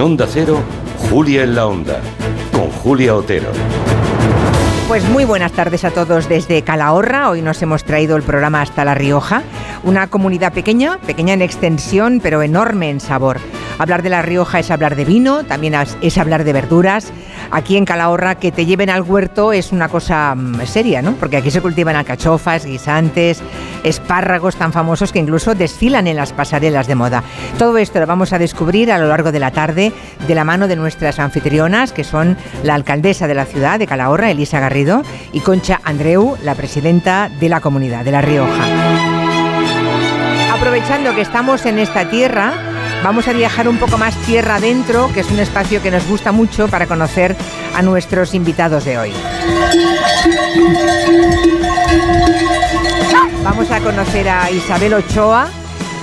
Onda Cero, Julia en la Onda, con Julia Otero. Pues muy buenas tardes a todos desde Calahorra. Hoy nos hemos traído el programa hasta La Rioja, una comunidad pequeña, pequeña en extensión, pero enorme en sabor. Hablar de La Rioja es hablar de vino, también es hablar de verduras. Aquí en Calahorra que te lleven al huerto es una cosa mm, seria, ¿no? Porque aquí se cultivan alcachofas, guisantes, espárragos tan famosos que incluso desfilan en las pasarelas de moda. Todo esto lo vamos a descubrir a lo largo de la tarde de la mano de nuestras anfitrionas, que son la alcaldesa de la ciudad de Calahorra, Elisa Garrido, y Concha Andreu, la presidenta de la comunidad de La Rioja. Aprovechando que estamos en esta tierra, Vamos a viajar un poco más tierra adentro, que es un espacio que nos gusta mucho para conocer a nuestros invitados de hoy. Vamos a conocer a Isabel Ochoa.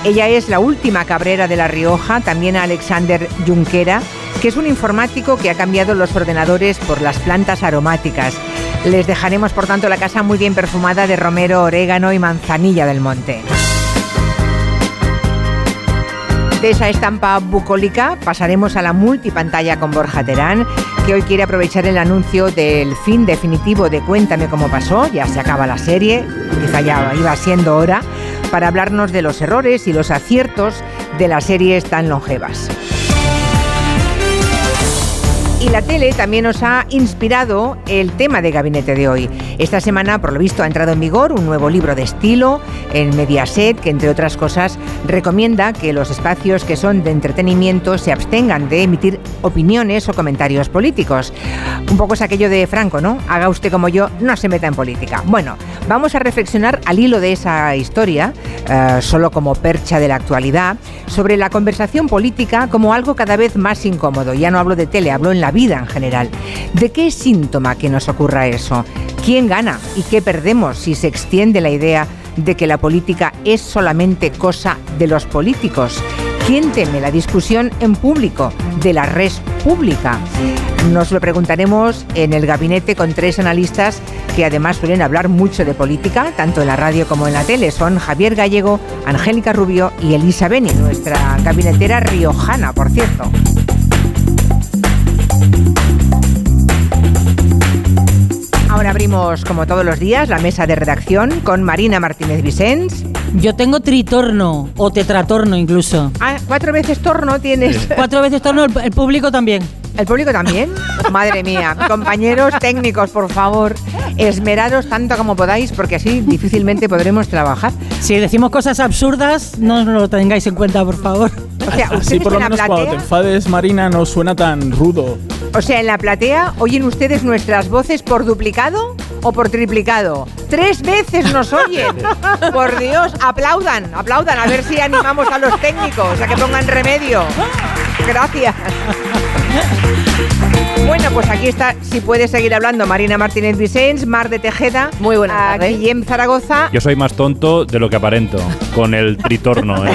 Ella es la última cabrera de La Rioja, también a Alexander Junquera, que es un informático que ha cambiado los ordenadores por las plantas aromáticas. Les dejaremos, por tanto, la casa muy bien perfumada de romero, orégano y manzanilla del monte. De esa estampa bucólica pasaremos a la multipantalla con Borja Terán, que hoy quiere aprovechar el anuncio del fin definitivo de Cuéntame cómo pasó, ya se acaba la serie, quizá ya iba siendo hora, para hablarnos de los errores y los aciertos de las series tan longevas. Y la tele también nos ha inspirado el tema de gabinete de hoy. Esta semana, por lo visto, ha entrado en vigor un nuevo libro de estilo en Mediaset que, entre otras cosas, recomienda que los espacios que son de entretenimiento se abstengan de emitir opiniones o comentarios políticos. Un poco es aquello de Franco, ¿no? Haga usted como yo, no se meta en política. Bueno, vamos a reflexionar al hilo de esa historia, eh, solo como percha de la actualidad, sobre la conversación política como algo cada vez más incómodo. Ya no hablo de tele, hablo en la vida en general. ¿De qué síntoma que nos ocurra eso? ¿Quién gana y qué perdemos si se extiende la idea de que la política es solamente cosa de los políticos? ¿Quién teme la discusión en público de la red pública? Nos lo preguntaremos en el gabinete con tres analistas que además suelen hablar mucho de política, tanto en la radio como en la tele. Son Javier Gallego, Angélica Rubio y Elisa Beni, nuestra gabinetera riojana, por cierto. Ahora abrimos, como todos los días, la mesa de redacción con Marina Martínez Vicens. Yo tengo tritorno o tetratorno incluso. Ah, cuatro veces torno tienes. Cuatro veces torno, el, público también. ¿El público también? Madre mía. Compañeros técnicos, por favor, esmeraros tanto como podáis porque así difícilmente podremos trabajar. Si decimos cosas absurdas, no lo tengáis en cuenta, por favor. O sea, así por lo menos cuando te enfades, Marina, no suena tan rudo. O sea, en la platea, ¿oyen ustedes nuestras voces por duplicado o por triplicado? Tres veces nos oyen. Por Dios, aplaudan, aplaudan, a ver si animamos a los técnicos a que pongan remedio. Gracias. Bueno, pues aquí está, si puede seguir hablando, Marina Martínez Vicens, Mar de Tejeda. Muy buenas tardes. Guillem Zaragoza. Yo soy más tonto de lo que aparento, con el tritorno.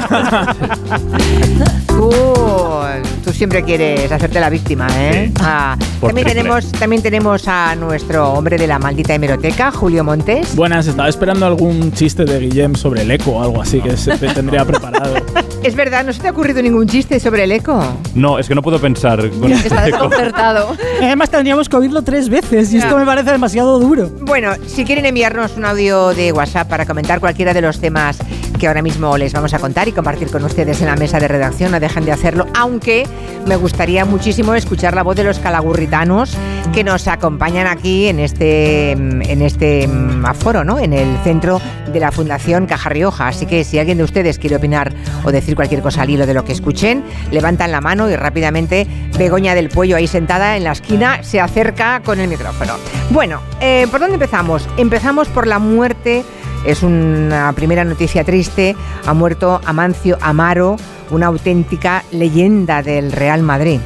Este. tú, siempre quieres hacerte la víctima, ¿eh? Ah, también, tenemos, también tenemos a nuestro hombre de la maldita hemeroteca, Julio Montes. Buenas, estaba esperando algún chiste de Guillem sobre el eco o algo así que se te tendría preparado. Es verdad, ¿no se te ha ocurrido ningún chiste sobre el eco? No, es que no puedo pensar con Está desconcertado. Además tendríamos que oírlo tres veces y esto me parece demasiado duro. Bueno, si quieren enviarnos un audio de WhatsApp para comentar cualquiera de los temas que ahora mismo les vamos a contar y compartir con ustedes en la mesa de redacción, no dejen de hacerlo, aunque me gustaría muchísimo escuchar la voz de los calagurritanos que nos acompañan aquí en este, en este mm, aforo, ¿no? En el centro de la Fundación Caja Rioja. Así que si alguien de ustedes quiere opinar o decir cualquier cosa al hilo de lo que escuchen, levantan la mano y rápidamente Begoña del Puello ahí sentada en la esquina se acerca con el micrófono. Bueno, eh, ¿por dónde empezamos? Empezamos por la muerte, es una primera noticia triste, ha muerto Amancio Amaro, una auténtica leyenda del Real Madrid.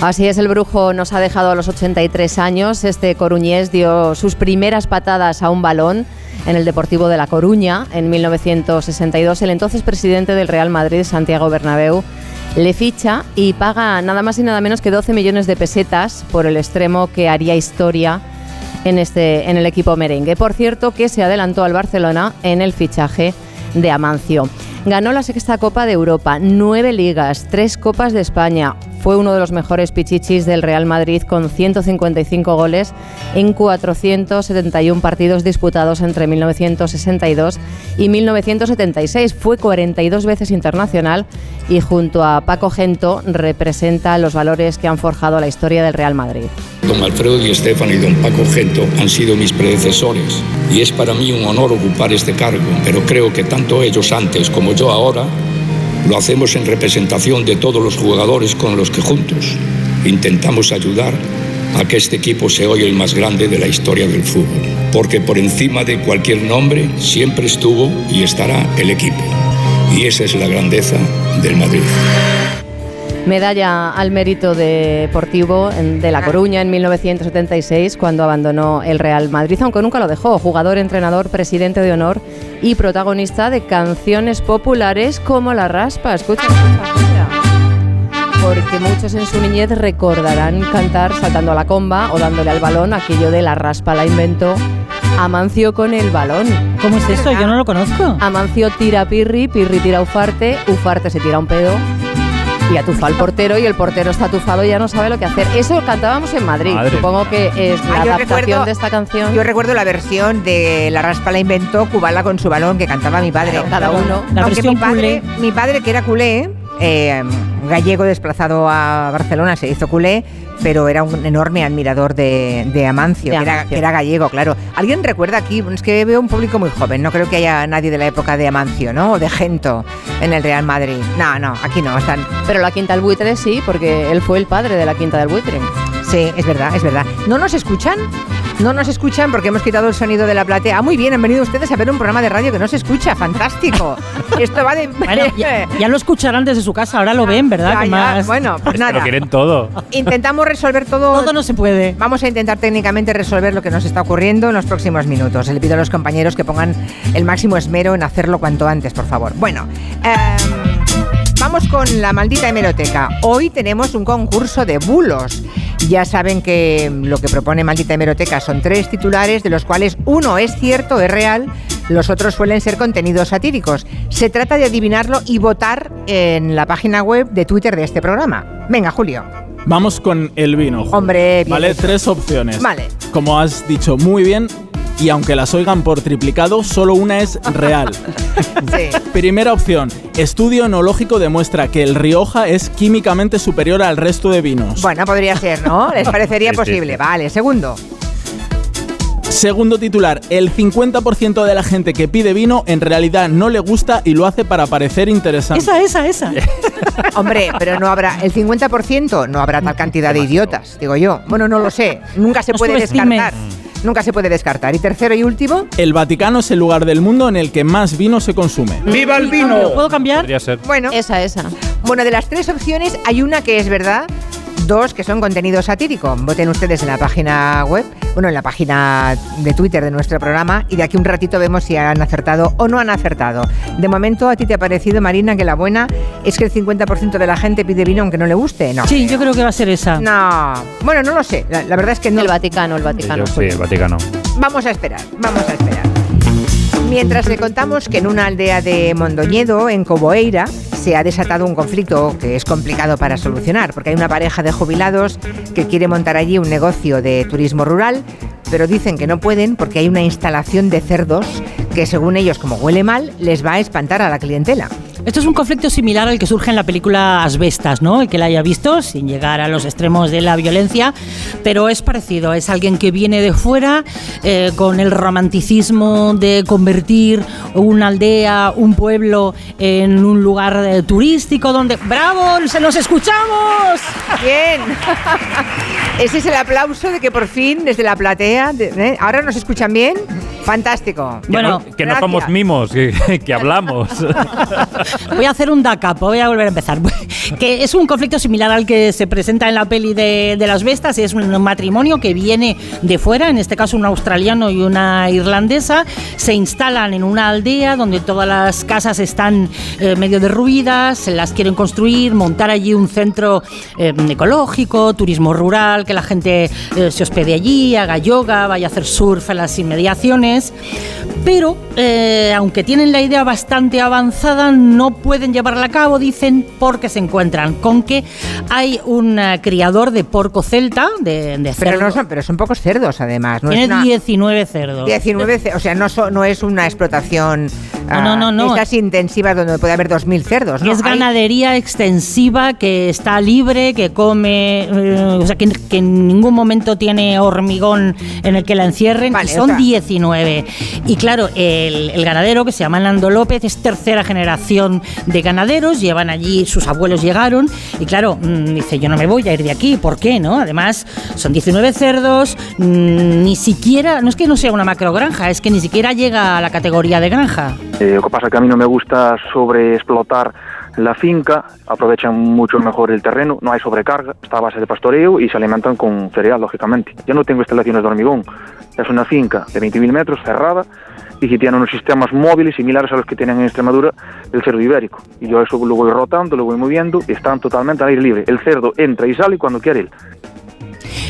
Así es, el brujo nos ha dejado a los 83 años. Este coruñés dio sus primeras patadas a un balón en el Deportivo de La Coruña en 1962. El entonces presidente del Real Madrid, Santiago Bernabéu, le ficha y paga nada más y nada menos que 12 millones de pesetas por el extremo que haría historia en, este, en el equipo merengue. Por cierto, que se adelantó al Barcelona en el fichaje de Amancio. Ganó la sexta Copa de Europa, nueve ligas, tres Copas de España. Fue uno de los mejores pichichis del Real Madrid con 155 goles en 471 partidos disputados entre 1962 y 1976. Fue 42 veces internacional y junto a Paco Gento representa los valores que han forjado la historia del Real Madrid. Don Alfredo Di Stéfano y don Paco Gento han sido mis predecesores y es para mí un honor ocupar este cargo, pero creo que tanto ellos antes como yo ahora lo hacemos en representación de todos los jugadores con los que juntos intentamos ayudar a que este equipo sea hoy el más grande de la historia del fútbol. Porque por encima de cualquier nombre siempre estuvo y estará el equipo. Y esa es la grandeza del Madrid. Medalla al mérito deportivo de La Coruña en 1976 cuando abandonó el Real Madrid, aunque nunca lo dejó. Jugador, entrenador, presidente de honor y protagonista de canciones populares como La Raspa. Escucha, escucha, escucha. Porque muchos en su niñez recordarán cantar saltando a la comba o dándole al balón aquello de La Raspa la inventó Amancio con el balón. ¿Cómo es eso? Yo no lo conozco. Amancio tira Pirri, Pirri tira Ufarte, Ufarte se tira un pedo y atufa al portero y el portero está atufado y ya no sabe lo que hacer. Eso lo cantábamos en Madrid. Madre Supongo que es la Ah, adaptación recuerdo- de esta canción. Yo recuerdo la versión de La Raspa la inventó Cubala con su balón que cantaba mi padre. Claro, cada uno. La Aunque versión mi padre, culé. mi padre que era culé, eh, gallego desplazado a Barcelona, se hizo culé, pero era un enorme admirador de, de Amancio, De que, era, que era gallego, claro. ¿Alguien recuerda aquí? Es que veo un público muy joven, no creo que haya nadie de la época de Amancio, ¿no? O de Gento en el Real Madrid. No, no, aquí no, están... Pero la Quinta del Buitre sí, porque él fue el padre de la Quinta del Buitre. Sí, es verdad, es verdad. ¿No nos escuchan? No nos escuchan porque hemos quitado el sonido de la platea. Ah, muy bien, han venido ustedes a ver un programa de radio que no se escucha. Fantástico. Esto va de... Bueno, ya, ya lo escucharán desde su casa, ahora lo ven, ¿verdad? Ya, más- Bueno, pues Lo nada. quieren todo. Intentamos resolver todo. Todo no se puede. Vamos a intentar técnicamente resolver lo que nos está ocurriendo en los próximos minutos. Le pido a los compañeros que pongan el máximo esmero en hacerlo cuanto antes, por favor. Bueno, em, vamos con la maldita hemeroteca. Hoy tenemos un concurso de bulos. Ya saben que lo que propone Maldita Hemeroteca son tres titulares, de los cuales uno es cierto, es real, los otros suelen ser contenidos satíricos. Se trata de adivinarlo y votar en la página web de Twitter de este programa. Venga, Julio. Vamos con el vino. Julio. Hombre, bien Vale, hecho. tres opciones. Vale. Como has dicho muy bien, y aunque las oigan por triplicado, solo una es real. Sí. Primera opción. Estudio enológico demuestra que el Rioja es químicamente superior al resto de vinos. Bueno, podría ser, ¿no? Les parecería posible. sí. Vale, segundo. Segundo titular. El 50% de la gente que pide vino en realidad no le gusta y lo hace para parecer interesante. Esa, esa, esa. Hombre, pero no habrá, el 50% no habrá tal cantidad de idiotas, digo yo. Bueno, no lo sé. Nunca se puede descartar. Nunca se puede descartar. Y tercero y último, El Vaticano es el lugar del mundo en el que más vino se consume. ¡Viva el vino! ¿Puedo cambiar? Podría ser. bueno, Esa, esa. bueno, de las tres opciones hay una que es verdad, dos que son contenido satírico. Voten ustedes en la página web, bueno, en la página de Twitter de nuestro programa y de aquí un ratito vemos si han acertado o no han acertado. De momento, ¿a ti te ha parecido, Marina, que la buena es que el 50% de la gente pide vino aunque no le guste? No. Sí, yo creo que va a ser esa. No, bueno, no lo sé. La, la verdad es que no. El Vaticano, el Vaticano. Yo sí, el Vaticano. Vamos a esperar, vamos a esperar. Mientras le contamos que en una aldea de Mondoñedo, en Coboeira, se ha desatado un conflicto que es complicado para solucionar, porque hay una pareja de jubilados que quiere montar allí un negocio de turismo rural, pero dicen que no pueden porque hay una instalación de cerdos que según ellos, como huele mal, les va a espantar a la clientela. Esto es un conflicto similar al que surge en la película Asbestas, ¿no? El que la haya visto, sin llegar a los extremos de la violencia, pero es parecido. Es alguien que viene de fuera eh, con el romanticismo de convertir una aldea, un pueblo, en un lugar eh, turístico donde. ¡Bravo! ¡Se nos escuchamos! Bien. Ese es el aplauso de que por fin desde la platea, de- ¿eh? ahora nos escuchan bien. Fantástico. Que Bueno, no, que no somos mimos, que, que hablamos. Voy a hacer un DACAP, voy a volver a empezar. que es un conflicto similar al que se presenta en la peli de, las bestas. Es un matrimonio que viene de fuera, en este caso un australiano y una irlandesa. Se instalan en una aldea donde todas las casas están eh, medio derruidas, se las quieren construir, montar allí un centro eh, ecológico, turismo rural, que la gente eh, se hospede allí, haga yoga, vaya a hacer surf en las inmediaciones. es, pero aunque tienen la idea bastante avanzada, no pueden llevarla a cabo, dicen, porque se encuentran con que hay un eh, criador de porco celta, de, de Pero, cerdo. no son, pero son pocos cerdos, además. No es Tiene una- 19 cerdos. 19, ce- o sea, no, so- no es una explotación No, no, no, no. Estas intensivas donde puede haber 2.000 cerdos, ¿no? Es ganadería extensiva que está libre, que come, eh, o sea, que, que en ningún momento tiene hormigón en el que la encierren. Vale, y son o sea- 19. Y claro, el, el ganadero que se llama Nando López es tercera generación de ganaderos. Llevan allí, sus abuelos llegaron. Y claro, mm, dice, yo no me voy a ir de aquí. ¿Por qué? no? Además, son 19 cerdos. mm, ni siquiera, no es que no sea una macrogranja, es que ni siquiera llega a la categoría de granja. Eh, lo que pasa es que a mí no me gusta sobreexplotar la finca, aprovechan mucho mejor el terreno, no hay sobrecarga, está a base de pastoreo y se alimentan con cereal, lógicamente. Yo no tengo instalaciones de hormigón, es una finca de 20.000 metros cerrada y que tiene unos sistemas móviles similares a los que tienen en Extremadura el cerdo ibérico. Y yo eso lo voy rotando, lo voy moviendo están totalmente al aire libre. El cerdo entra y sale cuando quiere él.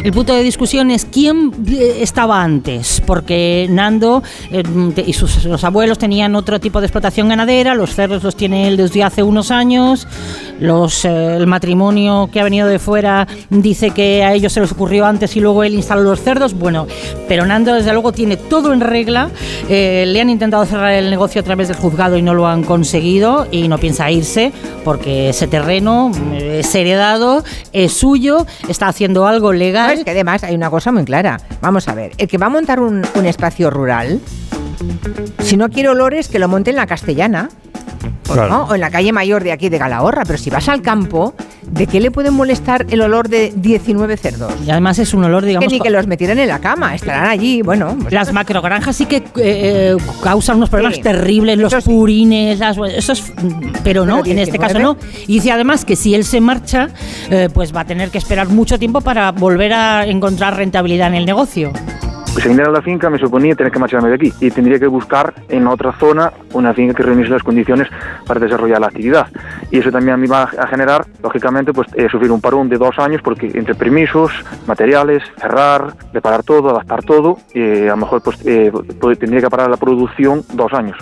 El punto de discusión es quién eh, estaba antes, porque Nando eh, y sus los abuelos tenían otro tipo de explotación ganadera, los cerdos los tiene él desde hace unos años, los, eh, el matrimonio que ha venido de fuera dice que a ellos se les ocurrió antes y luego él instaló los cerdos, bueno, pero Nando desde luego tiene todo en regla, eh, le han intentado cerrar el negocio a través del juzgado y no lo han conseguido y no piensa irse porque ese terreno eh, es heredado, es suyo, está haciendo algo No, es que además hay una cosa muy clara. Vamos a ver, el que va a montar un, un espacio rural, si no quiere olores, que lo monte en la castellana. ¿O Claro. no? O en la calle mayor de aquí de Calahorra. Pero si vas al campo, ¿de qué le puede molestar el olor de 19 cerdos? Y además es un olor, Que digamos... ni co- que los metieran en la cama, estarán allí, bueno. pues Las macrogranjas sí que eh, eh, causan unos problemas Sí. terribles, los Eso purines, las, eso es, pero no, Pero en este 19. caso no. Y dice además que si él se marcha, eh, pues va a tener que esperar mucho tiempo para volver a encontrar rentabilidad en el negocio. Pues viniera a la finca me suponía tener que marcharme de aquí y tendría que buscar en otra zona una finca que reuniese las condiciones para desarrollar la actividad. Y eso también me va a generar, lógicamente, pues eh, sufrir un parón de dos años porque entre permisos, materiales, cerrar, preparar todo, adaptar todo, eh, a lo mejor pues eh, pues, tendría que parar la producción dos años.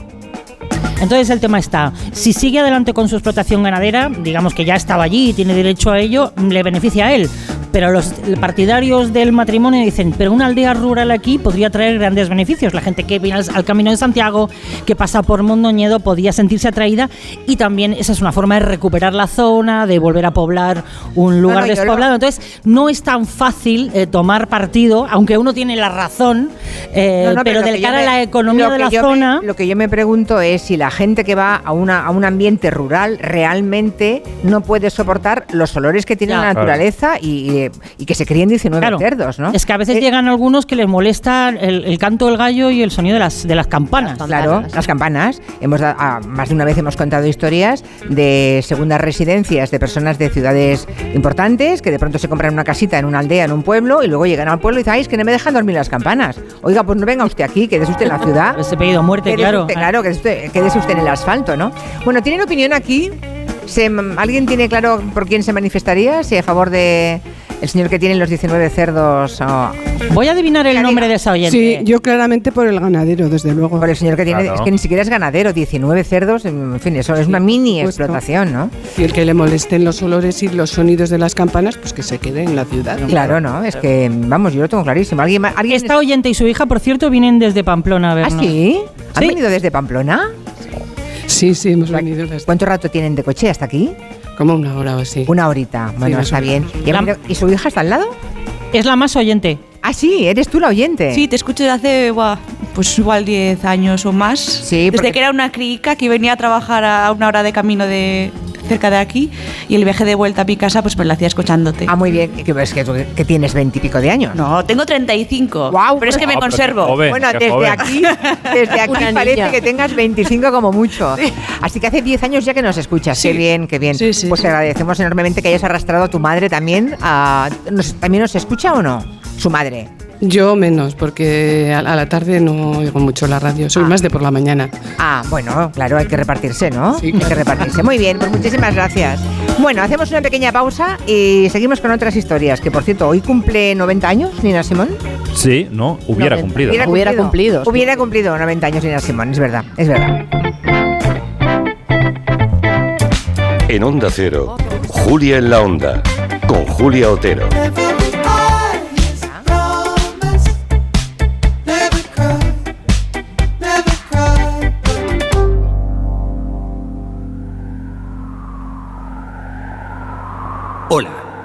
Entonces el tema está, si sigue adelante con su explotación ganadera, digamos que ya estaba allí y tiene derecho a ello, le beneficia a él. Pero los partidarios del matrimonio dicen, pero una aldea rural aquí podría traer grandes beneficios. La gente que viene al, al Camino de Santiago, que pasa por Mondoñedo, podía sentirse atraída y también esa es una forma de recuperar la zona, de volver a poblar un lugar no, yo lo- despoblado. Entonces no es tan fácil eh, tomar partido, aunque uno tiene la razón, eh, No, no, pero, del cara a la economía de la me- zona... lo que yo me pregunto es si la gente que va a, una, a un ambiente rural realmente no puede soportar los olores que tiene Ya. la naturaleza y, y- y que se críen 19 Claro. cerdos, ¿no? Es que a veces Eh, llegan algunos que les molesta el, el canto del gallo y el sonido de las, de las campanas. Las Claro, campanas. las campanas. Hemos da- ah, más de una vez hemos contado historias de segundas residencias de personas de ciudades importantes que de pronto se compran una casita en una aldea, en un pueblo, y luego llegan al pueblo y dicen, ay, es que no me dejan dormir las campanas. Oiga, pues no venga usted aquí, quédese usted en la ciudad. Ese pedido muerte, Quédese claro. usted, claro, quédese usted, quédese usted en el asfalto, ¿no? Bueno, ¿tienen opinión aquí? Se- ¿Alguien tiene claro por quién se manifestaría? Si a favor de el señor que tiene los 19 cerdos o Voy a adivinar el nombre de esa oyente. Sí, yo claramente por el ganadero, desde luego. por el señor que tiene... Claro. Es que ni siquiera es ganadero, 19 cerdos, en fin, eso es una mini supuesto. explotación, ¿no? Y el que le molesten los olores y los sonidos de las campanas, pues que se quede en la ciudad. Claro, ¿no? Es que, vamos, yo lo tengo clarísimo. ¿Alguien, alguien Esta oyente y su hija, por cierto, vienen desde Pamplona a ¿Ah, vernos. sí? ¿Han Sí. venido desde Pamplona? Sí, sí, hemos venido las- ¿Cuánto rato tienen de coche hasta aquí? como una hora o así. Una horita. Bueno, está bien. ¿Y, ha La- venido- ¿Y su hija está al lado? Es la más oyente. Ah, sí, eres tú la oyente. Sí, te escucho desde hace, buah, pues igual 10 años o más. Sí, Desde porque- que era una crica que venía a trabajar a una hora de camino de cerca de aquí y el viaje de vuelta a mi casa pues me lo hacía escuchándote. Ah, muy bien. Que, es que, tú- que tienes veintipico de años. No, tengo 35. Guau. pero es que me Ah, qué conservo. joven. Bueno, qué desde joven. aquí, desde aquí parece que tengas 25 como mucho. Así que hace 10 años ya que nos escuchas. Qué Sí. bien, qué bien. Sí, sí, pues te agradecemos enormemente que hayas arrastrado a tu madre también. a- nos- ¿También nos escucha o no? Su madre. Yo menos, porque a, la tarde no oigo mucho la radio. Soy Ah. más de por la mañana. Ah, bueno, claro, hay que repartirse, ¿no? Sí, Hay que repartirse. Muy bien, pues muchísimas gracias. Bueno, hacemos una pequeña pausa y seguimos con otras historias. Que por cierto, hoy cumple 90 años Nina Simón. Sí, no, hubiera cumplido. Hubiera- Hubiera cumplido. Hubiera cumplido 90 años Nina Simón, es verdad, es verdad. En Onda Cero, Julia en la Onda, con Julia Otero.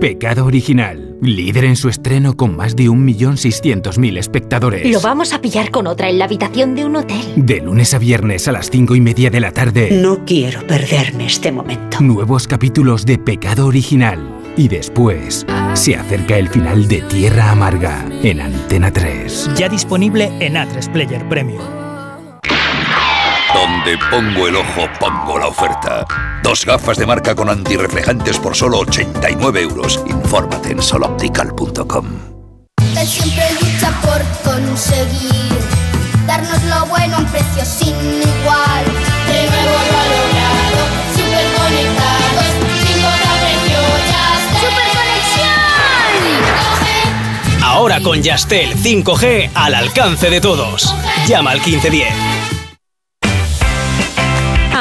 Pecado Original, líder en su estreno con más de 1.600.000 espectadores. Lo vamos a pillar con otra en la habitación de un hotel. De lunes a viernes a las 5 y media de la tarde. No quiero perderme este momento. Nuevos capítulos de Pecado Original. Y después se acerca el final de Tierra Amarga en Antena 3. Ya disponible en A3 Player Premium. Donde pongo el ojo, pongo la oferta. Dos gafas de marca con antirreflejantes por solo 89 euros. Infórmate en soloptical.com. Él siempre lucha por conseguir darnos lo bueno a un precio sin igual. De nuevo lo ha logrado, super conectados, sin precio ya está. ¡Super conexión! Ahora con Yastel 5G al alcance de todos. Llama al 1510.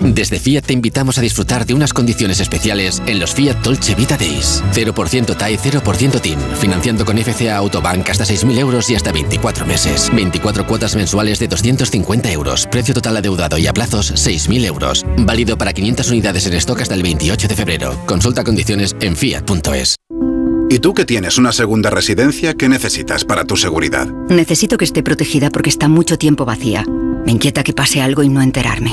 Desde Fiat te invitamos a disfrutar de unas condiciones especiales en los Fiat Dolce Vita Days. 0% TAE, 0% TIN. Financiando con FCA Autobank hasta 6.000 euros y hasta 24 meses. 24 cuotas mensuales de 250 euros. Precio total adeudado y a plazos 6.000 euros. Válido para 500 unidades en stock hasta el 28 de febrero. Consulta condiciones en fiat.es. ¿Y tú que tienes una segunda residencia, qué necesitas para tu seguridad? Necesito que esté protegida porque está mucho tiempo vacía. Me inquieta que pase algo y no enterarme.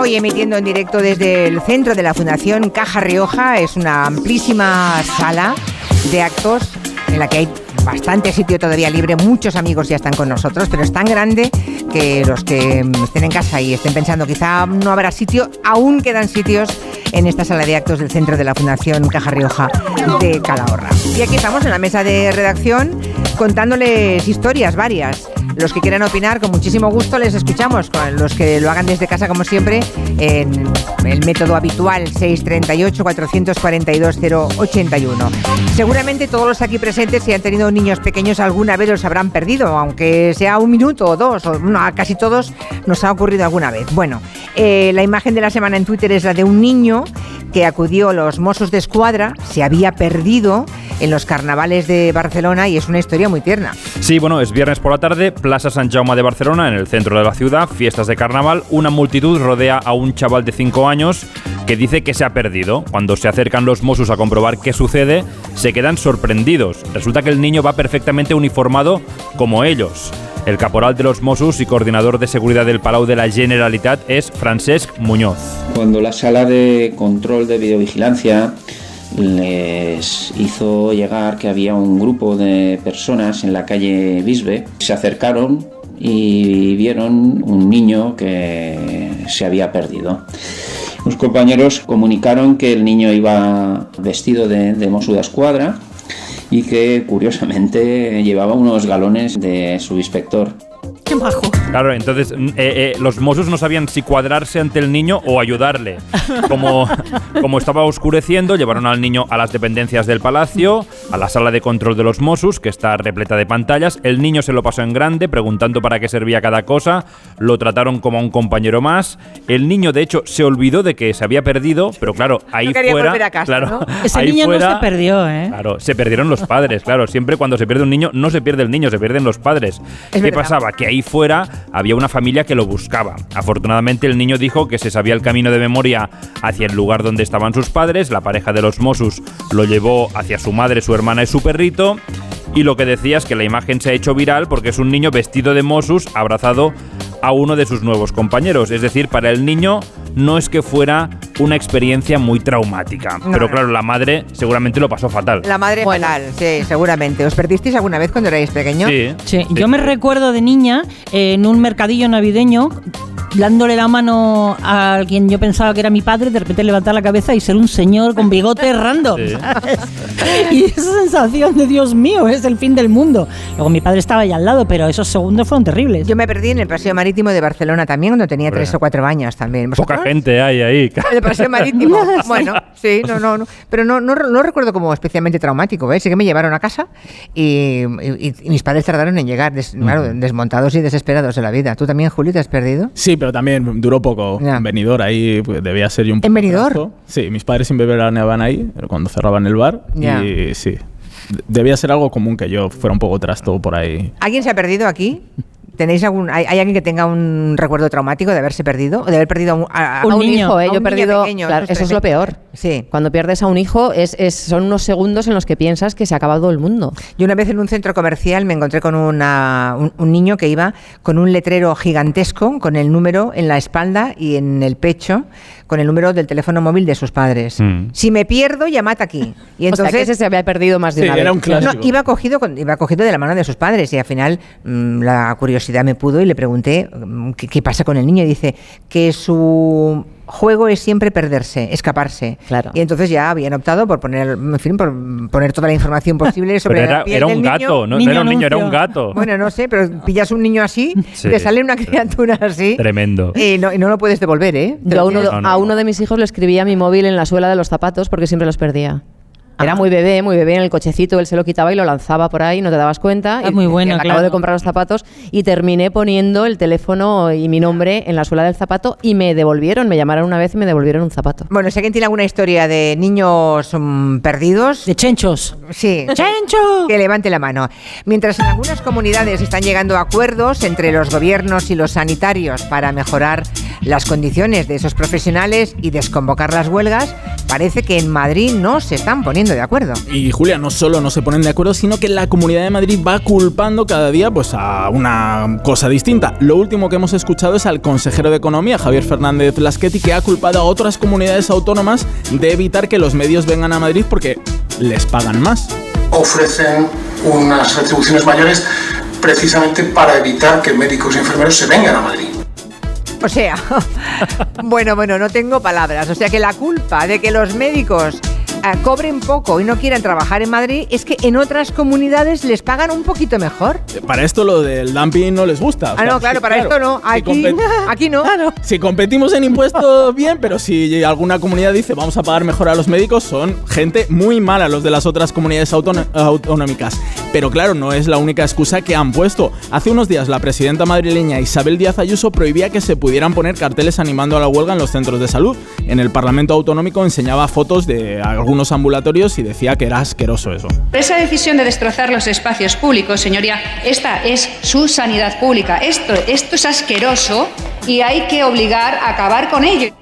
Hoy emitiendo en directo desde el centro de la Fundación Caja Rioja, es una amplísima sala de actos en la que hay bastante sitio todavía libre, muchos amigos ya están con nosotros, pero es tan grande que los que estén en casa y estén pensando quizá no habrá sitio, aún quedan sitios en esta sala de actos del centro de la Fundación Caja Rioja de Calahorra. Y aquí estamos en la mesa de redacción contándoles historias varias. Los que quieran opinar, con muchísimo gusto les escuchamos. Con los que lo hagan desde casa, como siempre, en el método habitual 638-442-081. Seguramente todos los aquí presentes, si han tenido niños pequeños, alguna vez los habrán perdido, aunque sea un minuto o dos, o no, a casi todos nos ha ocurrido alguna vez. Bueno, eh, la imagen de la semana en Twitter es la de un niño que acudió los Mossos de Escuadra, se había perdido en los carnavales de Barcelona y es una historia muy tierna. Sí, bueno, es viernes por la tarde, Plaza San Jaume de Barcelona, en el centro de la ciudad, fiestas de carnaval. Una multitud rodea a un chaval de 5 años que dice que se ha perdido. Cuando se acercan los Mossos a comprobar qué sucede, se quedan sorprendidos. Resulta que el niño va perfectamente uniformado como ellos. El caporal de los Mossos y coordinador de seguridad del Palau de la Generalitat es Francesc Muñoz. Cuando la sala de control de videovigilancia les hizo llegar que había un grupo de personas en la calle Bisbe, se acercaron y vieron un niño que se había perdido. Los compañeros comunicaron que el niño iba vestido de, de Mosu de Escuadra y que curiosamente llevaba unos galones de su inspector. Qué majo. Claro, entonces mm, eh, eh, los Mossos no sabían si cuadrarse ante el niño o ayudarle. Como, como estaba oscureciendo, llevaron al niño a las dependencias del palacio, a la sala de control de los Mossos, que está repleta de pantallas. El niño se lo pasó en grande, preguntando para qué servía cada cosa. Lo trataron como a un compañero más. El niño, de hecho, se olvidó de que se había perdido, pero claro, ahí No quería fuera. volver a casa, claro, ¿no? Ese ahí niño no fuera- se perdió, ¿eh? Claro, se perdieron los padres, claro. Siempre cuando se pierde un niño, no se pierde el niño, se pierden los padres. ¿Qué verdad. pasaba? Que ahí fuera había una familia que lo buscaba. Afortunadamente el niño dijo que se sabía el camino de memoria hacia el lugar donde estaban sus padres. La pareja de los Mossus lo llevó hacia su madre, su hermana y su perrito. Y lo que decía es que la imagen se ha hecho viral porque es un niño vestido de Mossus abrazado a uno de sus nuevos compañeros. Es decir, para el niño no es que fuera una experiencia muy traumática. No, pero no. claro, la madre seguramente lo pasó fatal. La madre fatal, sí, seguramente. ¿Os perdisteis alguna vez cuando erais pequeños? Sí. Sí, yo me recuerdo de niña eh, en un mercadillo navideño dándole la mano a quien yo pensaba que era mi padre, de repente levantar la cabeza y ser un señor con bigote random. Sí. ¿sabes? Y esa sensación de Dios mío, es el fin del mundo. Luego mi padre estaba ahí al lado, pero esos segundos fueron terribles. Yo me perdí en el Paseo Marítimo de Barcelona también cuando tenía Hombre. tres o cuatro años también. Poca ¿Vosotros? gente hay ahí. El paseo marítimo. Bueno, sí, no, no, no. Pero no, no, no recuerdo como especialmente traumático, ¿eh? Sí que me llevaron a casa y, y- y mis padres tardaron en llegar, des- claro, desmontados y desesperados de la vida. ¿Tú también, Juli, te has perdido? Sí, pero también duró poco. En Benidorm, ahí pues, debía ser yo un ¿En Benidorm? poco Sí, mis padres siempre veraneaban ahí cuando cerraban el bar. Ya. Y sí, de- debía ser algo común que yo fuera un poco trasto por ahí. ¿Alguien se ha perdido aquí? ¿Tenéis algún, hay, hay alguien que tenga un recuerdo traumático de haberse perdido? ¿O de haber perdido a un, a- A un, hijo, ¿eh? a Yo un he niño perdido. pequeño, claro, eso es lo peor. Sí. Cuando pierdes a un hijo, es, es- son unos segundos en los que piensas que se ha acabado el mundo. Yo una vez en un centro comercial me encontré con una- un, un niño que iba con un letrero gigantesco con el número en la espalda y en el pecho con el número del teléfono móvil de sus padres. Mm. Si me pierdo, llamad aquí. Y o sea, entonces que ese se había perdido más de Sí, una era vez. un clásico. no, iba cogido, con- iba cogido de la mano de sus padres y al final mm, la curiosidad me pudo y le pregunté mm, qué, qué pasa con el niño y dice que su juego es siempre perderse, escaparse. Claro. Y entonces ya habían optado por poner, en fin, por poner toda la información posible sobre Pero era, la piel era del un niño. gato, no, no Niño era un niño, era un gato. Bueno, no sé, pero pillas un niño así, Sí. te sale una criatura así Tremendo. y no, y no lo puedes devolver, ¿eh? Yo lo a uno, de, tienes- No, no. a uno de mis hijos le escribía mi móvil en la suela de los zapatos porque siempre los perdía. Era Ah. muy bebé, muy bebé en el cochecito, él se lo quitaba y lo lanzaba por ahí, no te dabas cuenta. Es y muy bueno, "Acabo claro. de comprar los zapatos y terminé poniendo el teléfono y mi nombre en la suela del zapato y me devolvieron, me llamaron una vez y me devolvieron un zapato. Bueno, si alguien tiene alguna historia de niños mm, perdidos, De chenchos. sí, ¡Chencho! que levante la mano. Mientras en algunas comunidades están llegando a acuerdos entre los gobiernos y los sanitarios para mejorar las condiciones de esos profesionales y desconvocar las huelgas, parece que en Madrid no se están poniendo de acuerdo. Y Julia, no solo no se ponen de acuerdo, sino que la Comunidad de Madrid va culpando cada día pues, a una cosa distinta. Lo último que hemos escuchado es al consejero de Economía, Javier Fernández Lasqueti, que ha culpado a otras comunidades autónomas de evitar que los medios vengan a Madrid porque les pagan más. ofrecen unas retribuciones mayores precisamente para evitar que médicos y enfermeros se vengan a Madrid. O sea, bueno, bueno, no tengo palabras. O sea que la culpa de que los médicos cobren poco y no quieran trabajar en Madrid es que en otras comunidades les pagan un poquito mejor. Para esto lo del dumping no les gusta. Ah, sea, no, claro, sí, para esto no. Si Aquí, aquí no. Si competimos en impuestos, bien, pero si alguna comunidad dice vamos a pagar mejor a los médicos, son gente muy mala los de las otras comunidades autonómicas. Pero claro, no es la única excusa que han puesto. Hace unos días la presidenta madrileña Isabel Díaz Ayuso prohibía que se pudieran poner carteles animando a la huelga en los centros de salud. En el Parlamento Autonómico enseñaba fotos de algunos ambulatorios y decía que era asqueroso eso. Esa decisión de destrozar los espacios públicos, señoría, esta es su sanidad pública. Esto, esto es asqueroso y hay que obligar a acabar con ello.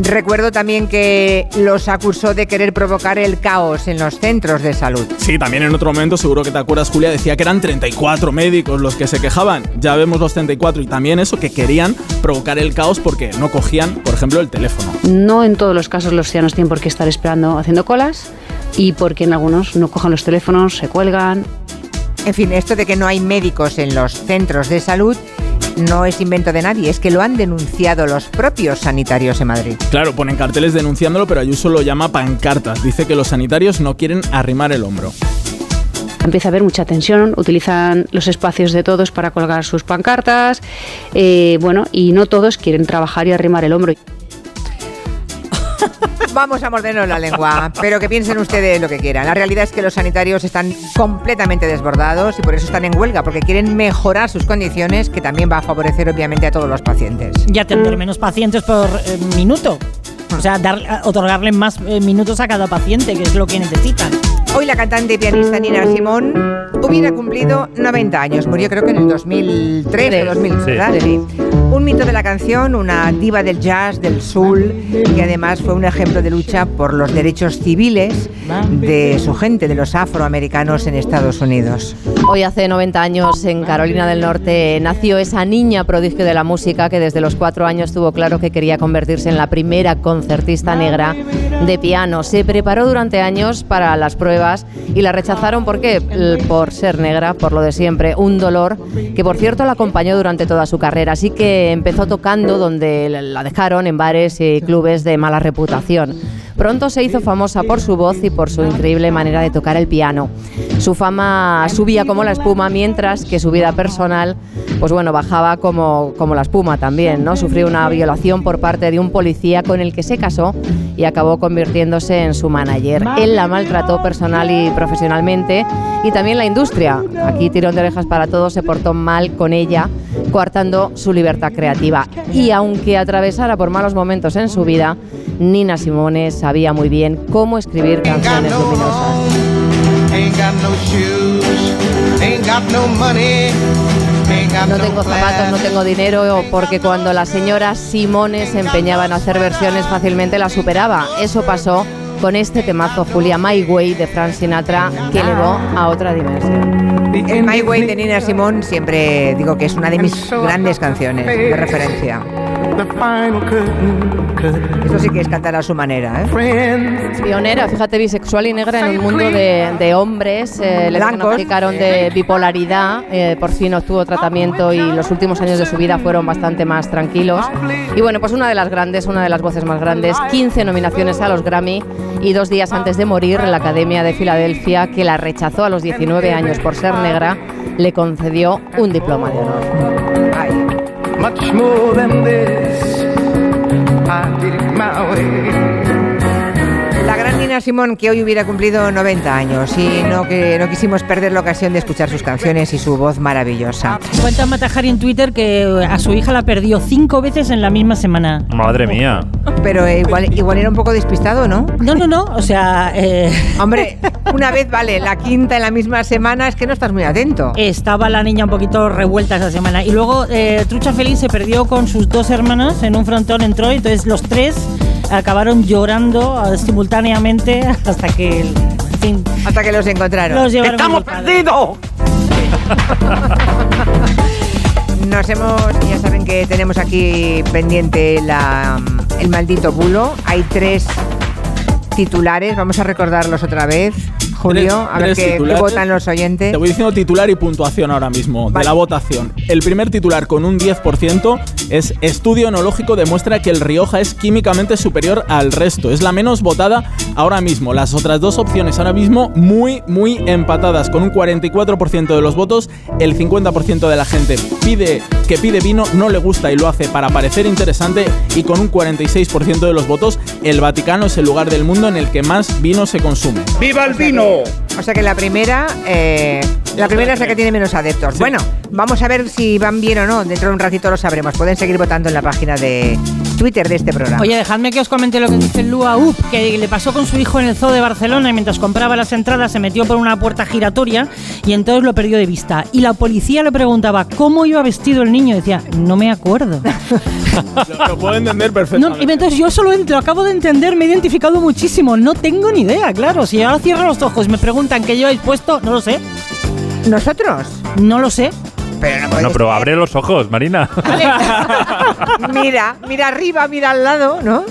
Recuerdo también que los acusó de querer provocar el caos en los centros de salud. Sí, también en otro momento, seguro que te acuerdas, Julia, decía que eran 34 médicos los que se quejaban. Ya vemos los 34 y también eso, que querían provocar el caos porque no cogían, por ejemplo, el teléfono. No en todos los casos los ciudadanos tienen por qué estar esperando haciendo colas y porque en algunos no cojan los teléfonos, se cuelgan. En fin, esto de que no hay médicos en los centros de salud no es invento de nadie, es que lo han denunciado los propios sanitarios en Madrid. Claro, ponen carteles denunciándolo, pero Ayuso lo llama pancartas. Dice que los sanitarios no quieren arrimar el hombro. Empieza a haber mucha tensión, utilizan los espacios de todos para colgar sus pancartas, eh, bueno, y no todos quieren trabajar y arrimar el hombro. Vamos a mordernos la lengua, pero que piensen ustedes lo que quieran. La realidad es que los sanitarios están completamente desbordados y por eso están en huelga, porque quieren mejorar sus condiciones, que también va a favorecer obviamente a todos los pacientes. Y atender menos pacientes por eh, minuto. O sea, dar, otorgarle más eh, minutos a cada paciente, que es lo que necesitan. Hoy la cantante y pianista Nina Simón hubiera cumplido 90 años. Murió creo que en el 2003 o 2000, ¿verdad? Sí. Un mito de la canción, una diva del jazz, del soul, que además fue un ejemplo de lucha por los derechos civiles de su gente, de los afroamericanos en Estados Unidos. Hoy hace 90 años en Carolina del Norte nació esa niña prodigio de la música que desde los cuatro años tuvo claro que quería convertirse en la primera concertista negra de piano. Se preparó durante años para las pruebas y la rechazaron ¿por qué? Por ser negra, por lo de siempre, un dolor que por cierto la acompañó durante toda su carrera. Así que empezó tocando donde la dejaron en bares y clubes de mala reputación. Pronto se hizo famosa por su voz y por su increíble manera de tocar el piano. Su fama subía como la espuma, mientras que su vida personal, pues bueno, bajaba como, como la espuma también, ¿no? Sufrió una violación por parte de un policía con el que se casó y acabó convirtiéndose en su manager. Él la maltrató personal y profesionalmente y también la industria. Aquí tirón de orejas para todos se portó mal con ella, coartando su libertad creativa. Y aunque atravesara por malos momentos en su vida, Nina Simone sabía muy bien cómo escribir canciones luminosas. No tengo zapatos, no tengo dinero, porque cuando la señora Simone se empeñaba en hacer versiones fácilmente la superaba. Eso pasó con este temazo Julia My Way de Frank Sinatra que elevó a otra dimensión. El My Way de Nina Simone siempre digo que es una de mis grandes canciones de referencia. Eso sí que es cantar a su manera, ¿eh? Pionera, fíjate, bisexual y negra en un mundo de, de hombres. Eh, le diagnosticaron de bipolaridad. eh, por fin obtuvo tratamiento y los últimos años de su vida fueron bastante más tranquilos. Y bueno, pues una de las grandes, una de las voces más grandes. 15 nominaciones a los Grammy y dos días antes de morir, la Academia de Filadelfia, que la rechazó a los 19 años por ser negra, le concedió un diploma de honor. Much more than this, I did it my way. La gran Nina Simón que hoy hubiera cumplido 90 años y no, que no quisimos perder la ocasión de escuchar sus canciones y su voz maravillosa. Cuenta Matajari en Twitter que a su hija la perdió cinco veces en la misma semana. Madre mía. Pero eh, igual, igual era un poco despistado, ¿no? No, no, no. O sea. eh, Hombre, una vez vale, la quinta en la misma semana es que no estás muy atento. Estaba la niña un poquito revuelta esa semana. Y luego eh, Trucha Feliz se perdió con sus dos hermanos en un frontón en Troy. Entonces los tres acabaron llorando eh, hasta que. En fin, Hasta que los encontraron. los ¡Estamos perdidos! Nos hemos, ya saben que tenemos aquí pendiente la, el maldito bulo. Hay tres titulares, vamos a recordarlos otra vez. Julio, Tres- a ver qué, votan los oyentes. Te voy diciendo titular y puntuación ahora mismo Vale. de la votación. El primer titular con un 10% es Estudio enológico demuestra que el Rioja es químicamente superior al resto. Es la menos votada ahora mismo. Las otras dos opciones ahora mismo muy, muy empatadas. Con un 44% de los votos, el 50% de la gente pide que pide vino, no le gusta y lo hace para parecer interesante. Y con un 46% de los votos, el Vaticano es el lugar del mundo en el que más vino se consume. ¡Viva el vino! Oh. O sea que la primera, eh, la primera es la que tiene menos adeptos. Bueno, vamos a ver si van bien o no. Dentro de un ratito lo sabremos. Pueden seguir votando en la página de Twitter de este programa. Oye, dejadme que os comente lo que dice Lua Up, que le pasó con su hijo en el zoo de Barcelona y mientras compraba las entradas se metió por una puerta giratoria y entonces lo perdió de vista. Y la policía le preguntaba cómo iba vestido el niño y decía, no me acuerdo. Lo, lo puedo entender No, perfectamente. y entonces yo solo entro, acabo de entender, me he identificado muchísimo, no tengo ni idea, claro. Si ahora cierro los ojos y me preguntan qué lleváis puesto, no lo sé. ¿Nosotros? No lo sé. Pero no Bueno, pero abre los ojos, Marina. mira, mira arriba, mira al lado, ¿no?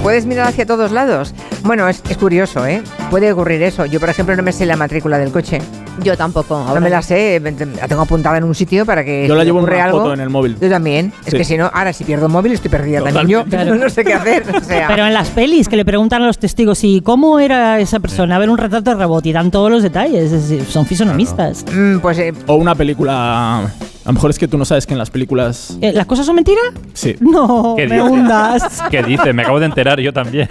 Puedes mirar hacia todos lados. Bueno, es, es curioso, ¿eh? Puede ocurrir eso. Yo, por ejemplo, no me sé la matrícula del coche. Yo tampoco. No me la sé, la tengo apuntada en un sitio para que Yo la llevo en algo, foto en el móvil. Yo también. Es Sí. que si no, ahora si pierdo el móvil estoy perdida también yo. Totalmente. No sé qué hacer. O sea, Pero en las pelis que le preguntan a los testigos y cómo era esa persona, a ver un retrato de rebote y dan todos los detalles, es decir, son fisonomistas. mm, pues eh, O una película. A lo mejor es que tú no sabes que en las películas. Eh, ¿Las cosas son mentiras? Sí. No, ¿Qué me dice? hundas. ¿Qué dice? Me acabo de enterar yo también.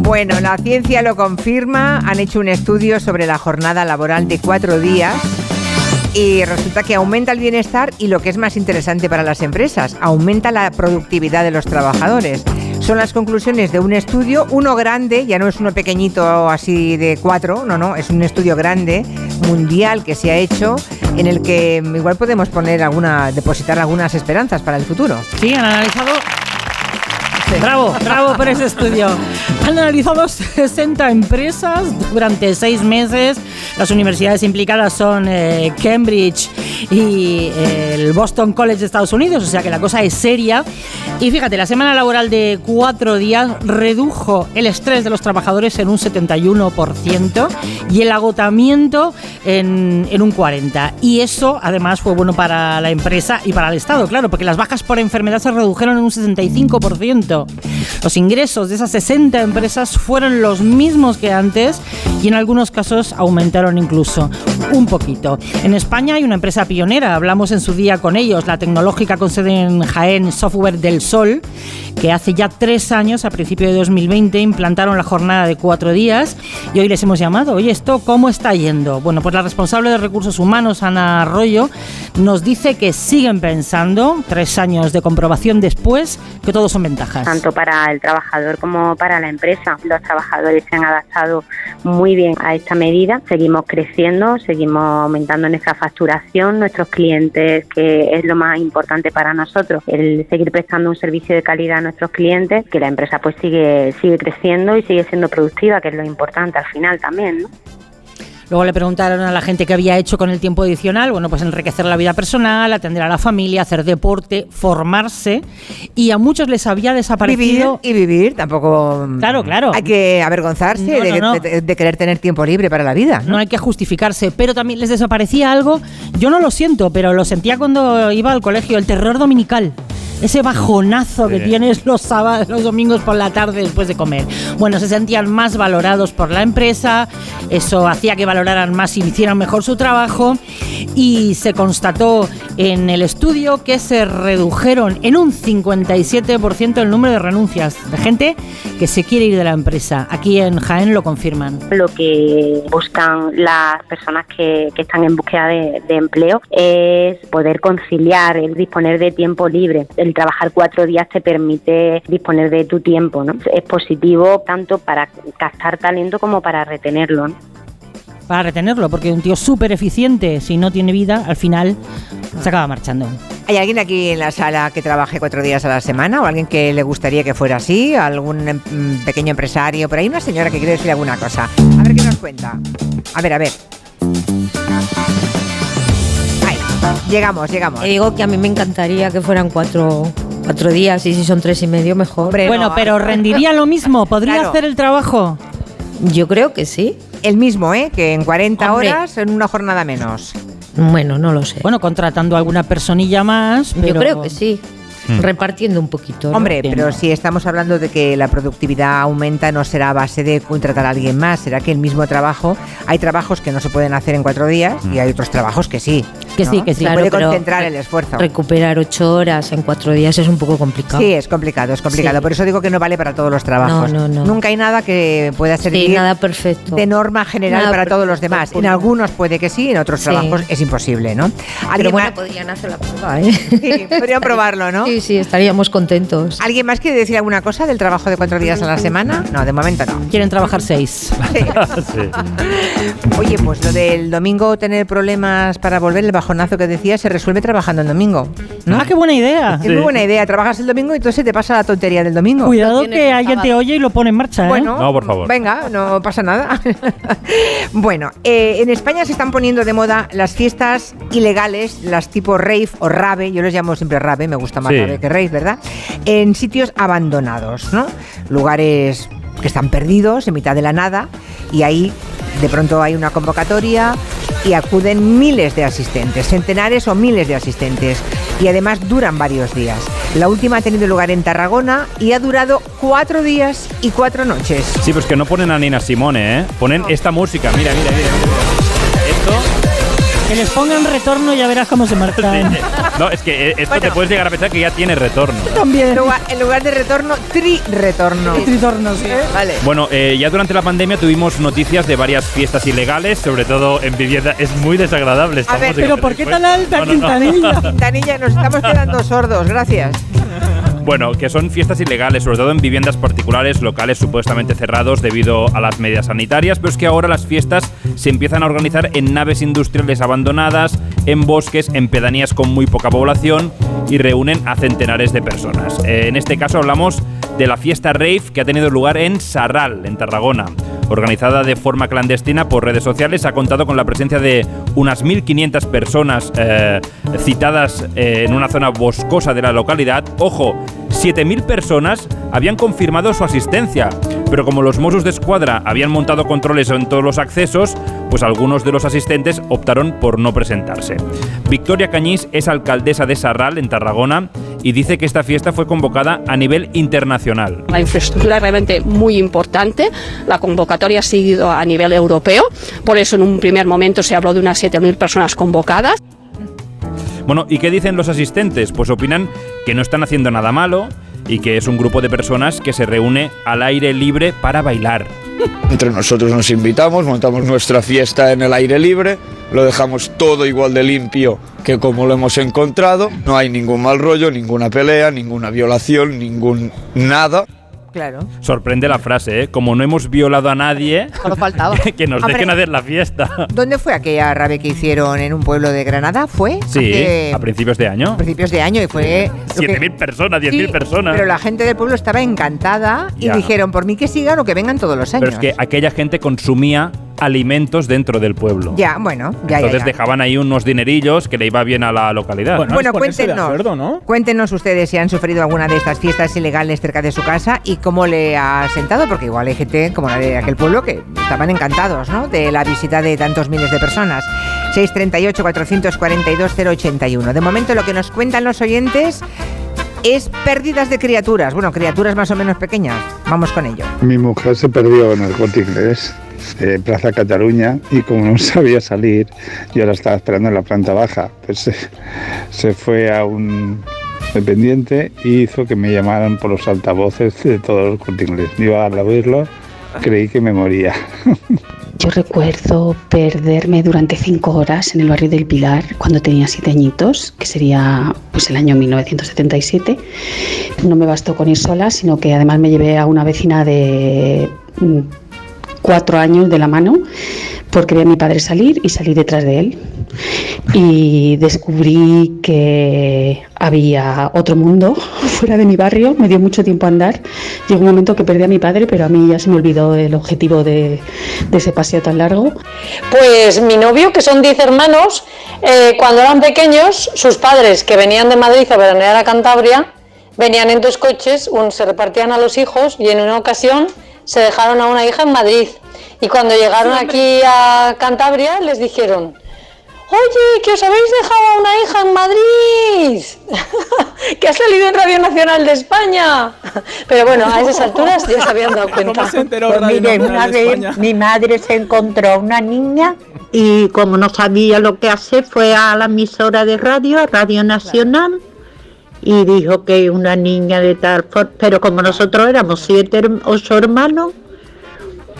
Bueno, la ciencia lo confirma. Han hecho un estudio sobre la jornada laboral de cuatro días. Y resulta que aumenta el bienestar y lo que es más interesante para las empresas, aumenta la productividad de los trabajadores. Son las conclusiones de un estudio, uno grande, ya no es uno pequeñito así de cuatro, no, no, es un estudio grande, mundial que se ha hecho, en el que igual podemos poner alguna, depositar algunas esperanzas para el futuro. Sí, han analizado. Bravo, bravo por ese estudio. Han analizado 60 empresas durante seis meses. Las universidades implicadas son eh, Cambridge y eh, el Boston College de Estados Unidos, o sea que la cosa es seria. Y fíjate, la semana laboral de cuatro días redujo el estrés de los trabajadores en un 71% y el agotamiento en, en un 40%. Y eso además fue bueno para la empresa y para el Estado, claro, porque las bajas por enfermedad se redujeron en un 65%. Los ingresos de esas 60 empresas fueron los mismos que antes y en algunos casos aumentaron incluso un poquito. En España hay una empresa pionera, hablamos en su día con ellos, la tecnológica con sede en Jaén Software del Sol, que hace ya tres años, a principio de 2020, implantaron la jornada de cuatro días y hoy les hemos llamado, oye, ¿esto cómo está yendo? Bueno, pues la responsable de recursos humanos, Ana Arroyo, nos dice que siguen pensando, tres años de comprobación después, que todo son ventajas. Tanto para el trabajador como para la empresa. Los trabajadores se han adaptado muy bien a esta medida. Seguimos creciendo, seguimos aumentando nuestra facturación, nuestros clientes, que es lo más importante para nosotros, el seguir prestando un servicio de calidad a nuestros clientes, que la empresa pues sigue sigue creciendo y sigue siendo productiva, que es lo importante al final también, ¿no? Luego le preguntaron a la gente qué había hecho con el tiempo adicional. Bueno, pues enriquecer la vida personal, atender a la familia, hacer deporte, formarse. Y a muchos les había Vivir desaparecido. y vivir, tampoco. mm, Claro, claro. Hay que avergonzarse No, de, no, no. de- de querer tener tiempo libre para la vida. No hay que justificarse, pero también les desaparecía algo. Yo no lo siento, pero lo sentía cuando iba al colegio, el terror dominical. Ese bajonazo que Sí. tienes los sábados, los domingos por la tarde después de comer. Bueno, se sentían más valorados por la empresa, eso hacía que valoraran más y hicieran mejor su trabajo y se constató en el estudio que se redujeron en un 57% el número de renuncias de gente que se quiere ir de la empresa. Aquí en Jaén lo confirman. Lo que buscan las personas que, que están en búsqueda de, de empleo es poder conciliar, el disponer de tiempo libre. El trabajar cuatro días te permite disponer de tu tiempo. ¿no? Es positivo tanto para captar talento como para retenerlo. ¿no? para retenerlo, porque un tío súper eficiente, si no tiene vida, al final se acaba marchando. ¿Hay alguien aquí en la sala que trabaje cuatro días a la semana o alguien que le gustaría que fuera así? ¿Algún em, pequeño empresario? Por ahí una señora que quiere decir alguna cosa. A ver qué nos cuenta. A ver, a ver. Llegamos, llegamos. Te digo que a mí me encantaría que fueran cuatro, cuatro días y si son tres y medio mejor. bueno, pero rendiría lo mismo, podría Claro. hacer el trabajo. Yo creo que sí. El mismo, ¿eh? Que en 40 Hombre. horas en una jornada menos. Bueno, no lo sé. Bueno, contratando a alguna personilla más, pero... Yo creo que sí. Hmm. Repartiendo un poquito. ¿no? Hombre, Bien. pero si estamos hablando de que la productividad aumenta, no será a base de contratar a alguien más, será que el mismo trabajo, hay trabajos que no se pueden hacer en cuatro días y hay otros trabajos que sí. Que ¿no? sí, que sí. Se Claro, puede concentrar el esfuerzo. Recuperar ocho horas en cuatro días es un poco complicado. Sí, es complicado, es complicado. Sí. Por eso digo que no vale para todos los trabajos. No, no, no. Nunca hay nada que pueda servir Sí, nada perfecto. de norma general Nada para todos los demás. En algunos puede que sí, en otros Sí. trabajos es imposible, ¿no? Pero ¿Alguien, bueno, podrían hacer la prueba, ¿eh? sí, podrían probarlo, ¿no? Sí, sí, estaríamos contentos. ¿Alguien más quiere decir alguna cosa del trabajo de cuatro días a la semana? No, de momento no. Quieren trabajar seis. Oye, pues lo del domingo tener problemas para volver, el bajonazo que decía, se resuelve trabajando el domingo. ¿no? Ah, qué buena idea. Es muy buena idea. Trabajas el domingo y entonces te pasa la tontería del domingo. Cuidado que alguien te oye y lo pone en marcha, ¿eh? Bueno, No, por favor. Venga, no pasa nada. bueno, eh, en España se están poniendo de moda las fiestas ilegales, las tipo rave o rave, yo los llamo siempre rave, me gusta más Sí. Que rave, ¿verdad? En sitios abandonados, ¿no? Lugares que están perdidos en mitad de la nada y ahí de pronto hay una convocatoria y acuden miles de asistentes, centenares o miles de asistentes. Y además duran varios días. La última ha tenido lugar en Tarragona y ha durado cuatro días y cuatro noches. Sí, pues que no ponen a Nina Simone, ¿eh? Ponen esta música. Mira, mira, mira. mira. Esto. Que les pongan retorno y ya verás cómo se marcan. No, es que eh, esto te Bueno. puedes llegar a pensar que ya tiene retorno. En lugar, en lugar de retorno, tri-retorno. Tritorno, sí. Vale. Bueno, eh, ya durante la pandemia tuvimos noticias de varias fiestas ilegales, sobre todo en vivienda. Es muy desagradable. esta ver, música pero ¿por te qué tan alta, No, no, no. Quintanilla? Quintanilla, nos estamos quedando sordos, gracias. Bueno, que son fiestas ilegales, sobre todo en viviendas particulares, locales supuestamente cerrados debido a las medidas sanitarias, pero es que ahora las fiestas se empiezan a organizar en naves industriales abandonadas, en bosques, en pedanías con muy poca población y reúnen a centenares de personas. Eh, en este caso hablamos de la fiesta rave que ha tenido lugar en Sarral, en Tarragona. Organizada de forma clandestina por redes sociales, ha contado con la presencia de unas 1.500 personas eh, citadas eh, en una zona boscosa de la localidad. Ojo, 7.000 personas habían confirmado su asistencia, pero como los Mossos de Escuadra habían montado controles en todos los accesos, pues algunos de los asistentes optaron por no presentarse. Victoria Cañís es alcaldesa de Sarral, en Tarragona, y dice que esta fiesta fue convocada a nivel internacional. La infraestructura es realmente muy importante. La convocatoria ha seguido a nivel europeo. Por eso en un primer momento se habló de unas 7.000 personas convocadas. Bueno, ¿y qué dicen los asistentes? Pues opinan que no están haciendo nada malo y que es un grupo de personas que se reúne al aire libre para bailar. Entre nosotros nos invitamos, montamos nuestra fiesta en el aire libre, lo dejamos todo igual de limpio que como lo hemos encontrado. No hay ningún mal rollo, ninguna pelea, ninguna violación, ningún nada. Claro. Sorprende la frase, ¿eh? Como no hemos violado a nadie, Solo faltaba. que nos Hombre. dejen hacer la fiesta. ¿Dónde fue aquella rave que hicieron en un pueblo de Granada? ¿Fue? Sí, Hace a principios de año. principios de año y fue... lo que- 7.000 personas, 10.000 Sí, personas. Pero la gente del pueblo estaba encantada y Ya. dijeron, por mí que sigan o que vengan todos los años. Pero es que aquella gente consumía alimentos dentro del pueblo. Ya, bueno, ya, ya, Entonces ya. dejaban ahí unos dinerillos que le iba bien a la localidad. Bueno, cuéntenos, cuéntenos ustedes si han sufrido alguna de estas fiestas ilegales cerca de su casa y cómo le ha sentado, porque igual hay gente como la de aquel pueblo que estaban encantados ¿no? de la visita de tantos miles de personas. 638-442-081. De momento lo que nos cuentan los oyentes es pérdidas de criaturas, bueno, criaturas más o menos pequeñas. Vamos con ello. Mi mujer se perdió en el corte inglés, eh, Plaza Cataluña, y como no sabía salir, yo la estaba esperando en la planta baja. Pues se, se fue a un dependiente y hizo que me llamaran por los altavoces de todo el corte inglés. Yo al oírlo creí que me moría. Yo recuerdo perderme durante cinco horas en el barrio del Pilar cuando tenía siete añitos, que sería pues el año 1977. No me bastó con ir sola, sino que además me llevé a una vecina de mm, cuatro años de la mano porque vi a mi padre salir y salí detrás de él. Y descubrí que había otro mundo fuera de mi barrio, me dio mucho tiempo a andar. Llegó un momento que perdí a mi padre, pero a mí ya se me olvidó el objetivo de, de ese paseo tan largo. Pues mi novio, que son 10 hermanos, eh, cuando eran pequeños, sus padres que venían de Madrid a veranear a Cantabria, venían en dos coches, un, se repartían a los hijos y en una ocasión se dejaron a una hija en Madrid. Y cuando llegaron aquí a Cantabria les dijeron, oye, que os habéis dejado a una hija en Madrid, que ha salido en Radio Nacional de España. Pero bueno, a esas alturas ya se habían dado cuenta. Pues mire, una vez mi madre se encontró a una niña y como no sabía lo que hacer, fue a la emisora de radio, a Radio Nacional, y dijo que una niña de tal forma, pero como nosotros éramos siete, ocho hermanos,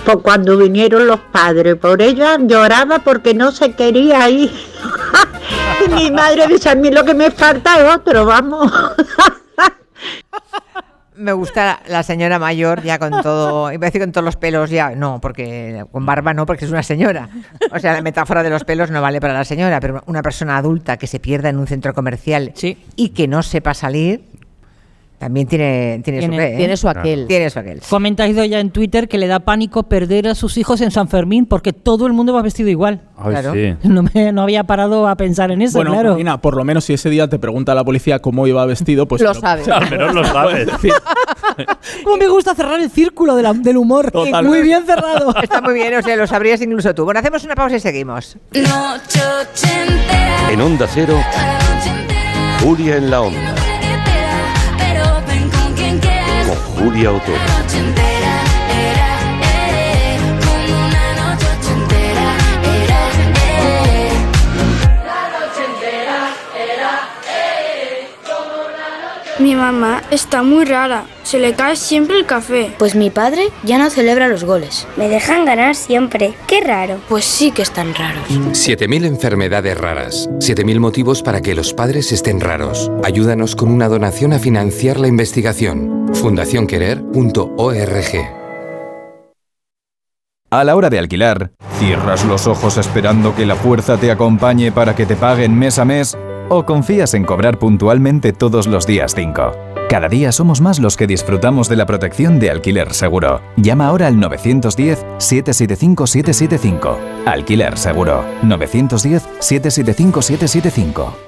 pues cuando vinieron los padres por ella lloraba porque no se quería ir. y mi madre dice, a mí lo que me falta es otro, vamos. Me gusta la señora mayor ya con todo, iba a decir con todos los pelos ya, no, porque con barba no, porque es una señora. O sea, la metáfora de los pelos no vale para la señora, pero una persona adulta que se pierda en un centro comercial y que no sepa salir, También tiene, tiene, su qué, ¿eh? tiene su aquel. Tiene su aquel. Comenta ya en Twitter que le da pánico perder a sus hijos en San Fermín porque todo el mundo va vestido igual. Ay, Claro. sí. No, me, no había parado a pensar en eso, bueno, claro. Marina, por lo menos si ese día te pregunta la policía cómo iba vestido, pues Lo sabes. Al menos lo sabes. ¿Cómo me gusta cerrar el círculo de la- del humor? Totalmente. Muy bien cerrado. Está muy bien, o sea, lo sabrías incluso tú. Bueno, hacemos una pausa y seguimos. En Onda Cero, Julia en la Onda, con Julia Otero. Mi mamá está muy rara. Se le cae siempre el café. Pues mi padre ya no celebra los goles. Me dejan ganar siempre. Qué raro. Pues sí que están raros. 7.000 enfermedades raras. 7.000 motivos para que los padres estén raros. Ayúdanos con una donación a financiar la investigación. fundacionquerer.org. A la hora de alquilar, ¿cierras los ojos esperando que la fuerza te acompañe para que te paguen mes a mes? ¿O confías en cobrar puntualmente todos los días 5? Cada día somos más los que disfrutamos de la protección de alquiler seguro. Llama ahora al 910-775-775. Alquiler seguro. 910-775-775.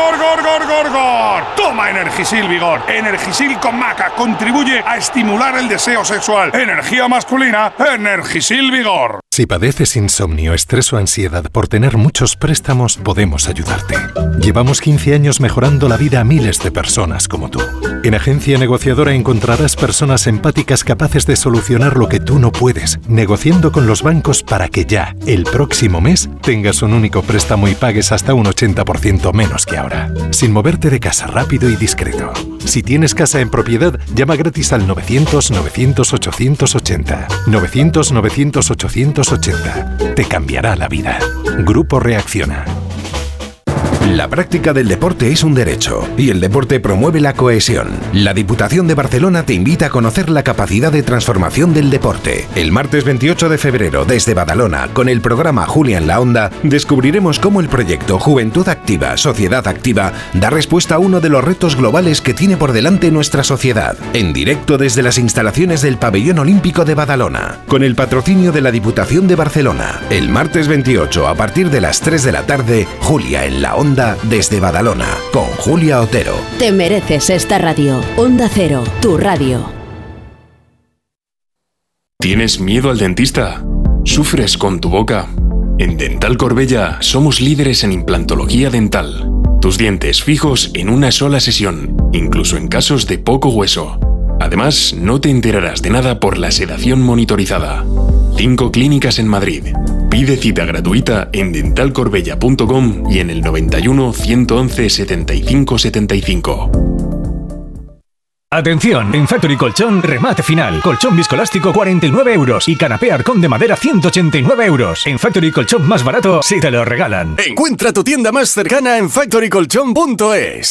¡Vigor, gor, gor, gor, gor, gor, gor! Toma Energisil Vigor. Energisil con maca contribuye a estimular el deseo sexual. Energía masculina, Energisil Vigor. Si padeces insomnio, estrés o ansiedad por tener muchos préstamos, podemos ayudarte. Llevamos 15 años mejorando la vida a miles de personas como tú. En Agencia Negociadora encontrarás personas empáticas capaces de solucionar lo que tú no puedes, negociando con los bancos para que ya, el próximo mes, tengas un único préstamo y pagues hasta un 80% menos que ahora. Sin moverte de casa rápido y discreto. Si tienes casa en propiedad, llama gratis al 900-900-880. 900-900-880. Te cambiará la vida. Grupo Reacciona. La práctica del deporte es un derecho y el deporte promueve la cohesión. La Diputación de Barcelona te invita a conocer la capacidad de transformación del deporte. El martes 28 de febrero desde Badalona, con el programa Julia en la Onda, descubriremos cómo el proyecto Juventud Activa, Sociedad Activa da respuesta a uno de los retos globales que tiene por delante nuestra sociedad. En directo desde las instalaciones del Pabellón Olímpico de Badalona, con el patrocinio de la Diputación de Barcelona. El martes 28 a partir de las 3 de la tarde, Julia en la Onda desde Badalona, con Julia Otero. Te mereces esta radio. Onda Cero, tu radio. ¿Tienes miedo al dentista? ¿Sufres con tu boca? En Dental Corbella somos líderes en implantología dental. Tus dientes fijos en una sola sesión, incluso en casos de poco hueso. Además, no te enterarás de nada por la sedación monitorizada. Cinco clínicas en Madrid. Pide cita gratuita en dentalcorbella.com y en el 91 111 75 75. Atención, en Factory Colchón, remate final. Colchón viscoelástico 49 euros y canapé arcón de madera 189 euros. En Factory Colchón más barato, si te lo regalan. Encuentra tu tienda más cercana en factorycolchón.es.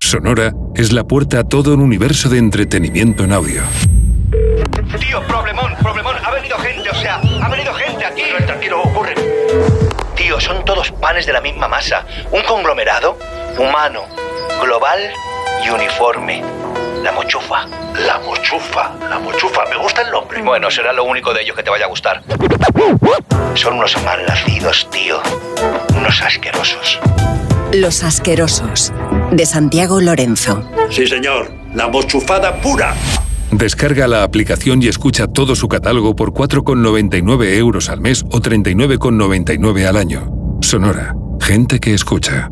Sonora es la puerta a todo un universo de entretenimiento en audio. Tío, problemón, problemón. Ha venido gente, o sea, ha venido gente aquí. tranquilo, ocurre. Tío, son todos panes de la misma masa. Un conglomerado humano, global y uniforme. La mochufa. La mochufa, la mochufa. Me gusta el nombre. Bueno, será lo único de ellos que te vaya a gustar. Son unos mal nacidos, tío. Unos asquerosos. Los asquerosos. De Santiago Lorenzo. Sí, señor. La mochufada pura. Descarga la aplicación y escucha todo su catálogo por 4,99 euros al mes o 39,99 al año. Sonora. Gente que escucha.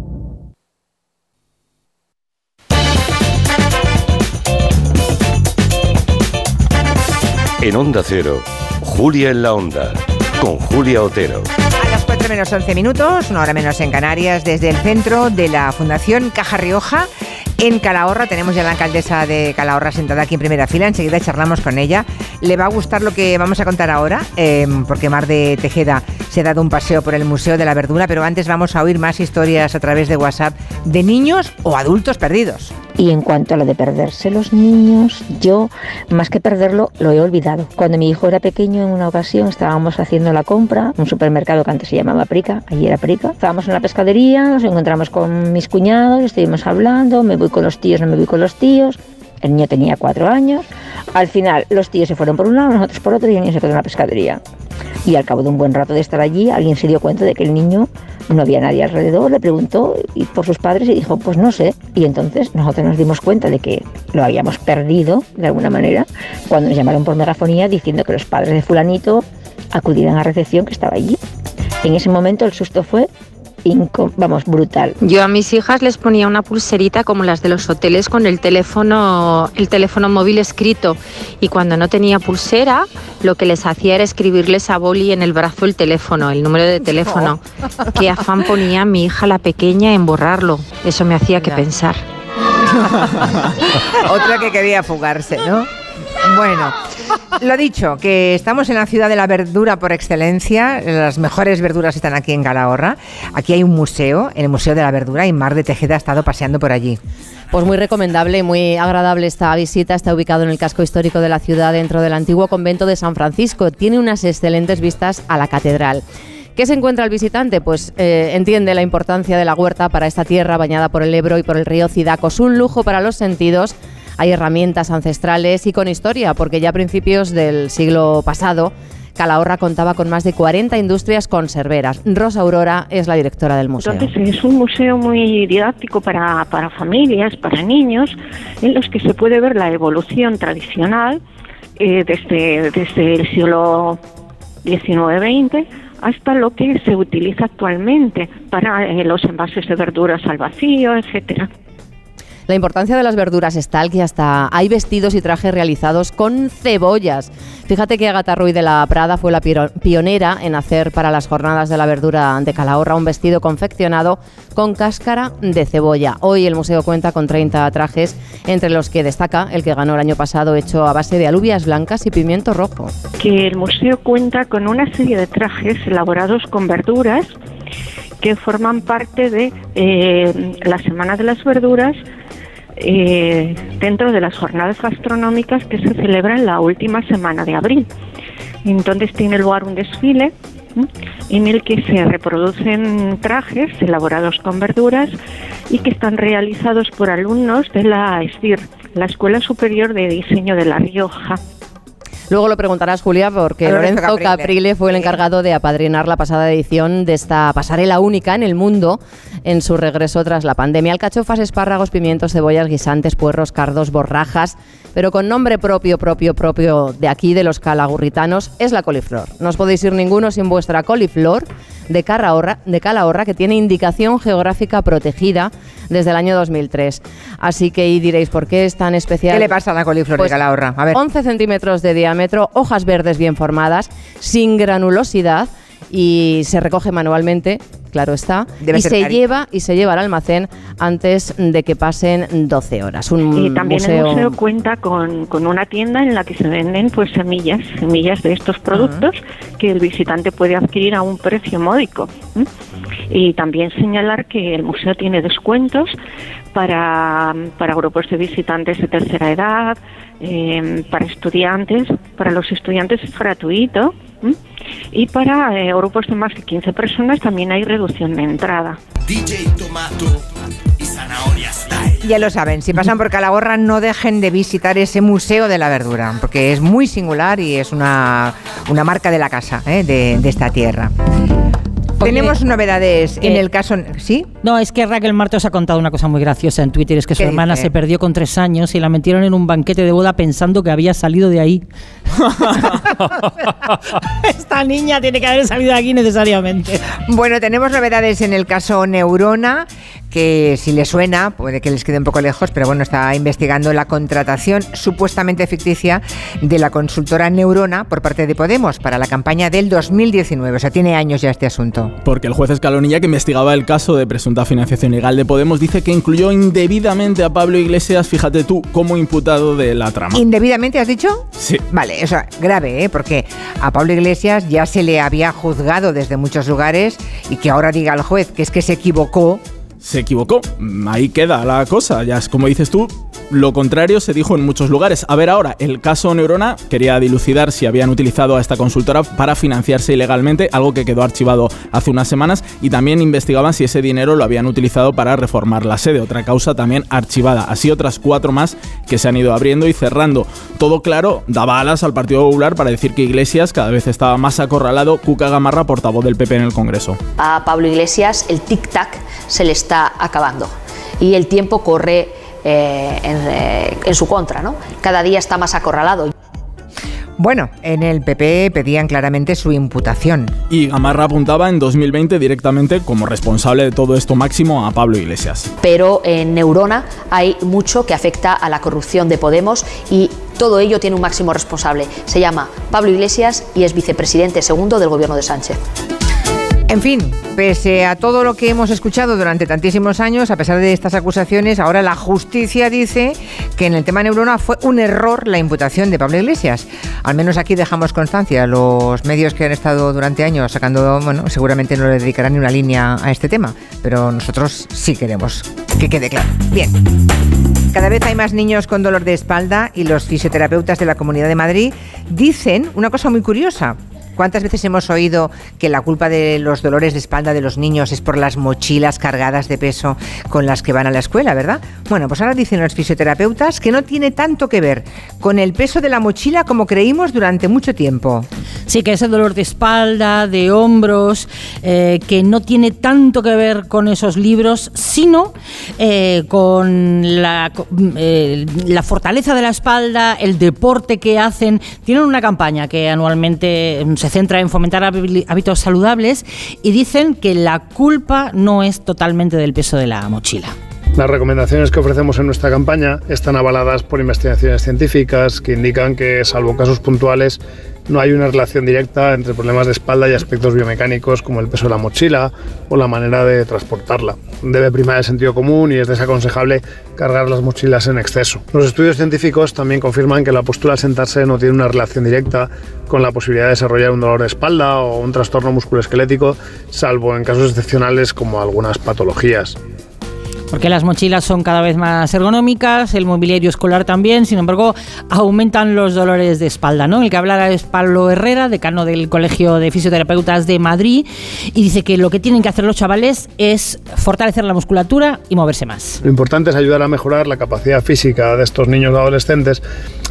En Onda Cero, Julia en la Onda, con Julia Otero. A las 4 menos 11 minutos, una hora menos en Canarias, desde el centro de la Fundación Caja Rioja. En Calahorra tenemos ya la alcaldesa de Calahorra sentada aquí en primera fila. Enseguida charlamos con ella. Le va a gustar lo que vamos a contar ahora, em, porque Mar de Tejeda se ha dado un paseo por el Museo de la Verdura, pero antes vamos a oír más historias a través de WhatsApp de niños o adultos perdidos. Y en cuanto a lo de perderse los niños, yo más que perderlo lo he olvidado. Cuando mi hijo era pequeño en una ocasión estábamos haciendo la compra, un supermercado que antes se llamaba Prica, allí era Prica. Estábamos en la pescadería, nos encontramos con mis cuñados, estuvimos hablando, me voy con los tíos, no me voy con los tíos. El niño tenía cuatro años. Al final los tíos se fueron por un lado, nosotros por otro y el niño se quedó en la pescadería. Y al cabo de un buen rato de estar allí, alguien se dio cuenta de que el niño no había nadie alrededor, le preguntó y por sus padres y dijo, pues no sé. Y entonces nosotros nos dimos cuenta de que lo habíamos perdido de alguna manera cuando nos llamaron por megafonía diciendo que los padres de fulanito acudieran a recepción que estaba allí. En ese momento el susto fue vamos, brutal. Yo a mis hijas les ponía una pulserita como las de los hoteles con el teléfono, el teléfono móvil escrito y cuando no tenía pulsera lo que les hacía era escribirles a boli en el brazo el teléfono, el número de teléfono. Qué afán ponía mi hija la pequeña en borrarlo. Eso me hacía que pensar. Otra que quería fugarse, ¿no? Bueno, lo dicho, que estamos en la ciudad de la verdura por excelencia. Las mejores verduras están aquí en Calahorra. Aquí hay un museo, el Museo de la Verdura, y Mar de Tejeda ha estado paseando por allí. Pues muy recomendable muy agradable esta visita. Está ubicado en el casco histórico de la ciudad, dentro del antiguo convento de San Francisco. Tiene unas excelentes vistas a la catedral. ¿Qué se encuentra el visitante? Pues eh, entiende la importancia de la huerta para esta tierra bañada por el Ebro y por el río Cidacos. Un lujo para los sentidos. Hay herramientas ancestrales y con historia, porque ya a principios del siglo pasado Calahorra contaba con más de 40 industrias conserveras. Rosa Aurora es la directora del museo. Entonces es un museo muy didáctico para, para familias, para niños, en los que se puede ver la evolución tradicional eh, desde, desde el siglo XIX-XX hasta lo que se utiliza actualmente para eh, los envases de verduras al vacío, etcétera. La importancia de las verduras es tal que hasta hay vestidos y trajes realizados con cebollas. Fíjate que Agatha Ruiz de la Prada fue la pionera en hacer para las jornadas de la verdura de Calahorra un vestido confeccionado con cáscara de cebolla. Hoy el museo cuenta con 30 trajes, entre los que destaca el que ganó el año pasado hecho a base de alubias blancas y pimiento rojo. que el museo cuenta con una serie de trajes elaborados con verduras que forman parte de eh, la Semana de las Verduras eh, dentro de las jornadas gastronómicas que se celebran la última semana de abril. Entonces tiene lugar un desfile en el que se reproducen trajes elaborados con verduras y que están realizados por alumnos de la ESDIR, la Escuela Superior de Diseño de La Rioja. Luego lo preguntarás, Julia, porque Lorenzo Caprile. Caprile fue el encargado de apadrinar la pasada edición de esta pasarela única en el mundo en su regreso tras la pandemia. Alcachofas, espárragos, pimientos, cebollas, guisantes, puerros, cardos, borrajas pero con nombre propio, propio, propio de aquí, de los calagurritanos, es la coliflor. No os podéis ir ninguno sin vuestra coliflor de Calahorra, de Calahorra que tiene indicación geográfica protegida desde el año 2003. Así que y diréis, ¿por qué es tan especial? ¿Qué le pasa a la coliflor Pues de Calahorra? A ver. 11 centímetros de diámetro, hojas verdes bien formadas, sin granulosidad y se recoge manualmente, claro está, Debe y se cari- lleva y se lleva al almacén antes de que pasen 12 horas. Un Y también museo, el museo cuenta con, con una tienda en la que se venden pues semillas, semillas de estos productos que el visitante puede adquirir a un precio módico. Y también señalar que el museo tiene descuentos para, para grupos de visitantes de tercera edad, eh, para estudiantes, para los estudiantes es gratuito. Y para eh, grupos de más de 15 personas también hay reducción de entrada. DJ Tomato y Zanahoria Style. Ya lo saben, si pasan por Calahorra no dejen de visitar ese Museo de la Verdura, porque es muy singular y es una, una marca de la casa, ¿eh? de, de esta tierra. Tenemos novedades en el caso... ¿Sí? No, es que Raquel Martos ha contado una cosa muy graciosa en Twitter, es que su ¿Qué hermana dice? se perdió con tres años y la metieron en un banquete de boda pensando que había salido de ahí. Esta niña tiene que haber salido de aquí necesariamente. Bueno, tenemos novedades en el caso Neurona, que si le suena, puede que les quede un poco lejos, pero bueno, está investigando la contratación supuestamente ficticia de la consultora Neurona por parte de Podemos para la campaña del 2019. O sea, tiene años ya este asunto. Porque el juez Escalonilla, que investigaba el caso de presunta financiación ilegal de Podemos, dice que incluyó indebidamente a Pablo Iglesias, fíjate tú, como imputado de la trama. ¿Indebidamente has dicho? Sí. Vale, o sea, grave, ¿eh? porque a Pablo Iglesias ya se le había juzgado desde muchos lugares y que ahora diga al juez que es que se equivocó. Se equivocó. Ahí queda la cosa. Ya es como dices tú, lo contrario se dijo en muchos lugares. A ver ahora, el caso Neurona quería dilucidar si habían utilizado a esta consultora para financiarse ilegalmente, algo que quedó archivado hace unas semanas, y también investigaban si ese dinero lo habían utilizado para reformar la sede, otra causa también archivada. Así otras cuatro más que se han ido abriendo y cerrando. Todo claro, daba alas al Partido Popular para decir que Iglesias cada vez estaba más acorralado. Cuca Gamarra, portavoz del PP en el Congreso. a Pablo Iglesias el tic-tac se le está acabando y el tiempo corre eh, en, eh, en su contra. ¿no? Cada día está más acorralado. Bueno, en el PP pedían claramente su imputación. Y Gamarra apuntaba en 2020 directamente como responsable de todo esto máximo a Pablo Iglesias. Pero en Neurona hay mucho que afecta a la corrupción de Podemos y todo ello tiene un máximo responsable. Se llama Pablo Iglesias y es vicepresidente segundo del gobierno de Sánchez. En fin, pese a todo lo que hemos escuchado durante tantísimos años, a pesar de estas acusaciones, ahora la justicia dice que en el tema Neurona fue un error la imputación de Pablo Iglesias. Al menos aquí dejamos constancia. Los medios que han estado durante años sacando, bueno, seguramente no le dedicarán ni una línea a este tema, pero nosotros sí queremos que quede claro. Bien. Cada vez hay más niños con dolor de espalda y los fisioterapeutas de la Comunidad de Madrid dicen una cosa muy curiosa. ¿Cuántas veces hemos oído que la culpa de los dolores de espalda de los niños es por las mochilas cargadas de peso con las que van a la escuela, verdad? Bueno, pues ahora dicen los fisioterapeutas que no tiene tanto que ver con el peso de la mochila como creímos durante mucho tiempo. Sí, que ese dolor de espalda, de hombros, eh, que no tiene tanto que ver con esos libros, sino eh, con la, co- eh, la fortaleza de la espalda, el deporte que hacen. Tienen una campaña que anualmente mm, se centra en fomentar hábitos saludables y dicen que la culpa no es totalmente del peso de la mochila. Las recomendaciones que ofrecemos en nuestra campaña están avaladas por investigaciones científicas que indican que, salvo casos puntuales, no hay una relación directa entre problemas de espalda y aspectos biomecánicos como el peso de la mochila o la manera de transportarla. Debe primar el sentido común y es desaconsejable cargar las mochilas en exceso. Los estudios científicos también confirman que la postura al sentarse no tiene una relación directa con la posibilidad de desarrollar un dolor de espalda o un trastorno musculoesquelético, salvo en casos excepcionales como algunas patologías. Porque las mochilas son cada vez más ergonómicas, el mobiliario escolar también, sin embargo, aumentan los dolores de espalda, ¿no? El que hablara es Pablo Herrera, decano del Colegio de Fisioterapeutas de Madrid, y dice que lo que tienen que hacer los chavales es fortalecer la musculatura y moverse más. Lo importante es ayudar a mejorar la capacidad física de estos niños adolescentes,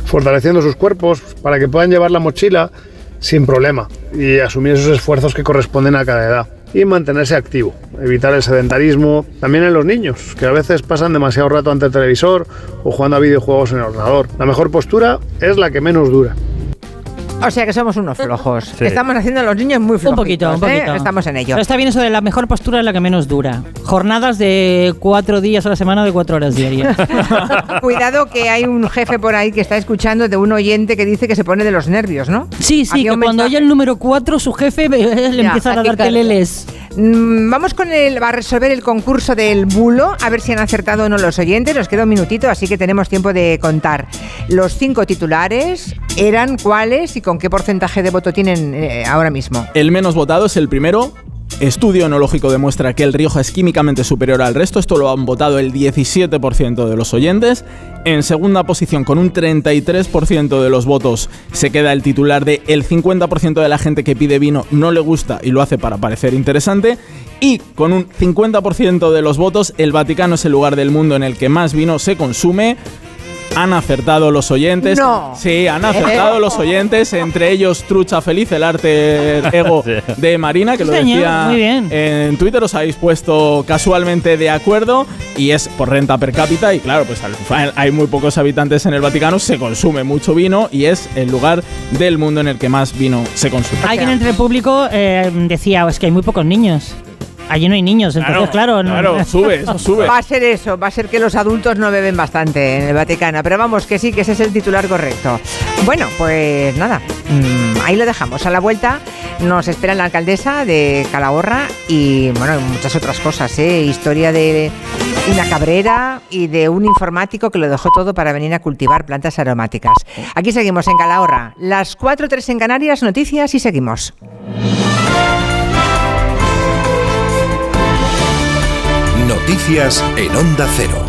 fortaleciendo sus cuerpos para que puedan llevar la mochila sin problema y asumir esos esfuerzos que corresponden a cada edad. Y mantenerse activo, evitar el sedentarismo, también en los niños, que a veces pasan demasiado rato ante el televisor o jugando a videojuegos en el ordenador. La mejor postura es la que menos dura. O sea que somos unos flojos. Estamos haciendo a los niños muy flojos. Un poquito, un poquito. Estamos en ello. Pero está bien eso de la mejor postura es la que menos dura. Jornadas de cuatro días a la semana de cuatro horas diarias. Cuidado que hay un jefe por ahí que está escuchando de un oyente que dice que se pone de los nervios, ¿no? Sí, sí, que cuando oye el número cuatro, su jefe eh, le Ya, empieza a dar teleles. Mm, Vamos con el, a resolver el concurso del bulo, a ver si han acertado o no los oyentes. Nos queda un minutito, así que tenemos tiempo de contar. Los cinco titulares eran cuáles y con qué porcentaje de voto tienen eh, ahora mismo. El menos votado es el primero. Estudio enológico demuestra que el Rioja es químicamente superior al resto. Esto lo han votado el 17% de los oyentes. En segunda posición, con un 33% de los votos, se queda el titular de el 50% de la gente que pide vino no le gusta y lo hace para parecer interesante. Y con un 50% de los votos, el Vaticano es el lugar del mundo en el que más vino se consume. Han acertado los oyentes. No. Sí, han acertado los oyentes, entre ellos Trucha Feliz, el arte ego de Marina, que lo Sí, decía bien. en Twitter, os habéis puesto casualmente de acuerdo y es por renta per cápita y claro, pues al final hay muy pocos habitantes en el Vaticano, se consume mucho vino y es el lugar del mundo en el que más vino se consume. Alguien entre el público eh, decía, es que hay muy pocos niños. Allí no hay niños, entonces claro. no- Claro, sube, eso sube. Va a ser eso, va a ser que los adultos no beben bastante en el Vaticano, pero vamos, que sí, que ese es el titular correcto. Bueno, pues nada, mm, ahí lo dejamos. A la vuelta nos espera la alcaldesa de Calahorra y bueno, muchas otras cosas, ¿eh? Historia de una cabrera y de un informático que lo dejó todo para venir a cultivar plantas aromáticas. Aquí seguimos en Calahorra, las 4.3 en Canarias, noticias y seguimos. Noticias en Onda Cero.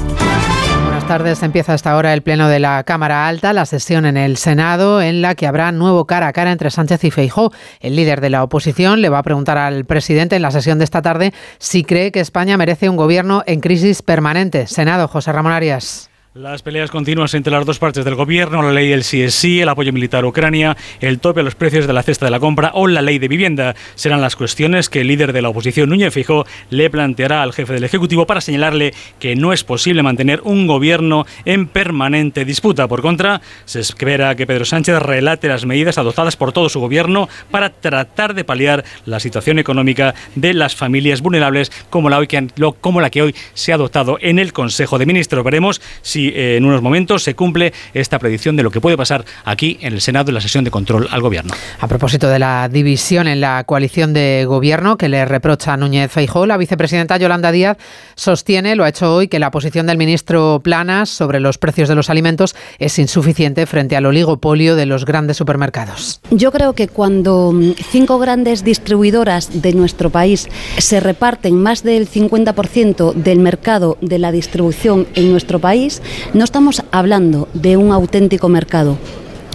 Buenas tardes. Empieza hasta ahora el pleno de la Cámara Alta, la sesión en el Senado, en la que habrá nuevo cara a cara entre Sánchez y Feijó. El líder de la oposición le va a preguntar al presidente en la sesión de esta tarde si cree que España merece un gobierno en crisis permanente. Senado, José Ramón Arias. Las peleas continuas entre las dos partes del gobierno, la ley del CSI, el apoyo militar a Ucrania, el tope a los precios de la cesta de la compra o la ley de vivienda serán las cuestiones que el líder de la oposición, Núñez Fijó, le planteará al jefe del Ejecutivo para señalarle que no es posible mantener un gobierno en permanente disputa. Por contra, se espera que Pedro Sánchez relate las medidas adoptadas por todo su gobierno para tratar de paliar la situación económica de las familias vulnerables como la, que como la que hoy se ha adoptado en el Consejo de Ministros. Veremos si eh, en unos momentos se cumple esta predicción de lo que puede pasar aquí en el Senado en la sesión de control al Gobierno. A propósito de la división en la coalición de gobierno que le reprocha a Núñez Feijó, la vicepresidenta Yolanda Díaz sostiene, lo ha hecho hoy, que la posición del ministro Planas sobre los precios de los alimentos es insuficiente frente al oligopolio de los grandes supermercados. Yo creo que cuando mm, cinco grandes distribuidoras de nuestro país se reparten más del 50% del mercado de la distribución en nuestro país, no estamos hablando de un auténtico mercado.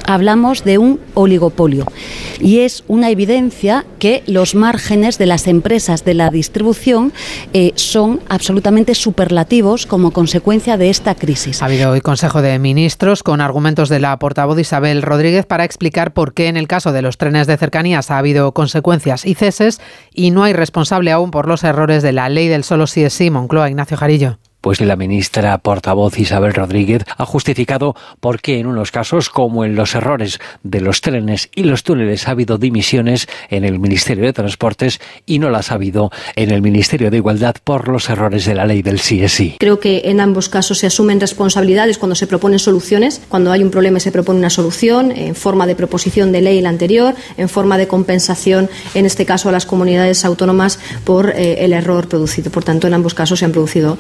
Hablamos de un oligopolio y es una evidencia que los márgenes de las empresas de la distribución eh, son absolutamente superlativos como consecuencia de esta crisis. Ha habido hoy Consejo de Ministros con argumentos de la portavoz Isabel Rodríguez para explicar por qué en el caso de los trenes de cercanías ha habido consecuencias y ceses y no hay responsable aún por los errores de la ley del solo sí es Moncloa, Ignacio Jarillo. Pues la ministra portavoz Isabel Rodríguez ha justificado por qué en unos casos, como en los errores de los trenes y los túneles, ha habido dimisiones en el Ministerio de Transportes y no las ha habido en el Ministerio de Igualdad por los errores de la ley del sí. Creo que en ambos casos se asumen responsabilidades cuando se proponen soluciones. Cuando hay un problema se propone una solución en forma de proposición de ley la anterior, en forma de compensación, en este caso a las comunidades autónomas por eh, el error producido. Por tanto, en ambos casos se han producido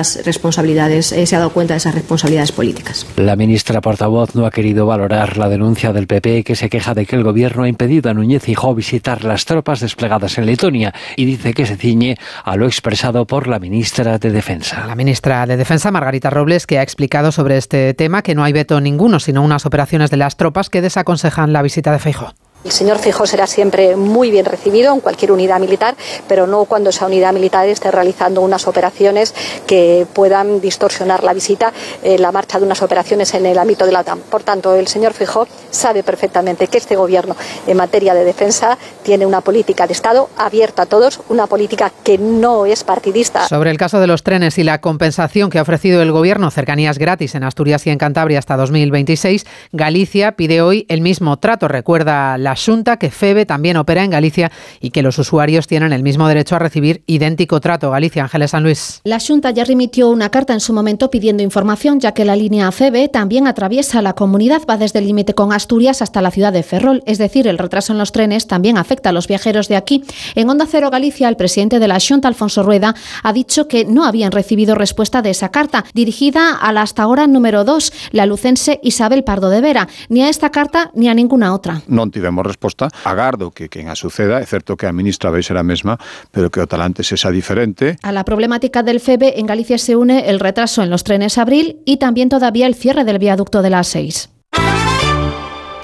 esas responsabilidades, eh, se ha dado cuenta de esas responsabilidades políticas. La ministra portavoz no ha querido valorar la denuncia del PP que se queja de que el gobierno ha impedido a Núñez Feijóo visitar las tropas desplegadas en Letonia y dice que se ciñe a lo expresado por la ministra de Defensa. La ministra de Defensa, Margarita Robles, que ha explicado sobre este tema que no hay veto ninguno, sino unas operaciones de las tropas que desaconsejan la visita de Feijóo. El señor Fijó será siempre muy bien recibido en cualquier unidad militar, pero no cuando esa unidad militar esté realizando unas operaciones que puedan distorsionar la visita, eh, la marcha de unas operaciones en el ámbito de la OTAN. Por tanto, el señor Fijó sabe perfectamente que este gobierno en materia de defensa tiene una política de Estado abierta a todos, una política que no es partidista. Sobre el caso de los trenes y la compensación que ha ofrecido el gobierno, cercanías gratis en Asturias y en Cantabria hasta 2026, Galicia pide hoy el mismo trato. Recuerda la Junta que FEBE también opera en Galicia y que los usuarios tienen el mismo derecho a recibir idéntico trato. Galicia, Ángeles San Luis. La Junta ya remitió una carta en su momento pidiendo información, ya que la línea FEBE también atraviesa la comunidad, va desde el límite con Asturias hasta la ciudad de Ferrol. Es decir, el retraso en los trenes también afecta a los viajeros de aquí. En Onda Cero Galicia, el presidente de la Junta, Alfonso Rueda, ha dicho que no habían recibido respuesta de esa carta, dirigida a la hasta ahora número 2, la lucense Isabel Pardo de Vera, ni a esta carta ni a ninguna otra. Non tivemos resposta. Agardo que quen a suceda, é certo que a ministra vai ser a mesma, pero que o talante sexa diferente. A la problemática del FEBE en Galicia se une el retraso en los trenes abril y también todavía el cierre del viaducto de la A6.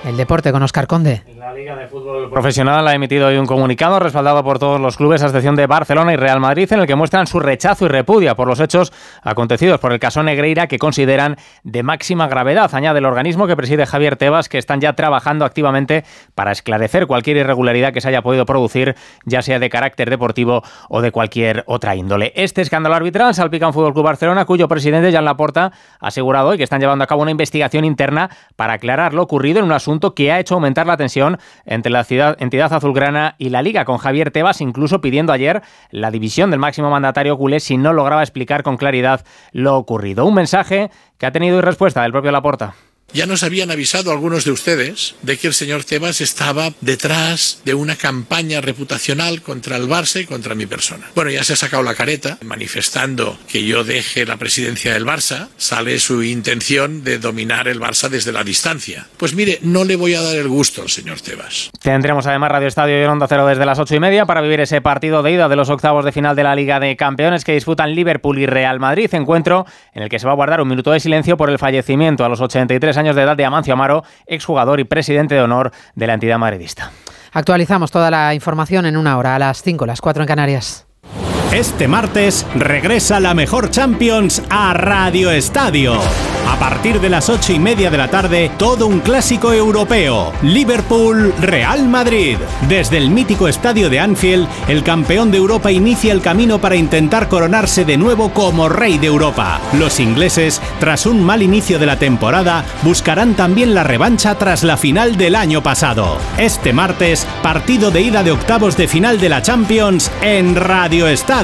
El deporte con Oscar Conde. La Liga de Fútbol Profesional ha emitido hoy un comunicado respaldado por todos los clubes, a excepción de Barcelona y Real Madrid, en el que muestran su rechazo y repudia por los hechos acontecidos por el caso Negreira, que consideran de máxima gravedad. Añade el organismo que preside Javier Tebas, que están ya trabajando activamente para esclarecer cualquier irregularidad que se haya podido producir, ya sea de carácter deportivo o de cualquier otra índole. Este escándalo arbitral salpica un Fútbol Club Barcelona, cuyo presidente, Jan Laporta, ha asegurado hoy que están llevando a cabo una investigación interna para aclarar lo ocurrido en un asunto que ha hecho aumentar la tensión entre la ciudad, entidad azulgrana y la liga, con Javier Tebas incluso pidiendo ayer la división del máximo mandatario culé si no lograba explicar con claridad lo ocurrido. Un mensaje que ha tenido respuesta del propio Laporta. Ya nos habían avisado algunos de ustedes de que el señor Tebas estaba detrás de una campaña reputacional contra el Barça y contra mi persona. Bueno, ya se ha sacado la careta manifestando que yo deje la presidencia del Barça. Sale su intención de dominar el Barça desde la distancia. Pues mire, no le voy a dar el gusto al señor Tebas. Tendremos además Radio Estadio y Onda Cero desde las ocho y media para vivir ese partido de ida de los octavos de final de la Liga de Campeones que disputan Liverpool y Real Madrid. Encuentro en el que se va a guardar un minuto de silencio por el fallecimiento a los 83 años de edad de Amancio Amaro, exjugador y presidente de honor de la entidad madridista. Actualizamos toda la información en una hora, a las 5, las 4 en Canarias. Este martes regresa la mejor Champions a Radio Estadio. A partir de las ocho y media de la tarde, todo un clásico europeo. Liverpool-Real Madrid. Desde el mítico estadio de Anfield, el campeón de Europa inicia el camino para intentar coronarse de nuevo como rey de Europa. Los ingleses, tras un mal inicio de la temporada, buscarán también la revancha tras la final del año pasado. Este martes, partido de ida de octavos de final de la Champions en Radio Estadio,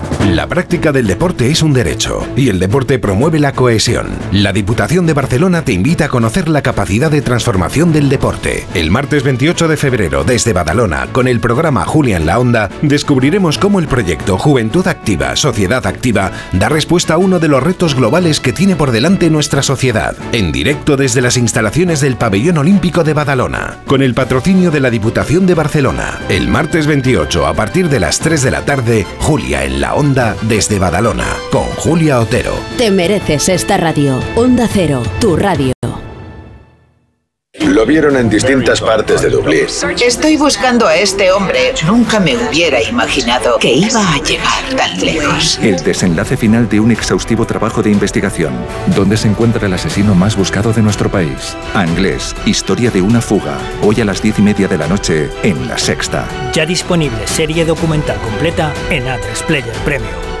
La práctica del deporte es un derecho y el deporte promueve la cohesión. La Diputación de Barcelona te invita a conocer la capacidad de transformación del deporte. El martes 28 de febrero, desde Badalona, con el programa Julia en la Onda, descubriremos cómo el proyecto Juventud Activa, Sociedad Activa da respuesta a uno de los retos globales que tiene por delante nuestra sociedad. En directo desde las instalaciones del Pabellón Olímpico de Badalona, con el patrocinio de la Diputación de Barcelona. El martes 28, a partir de las 3 de la tarde, Julia en la Onda desde Badalona, con Julia Otero. Te mereces esta radio. Onda Cero, tu radio. Lo vieron en distintas partes de Dublín. Estoy buscando a este hombre. Nunca me hubiera imaginado que iba a llegar tan lejos. El desenlace final de un exhaustivo trabajo de investigación. ¿Dónde se encuentra el asesino más buscado de nuestro país? Anglés, historia de una fuga. Hoy a las diez y media de la noche en La Sexta. Ya disponible serie documental completa en A3 Player Premium.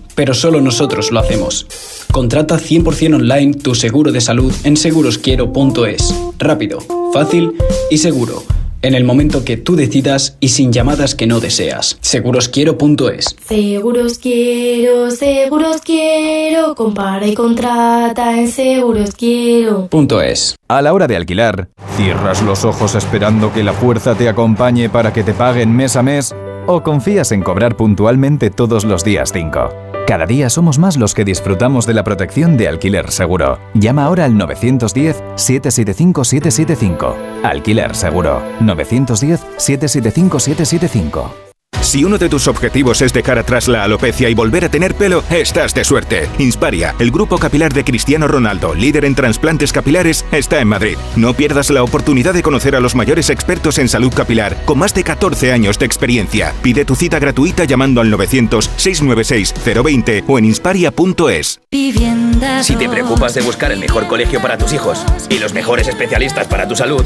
pero solo nosotros lo hacemos. Contrata 100% online tu seguro de salud en segurosquiero.es. Rápido, fácil y seguro. En el momento que tú decidas y sin llamadas que no deseas. Segurosquiero.es. Seguros quiero, seguros quiero, compara y contrata en seguros quiero. Punto es. A la hora de alquilar, ¿cierras los ojos esperando que la fuerza te acompañe para que te paguen mes a mes? ¿O confías en cobrar puntualmente todos los días 5? Cada día somos más los que disfrutamos de la protección de alquiler seguro. Llama ahora al 910-775-775. Alquiler seguro. 910-775-775. Si uno de tus objetivos es dejar atrás la alopecia y volver a tener pelo, estás de suerte. Insparia, el grupo capilar de Cristiano Ronaldo, líder en trasplantes capilares, está en Madrid. No pierdas la oportunidad de conocer a los mayores expertos en salud capilar, con más de 14 años de experiencia. Pide tu cita gratuita llamando al 900-696-020 o en insparia.es. Si te preocupas de buscar el mejor colegio para tus hijos y los mejores especialistas para tu salud,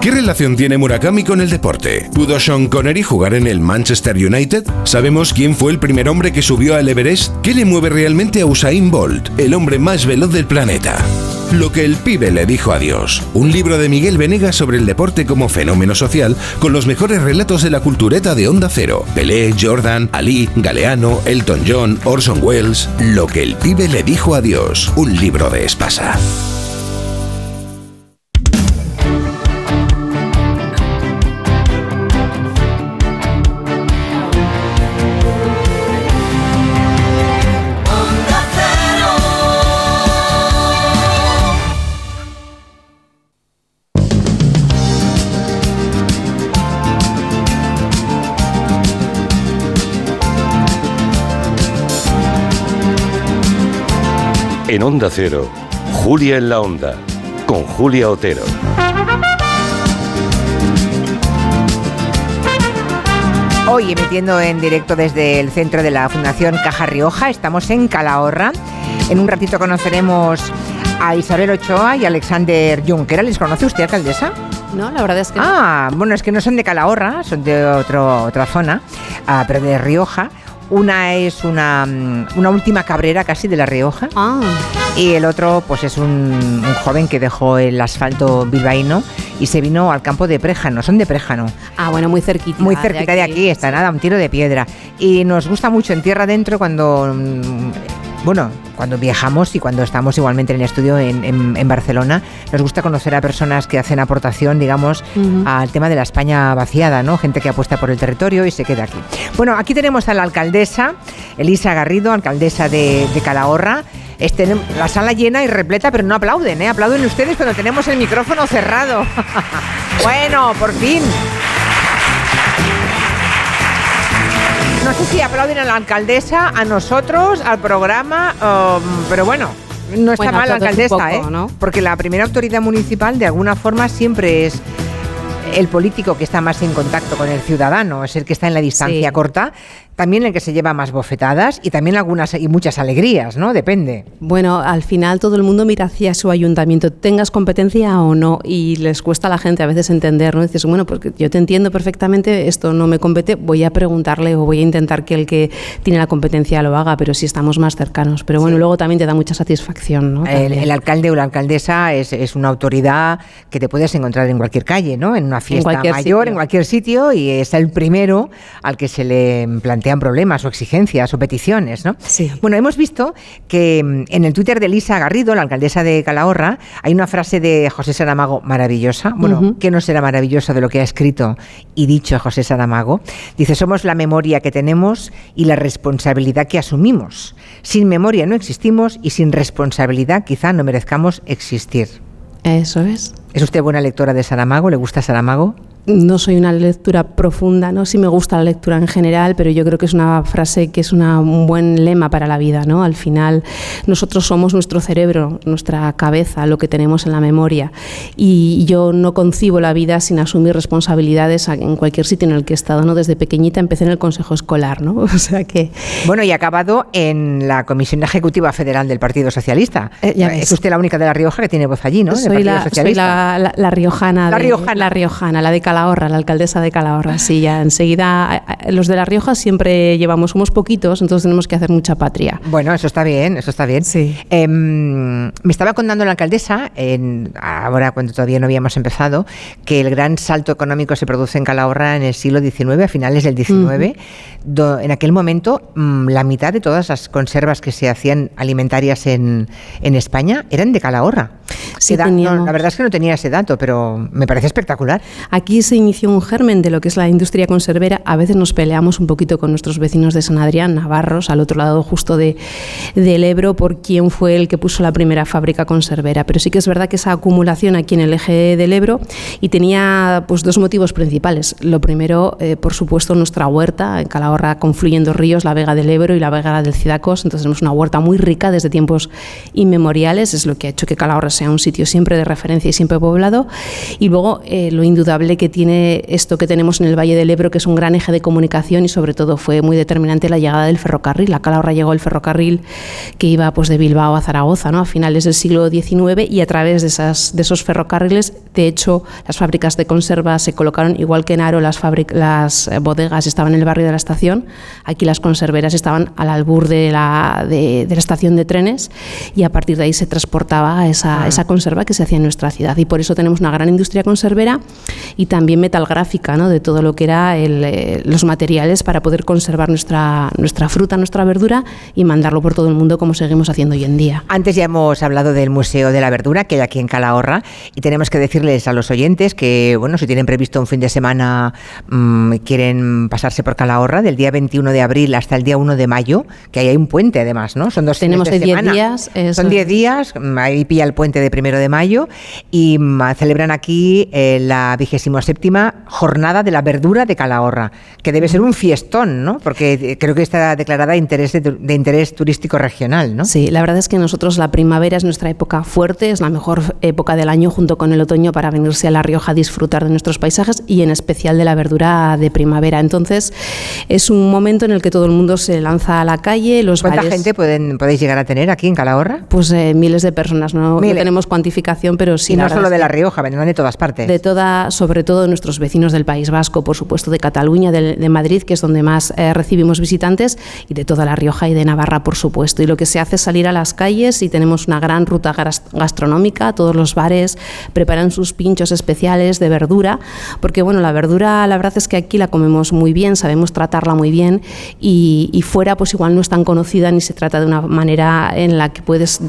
¿Qué relación tiene Murakami con el deporte? ¿Pudo Sean Connery jugar en el Manchester United? ¿Sabemos quién fue el primer hombre que subió al Everest? ¿Qué le mueve realmente a Usain Bolt, el hombre más veloz del planeta? Lo que el pibe le dijo a Dios. Un libro de Miguel Venegas sobre el deporte como fenómeno social, con los mejores relatos de la cultureta de Onda Cero. Pelé, Jordan, Ali, Galeano, Elton John, Orson Welles. Lo que el pibe le dijo a Dios. Un libro de Espasa. En Onda Cero, Julia en la Onda, con Julia Otero. Hoy emitiendo en directo desde el centro de la Fundación Caja Rioja, estamos en Calahorra. En un ratito conoceremos a Isabel Ochoa y Alexander Juncker. ¿Les conoce usted, alcaldesa? No, la verdad es que no. Ah, bueno, es que no son de Calahorra, son de otro, otra zona, ah, pero de Rioja. Una es una, mm, una última cabrera casi de La Rioja. Ah. Y el otro, pues es un, un joven que dejó el asfalto bilbaíno y se vino al campo de Préjano. Son de Préjano. Ah, bueno, muy cerquita. Muy cerquita de aquí, está nada, un tiro de piedra. Y nos gusta mucho en tierra adentro cuando. Bueno, cuando viajamos y cuando estamos igualmente en el estudio en, en- en Barcelona, nos gusta conocer a personas que hacen aportación, digamos, al tema de la España vaciada, ¿no? Gente que apuesta por el territorio y se queda aquí. Bueno, aquí tenemos a la alcaldesa, Elisa Garrido, alcaldesa de, de Calahorra. Este, la sala llena y repleta, pero no aplauden, ¿eh? Aplauden ustedes cuando tenemos el micrófono cerrado. bueno, por fin. No sé si aplauden a la alcaldesa, a nosotros, al programa, um, pero bueno, No está Bueno, mal la alcaldesa, poco, ¿eh? ¿no? Porque la primera autoridad municipal de alguna forma siempre es el político que está más en contacto con el ciudadano, es el que está en la distancia Sí. corta, también el que se lleva más bofetadas y también algunas y muchas alegrías, ¿no? Depende. Bueno, al final todo el mundo mira hacia su ayuntamiento, tengas competencia o no, y les cuesta a la gente a veces entender, ¿no? Dices, bueno, porque yo te entiendo perfectamente, esto no me compete, voy a preguntarle o voy a intentar que el que tiene la competencia lo haga, pero si estamos más cercanos. Pero bueno, luego también te da mucha satisfacción, ¿no? El, el alcalde o la alcaldesa es, es una autoridad que te puedes encontrar en cualquier calle, ¿no? En una fiesta cualquier mayor, sitio. en cualquier sitio, y es el primero al que se le plantean problemas o exigencias o peticiones, ¿no? Bueno, hemos visto que mm, en el Twitter de Lisa Garrido, la alcaldesa de Calahorra, hay una frase de José Saramago maravillosa. Bueno, Ujú. ¿qué no será maravilloso de lo que ha escrito y dicho José Saramago? Dice, somos la memoria que tenemos y la responsabilidad que asumimos. Sin memoria no existimos y sin responsabilidad quizá no merezcamos existir. Eso es. ¿Es usted buena lectora de Saramago? ¿Le gusta Saramago? No soy una lectura profunda, ¿no? Sí me gusta la lectura en general, pero yo creo que es una frase que es una- un buen lema para la vida, ¿no? Al final, nosotros somos nuestro cerebro, nuestra cabeza, lo que tenemos en la memoria. Y yo no concibo la vida sin asumir responsabilidades en cualquier sitio en el que he estado, ¿no? Desde pequeñita empecé en el Consejo Escolar, ¿no? O sea que... Bueno, y acabado en la Comisión Ejecutiva Federal del Partido Socialista. Eh, ya es usted la única de La Rioja que tiene voz allí, ¿no? Soy, la, soy la, la- la riojana, La de- riojana. la riojana, la de Calahorra, la alcaldesa de Calahorra. Sí, ya enseguida, los de La Rioja siempre llevamos, somos poquitos, entonces tenemos que hacer mucha patria. Bueno, eso está bien, eso está bien. Em, me estaba contando la alcaldesa, en- ahora cuando todavía no habíamos empezado, que el gran salto económico se produce en Calahorra en el siglo XIX, a finales del XIX. Do- en aquel momento, mm, la mitad de todas las conservas que se hacían alimentarias en, en España eran de Calahorra. Sí, da- no, la verdad es que no tenía ese dato, pero me parece espectacular. Aquí se inició un germen de lo que es la industria conservera. A veces nos peleamos un poquito con nuestros vecinos de San Adrián, navarros, al otro lado justo de, del Ebro, por quién fue el que puso la primera fábrica conservera. Pero sí que es verdad que esa acumulación aquí en el eje del Ebro y tenía pues dos motivos principales. Lo primero, eh, por supuesto, nuestra huerta. En Calahorra confluyen dos ríos, la Vega del Ebro y la Vega del Cidacos. Entonces tenemos una huerta muy rica desde tiempos inmemoriales. Es lo que ha hecho que Calahorra sea un sitio siempre de referencia y siempre poblado. Y luego eh, lo indudable que tiene esto que tenemos en el Valle del Ebro, que es un gran eje de comunicación y sobre todo fue muy determinante la llegada del ferrocarril. A Calahorra llegó el ferrocarril que iba pues de Bilbao a Zaragoza, ¿no? A finales del siglo XIX y a través de, esas, de esos ferrocarriles, de hecho, las fábricas de conservas se colocaron igual que en Aro, las, las eh, bodegas estaban en el barrio de la estación, aquí las conserveras estaban al albur de la, de, de la estación de trenes y a partir de ahí se transportaba esa, esa conserva que se hacía en nuestra ciudad y por eso tenemos una gran industria conservera y también metalgráfica, ¿no? de todo lo que era el, eh, los materiales para poder conservar nuestra, nuestra fruta, nuestra verdura y mandarlo por todo el mundo como seguimos haciendo hoy en día. Antes ya hemos hablado del Museo de la Verdura que hay aquí en Calahorra y tenemos que decirles a los oyentes que, bueno, si tienen previsto un fin de semana, mm, quieren pasarse por Calahorra del día 21 de abril hasta el día 1 de mayo, que ahí hay un puente además, ¿no? Son dos Tenemos de ahí 10 semana. días, eso Son 10 es. días, mm, ahí pilla el puente de primero de mayo y mm, celebran aquí eh, la vigésimo séptima jornada de la verdura de Calahorra, que debe ser un fiestón, ¿no? Porque eh, creo que está declarada interés de, de interés turístico regional, ¿no? Sí, la verdad es que nosotros la primavera es nuestra época fuerte, es la mejor época del año junto con el otoño para venirse a La Rioja a disfrutar de nuestros paisajes y en especial de la verdura de primavera. Entonces es un momento en el que todo el mundo se lanza a la calle, los ¿Cuánta bares- gente pueden, podéis llegar a tener aquí en Calahorra? Pues eh, miles de personas, no, no tenemos cuantificación, pero sí. y no solo de La Rioja, vendrán de todas partes. de toda, sobre todo de nuestros vecinos del País Vasco, por supuesto de Cataluña, de, Madrid, que es donde más eh, recibimos visitantes, y de toda La Rioja y de Navarra, por supuesto. Y lo que se hace es salir a las calles y tenemos una gran ruta gastronómica, todos los bares preparan sus pinchos especiales de verdura, porque bueno, la verdura la verdad es que aquí la comemos muy bien, sabemos tratarla muy bien y fuera pues igual no es tan conocida ni se trata de una manera en la que puedes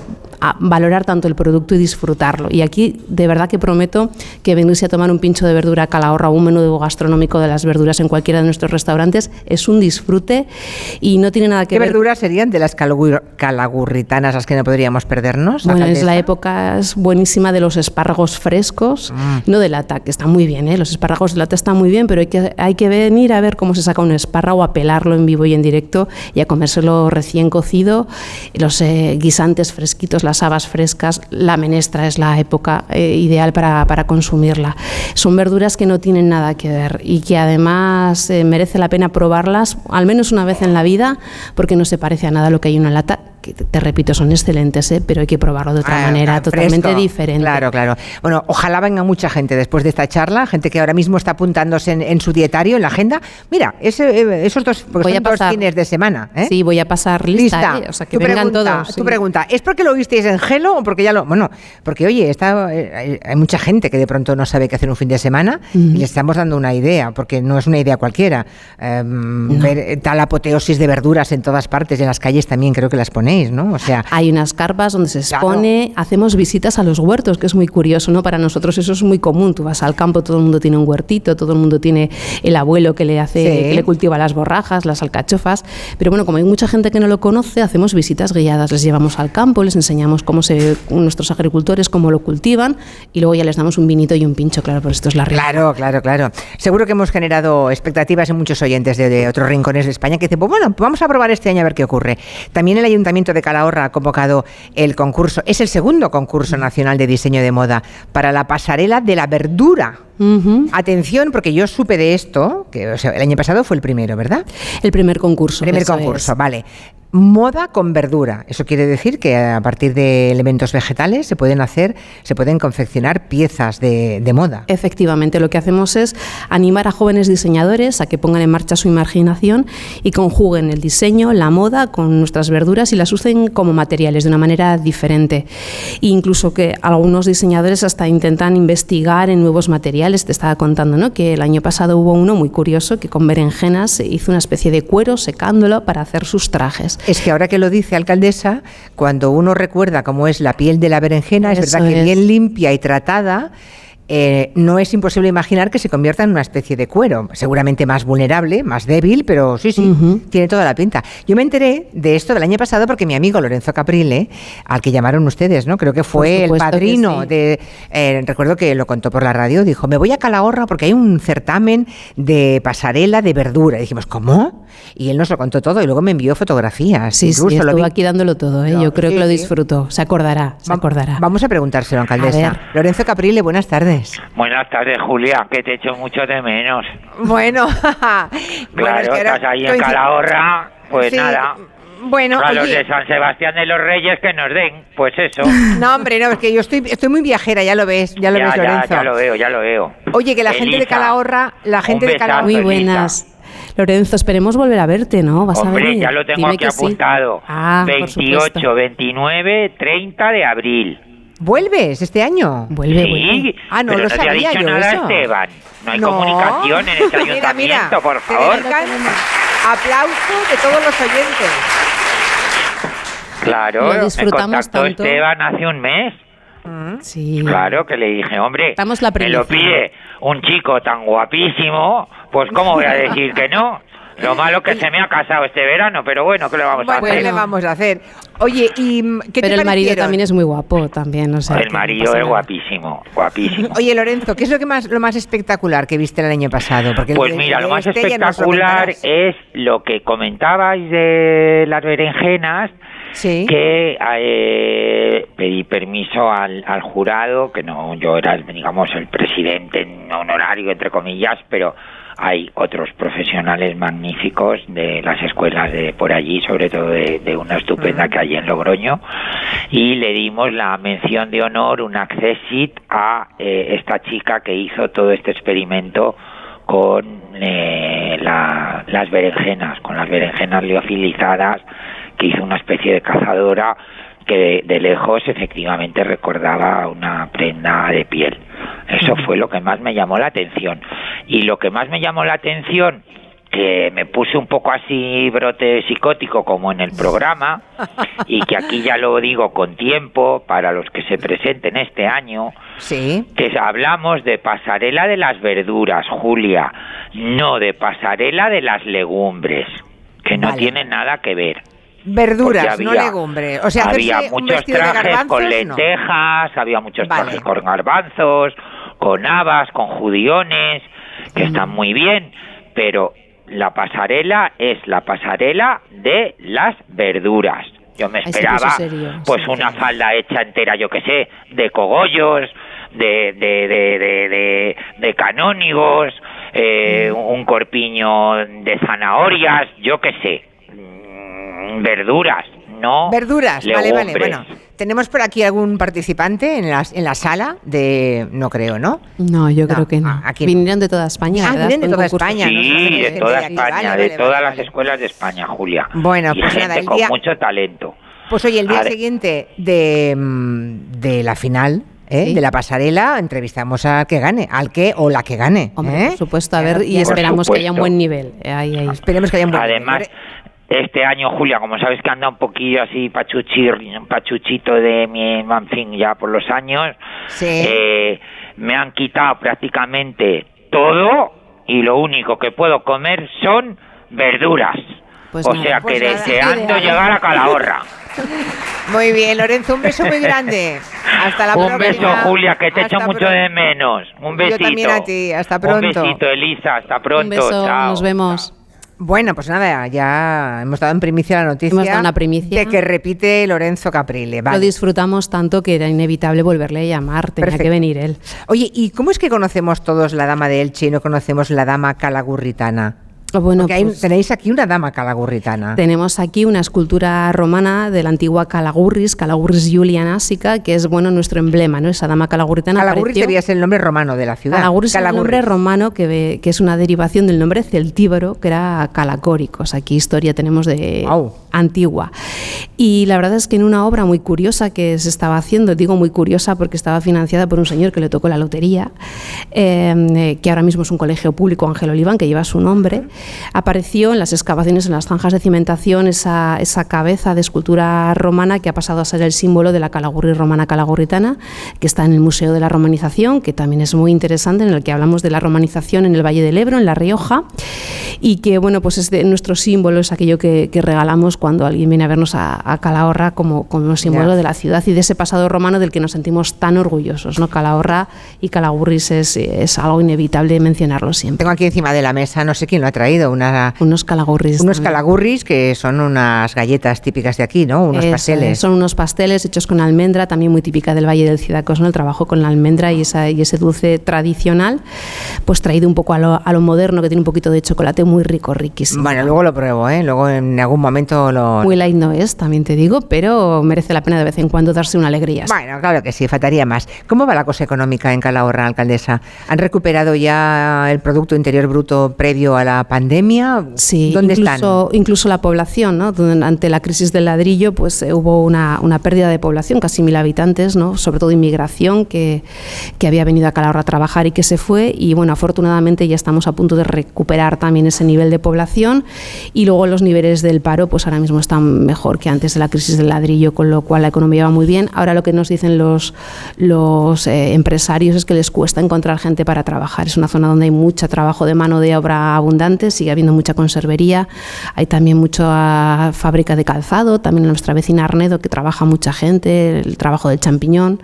a valorar tanto el producto y disfrutarlo. Y aquí de verdad que prometo que venirse a tomar un pincho de verdura Calahorra o un menú gastronómico de las verduras en cualquiera de nuestros restaurantes es un disfrute y no tiene nada que ¿Qué ver verduras serían de las calagur- calagurritanas las que no podríamos perdernos? Bueno, es la época es buenísima de los espárragos frescos, no de lata, que están muy bien, ¿eh? los espárragos de lata están muy bien, pero hay que, hay que venir a ver cómo se saca un espárrago, a pelarlo en vivo y en directo y a comérselo recién cocido, los eh, guisantes fresquitos, las las habas frescas, la menestra es la época eh, ideal para, para, consumirla. Son verduras que no tienen nada que ver y que además eh, merece la pena probarlas al menos una vez en la vida porque no se parece a nada lo que hay en una lata que te repito, son excelentes, ¿eh? pero hay que probarlo de otra ah, manera totalmente diferente. Claro, claro. Bueno, ojalá venga mucha gente después de esta charla, gente que ahora mismo está apuntándose en, su dietario, en la agenda. Mira, eh, esos dos, voy a pasar, fines de semana. ¿eh? Sí, voy a pasar lista. ¿eh? O sea, que tu vengan pregunta, todos. Tu pregunta, ¿es porque lo visteis en Gelo o porque ya lo.? Bueno, porque oye, está, hay, mucha gente que de pronto no sabe qué hacer un fin de semana y le estamos dando una idea, porque no es una idea cualquiera. Em, ver tal apoteosis de verduras en todas partes en las calles también creo que las ¿no? O sea, hay unas carpas donde se expone, hacemos visitas a los huertos, que es muy curioso, ¿no? Para nosotros eso es muy común. Tú vas al campo, todo el mundo tiene un huertito, todo el mundo tiene el abuelo que le hace, que le cultiva las borrajas, las alcachofas. Pero bueno, como hay mucha gente que no lo conoce, hacemos visitas guiadas. Les llevamos al campo, les enseñamos cómo se nuestros agricultores cómo lo cultivan y luego ya les damos un vinito y un pincho, claro, por esto es la realidad. Claro, claro, claro. Seguro que hemos generado expectativas en muchos oyentes de, de otros rincones de España que dicen, pues bueno, vamos a probar este año a ver qué ocurre. También el Ayuntamiento de Calahorra ha convocado el concurso, es el segundo concurso nacional de diseño de moda para la pasarela de la verdura. Atención, porque yo supe de esto, que el año pasado fue el primero, ¿verdad? El primer concurso. Primer concurso, vale moda con verdura. Eso quiere decir que a partir de elementos vegetales se pueden hacer, se pueden confeccionar piezas de, moda. Efectivamente, lo que hacemos es animar a jóvenes diseñadores a que pongan en marcha su imaginación y conjuguen el diseño, la moda con nuestras verduras y las usen como materiales de una manera diferente. E incluso que algunos diseñadores hasta intentan investigar en nuevos materiales. Te estaba contando ¿no? que el año pasado hubo uno muy curioso que con berenjenas hizo una especie de cuero secándolo para hacer sus trajes. Es que ahora que lo dice alcaldesa, cuando uno recuerda cómo es la piel de la berenjena, es verdad que bien limpia y tratada, eh, no es imposible imaginar que se convierta en una especie de cuero, seguramente más vulnerable, más débil, pero sí, sí, tiene toda la pinta. Yo me enteré de esto del año pasado porque mi amigo Lorenzo Caprile, al que llamaron ustedes, ¿no? Creo que fue el padrino de... Eh, recuerdo que lo contó por la radio, dijo, me voy a Calahorra porque hay un certamen de pasarela de verdura. Y dijimos, ¿cómo? Y él nos lo contó todo y luego me envió fotografías. Sí, sí, estuvo aquí dándolo todo, ¿eh? yo creo que lo disfrutó, se acordará, se acordará. Vamos a preguntárselo, alcaldesa. Lorenzo Caprile, buenas tardes. Buenas tardes, Julia, que te echo mucho de menos. Bueno, claro, estás ahí en Calahorra, pues nada. Bueno, a los de San Sebastián de los Reyes que nos den, pues eso. No, hombre, no, es que yo estoy, estoy muy viajera, ya lo ves, ya lo ves, Lorenzo. Ya, lo veo, ya lo veo. Oye, que la gente de Calahorra, la gente de Calahorra... Muy buenas. Lorenzo, esperemos volver a verte, ¿no? ¿Vas Hombre, a venir? ya lo tengo aquí apuntado. Ah, 28, 29, 30 de abril. ¿Vuelves este año? Vuelve, sí, Ah, no lo sabía yo nada, Esteban. No hay comunicación en este ayuntamiento, mira, mira, por favor. Aplauso de todos los oyentes. Claro, me contactó Esteban hace un mes. Mm. Sí. Claro, que le dije, hombre, Estamos la me lo pide un chico tan guapísimo, pues ¿cómo voy a decir que no? Lo malo que se me ha casado este verano, pero bueno, ¿qué le vamos a hacer? ¿Qué le vamos a hacer? Oye, ¿y qué Pero el marido también es muy guapo, también, o sea, El marido es guapísimo, guapísimo. Oye, Lorenzo, ¿qué es lo que más lo más espectacular que viste el año pasado? Porque pues mira, lo más este espectacular es lo que comentabais de las berenjenas, Sí. que eh, pedí permiso al, al, jurado, que no yo era, digamos, el presidente honorario, entre comillas, pero hay otros profesionales magníficos de las escuelas de por allí, sobre todo de, una estupenda que hay en Logroño, y le dimos la mención de honor, un accessit a eh, esta chica que hizo todo este experimento con eh, las berenjenas, con las berenjenas liofilizadas, que hizo una especie de cazadora que de, lejos efectivamente recordaba una prenda de piel. Eso fue lo que más me llamó la atención. Y lo que más me llamó la atención, que me puse un poco así brote psicótico como en el programa, y que aquí ya lo digo con tiempo para los que se presenten este año, sí. que hablamos de pasarela de las verduras, Julia, no de pasarela de las legumbres, que no tiene nada que ver. Verduras, no legumbres. O sea, había muchos trajes con lentejas, había muchos trajes con garbanzos, con habas, con judiones, que están mm. muy bien, pero la pasarela es la pasarela de las verduras. Yo me se esperaba serio, pues una falda hecha entera, yo qué sé, de cogollos, de, de, de, de, canónigos, eh, un corpiño de zanahorias, yo qué sé, mm, verduras, no Verduras, vale, vale. Bueno, tenemos por aquí algún participante en la, en la sala de... No creo, ¿no? No, yo creo que no. aquí no. Vinieron de toda España. Ah, ¿verdad? vienen de toda. España, Sí, de toda aquí. España, de todas las escuelas de España, Julia. Bueno, y pues gente nada, el con día- mucho talento. Pues oye, el día siguiente de, mm, de la final, ¿eh? de la pasarela, entrevistamos al que gane, al que o la que gane. Hombre, ¿eh? por supuesto, a ver, y esperamos que haya un buen nivel. Ahí, ahí. Esperemos que haya un buen Además, este año, Julia, como sabes que anda un poquillo así pachuchir, pachuchito de mi, en fin, ya por los años, eh, me han quitado prácticamente todo y lo único que puedo comer son verduras. Pues o sea pues que nada, deseando ideal. llegar a Calahorra. Muy bien, Lorenzo, un beso muy grande. Hasta la un próxima. beso, Julia, que te echo mucho pronto. de menos. Un besito. Yo también a ti, hasta pronto. Un besito, Elisa, hasta pronto. Chao. vemos. Bueno, pues nada, ya hemos dado en primicia la noticia Hemos dado una primicia. de que repite Lorenzo Caprile. Vale. Lo disfrutamos tanto que era inevitable volverle a llamar, tenía Perfecto. que venir él. Oye, ¿y cómo es que conocemos todos la dama de Elche y no conocemos la dama calagurritana? Bueno, Porque hay- pues- tenéis aquí una dama calagurritana. Tenemos aquí una escultura romana de la antigua Calagurris, Calagurris Julianásica, que es bueno nuestro emblema, ¿no? Esa dama calagurritana. Calagurris apareció- debía ser el nombre romano de la ciudad. Calagurris es Calagurris. nombre romano que, ve- que es una derivación del nombre celtíbero, que era Calacóricos. Aquí historia tenemos de antigua. Y la verdad es que en una obra muy curiosa que se estaba haciendo, digo muy curiosa porque estaba financiada por un señor que le tocó la lotería, eh, eh, que ahora mismo es un colegio público, Ángel Oliván, que lleva su nombre, apareció en las excavaciones, en las zanjas de cimentación, esa, esa cabeza de escultura romana que ha pasado a ser el símbolo de la Calagurri romana calagurritana, que está en el Museo de la Romanización, que también es muy interesante, en el que hablamos de la romanización en el Valle del Ebro, en La Rioja, y que bueno, pues es de nuestro símbolo, es aquello que, que regalamos cuando alguien viene a vernos a, a Calahorra como, como símbolo Ya. de la ciudad y de ese pasado romano del que nos sentimos tan orgullosos. ¿no? Calahorra y Calagurris es, es algo inevitable mencionarlo siempre. Tengo aquí encima de la mesa, no sé quién lo ha traído, una, unos calagurris. Unos calagurris que son unas galletas típicas de aquí, ¿no? Unos Eso pasteles. es, Son unos pasteles hechos con almendra, también muy típica del Valle del Cidacos, ¿no? el trabajo con la almendra y, esa, y ese dulce tradicional, pues traído un poco a lo, a lo moderno, que tiene un poquito de chocolate muy rico, riquísimo. Bueno, luego lo pruebo, ¿eh? Luego en algún momento lo... Muy light no es, también te digo, pero merece la pena de vez en cuando darse una alegría. Bueno, claro que sí, faltaría más. ¿Cómo va la cosa económica en Calahorra, alcaldesa? ¿Han recuperado ya el Producto Interior Bruto previo a la pandemia? Sí, ¿Dónde incluso, incluso la población, ¿no? Ante la crisis del ladrillo, pues eh, hubo una, una pérdida de población, casi mil habitantes, ¿no? Sobre todo inmigración que, que había venido a Calahorra a trabajar y que se fue. Y bueno, afortunadamente ya estamos a punto de recuperar también ese nivel de población. Y luego los niveles del paro, pues ahora mismo están mejor que antes de la crisis del ladrillo, con lo cual la economía va muy bien. Ahora lo que nos dicen los, los eh, empresarios es que les cuesta encontrar gente para trabajar. Es una zona donde hay mucho trabajo de mano de obra abundante, sigue habiendo mucha conservería, hay también mucha fábrica de calzado, también nuestra vecina Arnedo que trabaja mucha gente, el trabajo del champiñón.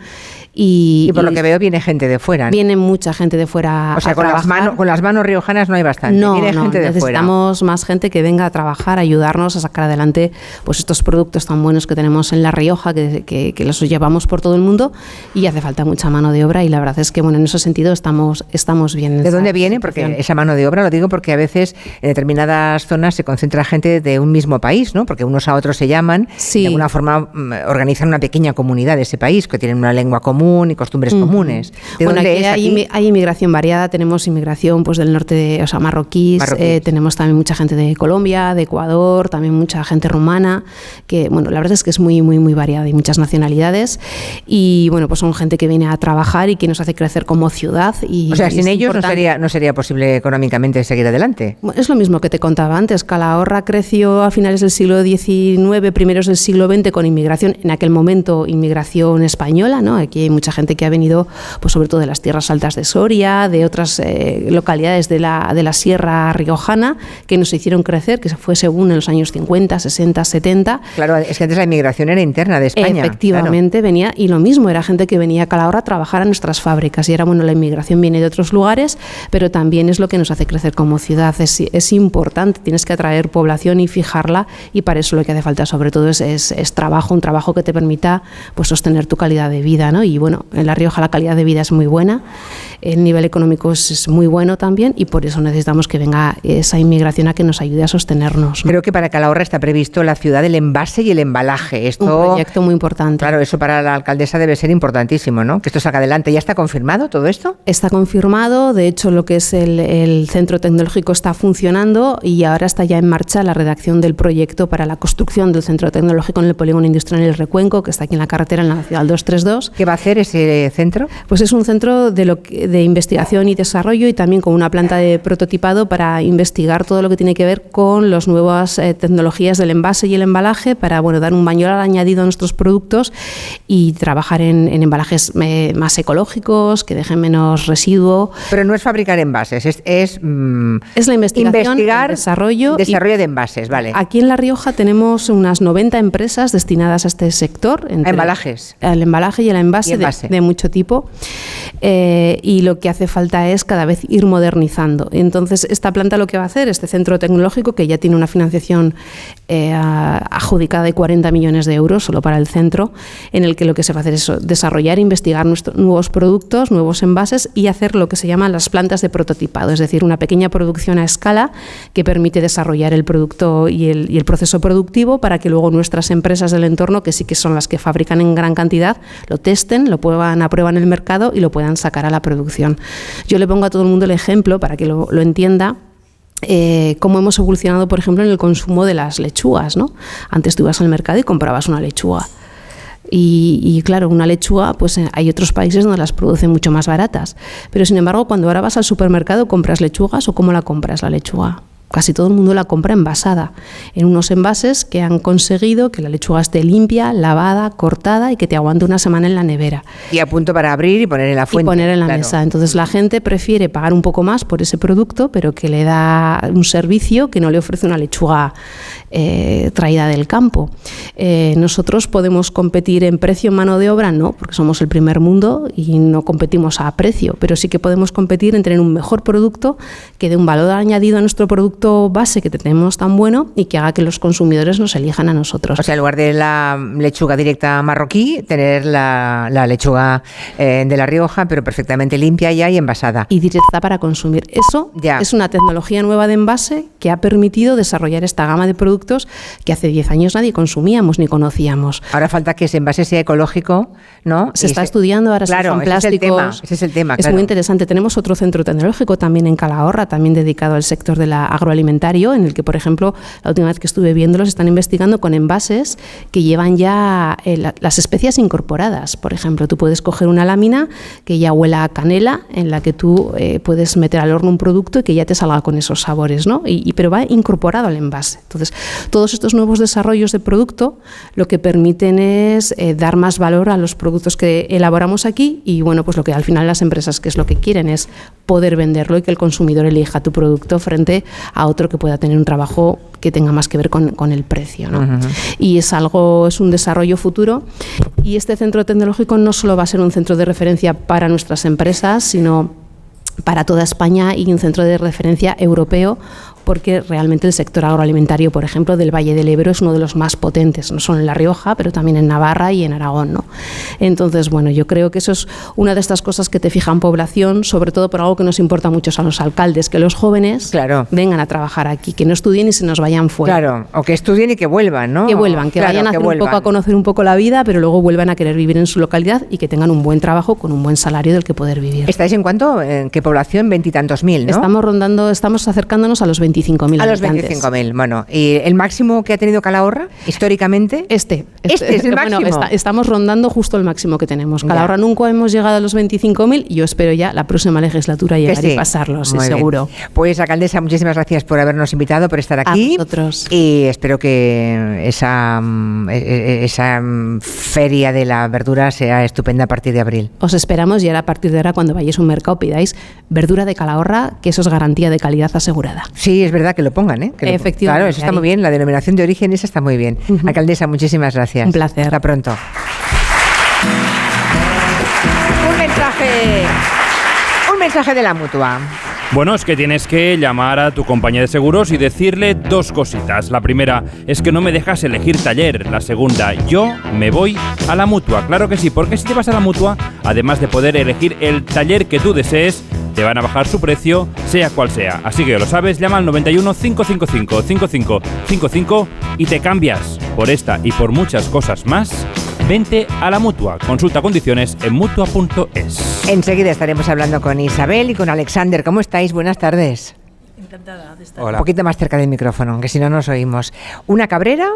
Y, Y por lo que veo viene gente de fuera. ¿no? Viene mucha gente de fuera. O sea, a con las, trabajar. manos, con las manos riojanas no hay bastante. No, viene no, gente de fuera. necesitamos más gente que venga a trabajar, a ayudarnos a sacar adelante pues estos productos tan buenos que tenemos en La Rioja, que, que- que los llevamos por todo el mundo y hace falta mucha mano de obra y la verdad es que bueno, en ese sentido estamos, estamos bien. en ¿De dónde viene? Porque esa mano de obra, lo digo porque a veces en determinadas zonas se concentra gente de un mismo país, ¿no? Porque unos a otros se llaman, y de alguna forma mm, organizan una pequeña comunidad de ese país, que tienen una lengua común y costumbres Ujú. comunes. ¿De Bueno, dónde aquí es hay, aquí? hay inmigración variada, tenemos inmigración pues del norte, de, o sea, marroquíes, eh, tenemos también mucha gente de Colombia, de Ecuador, también mucha gente rumana, que bueno, la verdad es que es muy, muy, muy variada, hay muchas nacionalidades y bueno, pues son gente que viene a trabajar y que nos hace crecer como ciudad. Y, O sea, y sin ellos no sería, no sería posible económicamente seguir adelante. Bueno, Es lo mismo que te contaba antes. Calahorra creció a finales del siglo XIX, primeros del siglo XX con inmigración, en aquel momento inmigración española, ¿no? Aquí hay mucha gente que ha venido, pues sobre todo de las tierras altas de Soria, de otras eh, localidades de la, de la Sierra Riojana, que nos hicieron crecer, que fue según en los años 50, 60, 70. Claro, es que antes la inmigración era interna de España. Efectivamente, venía, y lo mismo, era gente que venía a Calahorra a trabajar a nuestras fábricas. Y era, bueno, la inmigración viene de otros lugares, pero también es lo que nos hace crecer como ciudad. Es, es importante, tienes que atraer población y fijarla, y para eso lo que hace falta sobre todo es, es, trabajo, un trabajo que te permita pues, sostener tu calidad de vida. ¿no? Y bueno, en La Rioja la calidad de vida es muy buena, el nivel económico es, muy bueno también, y por eso necesitamos que venga esa inmigración a que nos ayude a sostenernos. Creo que para Calahorra está previsto la ciudad del envase y el embalaje. Esto, un proyecto muy importante. Claro, eso para la alcaldesa debe ser importantísimo, ¿no? Que esto salga adelante. ¿Ya está confirmado todo esto? Está confirmado, de hecho lo que es el, el centro tecnológico está funcionando y ahora está ya en marcha la redacción del proyecto para la construcción del centro tecnológico en el polígono industrial el Recuenco, que está aquí en la carretera en la ciudad 232. ¿Qué va a hacer ese centro? Pues es un centro de, lo de investigación y desarrollo y también con una planta de prototipado para investigar todo lo que tiene que ver con las nuevas eh, tecnologías del envase y el embalaje para bueno, dar un baño añadido a nuestros productos y trabajar en, embalajes eh, más ecológicos, que dejen menos residuo. Pero no es fabricar envases, es, es, mm, es la investigación, investigar, desarrollo. Desarrollo de envases, vale. Aquí en La Rioja tenemos unas 90 empresas destinadas a este sector. Entre, embalajes. Al embalaje y el envase, De, mucho tipo. Eh, y lo que hace falta es cada vez ir modernizando. Entonces, esta planta lo que va a hacer, este centro tecnológico, que ya tiene una financiación eh, adjudicada de 40 millones de euros solo para el centro, en el que lo que se va a hacer es desarrollar, investigar nuevos productos, nuevos envases y hacer lo que se llaman las plantas de prototipado, es decir, una pequeña producción a escala que permite desarrollar el producto y el, y el proceso productivo para que luego nuestras empresas del entorno, que sí que son las que fabrican en gran cantidad, lo testen, lo puedan a prueba en el mercado y lo puedan sacar a la producción. Yo le pongo a todo el mundo el ejemplo para que lo, entienda. Eh, cómo hemos evolucionado, por ejemplo, en el consumo de las lechugas. ¿no? Antes tú ibas al mercado y comprabas una lechuga. Y, y, claro, una lechuga, pues eh, hay otros países donde las producen mucho más baratas. Pero sin embargo, cuando ahora vas al supermercado, ¿compras lechugas o cómo la compras la lechuga? Casi todo el mundo la compra envasada, en unos envases que han conseguido que la lechuga esté limpia, lavada, cortada y que te aguante una semana en la nevera. Y a punto para abrir y poner en la fuente. Y poner en la mesa. Entonces la gente prefiere pagar un poco más por ese producto, pero que le da un servicio que no le ofrece una lechuga eh, traída del campo. Eh, nosotros podemos competir en precio mano de obra, no, porque somos el primer mundo y no competimos a precio, pero sí que podemos competir en tener un mejor producto que dé un valor añadido a nuestro producto base que tenemos tan bueno y que haga que los consumidores nos elijan a nosotros. O sea, en lugar de la lechuga directa marroquí, tener la, lechuga eh, de La Rioja, pero perfectamente limpia ya y envasada. Y directa para consumir. Eso ya. es una tecnología nueva de envase que ha permitido desarrollar esta gama de productos que hace 10 años nadie consumíamos ni conocíamos. Ahora falta que ese envase sea ecológico, ¿no? Se está estudiando ahora claro, son plásticos. Ese es el tema. Ese es, el tema, es muy interesante. Tenemos otro centro tecnológico también en Calahorra, también dedicado al sector del agroalimentario, en el que, por ejemplo, la última vez que estuve viéndolos, están investigando con envases que llevan ya eh, las especias incorporadas. Por ejemplo, tú puedes coger una lámina que ya huela a canela, en la que tú eh, puedes meter al horno un producto y que ya te salga con esos sabores, ¿no? Y, pero va incorporado al envase. Entonces, todos estos nuevos desarrollos de producto lo que permiten es eh, dar más valor a los productos que elaboramos aquí y bueno, pues lo que al final las empresas que es lo que quieren es poder venderlo y que el consumidor elija tu producto frente a otro que pueda tener un trabajo que tenga más que ver con, el precio. Y es algo, es un desarrollo futuro y este centro tecnológico no solo va a ser un centro de referencia para nuestras empresas, sino para toda España y un centro de referencia europeo porque realmente el sector agroalimentario, por ejemplo, del Valle del Ebro es uno de los más potentes, no solo en La Rioja, pero también en Navarra y en Aragón. ¿no? Entonces, bueno, yo creo que eso es una de estas cosas que te fijan población, sobre todo por algo que nos importa mucho a los alcaldes, que los jóvenes vengan a trabajar aquí, que no estudien y se nos vayan fuera. Claro, o que estudien y que vuelvan, ¿no? Que vuelvan, que vayan a hacer un poco a conocer un poco la vida, pero luego vuelvan a querer vivir en su localidad y que tengan un buen trabajo con un buen salario del que poder vivir. ¿Estáis en cuánto? ¿En qué población? Veintitantos mil, ¿no? Estamos rondando, estamos acercándonos a los 20 25.000 A los 25.000, bueno. ¿Y el máximo que ha tenido Calahorra históricamente? Este. Este, es el bueno, máximo. está- estamos rondando justo el máximo que tenemos. Ya. Calahorra nunca hemos llegado a los 25.000 y yo espero ya la próxima legislatura llegar sí. y pasarlo, sí, Muy bien. seguro. Pues, alcaldesa, muchísimas gracias por habernos invitado, por estar aquí. Y espero que esa, mm, e- e- esa feria de la verdura sea estupenda a partir de abril. Os esperamos y ahora a partir de ahora cuando vayáis a un mercado pidáis verdura de Calahorra, que eso es garantía de calidad asegurada. Sí, es verdad que lo pongan, ¿eh? Que lo- Efectivamente, Claro, eso está muy bien. La denominación de origen esa está muy bien. Alcaldesa, muchísimas gracias. Un placer. Hasta pronto. Un mensaje. Un mensaje de la mutua. Bueno, es que tienes que llamar a tu compañía de seguros y decirle dos cositas. La primera es que no me dejas elegir taller. La segunda, yo me voy a la mutua. Claro que sí, porque si te vas a la mutua, además de poder elegir el taller que tú desees, te van a bajar su precio, sea cual sea. Así que lo sabes, llama al 91 555 5555 y te cambias. Por esta y por muchas cosas más, vente a la mutua. Consulta condiciones en mutua.es. Enseguida estaremos hablando con Isabel y con Alexander. ¿Cómo estáis? Buenas tardes. Encantada de estar Un poquito más cerca del micrófono, que si no nos oímos. Una cabrera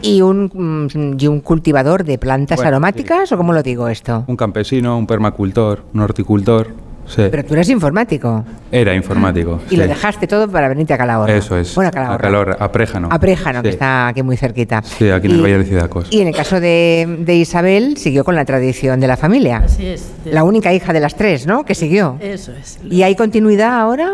y un, mm, y un cultivador de plantas Bueno, aromáticas, ¿o cómo lo digo esto? Un campesino, un permacultor, un horticultor. Sí. Pero tú eres informático Era informático. y lo dejaste todo para venirte a Calahorra. Eso es. Bueno, a Calahorra. A Calahorra, a Préjano. A Préjano, que está aquí muy cerquita. Sí, aquí en el Y- Valle de Cidacos. Y en el caso de, de Isabel, siguió con la tradición de la familia. Así es. de- La única hija de las tres, ¿no? Que siguió. Eso es. ¿Y hay continuidad ahora?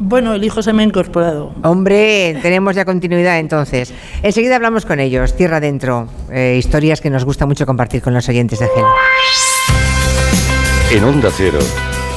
Bueno, el hijo se me ha incorporado. Hombre, tenemos ya continuidad entonces. Enseguida hablamos con ellos, tierra adentro. Eh, historias que nos gusta mucho compartir con los oyentes de Gelo. En Onda Cero,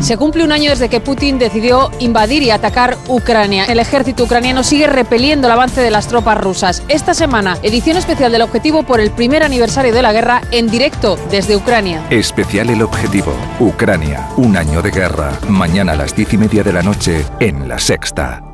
Se cumple un año desde que Putin decidió invadir y atacar Ucrania. El ejército ucraniano sigue repeliendo el avance de las tropas rusas. Esta semana, edición especial del objetivo por el primer aniversario de la guerra en directo desde Ucrania. Especial El Objetivo. Ucrania. Un año de guerra. Mañana a las diez y media de la noche en La Sexta.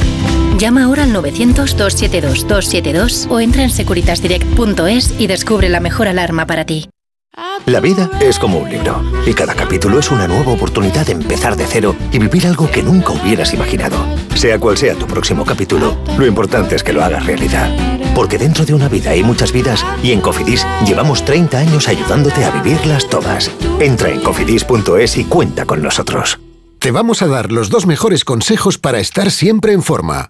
Llama ahora al 900-272-272 o entra en securitasdirect.es y descubre la mejor alarma para ti. La vida es como un libro y cada capítulo es una nueva oportunidad de empezar de cero y vivir algo que nunca hubieras imaginado. Sea cual sea tu próximo capítulo, lo importante es que lo hagas realidad. Porque dentro de una vida hay muchas vidas y en Cofidis llevamos 30 años ayudándote a vivirlas todas. Entra en cofidis.es y cuenta con nosotros. Te vamos a dar los dos mejores consejos para estar siempre en forma.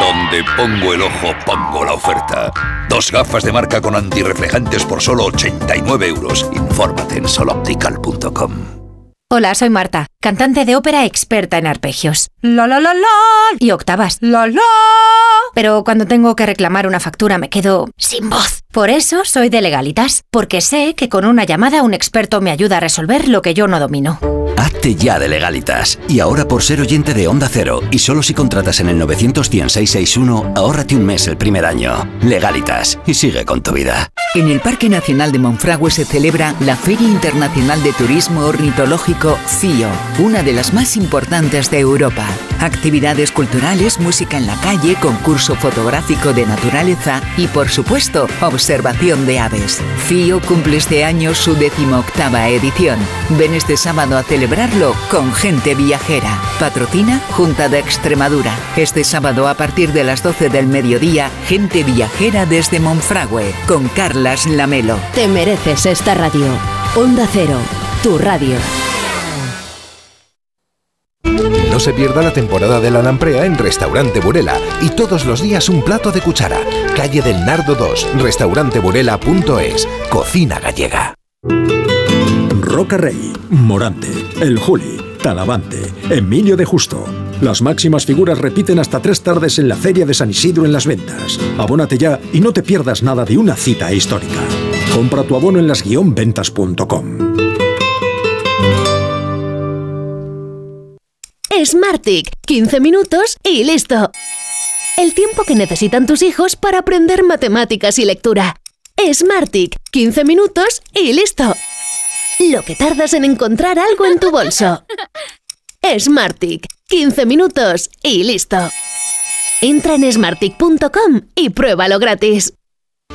Donde pongo el ojo, pongo la oferta. Dos gafas de marca con antirreflejantes por solo 89 euros. Infórmate en soloptical.com. Hola, soy Marta, cantante de ópera experta en arpegios. La la la la y octavas. La la. Pero cuando tengo que reclamar una factura me quedo sin voz. Por eso soy de legalitas, porque sé que con una llamada un experto me ayuda a resolver lo que yo no domino. Hazte ya de legalitas. Y ahora por ser oyente de Onda Cero, y solo si contratas en el 91661, ahórrate un mes el primer año. Legalitas, y sigue con tu vida. En el Parque Nacional de Monfragüe se celebra la Feria Internacional de Turismo Ornitológico FIO, una de las más importantes de Europa. Actividades culturales, música en la calle, concurso fotográfico de naturaleza y, por supuesto, observación de aves. FIO cumple este año su decimoctava edición. Ven este sábado a celebrarlo con gente viajera. Patrocina Junta de Extremadura. Este sábado a partir de las 12 del mediodía, gente viajera desde Monfragüe con Carlas Lamelo. Te mereces esta radio. Onda Cero, tu radio. No se pierda la temporada de la lamprea en Restaurante Burela y todos los días un plato de cuchara. Calle del Nardo 2, restauranteburela.es, cocina gallega. Roca Rey, Morante, El Juli, Talavante, Emilio de Justo. Las máximas figuras repiten hasta tres tardes en la Feria de San Isidro en las ventas. Abónate ya y no te pierdas nada de una cita histórica. Compra tu abono en las-ventas.com. Smartick, 15 minutos y listo. El tiempo que necesitan tus hijos para aprender matemáticas y lectura. Smartick, 15 minutos y listo. Lo que tardas en encontrar algo en tu bolso. Smartick, 15 minutos y listo. Entra en smartick.com y pruébalo gratis.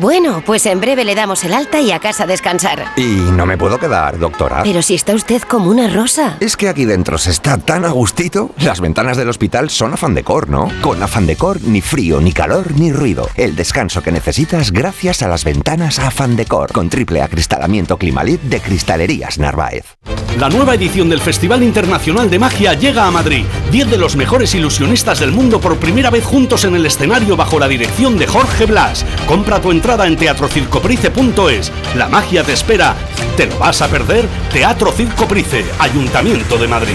Bueno, pues en breve le damos el alta y a casa a descansar. Y no me puedo quedar, doctora. Pero si está usted como una rosa. Es que aquí dentro se está tan a gustito. Las ventanas del hospital son afán decor, ¿no? Con afán decor, ni frío, ni calor, ni ruido. El descanso que necesitas gracias a las ventanas afán decor. Con triple acristalamiento Climalit de Cristalerías Narváez. La nueva edición del Festival Internacional de Magia llega a Madrid. Diez de los mejores ilusionistas del mundo por primera vez juntos en el escenario bajo la dirección de Jorge Blas. Compra tu entrada en teatrocircoprice.es. La magia te espera. ¿Te lo vas a perder? Teatro Circoprice, Ayuntamiento de Madrid.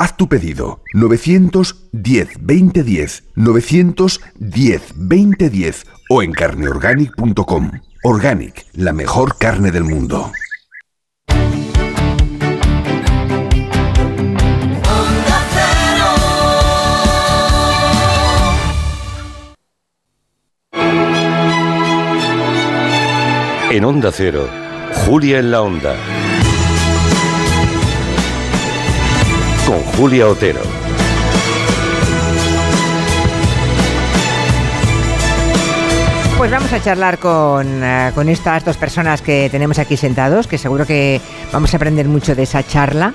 Haz tu pedido 910 2010 910 2010 o en carneorganic.com. Organic, la mejor carne del mundo. En Onda Cero, Julia en la Onda. Con Julia Otero. Pues vamos a charlar con, eh, con estas dos personas que tenemos aquí sentados, que seguro que vamos a aprender mucho de esa charla.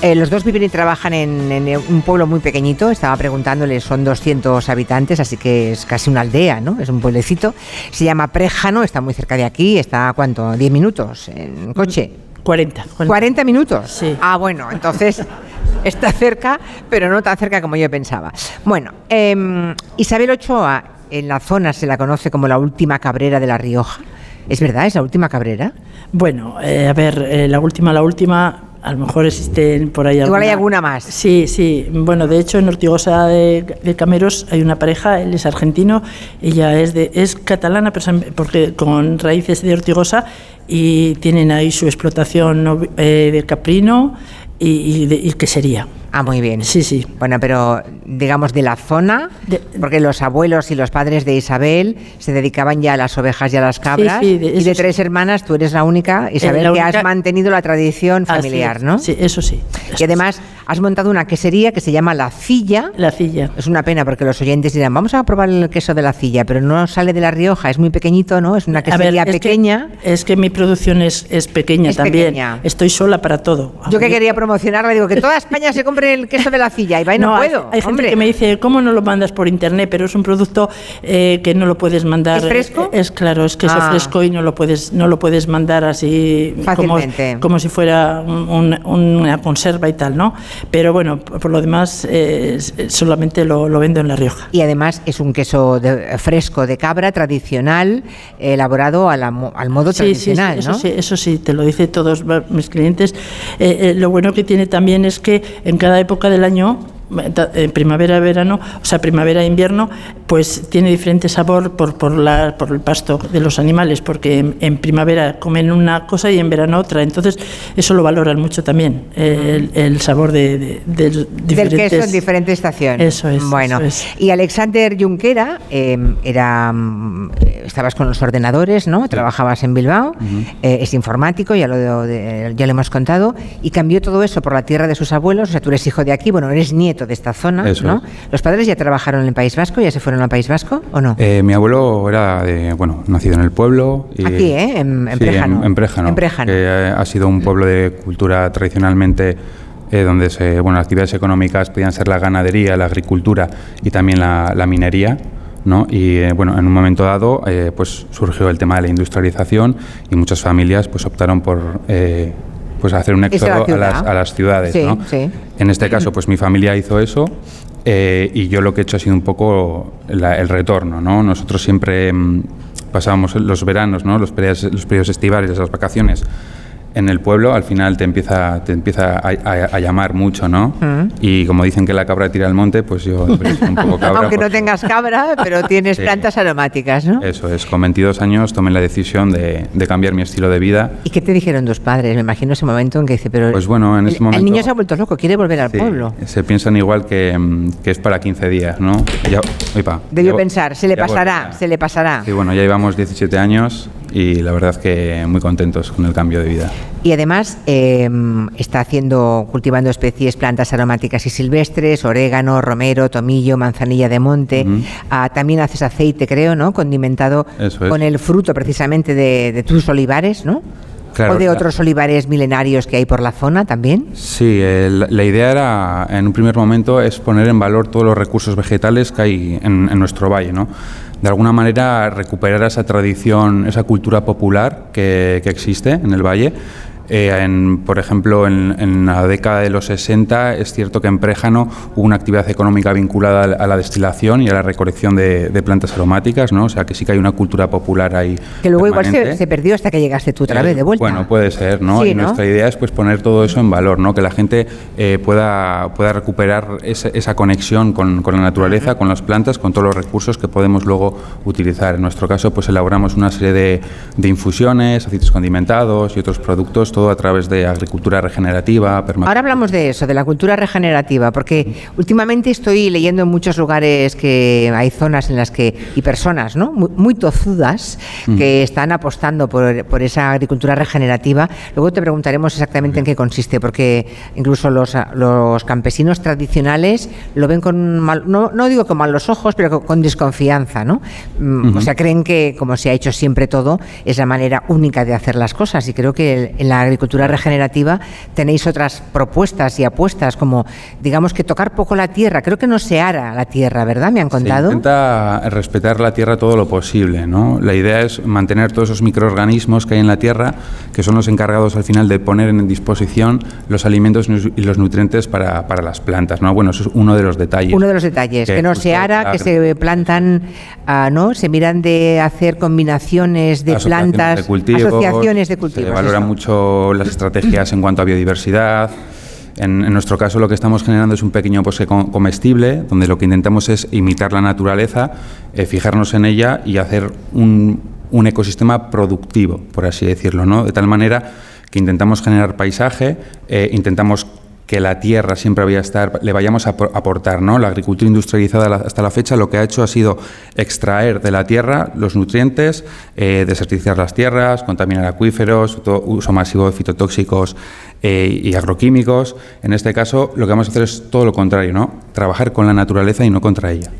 Eh, los dos viven y trabajan en, en un pueblo muy pequeñito, estaba preguntándoles, son 200 habitantes, así que es casi una aldea, ¿no? Es un pueblecito. Se llama Préjano, está muy cerca de aquí, está, ¿cuánto? ¿10 minutos en coche? 40. 40 minutos. Sí. Ah, bueno, entonces está cerca, pero no tan cerca como yo pensaba. Bueno, em, Isabel Ochoa, en la zona se la conoce como la última cabrera de La Rioja. ¿Es verdad? ¿Es la última cabrera? Bueno, eh, a ver, eh, la última, la última, a lo mejor existen por ahí Igual hay alguna más. Sí, sí. Bueno, de hecho, en Ortigosa de, de Cameros hay una pareja, él es argentino, ella es, de, es catalana, pero porque con raíces de Ortigosa y tienen ahí su explotación eh, de caprino y, y, y quesería. Ah, muy bien. Sí, sí. Bueno, pero digamos de la zona, porque los abuelos y los padres de Isabel se dedicaban ya a las ovejas y a las cabras. sí, de- y de sí. tres hermanas, tú eres la única, Isabel, la que has mantenido la tradición familiar, es. ¿no? Sí, eso sí. Y además has montado una quesería que se llama La Cilla. La Cilla. Es una pena porque los oyentes dirán, vamos a probar el queso de La Cilla, pero no sale de La Rioja, es muy pequeñito, ¿no? Es una ver, quesería es que- pequeña. es que mi producción es, es pequeña Es también. pequeña. Estoy sola para todo. Yo que quería promocionarla, digo que toda España se compre el queso de La va y no, hay- puedo. Hay, gente hombre. que me dice, ¿cómo no lo mandas por internet? Pero es un producto eh, que no lo puedes mandar. ¿Es fresco? Es claro, es queso Ah. fresco y no lo puedes, no lo puedes mandar así como, como si fuera un- un- una conserva y tal, ¿no? Pero bueno, por lo demás, eh, solamente lo, lo vendo en La Rioja. Y además es un queso de- fresco de cabra tradicional, elaborado a la al modo Sí, tradicional, sí, eso ¿no? sí, eso sí, te lo dice todos mis clientes. Eh, eh, lo bueno que tiene también es que en cada época del año, en primavera, verano, o sea, primavera, invierno, pues tiene diferente sabor por, por, la, por el pasto de los animales, porque en, en primavera comen una cosa y en verano otra. Entonces, eso lo valoran mucho también, eh, el, el sabor de, de- de Del diferentes... queso en diferente estación. Eso es, Bueno, eso es. y Alexander Junquera, eh, era, mm, estabas con los ordenadores, ¿no? Trabajabas en Bilbao, eh, es informático, ya lo, de- ya lo hemos contado, y cambió todo eso por la tierra de sus abuelos, o sea, tú eres hijo de aquí, bueno, eres nieto de esta zona, Eso ¿no? es. ¿Los padres ya trabajaron en el País Vasco, ya se fueron al País Vasco o no? Eh, mi abuelo era de, bueno, nacido en el pueblo. y- Aquí, ¿eh? En, en sí. En, en Préjano. que ha sido un pueblo de cultura tradicionalmente eh, donde se, bueno, las actividades económicas podían ser la ganadería, la agricultura y también la, la minería. ¿no? Y eh, bueno, en un momento dado eh, pues surgió el tema de la industrialización y muchas familias pues optaron por pues hacer un la éxodo a, las, a las ciudades. Sí, ¿no? sí. En este caso, pues mi familia hizo eso eh, y yo lo que he hecho ha sido un poco la- el retorno, ¿no? Nosotros siempre mm, pasábamos los veranos, ¿no? Los periodos, los periodos estivales, las vacaciones en el pueblo, al final te empieza, te empieza a, a- a llamar mucho, ¿no? Mm. Y como dicen que la cabra tira al monte, pues yo pues, un poco cabra. Aunque no pues, tengas cabra, pero tienes Sí. plantas aromáticas, ¿no? Eso es, con 22 años tomé la decisión de, de cambiar mi estilo de vida. ¿Y qué te dijeron tus padres? Me imagino ese momento en que dice, pero Pues bueno, en el, ese momento... el niño se ha vuelto loco, quiere volver al Sí, pueblo. Se piensan igual que, mm, que es para 15 días, ¿no? Ya, oipa, Debió ya- pensar, se le pasará, volverá. se le pasará. Sí, bueno, ya llevamos 17 años y la verdad que muy contentos con el cambio de vida. Y además eh, está haciendo, cultivando especies, plantas aromáticas y silvestres, orégano, romero, tomillo, manzanilla de monte. Ah, también haces aceite, creo, ¿no? Condimentado es. con el fruto precisamente de, de tus olivares, ¿no? Claro, o de otros olivares milenarios que hay por la zona también. Sí, la, la idea era, en un primer momento, es poner en valor todos los recursos vegetales que hay en, en nuestro valle, ¿no? De alguna manera recuperar esa tradición, esa cultura popular que, existe en el valle. Eh, en, por ejemplo, en, en la década de los 60 es cierto que en Préjano hubo una actividad económica vinculada a la- destilación y a la recolección de, de plantas aromáticas, ¿no? O sea que sí que hay una cultura popular ahí. Que luego igual se, permanente. se perdió hasta que llegaste tú otra Eh, vez de vuelta. Bueno, puede ser, ¿no? Sí, y ¿no? nuestra idea es pues poner todo eso en valor, ¿no? Que la gente eh, pueda, pueda recuperar esa, esa conexión con, con la naturaleza, con las plantas, con todos los recursos que podemos luego utilizar. En nuestro caso, pues elaboramos una serie de, de infusiones, aceites condimentados y otros productos todo a través de agricultura regenerativa, Ahora hablamos de eso, de la cultura regenerativa, porque últimamente estoy leyendo en muchos lugares que hay zonas en las que, y personas, ¿no? Muy, muy tozudas, Mm. que están apostando por, por esa agricultura regenerativa. Luego te preguntaremos exactamente en qué consiste, porque incluso los, los campesinos tradicionales lo ven con mal, no, no digo con malos ojos, pero con, con desconfianza, ¿no? Mm. O sea, creen que como se ha hecho siempre todo, es la manera única de hacer las cosas. Y creo que en la agricultura regenerativa tenéis otras propuestas y apuestas, como digamos que tocar poco la tierra. Creo que no se ara la tierra, ¿verdad? Me han Se contado. intenta respetar la tierra todo lo posible, ¿no? La idea es mantener todos esos microorganismos que hay en la tierra, que son los encargados al final de poner en disposición los alimentos y los nutrientes para, para las plantas, ¿no? Bueno, eso es uno de los detalles. Uno de los detalles, que, no se ara, la- que se plantan, ah, ¿no? Se miran de hacer combinaciones de asociaciones plantas, de cultivos, asociaciones de cultivos. Se valoran eso. mucho las estrategias en cuanto a biodiversidad. En, nuestro caso lo que estamos generando es un pequeño bosque com- comestible, donde lo que intentamos es imitar la naturaleza, eh, fijarnos en ella y hacer un, un ecosistema productivo, por así decirlo, ¿no? De tal manera que intentamos generar paisaje, eh, intentamos que la tierra siempre vaya a estar, le vayamos a apor- aportar, ¿no? La agricultura industrializada hasta la fecha lo que ha hecho ha sido extraer de la tierra los nutrientes, eh, desertizar las tierras, contaminar acuíferos, to- uso masivo de fitotóxicos eh, y agroquímicos. En este caso, lo que vamos a hacer es todo lo contrario, ¿no? Trabajar con la naturaleza y no contra ella.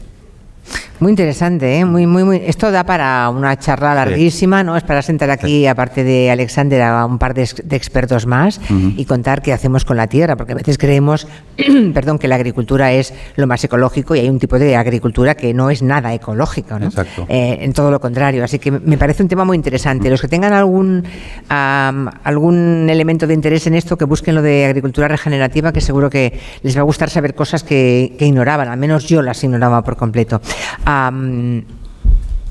Muy interesante, ¿eh? muy, muy, muy. Esto da para una charla larguísima, ¿no? Es para sentar aquí, aparte de Alexander, a un par de, ex- de expertos más y contar qué hacemos con la tierra, porque a veces creemos, perdón, que la agricultura es lo más ecológico y hay un tipo de agricultura que no es nada ecológico, ¿no? Exacto. Eh, en todo lo contrario. Así que me parece un tema muy interesante. Los que tengan algún algún elemento de interés en esto, que busquen lo de agricultura regenerativa, que seguro que les va a gustar saber cosas que, que ignoraban. Al menos yo las ignoraba por completo.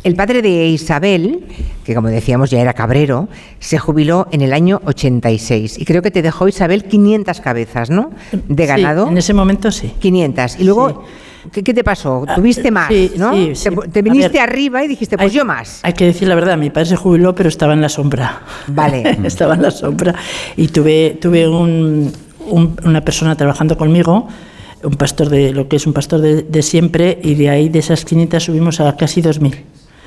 El padre de Isabel, que como decíamos ya era cabrero, se jubiló en el año 86 y creo que te dejó Isabel 500 cabezas, ¿no? De Sí, ganado. en ese momento sí. 500. Y luego, ¿qué, qué te pasó? Tuviste más, sí, ¿no? sí, Te- sí. te, viniste ver, arriba y dijiste, pues yo más. Hay que decir la verdad, mi padre se jubiló, pero estaba en la sombra. Vale. estaba en la sombra. Y tuve, tuve un- un- una persona trabajando conmigo, un pastor de lo que es un pastor de, siempre, y de ahí de esas 500 subimos a casi 2.000.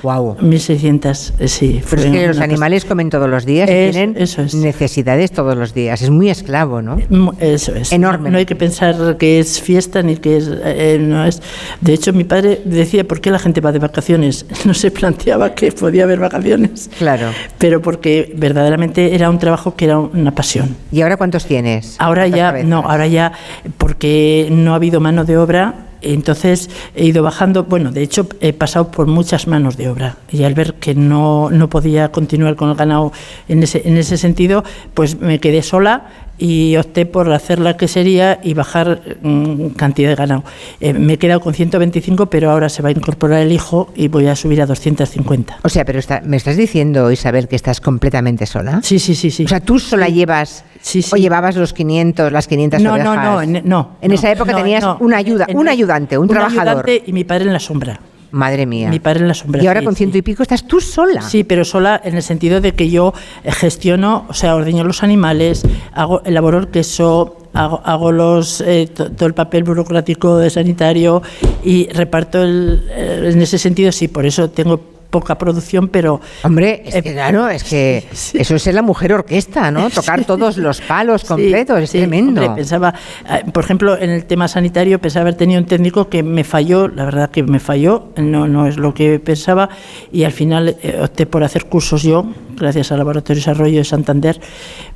Wow. 1.600, eh, sí. Pero es que los animales comen todos los días y tienen eso es. necesidades todos los días. Es muy esclavo, ¿no? Mm, Eso es. Enorme. No, hay que pensar que es fiesta ni que es, eh, no es. De hecho, mi padre decía por qué la gente va de vacaciones. No se planteaba que podía haber vacaciones. Claro. Pero porque verdaderamente era un trabajo que era una pasión. ¿Y ahora cuántos tienes? Ahora ¿Cuántas ya, cabezas? no, ahora ya, porque no ha habido mano de obra, entonces he ido bajando. Bueno, de hecho, he pasado por muchas manos de obra. Y al ver que no, no podía continuar con el ganado en ese, en ese sentido, pues me quedé sola y opté por hacer la quesería y bajar mm, cantidad de ganado. Eh, me he quedado con 125, pero ahora se va a incorporar el hijo y voy a subir a 250. O sea, pero está- me estás diciendo, Isabel, que estás completamente sola. Sí, sí, sí, sí. O sea, tú sola llevas o llevabas los 500, las 500 No, no, ovejas. no, en- no. En no, esa época no, tenías no. una ayuda, un ayudante, un, trabajador. ayudante y mi padre en la sombra. Madre mía. Mi padre en la sombra. Y ahora con ciento y pico estás tú sola. Sí, pero sola en el sentido de que yo eh, gestiono, o sea, ordeño los animales, hago, elaboro el queso, hago, hago los, eh, to- todo el papel burocrático de sanitario y reparto el, eh, en ese sentido, sí, por eso tengo poca producción, pero... Hombre, es que, claro, es que eso es ser la mujer orquesta, ¿no? Tocar todos los palos completos, es Sí, tremendo. hombre, pensaba, eh, por ejemplo, en el tema sanitario, pensaba haber tenido un técnico que me falló, la verdad que me falló, no, no es lo que pensaba, y al final eh, opté por hacer cursos yo, gracias al Laboratorio de Desarrollo de Santander,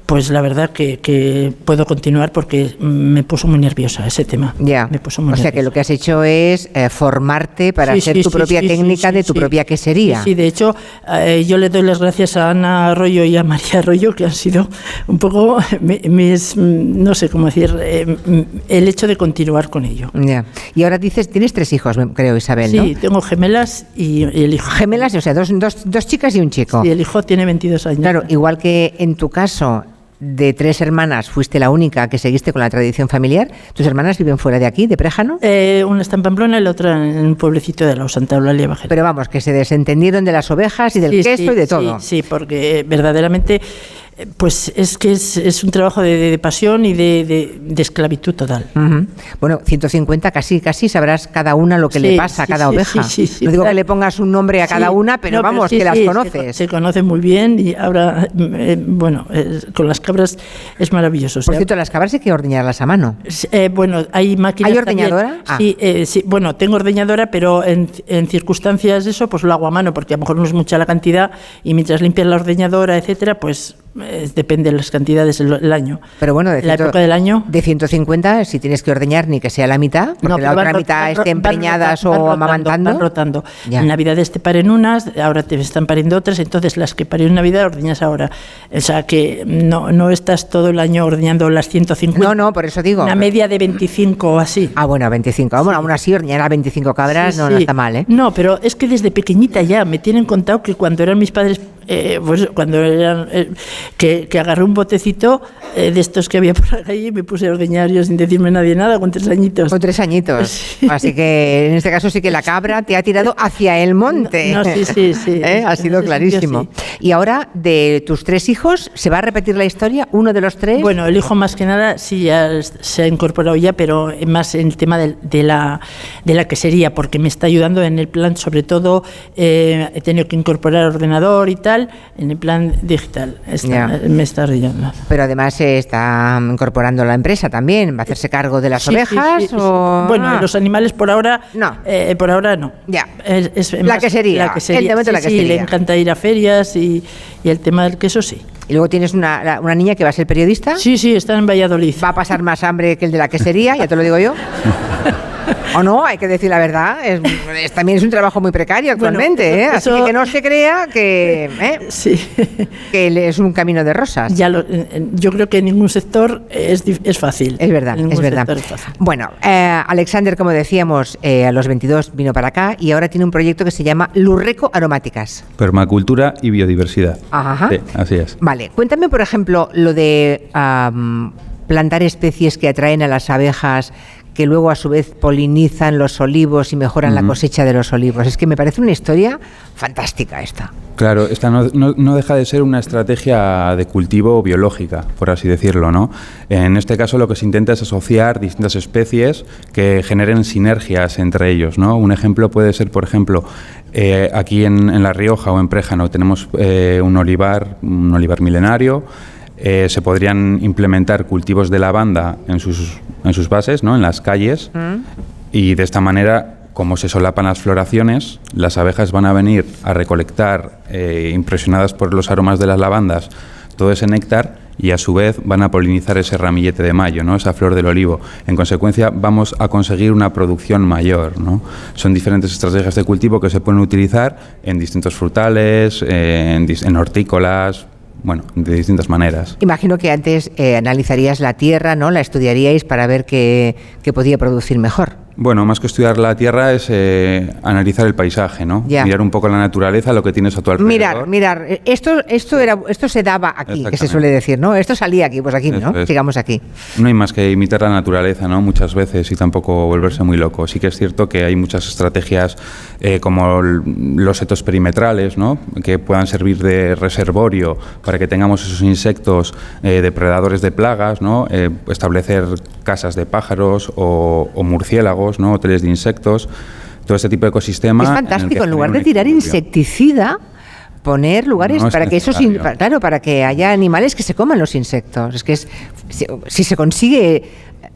pues la verdad que, que puedo continuar porque me puso muy nerviosa ese tema. Ya. Me puso muy O sea que nerviosa. lo que has hecho es eh, formarte para Sí, hacer sí, tu sí, propia técnica de tu propia quesería. Sí, de hecho, eh, yo le doy las gracias a Ana Arroyo y a María Arroyo, que han sido un poco mi- mis, no sé cómo decir, eh, el hecho de continuar con ello. Ya. Y ahora dices, tienes tres hijos, creo, Isabel, ¿no? Sí, tengo gemelas y, y el hijo. Gemelas, o sea, dos, dos, dos chicas y un chico. Y el hijo tiene 22 años. Claro, igual que en tu caso de tres hermanas fuiste la única que seguiste con la tradición familiar, ¿tus hermanas viven fuera de aquí, de Préjano? Eh, una está en Pamplona y la otra en un pueblecito de la Santa Eulalia Bajera. Pero vamos, que se desentendieron de las ovejas y del Sí, queso sí, y de sí, todo. Sí, porque verdaderamente eh, pues es que es, es un trabajo de, de pasión y de, esclavitud total. Ujú. Bueno, 150 casi, casi sabrás cada una lo que le pasa a cada sí, oveja. sí, no digo que le pongas un nombre a cada una, pero no, vamos, que las se conoces. co- Se, conocen muy bien y ahora, eh, bueno, eh, con las cabras es maravilloso. o Por sea, cierto, las cabras hay que ordeñarlas a mano. Eh, bueno, hay máquinas. ¿Hay ordeñadora? Ah. Sí, eh, bueno, tengo ordeñadora, pero en, en circunstancias de eso, pues lo hago a mano, porque a lo mejor no es mucha la cantidad y mientras limpias la ordeñadora, etcétera, pues eh, depende de las cantidades el, el año. Pero bueno, de, la ciento- época del año. de 150, si tienes que ordeñar, ni que sea la mitad, porque No, la van otra mitad van ro- estén van rota- van o amamantando. van rotando. Ya. En Navidades te paren unas, ahora te están pariendo otras, entonces las que parió en Navidad ordeñas ahora. O sea que no, no estás todo el año ordeñando las 150. No, no, por eso digo. Una media de 25 o así. Ah, bueno, 25. Bueno, aún así, ordeñar a 25 cabras Sí, no, sí. no está mal, ¿eh? No, pero es que desde pequeñita ya me tienen contado que cuando eran mis padres, eh, pues cuando eran, eh, que, que agarré un botecito eh, de estos que había por ahí y me puse a ordeñar yo sin decirme nadie nada con tres añitos. Con tres añitos. Así que en este caso sí que la cabra te ha tirado hacia el monte. No, no, sí, sí, sí. ¿Eh? Ha sido clarísimo. Y ahora, de tus tres hijos, ¿se va a repetir la historia? ¿Uno de los tres? Bueno, el hijo más que nada sí ya se ha incorporado ya, pero más en el tema de, la, de la quesería, porque me está ayudando en el plan, sobre todo eh, he tenido que incorporar ordenador y tal, en el plan digital. Está- Ya. Me está ayudando. Pero además se está incorporando la empresa también. ¿Va a hacerse cargo de las Sí, ovejas? sí, sí. o- Bueno, Ah. los animales por ahora no. por ahora no. Ya. Es, es La más quesería, La quesería. el momento la sí, quesería. le encanta ir a ferias y, y el tema del queso sí. Y luego tienes una, una niña que va a ser periodista. Sí, sí, está en Valladolid. Va a pasar más hambre que el de la quesería, ya te lo digo yo. O no, hay que decir la verdad. Es, es- también es un trabajo muy precario Bueno, actualmente, ¿eh? Así eso- que que no se crea que, ¿eh? que le- es un camino de rosas. Ya lo- en- en- yo creo que en ningún sector es, fácil. Es verdad, En ningún es verdad. sector es fácil. Bueno, eh, Alexander, como decíamos, eh, a los 22 vino para acá y ahora tiene un proyecto que se llama Lurreco Aromáticas. Permacultura y biodiversidad. Ajá. Sí, así es. Vale, cuéntame, por ejemplo, lo de plantar especies que atraen a las abejas que luego a su vez polinizan los olivos y mejoran la cosecha de los olivos. Es que me parece una historia fantástica esta. Claro, esta no, no- no deja de ser una estrategia de cultivo biológica, por así decirlo, ¿no? En este caso lo que se intenta es asociar distintas especies que generen sinergias entre ellos, ¿no? Un ejemplo puede ser, por ejemplo, eh, aquí en, en La Rioja o en Préjano tenemos eh, un olivar, un olivar milenario, eh, se podrían implementar cultivos de lavanda en sus, en sus bases, ¿no? En las calles, y de esta manera, como se solapan las floraciones, las abejas van a venir a recolectar, eh, impresionadas por los aromas de las lavandas, todo ese néctar y a su vez van a polinizar ese ramillete de mayo, ¿no? esa flor del olivo. En consecuencia, vamos a conseguir una producción mayor. ¿no? Son diferentes estrategias de cultivo que se pueden utilizar en distintos frutales, eh, en hortícolas, bueno, de distintas maneras. Imagino que antes eh, analizarías la tierra, ¿no? La estudiaríais para ver qué, qué podía producir mejor. Bueno, más que estudiar la tierra es eh, analizar el paisaje, ¿no? Ya. Mirar un poco la naturaleza, lo que tienes a tu alrededor. Mirar, mirar, eh, esto, esto, era, esto se daba aquí, que se suele decir, ¿no? Esto salía aquí, pues aquí, ¿no? Es. Sigamos aquí. No hay más que imitar la naturaleza, ¿no? Muchas veces y tampoco volverse muy loco. Sí que es cierto que hay muchas estrategias eh, como los setos perimetrales, ¿no? Que puedan servir de reservorio para que tengamos esos insectos eh, depredadores de plagas, ¿no? Establecer casas de pájaros o, o murciélagos, ¿no? Hoteles de insectos. Todo este tipo de ecosistema. es fantástico, en lugar de tirar insecticida, poner lugares No es para que esos para- claro, para que haya animales que se coman los insectos. Es que es, si, si se consigue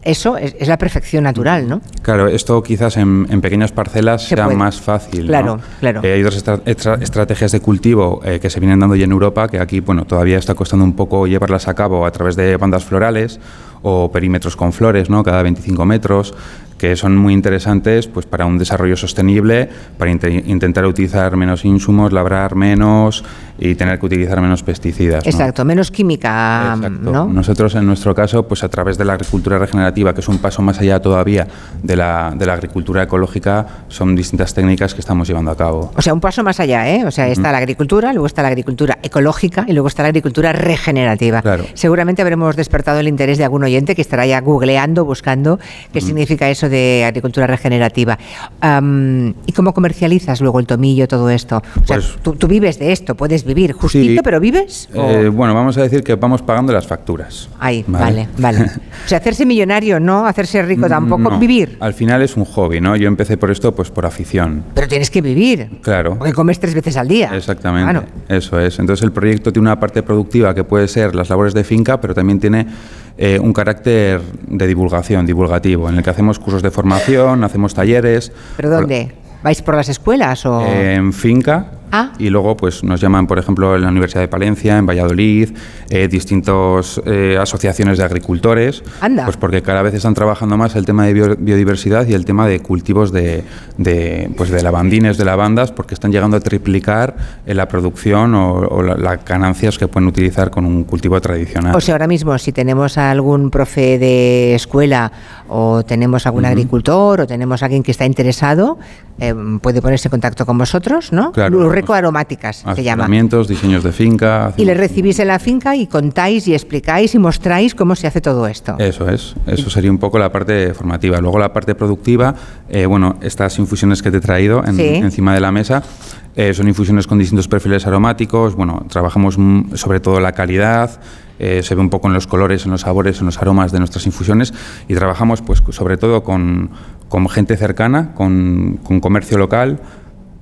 eso es, es la perfección natural, ¿no? Claro, esto quizás en, en pequeñas parcelas Se sea puede. más fácil. ¿no? Claro, claro. Eh, hay otras estra- estra- estrategias de cultivo eh, que se vienen dando ya en Europa, que aquí bueno, todavía está costando un poco llevarlas a cabo a través de bandas florales o perímetros con flores, ¿no? cada 25 metros, que son muy interesantes pues, para un desarrollo sostenible, para inte- intentar utilizar menos insumos, labrar menos y tener que utilizar menos pesticidas. ¿no? Exacto, menos química, Exacto. ¿no? Nosotros en nuestro caso, pues a través de la agricultura regenerativa, que es un paso más allá todavía de la, de la agricultura ecológica, son distintas técnicas que estamos llevando a cabo. O sea, un paso más allá, ¿eh? O sea, está la agricultura, luego está la agricultura ecológica y luego está la agricultura regenerativa. Claro. Seguramente habremos despertado el interés de algún oyente que estará ya googleando, buscando qué significa eso eso de agricultura regenerativa. ¿Y cómo comercializas luego el tomillo, todo esto? O sea, Pues- tú, tú vives de esto, puedes vivir justito, Sí. pero vives. ¿O- Eh, bueno, vamos a decir que vamos pagando las facturas. Ahí, vale, vale. O sea, hacerse millonario no, hacerse rico tampoco, No, vivir. Al final es un hobby, ¿no? Yo empecé por esto pues por afición. Pero tienes que vivir, Claro. porque comes tres veces al día. Exactamente, Claro. eso es. Entonces el proyecto tiene una parte productiva que puede ser las labores de finca, pero también tiene eh, un carácter de divulgación, divulgativo, en el que hacemos cursos de formación, hacemos talleres. ¿Pero dónde? ¿Vais por las escuelas o...? En finca Ah. y luego pues nos llaman por ejemplo en la Universidad de Palencia, en Valladolid, eh, distintas asociaciones de agricultores, Anda. pues porque cada vez están trabajando más el tema de bio- biodiversidad y el tema de cultivos de, de, pues de lavandines, de lavandas, porque están llegando a triplicar eh, la producción o, o la- las ganancias que pueden utilizar con un cultivo tradicional. O sea, ahora mismo, si tenemos a algún profe de escuela o tenemos algún agricultor o tenemos alguien que está interesado, eh, puede ponerse en contacto con vosotros, ¿no? Claro. Lurreco Aromáticas se llama. Diseños de finca. Y le recibís en la finca y contáis y explicáis y mostráis cómo se hace todo esto. Eso es, eso sería un poco la parte formativa. Luego la parte productiva, eh, bueno, estas infusiones que te he traído en- Sí. encima de la mesa eh, son infusiones con distintos perfiles aromáticos. Bueno, trabajamos sobre todo la calidad. eh, se ve un poco en los colores, en los sabores, en los aromas de nuestras infusiones y trabajamos pues sobre todo con, con gente cercana, con, con comercio local,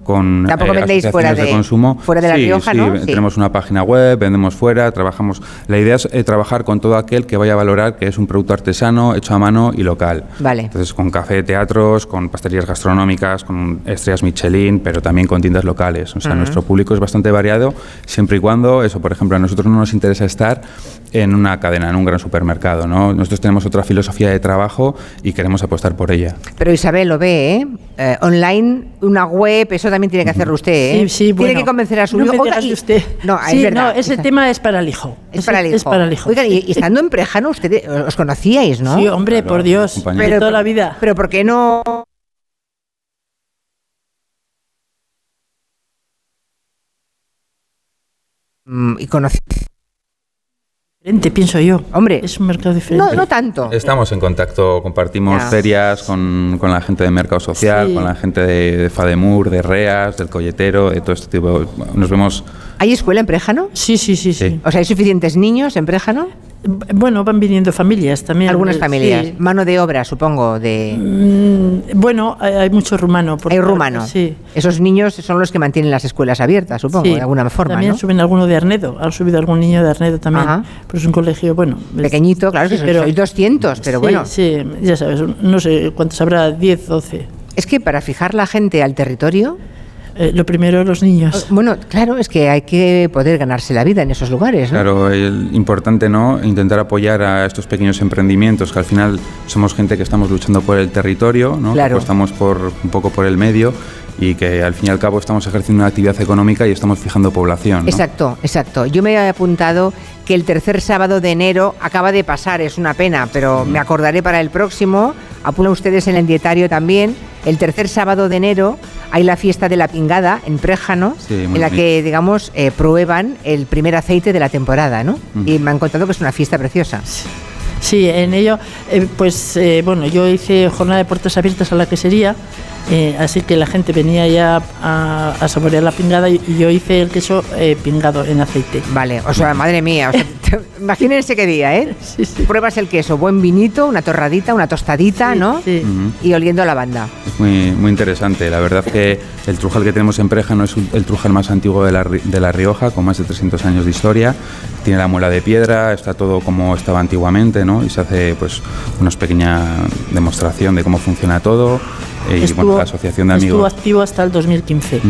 con Tampoco eh, vendéis fuera asociaciones de- consumo. fuera de La Rioja, sí, ¿no? Sí. Tenemos una página web, vendemos fuera, trabajamos. La idea es eh, trabajar con todo aquel que vaya a valorar que es un producto artesano, hecho a mano y local. Vale. Entonces, con café de teatros, con pastelerías gastronómicas, con estrellas Michelin, pero también con tiendas locales. O sea, Ujú. nuestro público es bastante variado, siempre y cuando, eso, por ejemplo, a nosotros no nos interesa estar en una cadena, en un gran supermercado. ¿no? Nosotros tenemos otra filosofía de trabajo y queremos apostar por ella. Pero Isabel lo ve, ¿eh? Eh, online, una web, eso también tiene que hacerlo usted, ¿eh? Sí, sí, Tiene bueno. que convencer a su No hijo. Oiga, y- usted. No, Sí, es verdad. no, ese tema es para el hijo. Es para el hijo. Es para el hijo. Oigan, y, y estando en Prejano, ustedes os conocíais, ¿no? Sí, hombre, por Dios, de toda la vida. Pero ¿por qué no...? Mm, Y conocí... Diferente, pienso yo. Hombre. Es un mercado diferente. No, no tanto. Estamos en contacto, compartimos Ya. ferias con, con la gente de Mercado Social, Sí. con la gente de, de Fademur, de Reas, del Colletero, de todo este tipo. Nos vemos. ¿Hay escuela en Préjano? Sí, sí, sí, sí. O sea, ¿hay suficientes niños en Préjano? Bueno, van viniendo familias también. Algunas eh, familias. sí. Mano de obra, supongo, de... Mm, bueno, hay, hay mucho rumano. por Hay parte, rumano. Sí. Esos niños son los que mantienen las escuelas abiertas, supongo, Sí. de alguna forma, También ¿no? suben alguno de Arnedo. Han subido algún niño de Arnedo también. Ajá. Pero es un colegio, bueno. Pequeñito, claro, que Sí, sois- sois 200, pero sí, bueno. Sí, ya sabes, no sé cuántos habrá, 10, 12. Es que para fijar la gente al territorio... Eh, lo primero, los niños. Bueno, claro, es que hay que poder ganarse la vida en esos lugares, ¿no? Claro, el importante no intentar apoyar a estos pequeños emprendimientos que al final somos gente que estamos luchando por el territorio, ¿no? Claro. que apostamos por un poco por el medio y que al fin y al cabo estamos ejerciendo una actividad económica y estamos fijando población. ¿no? Exacto, exacto. Yo me he apuntado que el tercer sábado de enero acaba de pasar, es una pena, pero me acordaré para el próximo. Apuntan ustedes en el dietario también. El tercer sábado de enero hay la fiesta de la pingada en Préjano, Sí, en la bonito. que, digamos, eh, prueban el primer aceite de la temporada, ¿no? Ujú. Y me han contado que es una fiesta preciosa. Sí, en ello, eh, pues eh, bueno, yo hice jornada de puertas abiertas a la quesería, eh, así que la gente venía ya a, a saborear la pingada y, y yo hice el queso eh, pingado en aceite. Vale, o sea, madre mía, o sea, te- imagínense qué día, ¿eh? Pruebas el queso, buen vinito, una torradita, una tostadita, ¿no? Ujú. Y oliendo a lavanda. Es muy, muy interesante. La verdad que el trujal que tenemos en Préjano es un- el trujal más antiguo de la, de la Rioja, con más de 300 años de historia. Tiene la muela de piedra, está todo como estaba antiguamente, ¿no? Y se hace pues una pequeña demostración de cómo funciona todo. Eh, y bueno, la asociación de estuvo amigos. activo hasta el 2015. Ujú.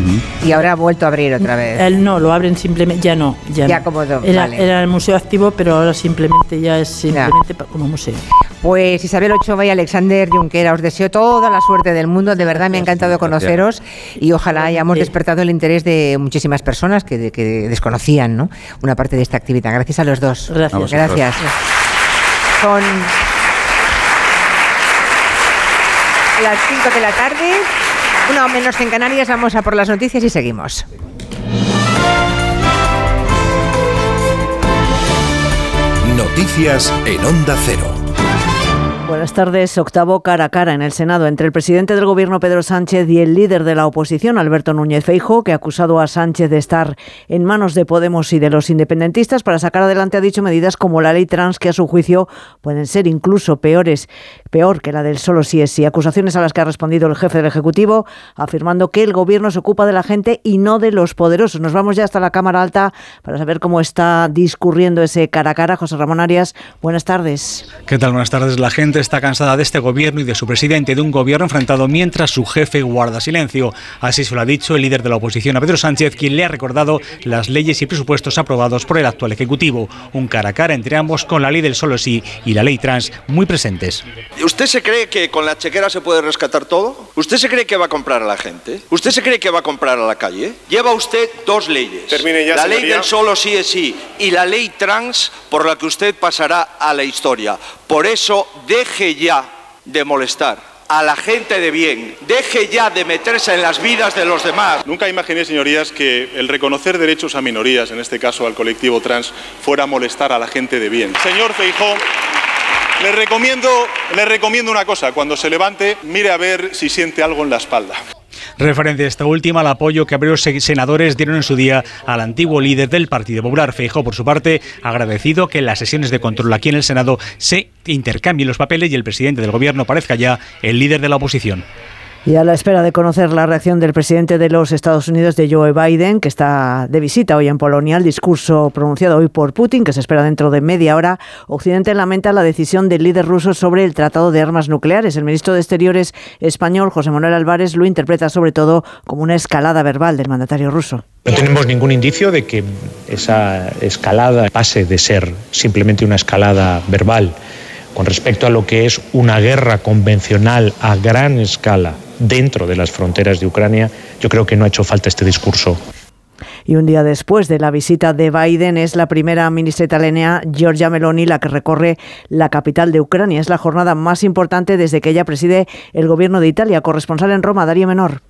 Y ahora ha vuelto a abrir otra vez. Él no, lo abren simplemente, ya no, ya, Ya no. como do- era, vale. era el museo activo, pero ahora simplemente ya es simplemente como museo. Pues Isabel Ochoa y Alexander Junquera, os deseo toda la suerte del mundo. De verdad me ha encantado conoceros y ojalá hayamos despertado el interés de muchísimas personas que, que desconocían ¿no? una parte de esta actividad. Gracias a los dos. Gracias. Gracias. Son las 5 de la tarde, una o menos en Canarias. Vamos a por las noticias y seguimos. Noticias en Onda Cero. Buenas tardes. Octavo cara a cara en el Senado entre el presidente del Gobierno, Pedro Sánchez, y el líder de la oposición, Alberto Núñez Feijo, que ha acusado a Sánchez de estar en manos de Podemos y de los independentistas para sacar adelante, ha dicho, medidas como la ley trans, que a su juicio pueden ser incluso peores, peor que la del solo sí es sí. Acusaciones a las que ha respondido el jefe del Ejecutivo, afirmando que el Gobierno se ocupa de la gente y no de los poderosos. Nos vamos ya hasta la Cámara Alta para saber cómo está discurriendo ese cara a cara. José Ramón Arias, buenas tardes. ¿Qué tal? Buenas tardes. La gente está cansada de este gobierno y de su presidente, de un gobierno enfrentado mientras su jefe guarda silencio. Así se lo ha dicho el líder de la oposición, a Pedro Sánchez, quien le ha recordado las leyes y presupuestos aprobados por el actual Ejecutivo. Un cara a cara entre ambos con la ley del solo sí y la ley trans muy presentes. ¿Usted se cree que con la chequera se puede rescatar todo? ¿Usted se cree que va a comprar a la gente? ¿Usted se cree que va a comprar a la calle? Lleva usted dos leyes. Termine ya, la ley del solo sí es sí y la ley trans por la que usted pasará a la historia. Por eso deje ya de molestar a la gente de bien. Deje ya de meterse en las vidas de los demás. Nunca imaginé, señorías, que el reconocer derechos a minorías, en este caso al colectivo trans, fuera a molestar a la gente de bien. Señor Feijó, le recomiendo, le recomiendo una cosa. Cuando se levante, mire a ver si siente algo en la espalda. Referente a esta última, al apoyo que varios senadores dieron en su día al antiguo líder del Partido Popular. Feijó, por su parte, agradecido que en las sesiones de control aquí en el Senado se intercambien los papeles y el presidente del Gobierno parezca ya el líder de la oposición. Y a la espera de conocer la reacción del presidente de los Estados Unidos, de Joe Biden, que está de visita hoy en Polonia, el discurso pronunciado hoy por Putin, que se espera dentro de media hora, Occidente lamenta la decisión del líder ruso sobre el tratado de armas nucleares. El ministro de Exteriores español, José Manuel Álvarez, lo interpreta sobre todo como una escalada verbal del mandatario ruso. No tenemos ningún indicio de que esa escalada pase de ser simplemente una escalada verbal con respecto a lo que es una guerra convencional a gran escala dentro de las fronteras de Ucrania, yo creo que no ha hecho falta este discurso. Y un día después de la visita de Biden es la primera ministra italiana, Giorgia Meloni, la que recorre la capital de Ucrania. Es la jornada más importante desde que ella preside el gobierno de Italia. Corresponsal en Roma, Darío Menor.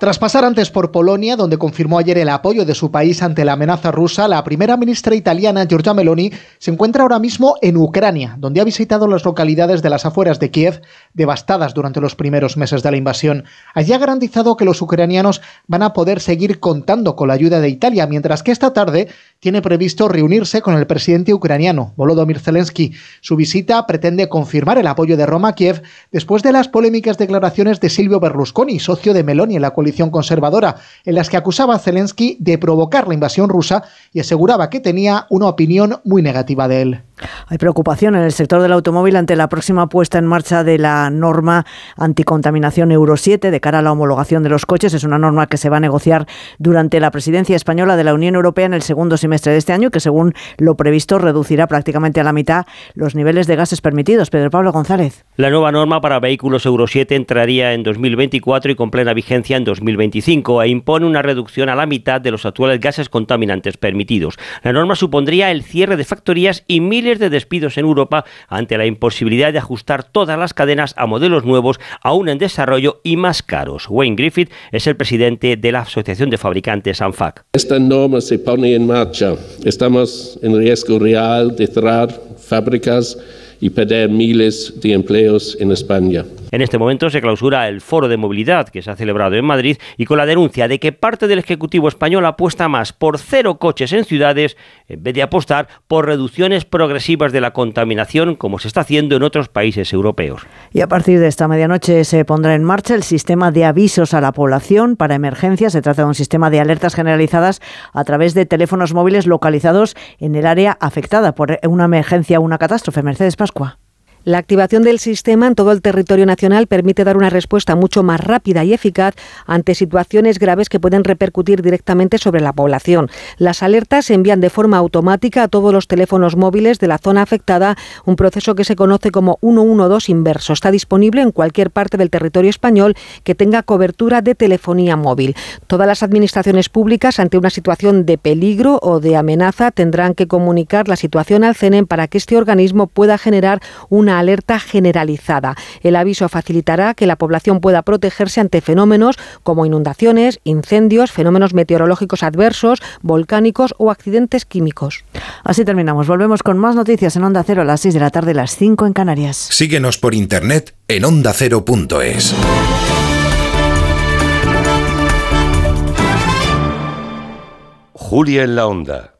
Tras pasar antes por Polonia, donde confirmó ayer el apoyo de su país ante la amenaza rusa, la primera ministra italiana, Giorgia Meloni, se encuentra ahora mismo en Ucrania, donde ha visitado las localidades de las afueras de Kiev, devastadas durante los primeros meses de la invasión. Allí ha garantizado que los ucranianos van a poder seguir contando con la ayuda de Italia, mientras que esta tarde tiene previsto reunirse con el presidente ucraniano, Volodymyr Zelensky. Su visita pretende confirmar el apoyo de Roma a Kiev después de las polémicas declaraciones de Silvio Berlusconi, socio de Meloni en la coalición conservadora, en las que acusaba a Zelensky de provocar la invasión rusa y aseguraba que tenía una opinión muy negativa de él. Hay preocupación en el sector del automóvil ante la próxima puesta en marcha de la norma anticontaminación Euro 7 de cara a la homologación de los coches. Es una norma que se va a negociar durante la presidencia española de la Unión Europea en el segundo semestre de este año, que según lo previsto reducirá prácticamente a la mitad los niveles de gases permitidos. Pedro Pablo González. La nueva norma para vehículos Euro 7 entraría en 2024 y con plena vigencia en 2025 e impone una reducción a la mitad de los actuales gases contaminantes permitidos. La norma supondría el cierre de factorías y miles de despidos en Europa ante la imposibilidad de ajustar todas las cadenas a modelos nuevos aún en desarrollo y más caros. Wayne Griffith es el presidente de la Asociación de Fabricantes ANFAC. Esta norma se pone en marcha. Estamos en riesgo real de cerrar fábricas y perder miles de empleos en España. En este momento se clausura el foro de movilidad que se ha celebrado en Madrid y con la denuncia de que parte del Ejecutivo español apuesta más por cero coches en ciudades en vez de apostar por reducciones progresivas de la contaminación como se está haciendo en otros países europeos. Y a partir de esta medianoche se pondrá en marcha el sistema de avisos a la población para emergencias. Se trata de un sistema de alertas generalizadas a través de teléfonos móviles localizados en el área afectada por una emergencia o una catástrofe. Mercedes Pascua. La activación del sistema en todo el territorio nacional permite dar una respuesta mucho más rápida y eficaz ante situaciones graves que pueden repercutir directamente sobre la población. Las alertas se envían de forma automática a todos los teléfonos móviles de la zona afectada, un proceso que se conoce como 112 inverso. Está disponible en cualquier parte del territorio español que tenga cobertura de telefonía móvil. Todas las administraciones públicas ante una situación de peligro o de amenaza tendrán que comunicar la situación al CENEM para que este organismo pueda generar una una alerta generalizada. El aviso facilitará que la población pueda protegerse ante fenómenos como inundaciones, incendios, fenómenos meteorológicos adversos, volcánicos o accidentes químicos. Así terminamos. Volvemos con más noticias en Onda Cero a las 6 de la tarde, las 5 en Canarias. Síguenos por internet en ondacero.es. Julia en la Onda.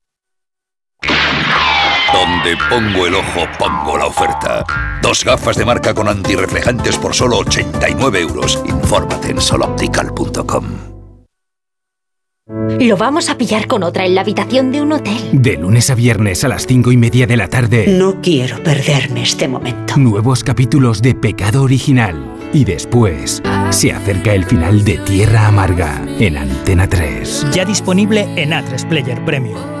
Donde pongo el ojo, pongo la oferta. Dos gafas de marca con antirreflejantes por solo 89 euros. Infórmate en soloptical.com. Lo vamos a pillar con otra en la habitación de un hotel. De lunes a viernes a las cinco y media de la tarde. No quiero perderme este momento. Nuevos capítulos de Pecado Original. Y después se acerca el final de Tierra Amarga en Antena 3. Ya disponible en A3 Player Premium.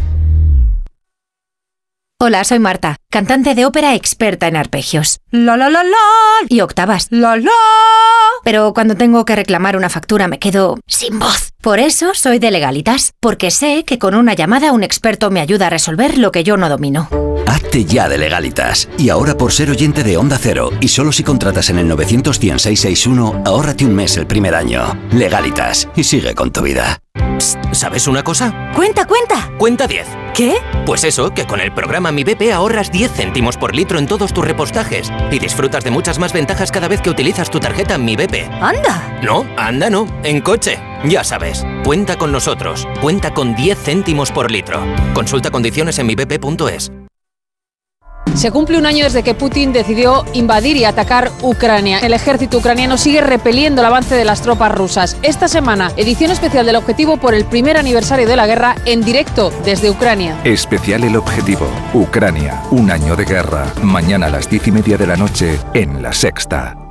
Hola, soy Marta, cantante de ópera experta en arpegios. La la la la y octavas. La la. Pero cuando tengo que reclamar una factura me quedo sin voz. Por eso soy de Legalitas, porque sé que con una llamada un experto me ayuda a resolver lo que yo no domino. Hazte ya de legalitas. Y ahora por ser oyente de Onda Cero, y solo si contratas en el 91661, ahórrate un mes el primer año. Legalitas. Y sigue con tu vida. ¿Sabes una cosa? Cuenta, cuenta. Cuenta 10. ¿Qué? Pues eso, que con el programa Mi BP ahorras 10 céntimos por litro en todos tus repostajes y disfrutas de muchas más ventajas cada vez que utilizas tu tarjeta Mi BP. ¡Anda! No, anda no, en coche. Ya sabes, cuenta con nosotros. Cuenta con 10 céntimos por litro. Consulta condiciones en mibp.es. Se cumple un año desde que Putin decidió invadir y atacar Ucrania. El ejército ucraniano sigue repeliendo el avance de las tropas rusas. Esta semana, edición especial del objetivo por el primer aniversario de la guerra en directo desde Ucrania. Especial El Objetivo. Ucrania. Un año de guerra. Mañana a las diez y media de la noche en La Sexta.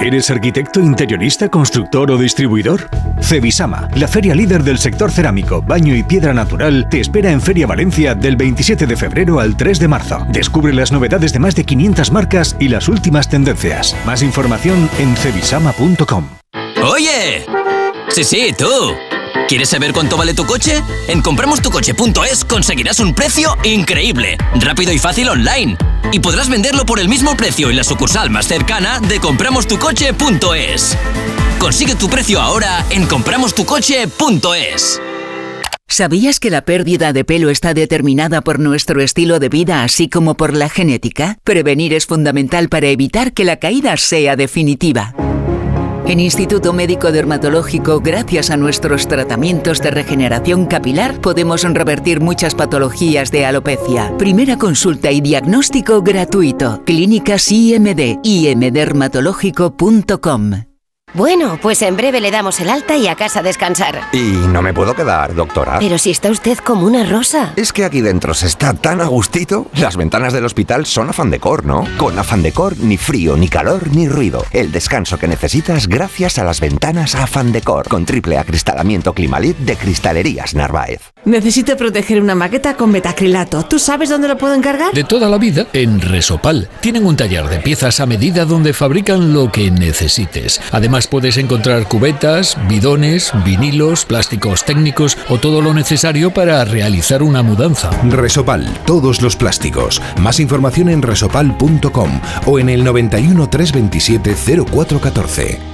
¿Eres arquitecto, interionista, constructor o distribuidor? Cebisama, la feria líder del sector cerámico, baño y piedra natural, te espera en Feria Valencia del 27 de febrero al 3 de marzo. Descubre las novedades de más de 500 marcas y las últimas tendencias. Más información en cebisama.com. ¡Oye! Sí, sí, tú. ¿Quieres saber cuánto vale tu coche? En compramostucoche.es conseguirás un precio increíble, rápido y fácil online. Y podrás venderlo por el mismo precio en la sucursal más cercana de compramostucoche.es. Consigue tu precio ahora en compramostucoche.es. ¿Sabías que la pérdida de pelo está determinada por nuestro estilo de vida así como por la genética? Prevenir es fundamental para evitar que la caída sea definitiva. En Instituto Médico Dermatológico, gracias a nuestros tratamientos de regeneración capilar, podemos revertir muchas patologías de alopecia. Primera consulta y diagnóstico gratuito. Clínicas IMD, imdermatológico.com. Bueno, pues en breve le damos el alta y a casa a descansar. Y no me puedo quedar, doctora. Pero si está usted como una rosa. Es que aquí dentro se está tan a gustito. Las ventanas del hospital son Afan Decor, ¿no? Con Afan Decor ni frío, ni calor, ni ruido. El descanso que necesitas gracias a las ventanas Afan Decor. Con triple acristalamiento Climalit de Cristalerías Narváez. Necesito proteger una maqueta con metacrilato. ¿Tú sabes dónde lo puedo encargar? De toda la vida, en Resopal. Tienen un taller de piezas a medida donde fabrican lo que necesites. Además puedes encontrar cubetas, bidones, vinilos, plásticos técnicos o todo lo necesario para realizar una mudanza. Resopal, todos los plásticos. Más información en resopal.com o en el 91 327 0414.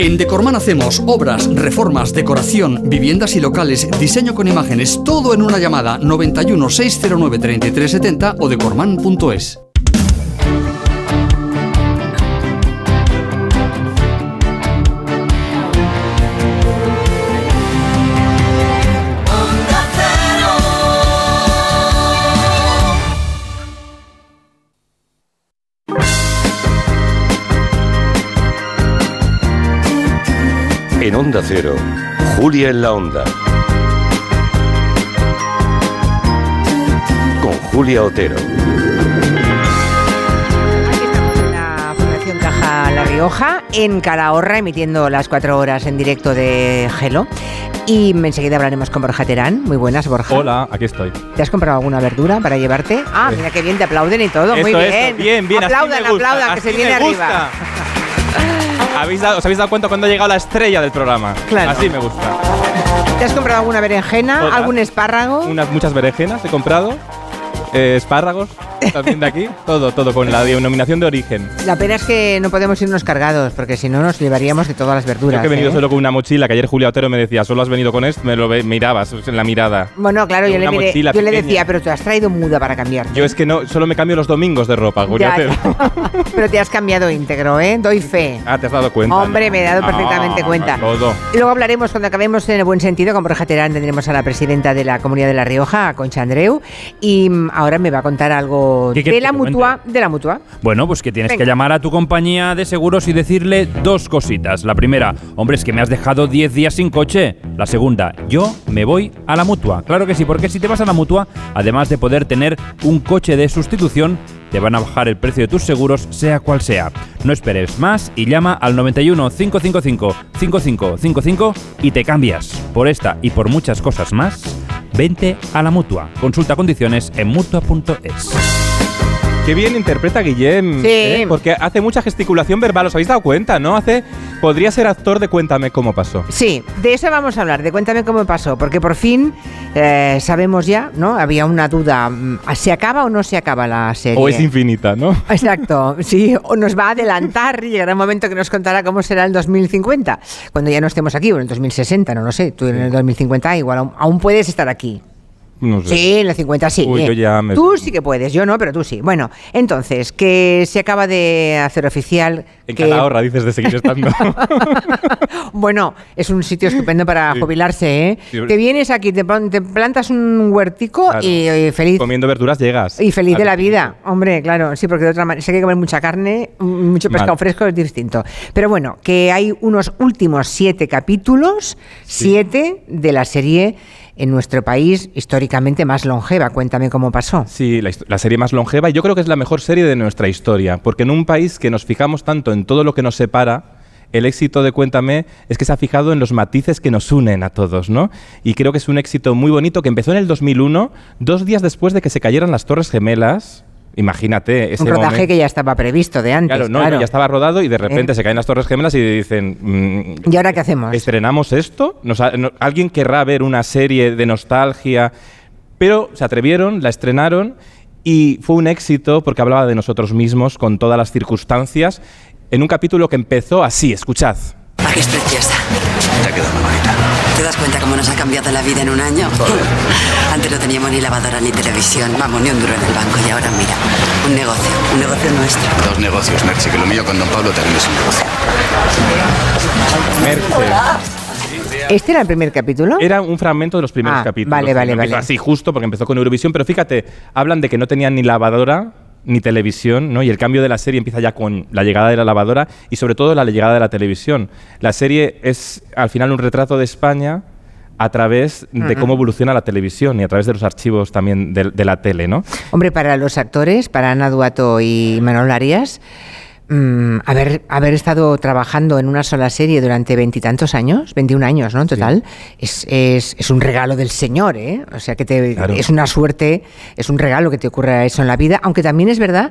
En Decorman hacemos obras, reformas, decoración, viviendas y locales, diseño con imágenes, todo en una llamada 91 609 3370 o decorman.es. En Onda Cero, Julia en la Onda. Con Julia Otero. la Fundación Caja La Rioja en Calahorra, emitiendo las cuatro horas en directo de Gelo. Y enseguida hablaremos con Borja Terán. Muy buenas, Borja. Hola, aquí estoy. ¿Te has comprado alguna verdura para llevarte? Ah, mira qué bien, te aplauden y todo. Muy bien. esto, bien, bien, así Aplaudan, me gusta, aplaudan, que se viene me arriba. ¿Habéis dado- ¿Os habéis dado cuenta cuando ha llegado la estrella del programa? Claro. Así me gusta. ¿Te has comprado alguna berenjena? Todas. ¿Algún espárrago? Unas muchas berenjenas he comprado. Eh, espárragos, también de aquí. Todo, todo con la denominación de origen. La pena es que no podemos irnos cargados, porque si no nos llevaríamos de todas las verduras. Yo que he venido ¿eh? solo con una mochila, que ayer Julia Otero me decía, solo has venido con esto, me lo mirabas en la mirada. Bueno, claro, yo, le, miré- yo le decía, pero te has traído muda para cambiar. Yo es que no, solo me cambio los domingos de ropa, Julia Otero. Pero te has cambiado íntegro, ¿eh? Doy fe. Ah, te has dado cuenta. Hombre, me he dado Ah, perfectamente cuenta. Todo. Y luego hablaremos, cuando acabemos en el buen sentido, con Borja Terán tendremos a la presidenta de la Comunidad de La Rioja, a Concha Andreu, y mm, ahora me va a contar algo ¿Qué de la mutua, de la mutua. Bueno, pues que tienes Venga. que llamar a tu compañía de seguros y decirle dos cositas. La primera, hombre, es que me has dejado 10 días sin coche. La segunda, yo me voy a la mutua. Claro que sí, porque si te vas a la mutua, además de poder tener un coche de sustitución, te van a bajar el precio de tus seguros, sea cual sea. No esperes más y llama al 91 555 5555 y te cambias. Por esta y por muchas cosas más, vente a la mutua. Consulta condiciones en mutua.es. Qué bien interpreta Guillem. Sí. ¿eh? Porque hace mucha gesticulación verbal, ¿os habéis dado cuenta, no? Hace. Podría ser actor de Cuéntame cómo pasó. Sí, de eso vamos a hablar, de cuéntame cómo pasó, porque por fin eh, sabemos ya, ¿no? Había una duda, mm, ¿se acaba o no se acaba la serie? O es infinita, ¿no? Exacto, sí, o nos va a adelantar y llegará un momento que nos contará cómo será el 2050, cuando ya no estemos aquí, o en el 2060, no lo sé, tú en el 2050 igual aún, aún puedes estar aquí. No sé. Sí, en el 50 sí. Uy, eh. yo ya me- Tú sí que puedes, yo no, pero tú sí. Bueno, entonces, que se acaba de hacer oficial En que... Calahorra dices de seguir estando. Bueno, es un sitio estupendo para Sí. jubilarse, ¿eh? Sí. Te vienes aquí, te, plantas un huertico Claro. y, y feliz. Comiendo verduras llegas. Y feliz de la vida, hombre, claro, sí, porque de otra manera, hay que comer mucha carne, mucho pescado Mal. fresco es distinto. Pero bueno, que hay unos últimos siete capítulos, siete de la serie en nuestro país históricamente más longeva. Cuéntame cómo pasó. Sí, la, serie más longeva yo creo que es la mejor serie de nuestra historia, porque en un país que nos fijamos tanto en todo lo que nos separa, el éxito de Cuéntame es que se ha fijado en los matices que nos unen a todos, ¿no? Y creo que es un éxito muy bonito que empezó en el 2001, dos días después de que se cayeran las Torres Gemelas. Imagínate ese un rodaje momento. que ya estaba previsto de antes. Claro, no, claro. ya estaba rodado y de repente ¿Eh? se caen las Torres Gemelas y dicen, mm, ¿Y ahora qué hacemos? ¿estrenamos esto? Nos ha- no- ¿Alguien querrá ver una serie de nostalgia? Pero se atrevieron, la estrenaron y fue un éxito porque hablaba de nosotros mismos con todas las circunstancias en un capítulo que empezó así, escuchad. ¿A que es preciosa? Te ha quedado muy bonita. ¿Te das cuenta cómo nos ha cambiado la vida en un año? Antes no teníamos ni lavadora ni televisión, vamos, ni un duro en el banco y ahora mira, un negocio, un negocio nuestro. Dos negocios, Merche, que lo mío con Don Pablo también es un negocio. ¿Este era el primer capítulo? Era un fragmento de los primeros Ah, capítulos. vale, vale, vale. Así, justo porque empezó con Eurovisión, pero fíjate, hablan de que no tenían ni lavadora ni televisión, ¿no? Y el cambio de la serie empieza ya con la llegada de la lavadora y sobre todo la llegada de la televisión. La serie es al final un retrato de España a través de cómo evoluciona la televisión y a través de los archivos también de, de la tele, ¿no? Hombre, para los actores, para Ana Duato y Manuel Arias, mm, haber, haber estado trabajando en una sola serie durante veintitantos años, 21 años, ¿no? En total, es, es- es un regalo del Señor, ¿eh? O sea, que te, Claro. es una suerte, es un regalo que te ocurra eso en la vida, aunque también es verdad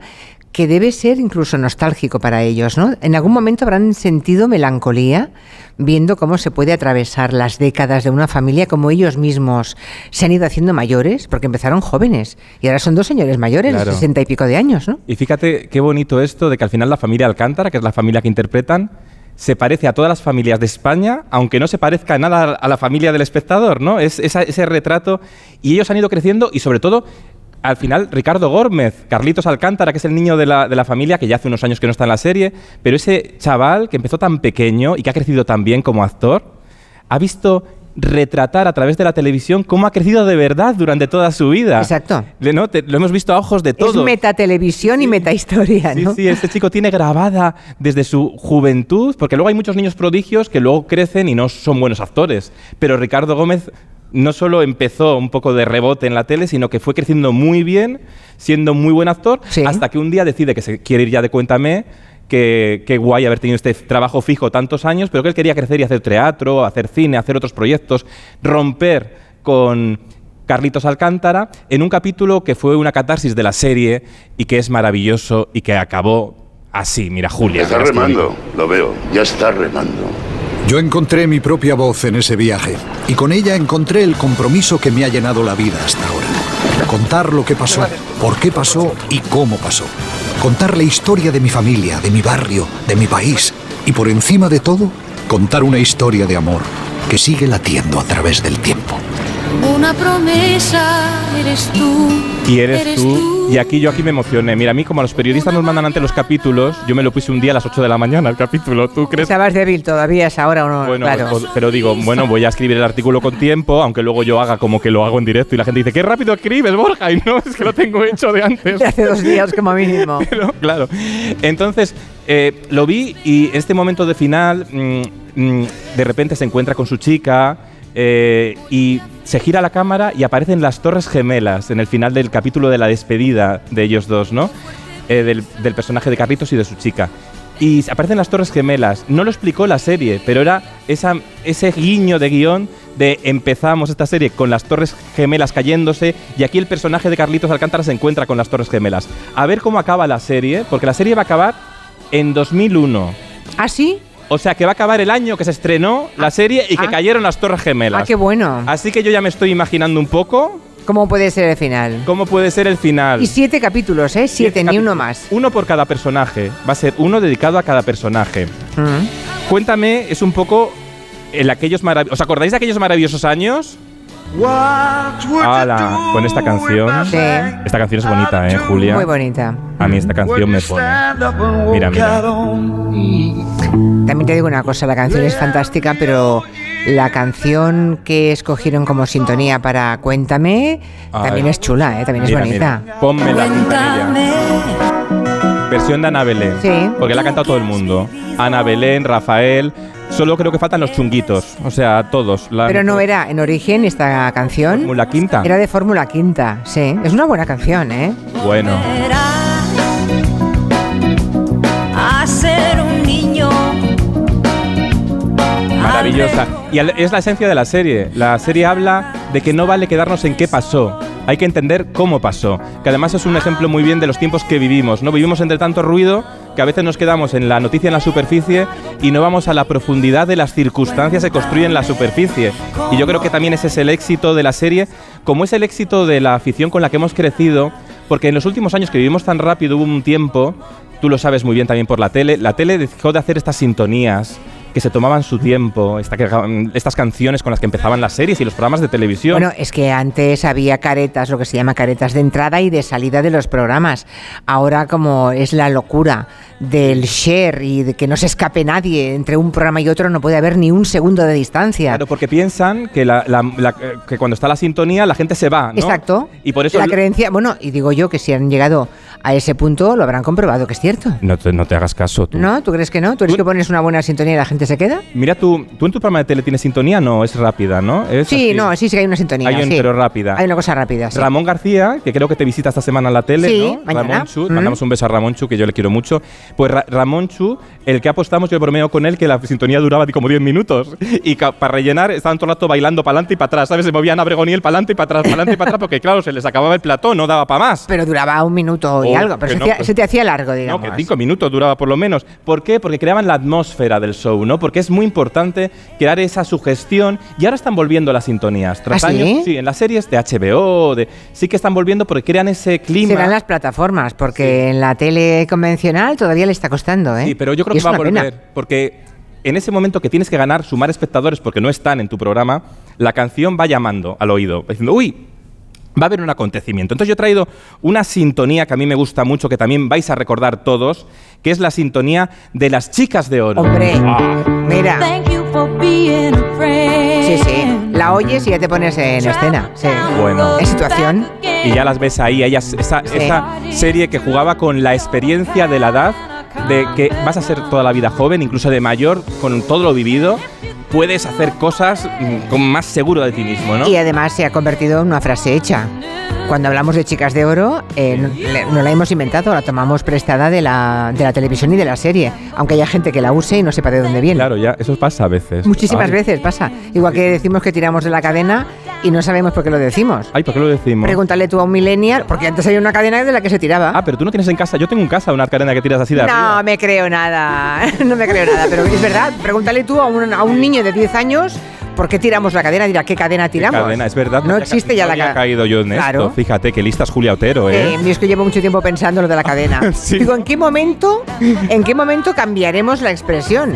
que debe ser incluso nostálgico para ellos, ¿no? En algún momento habrán sentido melancolía viendo cómo se puede atravesar las décadas de una familia como ellos mismos se han ido haciendo mayores, porque empezaron jóvenes y ahora son dos señores mayores, de sesenta y pico de años, ¿no? Y fíjate qué bonito esto de que al final la familia Alcántara, que es la familia que interpretan, se parece a todas las familias de España, aunque no se parezca nada a la familia del espectador, ¿no? Es esa- ese retrato. Y ellos han ido creciendo y sobre todo, al final, Ricardo Gómez, Carlitos Alcántara, que es el niño de la, de la familia, que ya hace unos años que no está en la serie, pero ese chaval que empezó tan pequeño y que ha crecido tan bien como actor, ha visto retratar a través de la televisión cómo ha crecido de verdad durante toda su vida. Exacto. Le- ¿no? Te- lo hemos visto a ojos de todos. Es metatelevisión y metahistoria, Sí, ¿no? sí, este chico tiene grabada desde su juventud, porque luego hay muchos niños prodigios que luego crecen y no son buenos actores. Pero Ricardo Gómez no solo empezó un poco de rebote en la tele, sino que fue creciendo muy bien, siendo muy buen actor, hasta que un día decide que se quiere ir ya de Cuéntame, que, que guay haber tenido este trabajo fijo tantos años, pero que él quería crecer y hacer teatro, hacer cine, hacer otros proyectos, romper con Carlitos Alcántara en un capítulo que fue una catarsis de la serie y que es maravilloso y que acabó así. Mira, Julia. Está remando, lo veo, ya está remando. Yo encontré mi propia voz en ese viaje y con ella encontré el compromiso que me ha llenado la vida hasta ahora. Contar lo que pasó, por qué pasó y cómo pasó. Contar la historia de mi familia, de mi barrio, de mi país y por encima de todo, contar una historia de amor que sigue latiendo a través del tiempo. Una promesa eres tú. Y eres tú. Y aquí yo aquí me emocioné. Mira, a mí como a los periodistas nos mandan antes los capítulos, yo me lo puse un día a las 8 de la mañana el capítulo. ¿Tú crees? Estabas débil todavía, es ahora o no, Bueno, claro. o- pero digo, bueno, voy a escribir el artículo con tiempo, aunque luego yo haga como que lo hago en directo y la gente dice, qué rápido escribes, Borja, y no, es que lo tengo hecho de antes. De hace dos días como mínimo. Pero, claro. Entonces, eh, lo vi y este momento de final, mm, mm, de repente se encuentra con su chica eh, y se gira la cámara y aparecen las Torres Gemelas en el final del capítulo de la despedida de ellos dos, ¿no? Eh, del, personaje de Carlitos y de su chica. Y aparecen las Torres Gemelas. No lo explicó la serie, pero era ese guiño de guion de empezamos esta serie con las Torres Gemelas cayéndose y aquí el personaje de Carlitos Alcántara se encuentra con las Torres Gemelas. A ver cómo acaba la serie, porque la serie va a acabar en 2001. ¿Ah, sí? O sea, que va a acabar el año que se estrenó la serie y que ah. cayeron las Torres Gemelas. Ah, qué bueno. Así que yo ya me estoy imaginando un poco ¿Cómo puede ser el final? cómo puede ser el final. Y siete capítulos, ¿eh? Siete, ni uno más. Uno por cada personaje. Va a ser uno dedicado a cada personaje. Mm. Cuéntame, es un poco en aquellos maravillosos. ¿Os acordáis de aquellos maravillosos años? Hala, con esta canción. Sí. Esta canción es bonita, ¿eh, Julia? Muy bonita. A mí esta canción me pone. Mira, mira. También te digo una cosa, la canción es fantástica, pero la canción que escogieron como sintonía para Cuéntame Ay. también es chula, ¿eh? también es Mira, bonita. mira. Ponme la quintanilla. Versión de Ana Belén. Sí. Porque la ha cantado todo el mundo. Ana Belén, Rafael. Solo creo que faltan los chunguitos. O sea, todos. La- Pero no era en origen esta canción. Fórmula Quinta. Era de Fórmula Quinta, sí. Es una buena canción, ¿eh? Bueno. A ser un niño. Maravillosa. Y es la esencia de la serie. La serie habla de que no vale quedarnos en qué pasó. Hay que entender cómo pasó. Que además es un ejemplo muy bien de los tiempos que vivimos. ¿no? Vivimos entre tanto ruido que a veces nos quedamos en la noticia en la superficie y no vamos a la profundidad de las circunstancias que construyen la superficie. Y yo creo que también ese es el éxito de la serie, como es el éxito de la afición con la que hemos crecido, porque en los últimos años que vivimos tan rápido hubo un tiempo, tú lo sabes muy bien también por la tele, la tele dejó de hacer estas sintonías que se tomaban su tiempo, estas canciones con las que empezaban las series y los programas de televisión. Bueno, es que antes había caretas, lo que se llama caretas de entrada y de salida de los programas. Ahora como es la locura del share y de que no se escape nadie entre un programa y otro, no puede haber ni un segundo de distancia. Claro, porque piensan que, la- la- la- eh, que cuando está la sintonía la gente se va, ¿no? Exacto. Y por eso... la creencia, bueno, y digo yo que si han llegado a ese punto lo habrán comprobado que es cierto. No te, no te hagas caso tú. ¿No? ¿Tú crees que no? ¿Tú crees que pones una buena sintonía y la gente se queda? Mira, tú, tú en tu programa de tele tienes sintonía, no, es rápida, ¿no? Es Sí, así. no, sí, sí que hay una sintonía. Hay un- sí. pero rápida. Hay una cosa rápida, sí. Ramón García, que creo que te visita esta semana en la tele, Sí, ¿no? mañana. Ramón Chu, Mm. mandamos un beso a Ramón Chu, que yo le quiero mucho. Pues Ra- Ramón Chu, el que apostamos, yo bromeo con él, que la sintonía duraba como 10 minutos. Y para rellenar estaban todo el rato bailando para adelante y para atrás, ¿sabes? Se movían a Bregoniel para adelante y para atrás, para adelante y para atrás, porque claro, se les acababa el plató, no daba para más. Pero duraba un minuto y Oh, algo, pero se, no, hacía- pues- se te hacía largo, No, digamos. que cinco minutos duraba por lo menos. ¿Por qué? Porque creaban la atmósfera del show, ¿no? Porque es muy importante crear esa sugestión. Y ahora están volviendo las sintonías. Tras ¿Ah, sí? años- sí, en las series de HBO, de, sí que están volviendo porque crean ese clima. Serán las plataformas, porque en la tele convencional todavía le está costando, ¿eh? Sí, pero yo creo Y que es va a una pena. volver. Porque en ese momento que tienes que ganar, sumar espectadores porque no están en tu programa, la canción va llamando al oído, diciendo, uy, va a haber un acontecimiento. Entonces yo he traído una sintonía que a mí me gusta mucho, que también vais a recordar todos, que es la sintonía de las chicas de oro. Hombre, Ah. mira. Thank you for being a friend. Sí, sí. La oyes y ya te pones en escena. Sí. Bueno. En situación. Y ya las ves ahí, ellas, esa, Sí. esa serie que jugaba con la experiencia de la edad, de que vas a ser toda la vida joven, incluso de mayor, con todo lo vivido, puedes hacer cosas mm, con más seguro de ti mismo, ¿no? Y además se ha convertido en una frase hecha. Cuando hablamos de chicas de oro, eh, no, la hemos inventado, la tomamos prestada de la, de la televisión y de la serie, aunque haya gente que la use y no sepa de dónde viene. Claro, ya, eso pasa a veces. Muchísimas Ay. veces pasa. Igual que decimos que tiramos de la cadena y no sabemos por qué lo decimos. Ay, ¿por qué lo decimos? Pregúntale tú a un millennial, porque antes había una cadena de la que se tiraba. Ah, pero tú no tienes en casa. Yo tengo en casa una cadena que tiras así de arriba. No me creo nada, no me creo nada, pero es verdad. Pregúntale tú a un, a un niño de 10 años por qué tiramos la cadena. Dirá, ¿qué cadena tiramos? Cadena, es verdad. No existe ya la había ca- caído yo en Claro. esto. Fíjate, que lista es Julia Otero, ¿eh? Eh, es que llevo mucho tiempo pensando lo de la cadena. Sí. Digo, ¿en qué momento, en qué momento cambiaremos la expresión?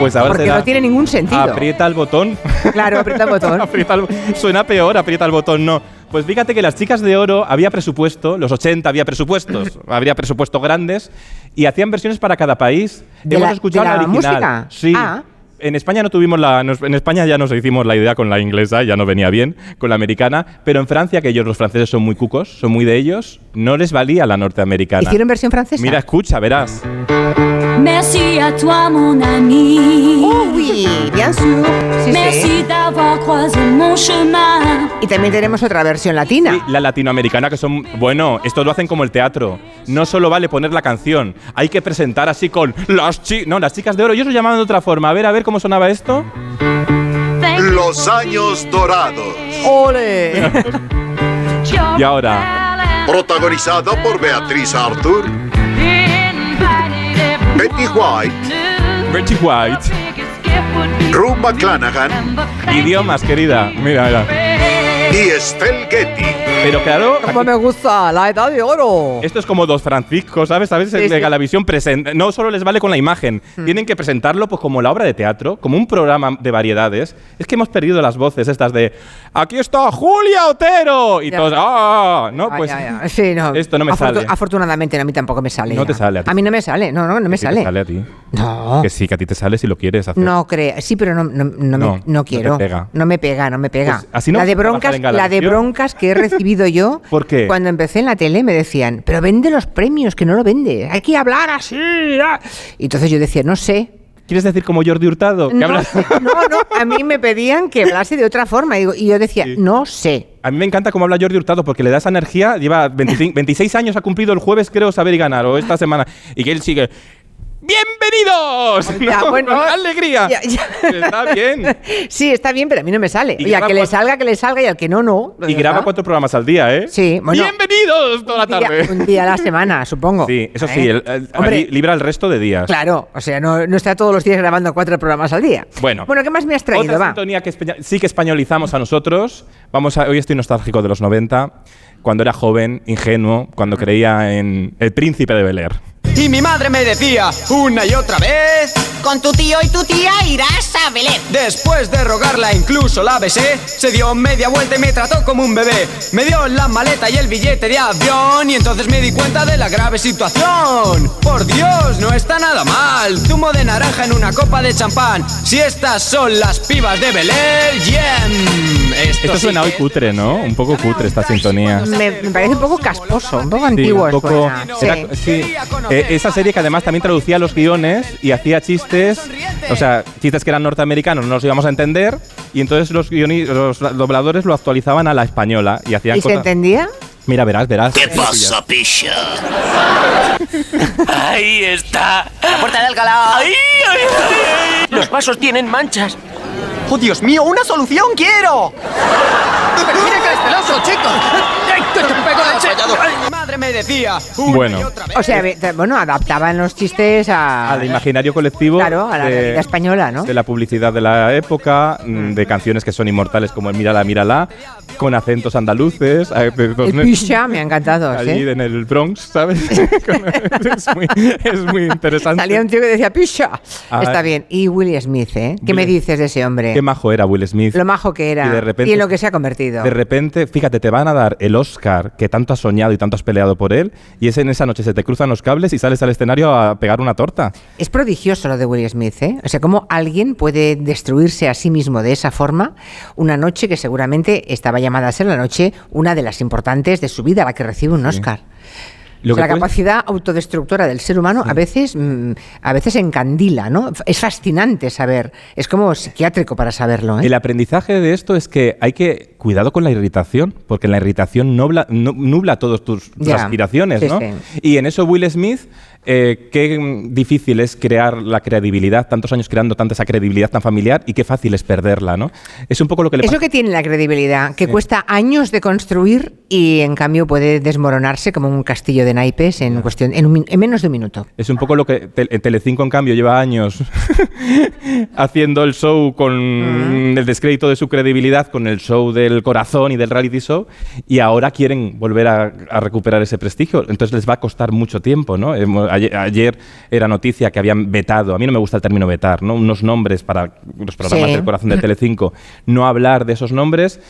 Pues ahora Porque será, no tiene ningún sentido. Aprieta el botón. Claro, aprieta el botón. Aprieta el- suena peor, aprieta el botón, no. Pues fíjate que las chicas de oro había presupuesto, los 80 había presupuestos, habría presupuestos grandes y hacían versiones para cada país. ¿De Hemos la- escuchado de la original. música? Sí. Ah. En España no tuvimos la. en España ya nos hicimos la idea con la inglesa, ya no venía bien, con la americana. Pero en Francia, que ellos, los franceses, son muy cucos, son muy de ellos, no les valía la norteamericana. ¿Hicieron versión francesa? Mira, escucha, verás. Merci à toi, mon ami. Oh oui, bien sûr. Sí, sí. Merci d'avoir croisé mon chemin. Y también tenemos otra versión latina. La latinoamericana, que son. Bueno, esto lo hacen como el teatro. No solo vale poner la canción, hay que presentar así con las chicas. No, las chicas de oro. Yo lo llamaban de otra forma. A ver, a ver cómo sonaba esto. Los años dorados. ¡Ole! Y ahora. Protagonizada por Beatriz Arthur, Betty White, Betty White. Rue McClanahan Idiomas, querida. Mira, mira. Y Estelle Getty. Pero claro. ¡Cómo me gusta! ¡La edad de oro! Esto es como dos Franciscos, ¿sabes? ¿Sabes? Sí, En sí. Galavisión presenta- no solo les vale con la imagen, tienen que presentarlo pues como la obra de teatro, como un programa de variedades. Es que hemos perdido las voces estas de aquí está Julia Otero y Ya. todos ¡ah! No, Ah, pues ya, ya. Sí, no. esto no me Afortu- sale. Afortunadamente a mí tampoco me sale. No ya. te sale a ti. mí no me sale, no, no, no me sí te sale. sale a ti. No. Que sí, que a ti te sale si lo quieres hacer. No creo, sí, pero no, no, no, No, me, no no te quiero. pega. No me pega, no me pega. Pues así no la de a broncas, la de broncas que he recibido yo ¿Por qué? cuando empecé en la tele me decían, pero vende los premios, que no lo vende, hay que hablar así. ah". Y entonces yo decía, no sé. ¿Quieres decir como Jordi Hurtado? que No, sé, no, no, a mí me pedían que hablase de otra forma. Y yo decía, no sé. A mí me encanta cómo habla Jordi Hurtado porque le da esa energía. Lleva 25 26 años, ha cumplido el jueves, creo, saber y ganar, o esta semana. Y que él sigue. ¡Bienvenidos! Bueno, ¡Alegría! ya, ya. Está bien. Sí, está bien, pero a mí no me sale. Y Y, al que le salga, que le salga, y al que no, no. Y graba cuatro programas al día, ¿eh? Sí, bueno. ¡Bienvenidos toda la tarde! un día a la semana, supongo. Sí, eso sí, ¿Eh? el- el- Hombre, li- libra el resto de días. Claro, o sea, no, no está todos los días grabando cuatro programas al día. Bueno. Bueno, ¿qué más me has traído? Otra Va. sintonía que espe- sí que españolizamos a nosotros. Vamos a, hoy estoy nostálgico de los 90, cuando era joven, ingenuo, cuando creía en el príncipe de Bel Air. Y mi madre me decía una y otra vez. Con tu tío y tu tía irás a Belén. Después de rogarla incluso la besé, se dio media vuelta y me trató como un bebé. Me dio la maleta y el billete de avión y entonces me di cuenta de la grave situación. Por Dios, no está nada mal. Zumo de naranja en una copa de champán. Si estas son las pibas de Belén, yem. Esto, Esto sí suena hoy cutre, ¿no? Un poco cutre esta sintonía. Me, me parece un poco casposo, un poco Sí, antiguo. un poco- era- Sí. sí. Eh, esa serie que además también traducía los guiones y hacía chistes, o sea, chistes que eran norteamericanos, no los íbamos a entender, y entonces los, los dobladores lo actualizaban a la española y hacían ¿Y se cosas. entendía? Mira, verás, verás. ¿Qué pasa, picha? Ahí está. La puerta de Alcalá. Ahí, ahí, ahí, ahí. Los vasos tienen manchas. ¡Oh, Dios mío! ¡Una solución quiero! ¡Pero mira que eres celoso, chicos! ¡Ay, te, pego leche! Me decía una Bueno. y otra vez. O sea, bueno, adaptaban los chistes a, Al imaginario colectivo claro, a la de- realidad española, ¿no? de la publicidad de la época, mm, de canciones que son inmortales como el Mírala, Mírala, con acentos andaluces. El pisha me ha encantado, Allí ¿sí? en el Bronx, ¿sabes? es, muy, es muy interesante. Salía un tío que decía pisha. Ah, Está bien. Y Will Smith, ¿eh? ¿Qué me dices de ese hombre? Qué majo era Will Smith. Lo majo que era. Y de repente- en lo que se ha convertido. De repente, fíjate, te van a dar el Oscar que tanto has soñado y tanto has peleado por él, y es en esa noche se te cruzan los cables y sales al escenario a pegar una torta. Es prodigioso lo de Will Smith, ¿eh? O sea, cómo alguien puede destruirse a sí mismo de esa forma una noche que seguramente estaba llamada a ser la noche una de las importantes de su vida, la que recibe un Oscar. Lo O sea, que la capacidad autodestructora del ser humano a veces mm, a veces encandila, ¿no? Es fascinante saber, es como psiquiátrico para saberlo, ¿eh? El aprendizaje de esto es que hay que cuidado con la irritación, porque la irritación nubla, nu- nubla todas tus, aspiraciones, sí, ¿no? sí. Y en eso Will Smith, eh, qué difícil es crear la credibilidad, tantos años creando tanta esa credibilidad tan familiar y qué fácil es perderla, ¿no? Es un poco lo que le Es pasa. lo que tiene la credibilidad, que cuesta años de construir y en cambio puede desmoronarse como un castillo de naipes en cuestión en, un en menos de un minuto. Es un poco lo que Te- Telecinco, en cambio, lleva años haciendo el show con el descrédito de su credibilidad, con el show del corazón y del reality show, y ahora quieren volver a, a recuperar ese prestigio. Entonces les va a costar mucho tiempo, ¿no? Hemos- Ayer, ayer era noticia que habían vetado, a mí no me gusta el término vetar, ¿no? Unos nombres para los programas Sí. del corazón de Telecinco, no hablar de esos nombres.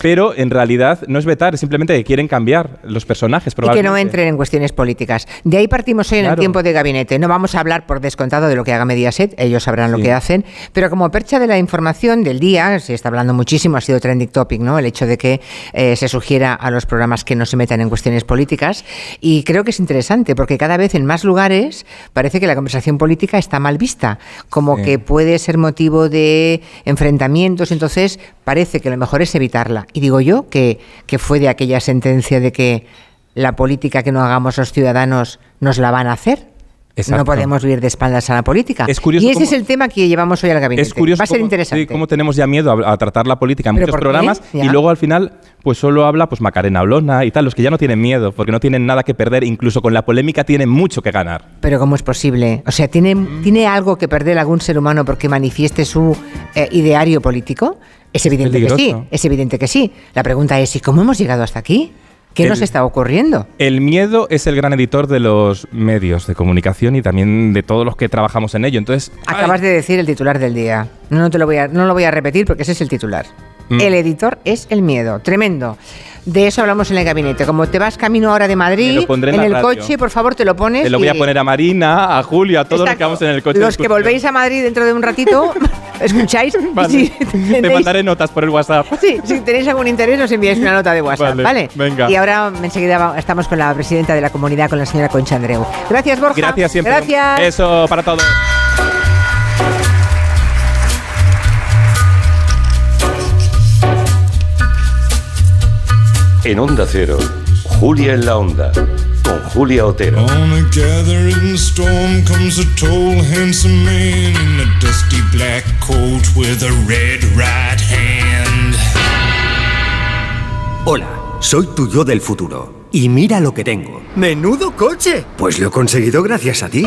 Pero en realidad no es vetar, es simplemente que quieren cambiar los personajes. Y que no entren en cuestiones políticas. De ahí partimos hoy en el tiempo de gabinete. No vamos a hablar por descontado de lo que haga Mediaset, ellos sabrán lo que hacen, pero como percha de la información del día, se está hablando muchísimo, ha sido trending topic, ¿no? El hecho de que eh, se sugiera a los programas que no se metan en cuestiones políticas y creo que es interesante porque cada vez en más lugares parece que la conversación política está mal vista, como Sí. que puede ser motivo de enfrentamientos, entonces parece que lo mejor es evitarla. Y digo yo que, que fue de aquella sentencia de que la política que no hagamos los ciudadanos nos la van a hacer. Exacto. No podemos vivir de espaldas a la política. Es curioso y ese cómo- es el tema que llevamos hoy al gabinete. Es curioso Va a ser cómo, interesante. sí, cómo tenemos ya miedo a, a tratar la política en ¿Pero muchos programas y luego al final pues solo habla pues Macarena Olona y tal, los que ya no tienen miedo porque no tienen nada que perder, incluso con la polémica tienen mucho que ganar. Pero ¿cómo es posible? O sea, ¿tiene, ¿tiene algo que perder algún ser humano porque manifieste su eh, ideario político? Es evidente que sí, es evidente que sí. La pregunta es, ¿y cómo hemos llegado hasta aquí? ¿Qué El- nos está ocurriendo? El miedo es el gran editor de los medios de comunicación y también de todos los que trabajamos en ello. Entonces, Acabas de decir el titular del día. No, no te lo voy a, no lo voy a repetir porque ese es el titular. Mm. El editor es el miedo. Tremendo. De eso hablamos en el gabinete. Como te vas camino ahora de Madrid, en el radio. coche, por favor, te lo pones. te lo voy a poner a Marina, a Julio, a todos los que Exacto. vamos en el coche. Los que volvéis a Madrid dentro de un ratito, escucháis. Vale. si Te tenéis- mandaré notas por el WhatsApp. Sí, si tenéis algún interés, nos enviáis una nota de WhatsApp, Vale, ¿vale? venga. Y ahora enseguida estamos con la presidenta de la comunidad, con la señora Concha Andreu. Gracias, Borja. Gracias siempre. Gracias. Eso para todos. En Onda Cero, Julia en la Onda, con Julia Otero. On a gathering storm comes a tall, handsome man in a dusty black coat with a red right hand. Hola, soy tu yo del futuro. Y mira lo que tengo. ¡Menudo coche! Pues lo he conseguido gracias a ti.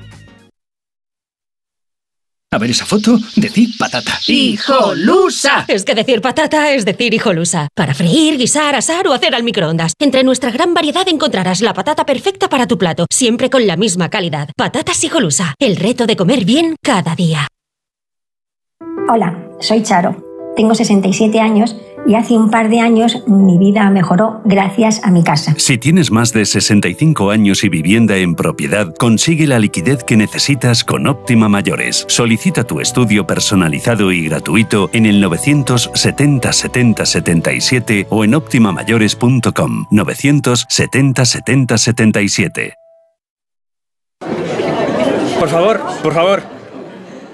A ver esa foto, decid patata. ¡Hijolusa! Es que decir patata es decir hijolusa. Para freír, guisar, asar o hacer al microondas. Entre nuestra gran variedad encontrarás la patata perfecta para tu plato, siempre con la misma calidad. Patatas hijolusa. El reto de comer bien cada día. Hola, soy Charo. Tengo 67 años y hace un par de años mi vida mejoró gracias a mi casa. Si tienes más de 65 años y vivienda en propiedad, consigue la liquidez que necesitas con Óptima Mayores. Solicita tu estudio personalizado y gratuito en el 970 70 77 o en optimamayores.com 970 70 77. Por favor, por favor.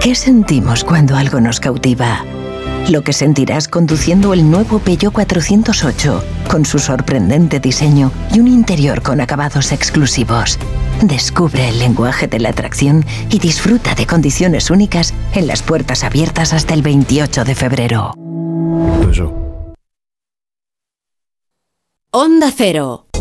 ¿Qué sentimos cuando algo nos cautiva? Lo que sentirás conduciendo el nuevo Peugeot 408, con su sorprendente diseño y un interior con acabados exclusivos. Descubre el lenguaje de la atracción y disfruta de condiciones únicas en las puertas abiertas hasta el 28 de febrero. Onda Cero.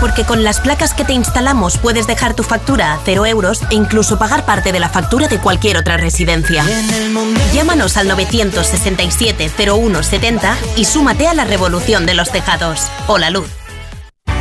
Porque con las placas que te instalamos puedes dejar tu factura a cero euros e incluso pagar parte de la factura de cualquier otra residencia. Llámanos al 967-0170 y súmate a la revolución de los tejados. Hola Luz.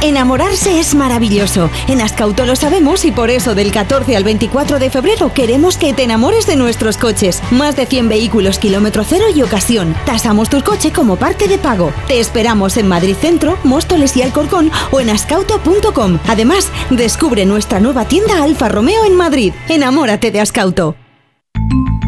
Enamorarse es maravilloso. En Ascauto lo sabemos y por eso del 14 al 24 de febrero queremos que te enamores de nuestros coches. Más de 100 vehículos kilómetro cero y ocasión. Tasamos tu coche como parte de pago. Te esperamos en Madrid Centro, Móstoles y Alcorcón o en ascauto.com. Además, descubre nuestra nueva tienda Alfa Romeo en Madrid. Enamórate de Ascauto.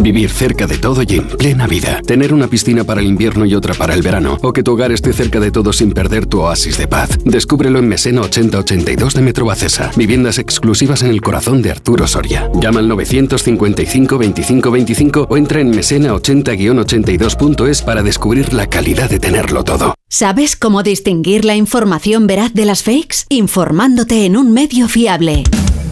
Vivir cerca de todo y en plena vida. Tener una piscina para el invierno y otra para el verano. O que tu hogar esté cerca de todo sin perder tu oasis de paz. Descúbrelo en Mesena 8082 de Metro Bacesa. Viviendas exclusivas en el corazón de Arturo Soria. Llama al 955 25 25 o entra en mesena80-82.es para descubrir la calidad de tenerlo todo. ¿Sabes cómo distinguir la información veraz de las fakes? Informándote en un medio fiable.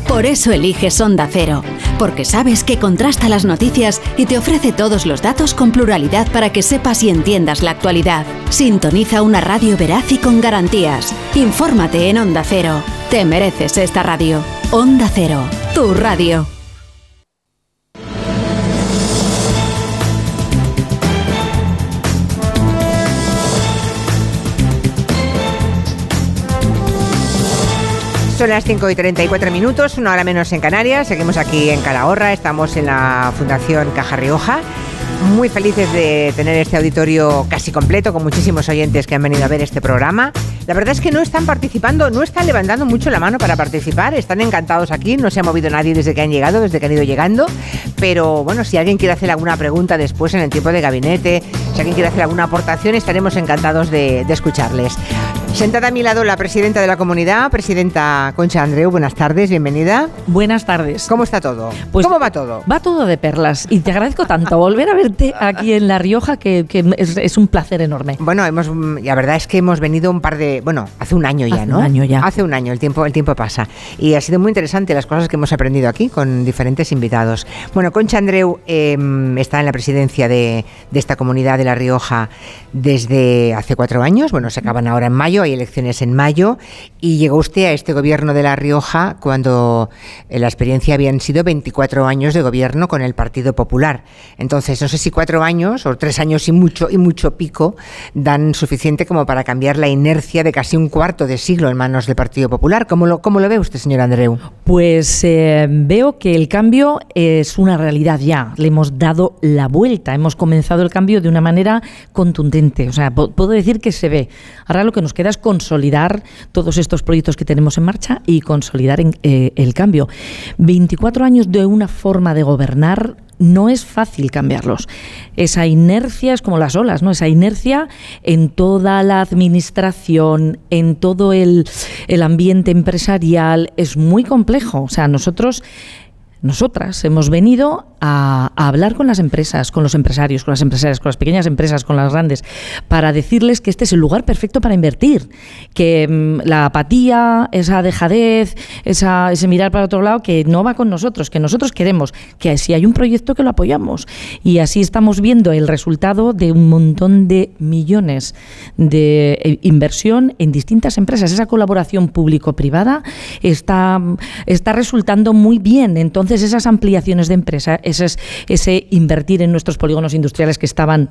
Por eso eliges Onda Cero, porque sabes que contrasta las noticias y te ofrece todos los datos con pluralidad para que sepas y entiendas la actualidad. Sintoniza una radio veraz y con garantías. Infórmate en Onda Cero. Te mereces esta radio. Onda Cero, tu radio. Son las 5 y 34 minutos, una hora menos en Canarias. Seguimos aquí en Calahorra, estamos en la Fundación Caja Rioja. Muy felices de tener este auditorio casi completo, con muchísimos oyentes que han venido a ver este programa. La verdad es que no están participando, no están levantando mucho la mano para participar, están encantados aquí, no se ha movido nadie desde que han llegado, desde que han ido llegando. Pero bueno, si alguien quiere hacer alguna pregunta después en el tiempo de gabinete, si alguien quiere hacer alguna aportación, estaremos encantados de, de escucharles. Sentada a mi lado la presidenta de la comunidad, presidenta Concha Andreu, buenas tardes, bienvenida. Buenas tardes. ¿Cómo está todo? Pues ¿Cómo va todo? Va todo de perlas y te agradezco tanto volver a verte aquí en La Rioja que, que es, es un placer enorme. Bueno, hemos, la verdad es que hemos venido un par de, bueno, hace un año ya, Hace ¿no? un año ya. Hace un año, el tiempo, el tiempo pasa. Y ha sido muy interesante las cosas que hemos aprendido aquí con diferentes invitados. Bueno, Concha Andreu eh, está en la presidencia de, de esta comunidad de La Rioja desde hace cuatro años. Bueno, se acaban ahora en mayo, hay elecciones en mayo. Y llegó usted a este gobierno de La Rioja cuando eh, la experiencia habían sido 24 años de gobierno con el Partido Popular. Entonces, no sé si cuatro años o tres años y mucho y mucho pico dan suficiente como para cambiar la inercia de casi un cuarto de siglo en manos del Partido Popular. ¿Cómo lo, cómo lo ve usted, señor Andreu? Pues eh, veo que el cambio es una realidad ya. Le hemos dado la vuelta. Hemos comenzado el cambio de una manera contundente. O sea, puedo decir que se ve. Ahora lo que nos queda es consolidar todos estos proyectos que tenemos en marcha y consolidar eh, el cambio. 24 años de una forma de gobernar no es fácil cambiarlos. Esa inercia es como las olas, ¿no? Esa inercia en toda la administración, en todo el, el ambiente empresarial, es muy complejo. O sea, nosotros nosotras hemos venido a, hablar con las empresas, con los empresarios, con las empresarias, con las pequeñas empresas, con las grandes, para decirles que este es el lugar perfecto para invertir, que mm, la apatía, esa dejadez, esa, ese mirar para otro lado, que no va con nosotros, que nosotros queremos, que si hay un proyecto que lo apoyamos. Y así estamos viendo el resultado de un montón de millones de eh, inversión en distintas empresas. Esa colaboración público-privada está, está resultando muy bien. Entonces, esas ampliaciones de empresa, ese, ese invertir en nuestros polígonos industriales que estaban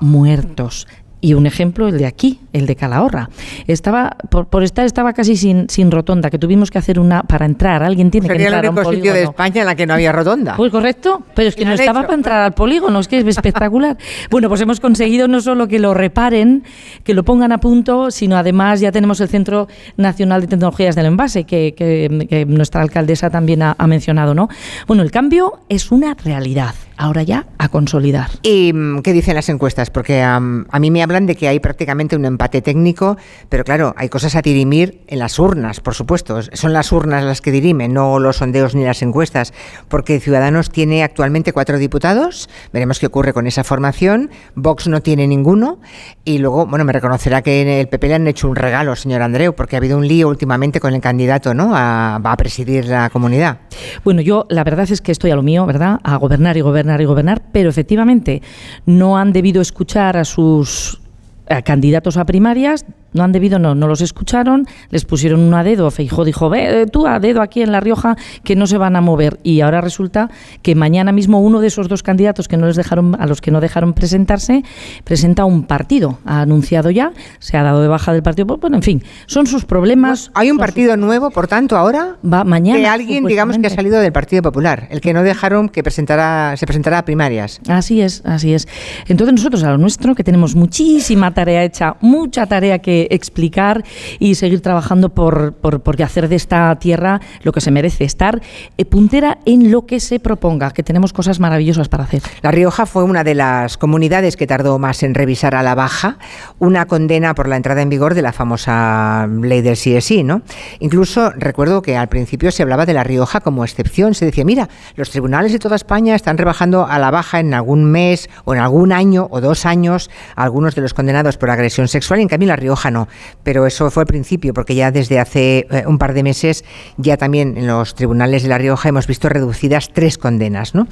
muertos. Y un ejemplo, el de aquí, el de Calahorra. Estaba, por, por estar, estaba casi sin, sin rotonda, que tuvimos que hacer una para entrar. Alguien tiene que el entrar a un único sitio de polígono. España en la que no había rotonda. Pues correcto, pero es que ¿Qué no estaba hecho? para entrar al polígono, es que es espectacular. bueno, pues hemos conseguido no solo que lo reparen, que lo pongan a punto, sino además ya tenemos el Centro Nacional de Tecnologías del Envase, que, que- que nuestra alcaldesa también ha, ha mencionado, ¿no? Bueno, el cambio es una realidad, ahora ya a consolidar. ¿Y mm, qué dicen las encuestas? Porque a mí me hablan de que hay prácticamente un empate técnico, pero claro, hay cosas a dirimir en las urnas, por supuesto. Son las urnas las que dirimen, no los sondeos ni las encuestas, porque Ciudadanos tiene actualmente cuatro diputados, veremos qué ocurre con esa formación, Vox no tiene ninguno, y luego, bueno, me reconocerá que en el PP le han hecho un regalo, señor Andreu, porque ha habido un lío últimamente con el candidato, ¿no?, a, a presidir la comunidad. Bueno, yo la verdad es que estoy a lo mío, ¿verdad? A gobernar y gobernar y gobernar, pero efectivamente no han debido escuchar a sus a candidatos a primarias, no han debido, no, no los escucharon, les pusieron un a dedo, Feijó dijo, ve eh, tú a dedo aquí en La Rioja, que no se van a mover. Y ahora resulta que mañana mismo uno de esos dos candidatos que no les dejaron, a los que no dejaron presentarse, presenta un partido. Ha anunciado ya, se ha dado de baja del partido. Pues, Bueno, en fin, son sus problemas. Hay un partido nuevo, por tanto, ahora Va mañana. que alguien, digamos, que ha salido del Partido Popular, el que no dejaron que presentara, se presentara a primarias. Así es, así es. Entonces nosotros a lo nuestro, que tenemos muchísima tarea hecha, mucha tarea que explicar y seguir trabajando por, por, por hacer de esta tierra lo que se merece, estar eh, puntera en lo que se proponga, que tenemos cosas maravillosas para hacer. La Rioja fue una de las comunidades que tardó más en revisar a la baja una condena por la entrada en vigor de la famosa ley del sí ¿no? Incluso recuerdo que al principio se hablaba de La Rioja como excepción, se decía, mira, los tribunales de toda España están rebajando a la baja en algún mes o en algún año o dos años algunos de los condenados por agresión sexual y en cambio La Rioja no. Pero eso fue el principio, porque ya desde hace eh, un par de meses ya también en los tribunales de La Rioja hemos visto reducidas tres condenas, ¿no?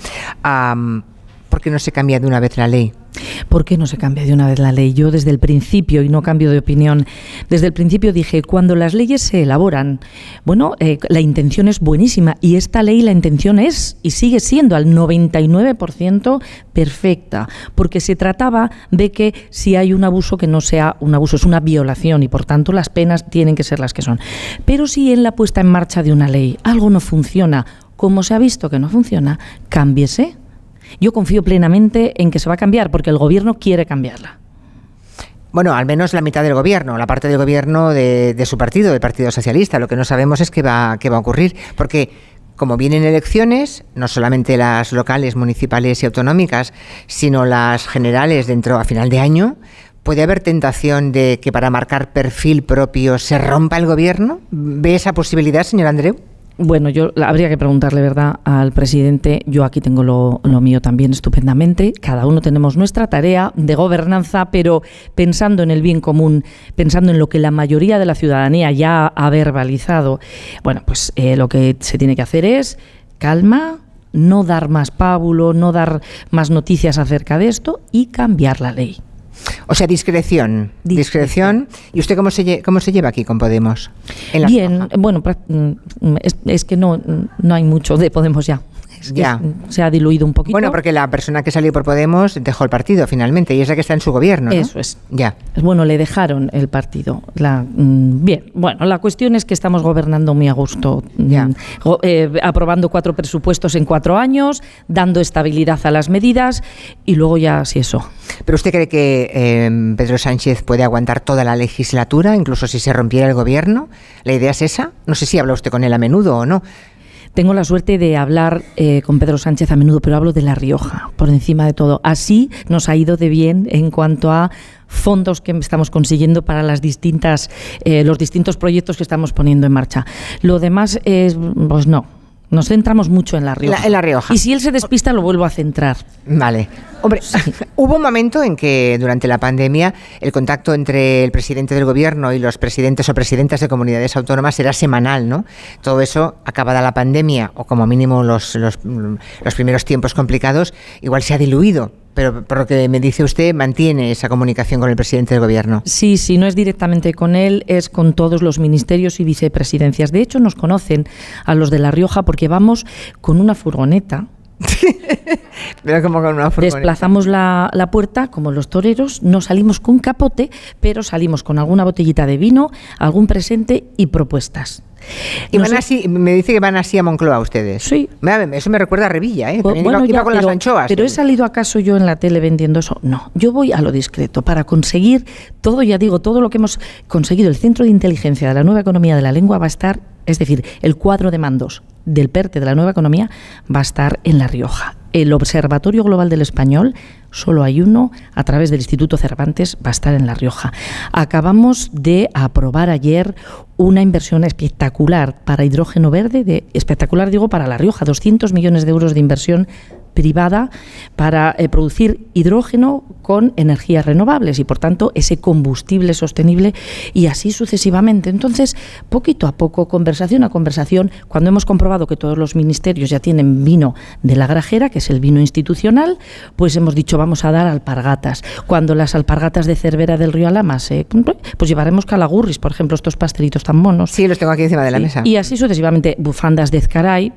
¿Por qué no se cambia de una vez la ley? ¿Por qué no se cambia de una vez la ley? Yo desde el principio, y no cambio de opinión, desde el principio dije, cuando las leyes se elaboran, bueno, eh, la intención es buenísima y esta ley la intención es y sigue siendo al 99% perfecta, porque se trataba de que si hay un abuso que no sea un abuso, es una violación y por tanto las penas tienen que ser las que son. Pero si en la puesta en marcha de una ley algo no funciona, como se ha visto que no funciona, cámbiese yo confío plenamente en que se va a cambiar porque el gobierno quiere cambiarla. Bueno, al menos la mitad del gobierno, la parte del gobierno de, su partido, del Partido Socialista. Lo que no sabemos es qué va, qué va a ocurrir, porque como vienen elecciones, no solamente las locales, municipales y autonómicas, sino las generales dentro a final de año, ¿puede haber tentación de que para marcar perfil propio se rompa el gobierno? ¿Ve esa posibilidad, señor Andreu? Bueno, yo habría que preguntarle, ¿verdad?, al presidente. Yo aquí tengo lo, mío también estupendamente. Cada uno tenemos nuestra tarea de gobernanza, pero pensando en el bien común, pensando en lo que la mayoría de la ciudadanía ya ha verbalizado, bueno, pues eh, lo que se tiene que hacer es calma, no dar más pábulo, no dar más noticias acerca de esto y cambiar la ley. O sea, discreción. Discreción. ¿Y usted cómo se, cómo se lleva aquí con Podemos? Bien, bueno, mm, es, es, que no, no hay mucho de Podemos ya ya. se ha diluido un poquito. Bueno, porque la persona que salió por Podemos dejó el partido finalmente y es la que está en su gobierno. Eso es. Ya. Bueno, le dejaron el partido. La, mm, bien, bueno, la cuestión es que estamos gobernando muy a gusto, ya. Mm, eh, aprobando cuatro presupuestos en cuatro años, dando estabilidad a las medidas y luego ya si eso. ¿Pero usted cree que eh, Pedro Sánchez puede aguantar toda la legislatura, incluso si se rompiera el gobierno? ¿La idea es esa? No sé si habla usted con él a menudo o no. Tengo la suerte de hablar eh, con Pedro Sánchez a menudo, pero hablo de La Rioja, por encima de todo. Así nos ha ido de bien en cuanto a fondos que estamos consiguiendo para las distintas, eh, los distintos proyectos que estamos poniendo en marcha. Lo demás es, pues no, nos centramos mucho en La Rioja. en La Rioja. Y si él se despista, lo vuelvo a centrar. Vale. Hombre, hubo un momento en que durante la pandemia el contacto entre el presidente del gobierno y los presidentes o presidentas de comunidades autónomas era semanal, ¿no? Todo eso, acabada la pandemia, o como mínimo los, los, los primeros tiempos complicados, igual se ha diluido pero por lo que me dice usted, mantiene esa comunicación con el presidente del gobierno. Sí, sí, no es directamente con él, es con todos los ministerios y vicepresidencias. De hecho, nos conocen a los de La Rioja porque vamos con una furgoneta pero como con una Desplazamos la, la, puerta como los toreros, no salimos con capote, pero salimos con alguna botellita de vino, algún presente y propuestas. Y van así, me dice que van así a Moncloa ustedes. Sí. Eso me recuerda a Revilla, ¿eh? bueno, con pero, las anchoas. Pero he salido acaso yo en la tele vendiendo eso. No, yo voy a lo discreto para conseguir todo, ya digo, todo lo que hemos conseguido. El Centro de Inteligencia de la Nueva Economía de la Lengua va a estar, es decir, el cuadro de mandos del PERTE de la Nueva Economía va a estar en La Rioja. El Observatorio Global del Español solo hay uno, a través del Instituto Cervantes, va a estar en La Rioja. Acabamos de aprobar ayer una inversión espectacular para hidrógeno verde, de, espectacular digo para La Rioja, 200 millones de euros de inversión privada para eh, producir hidrógeno con energías renovables y por tanto ese combustible sostenible y así sucesivamente. Entonces, poquito a poco, conversación a conversación, cuando hemos comprobado que todos los ministerios ya tienen vino de la grajera, que es el vino institucional, pues hemos dicho vamos a dar alpargatas. Cuando las alpargatas de Cervera del Río Alama se pues llevaremos calagurris, por ejemplo, estos pastelitos tan monos. Sí, los tengo aquí encima de la mesa. Y así sucesivamente, bufandas de Ezcaray,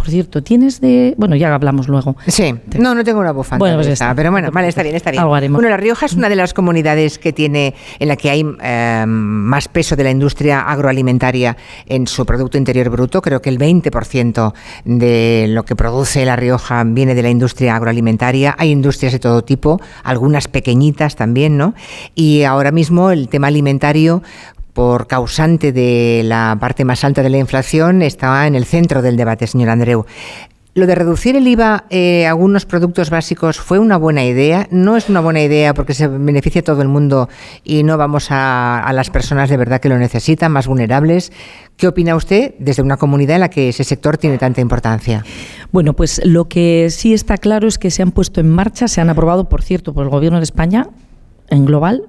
por cierto, ¿tienes de...? Bueno, ya hablamos luego. Sí. No, no tengo una bufanda. Bueno, pues está. Pero bueno, vale, está bien, está bien. Bueno, La Rioja es una de las comunidades que tiene, en la que hay eh, más peso de la industria agroalimentaria en su Producto Interior Bruto. Creo que el 20% de lo que produce La Rioja viene de la industria agroalimentaria. Hay industrias de todo tipo, algunas pequeñitas también, ¿no? Y ahora mismo el tema alimentario por causante de la parte más alta de la inflación, estaba en el centro del debate, señor Andreu. Lo de reducir el IVA eh, a algunos productos básicos fue una buena idea. No es una buena idea porque se beneficia a todo el mundo y no vamos a, a, las personas de verdad que lo necesitan, más vulnerables. ¿Qué opina usted desde una comunidad en la que ese sector tiene tanta importancia? Bueno, pues lo que sí está claro es que se han puesto en marcha, se han aprobado, por cierto, por el Gobierno de España en global,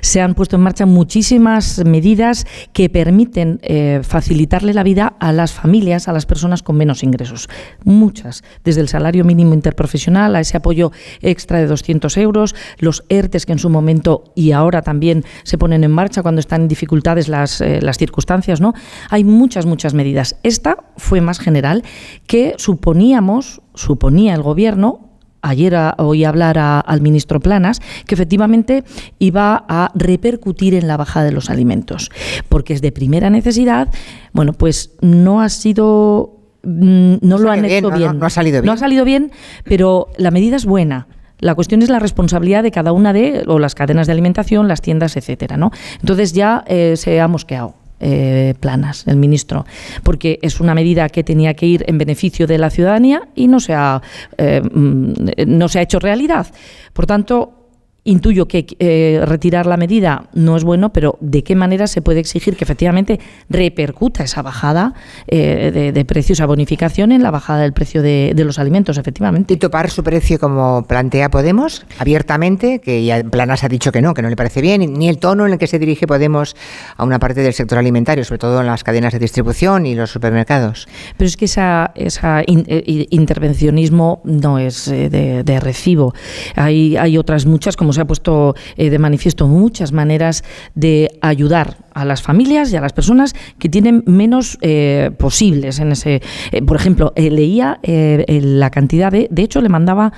se han puesto en marcha muchísimas medidas que permiten eh, facilitarle la vida a las familias, a las personas con menos ingresos. Muchas, desde el salario mínimo interprofesional a ese apoyo extra de 200 euros, los ERTES que en su momento y ahora también se ponen en marcha cuando están en dificultades las, eh, las circunstancias, ¿no? Hay muchas, muchas medidas. Esta fue más general que suponíamos, suponía el gobierno, ayer oí hablar al ministro Planas que efectivamente iba a repercutir en la baja de los alimentos, porque es de primera necesidad. Bueno, pues no ha sido mm, no, lo han hecho bien. No, ha salido bien. No ha salido bien, pero la medida es buena. La cuestión es la responsabilidad de cada una de o las cadenas de alimentación, las tiendas, etcétera, ¿no? Entonces ya eh, se ha mosqueado. Eh, planas, el ministro, porque es una medida que tenía que ir en beneficio de la ciudadanía y no se ha, eh, mm, no se ha hecho realidad. Por tanto, Intuyo que eh, retirar la medida no es bueno, pero ¿de qué manera se puede exigir que efectivamente repercuta esa bajada eh, de, precios, esa bonificación en la bajada del precio de, los alimentos, efectivamente? Y topar su precio como plantea Podemos, abiertamente, que ya Planas ha dicho que no, que no le parece bien, ni el tono en el que se dirige Podemos a una parte del sector alimentario, sobre todo en las cadenas de distribución y los supermercados. Pero es que esa, esa eh, intervencionismo no es de, de recibo. Hay, hay otras muchas, como se ha puesto eh, de manifiesto muchas maneras de ayudar a las familias y a las personas que tienen menos eh, posibles en ese. Eh, por ejemplo, leía la cantidad de. De hecho, le mandaba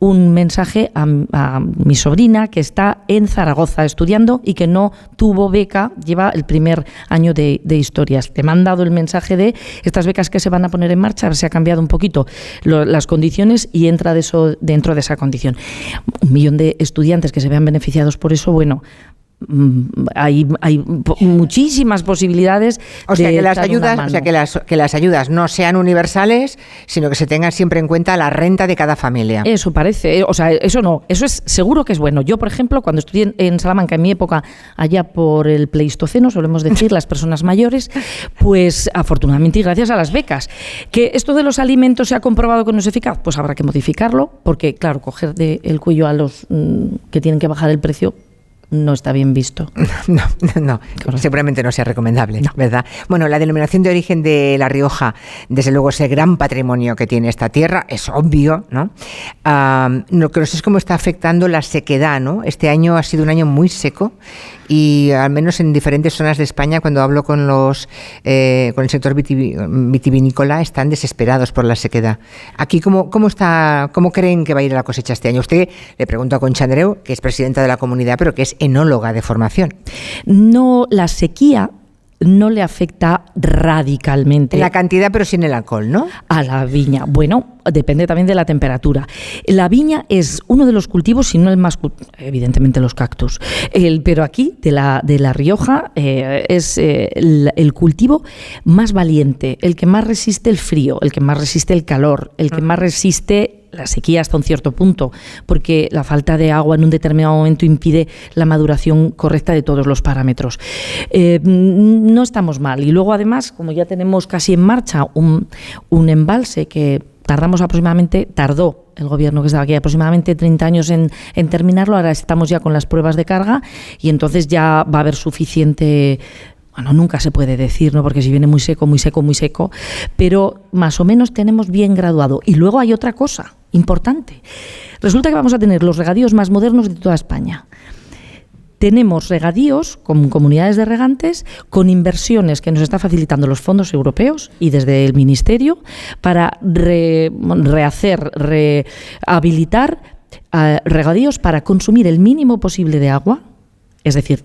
un mensaje a, mi sobrina que está en Zaragoza estudiando y que no tuvo beca, lleva el primer año de, historias. Te me han dado el mensaje de estas becas que se van a poner en marcha, se ha cambiado un poquito las condiciones y entra de eso, dentro de esa condición. Un millón de estudiantes que se vean beneficiados por eso, bueno, hay, hay muchísimas posibilidades o sea que las ayudas o sea que las que las ayudas no sean universales sino que se tengan siempre en cuenta la renta de cada familia. Eso parece o sea eso no eso es seguro que es bueno. Yo por ejemplo cuando estudié en Salamanca en mi época allá por el pleistoceno solemos decir las personas mayores pues afortunadamente y gracias a las becas. Que esto de los alimentos se ha comprobado que no es eficaz pues habrá que modificarlo porque claro coger de el cuello a los mm, que tienen que bajar el precio no está bien visto. No, no, seguramente no sea recomendable, ¿verdad? Bueno, la denominación de origen de La Rioja, desde luego, es el gran patrimonio que tiene esta tierra, es obvio, ¿no? lo que no sé es cómo está afectando la sequedad, ¿no? Este año ha sido un año muy seco y al menos en diferentes zonas de España, cuando hablo con los eh, con el sector vitivinícola, están desesperados por la sequedad. Aquí, ¿cómo, cómo, está, ¿cómo creen que va a ir la cosecha este año? Usted le pregunto a Concha Andreu, que es presidenta de la comunidad, pero que es enóloga de formación. No, la sequía no le afecta radicalmente. la cantidad, pero sin el alcohol, ¿no? A la viña. Bueno, depende también de la temperatura. La viña es uno de los cultivos, si no el más, evidentemente los cactus. El, pero aquí, de la, de la Rioja, eh, es eh, el, cultivo más valiente, el que más resiste el frío, el que más resiste el calor, el que más resiste la sequía hasta un cierto punto, porque la falta de agua en un determinado momento impide la maduración correcta de todos los parámetros. Eh, no estamos mal. Y luego, además, como ya tenemos casi en marcha un, un embalse que tardamos aproximadamente, tardó el gobierno que estaba aquí aproximadamente 30 años en, en, terminarlo, ahora estamos ya con las pruebas de carga y entonces ya va a haber suficiente bueno, nunca se puede decir, ¿no? Porque si viene muy seco, muy seco, muy seco, pero más o menos tenemos bien graduado. Y luego hay otra cosa importante. Resulta que vamos a tener los regadíos más modernos de toda España. Tenemos regadíos con comunidades de regantes con inversiones que nos está facilitando los fondos europeos y desde el Ministerio para rehacer, rehabilitar eh, regadíos para consumir el mínimo posible de agua, es decir,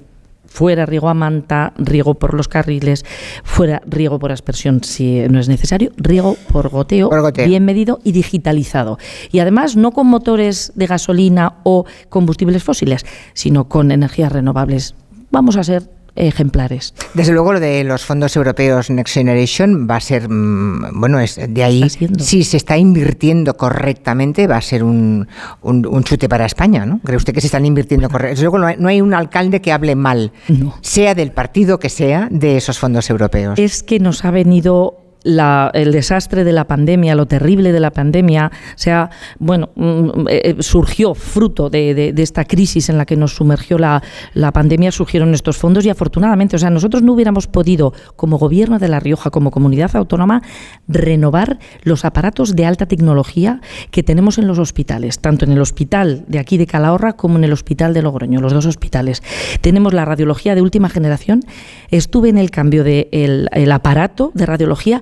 fuera riego a manta, riego por los carriles, fuera riego por aspersión si no es necesario, riego por goteo, bien medido y digitalizado. Y además no con motores de gasolina o combustibles fósiles, sino con energías renovables. Vamos a ser ejemplares. Desde luego lo de los fondos europeos Next Generation va a ser, mm, bueno, es de ahí, si se está invirtiendo correctamente, va a ser un, un, chute para España, ¿no? ¿Cree usted que se están invirtiendo correctamente? Desde luego no hay, no hay, un alcalde que hable mal, sea del partido que sea, de esos fondos europeos. Es que nos ha venido el desastre de la pandemia, lo terrible de la pandemia, sea, bueno, mm, eh, eh, surgió fruto de, esta crisis en la que nos sumergió la, pandemia, surgieron estos fondos y afortunadamente, o sea, nosotros no hubiéramos podido, como gobierno de La Rioja, como comunidad autónoma, renovar los aparatos de alta tecnología que tenemos en los hospitales, tanto en el hospital de aquí de Calahorra como en el hospital de Logroño, los dos hospitales. Tenemos la radiología de última generación. Estuve en el cambio del de el aparato de radiología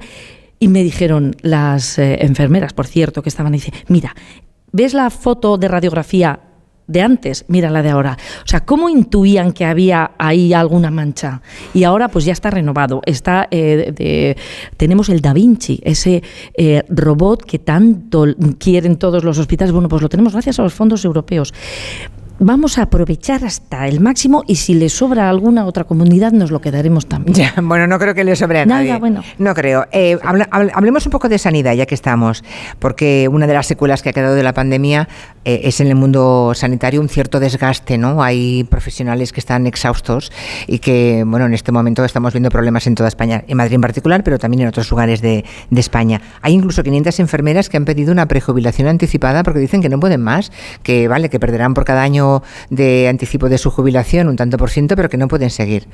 y me dijeron las eh, enfermeras, por cierto, que estaban diciendo, mira, ¿ves la foto de radiografía de antes? Mira la de ahora. O sea, ¿cómo intuían que había ahí alguna mancha? Y ahora pues ya está renovado. Está, eh, tenemos el Da Vinci, ese eh, robot que tanto quieren todos los hospitales. Bueno, pues lo tenemos gracias a los fondos europeos vamos a aprovechar hasta el máximo y si le sobra a alguna otra comunidad nos lo quedaremos también. bueno, no creo que le sobre a nadie. bueno. No creo. Eh, hablemos un poco de sanidad, ya que estamos, porque una de las secuelas que ha quedado de la pandemia eh, es en el mundo sanitario un cierto desgaste, ¿no? Hay profesionales que están exhaustos y que, bueno, en este momento estamos viendo problemas en toda España, en Madrid en particular, pero también en otros lugares de, de España. Hay incluso 500 enfermeras que han pedido una prejubilación anticipada porque dicen que no pueden más, que vale, que perderán por cada año de anticipo de su jubilación, un tanto por ciento, pero que no pueden seguir.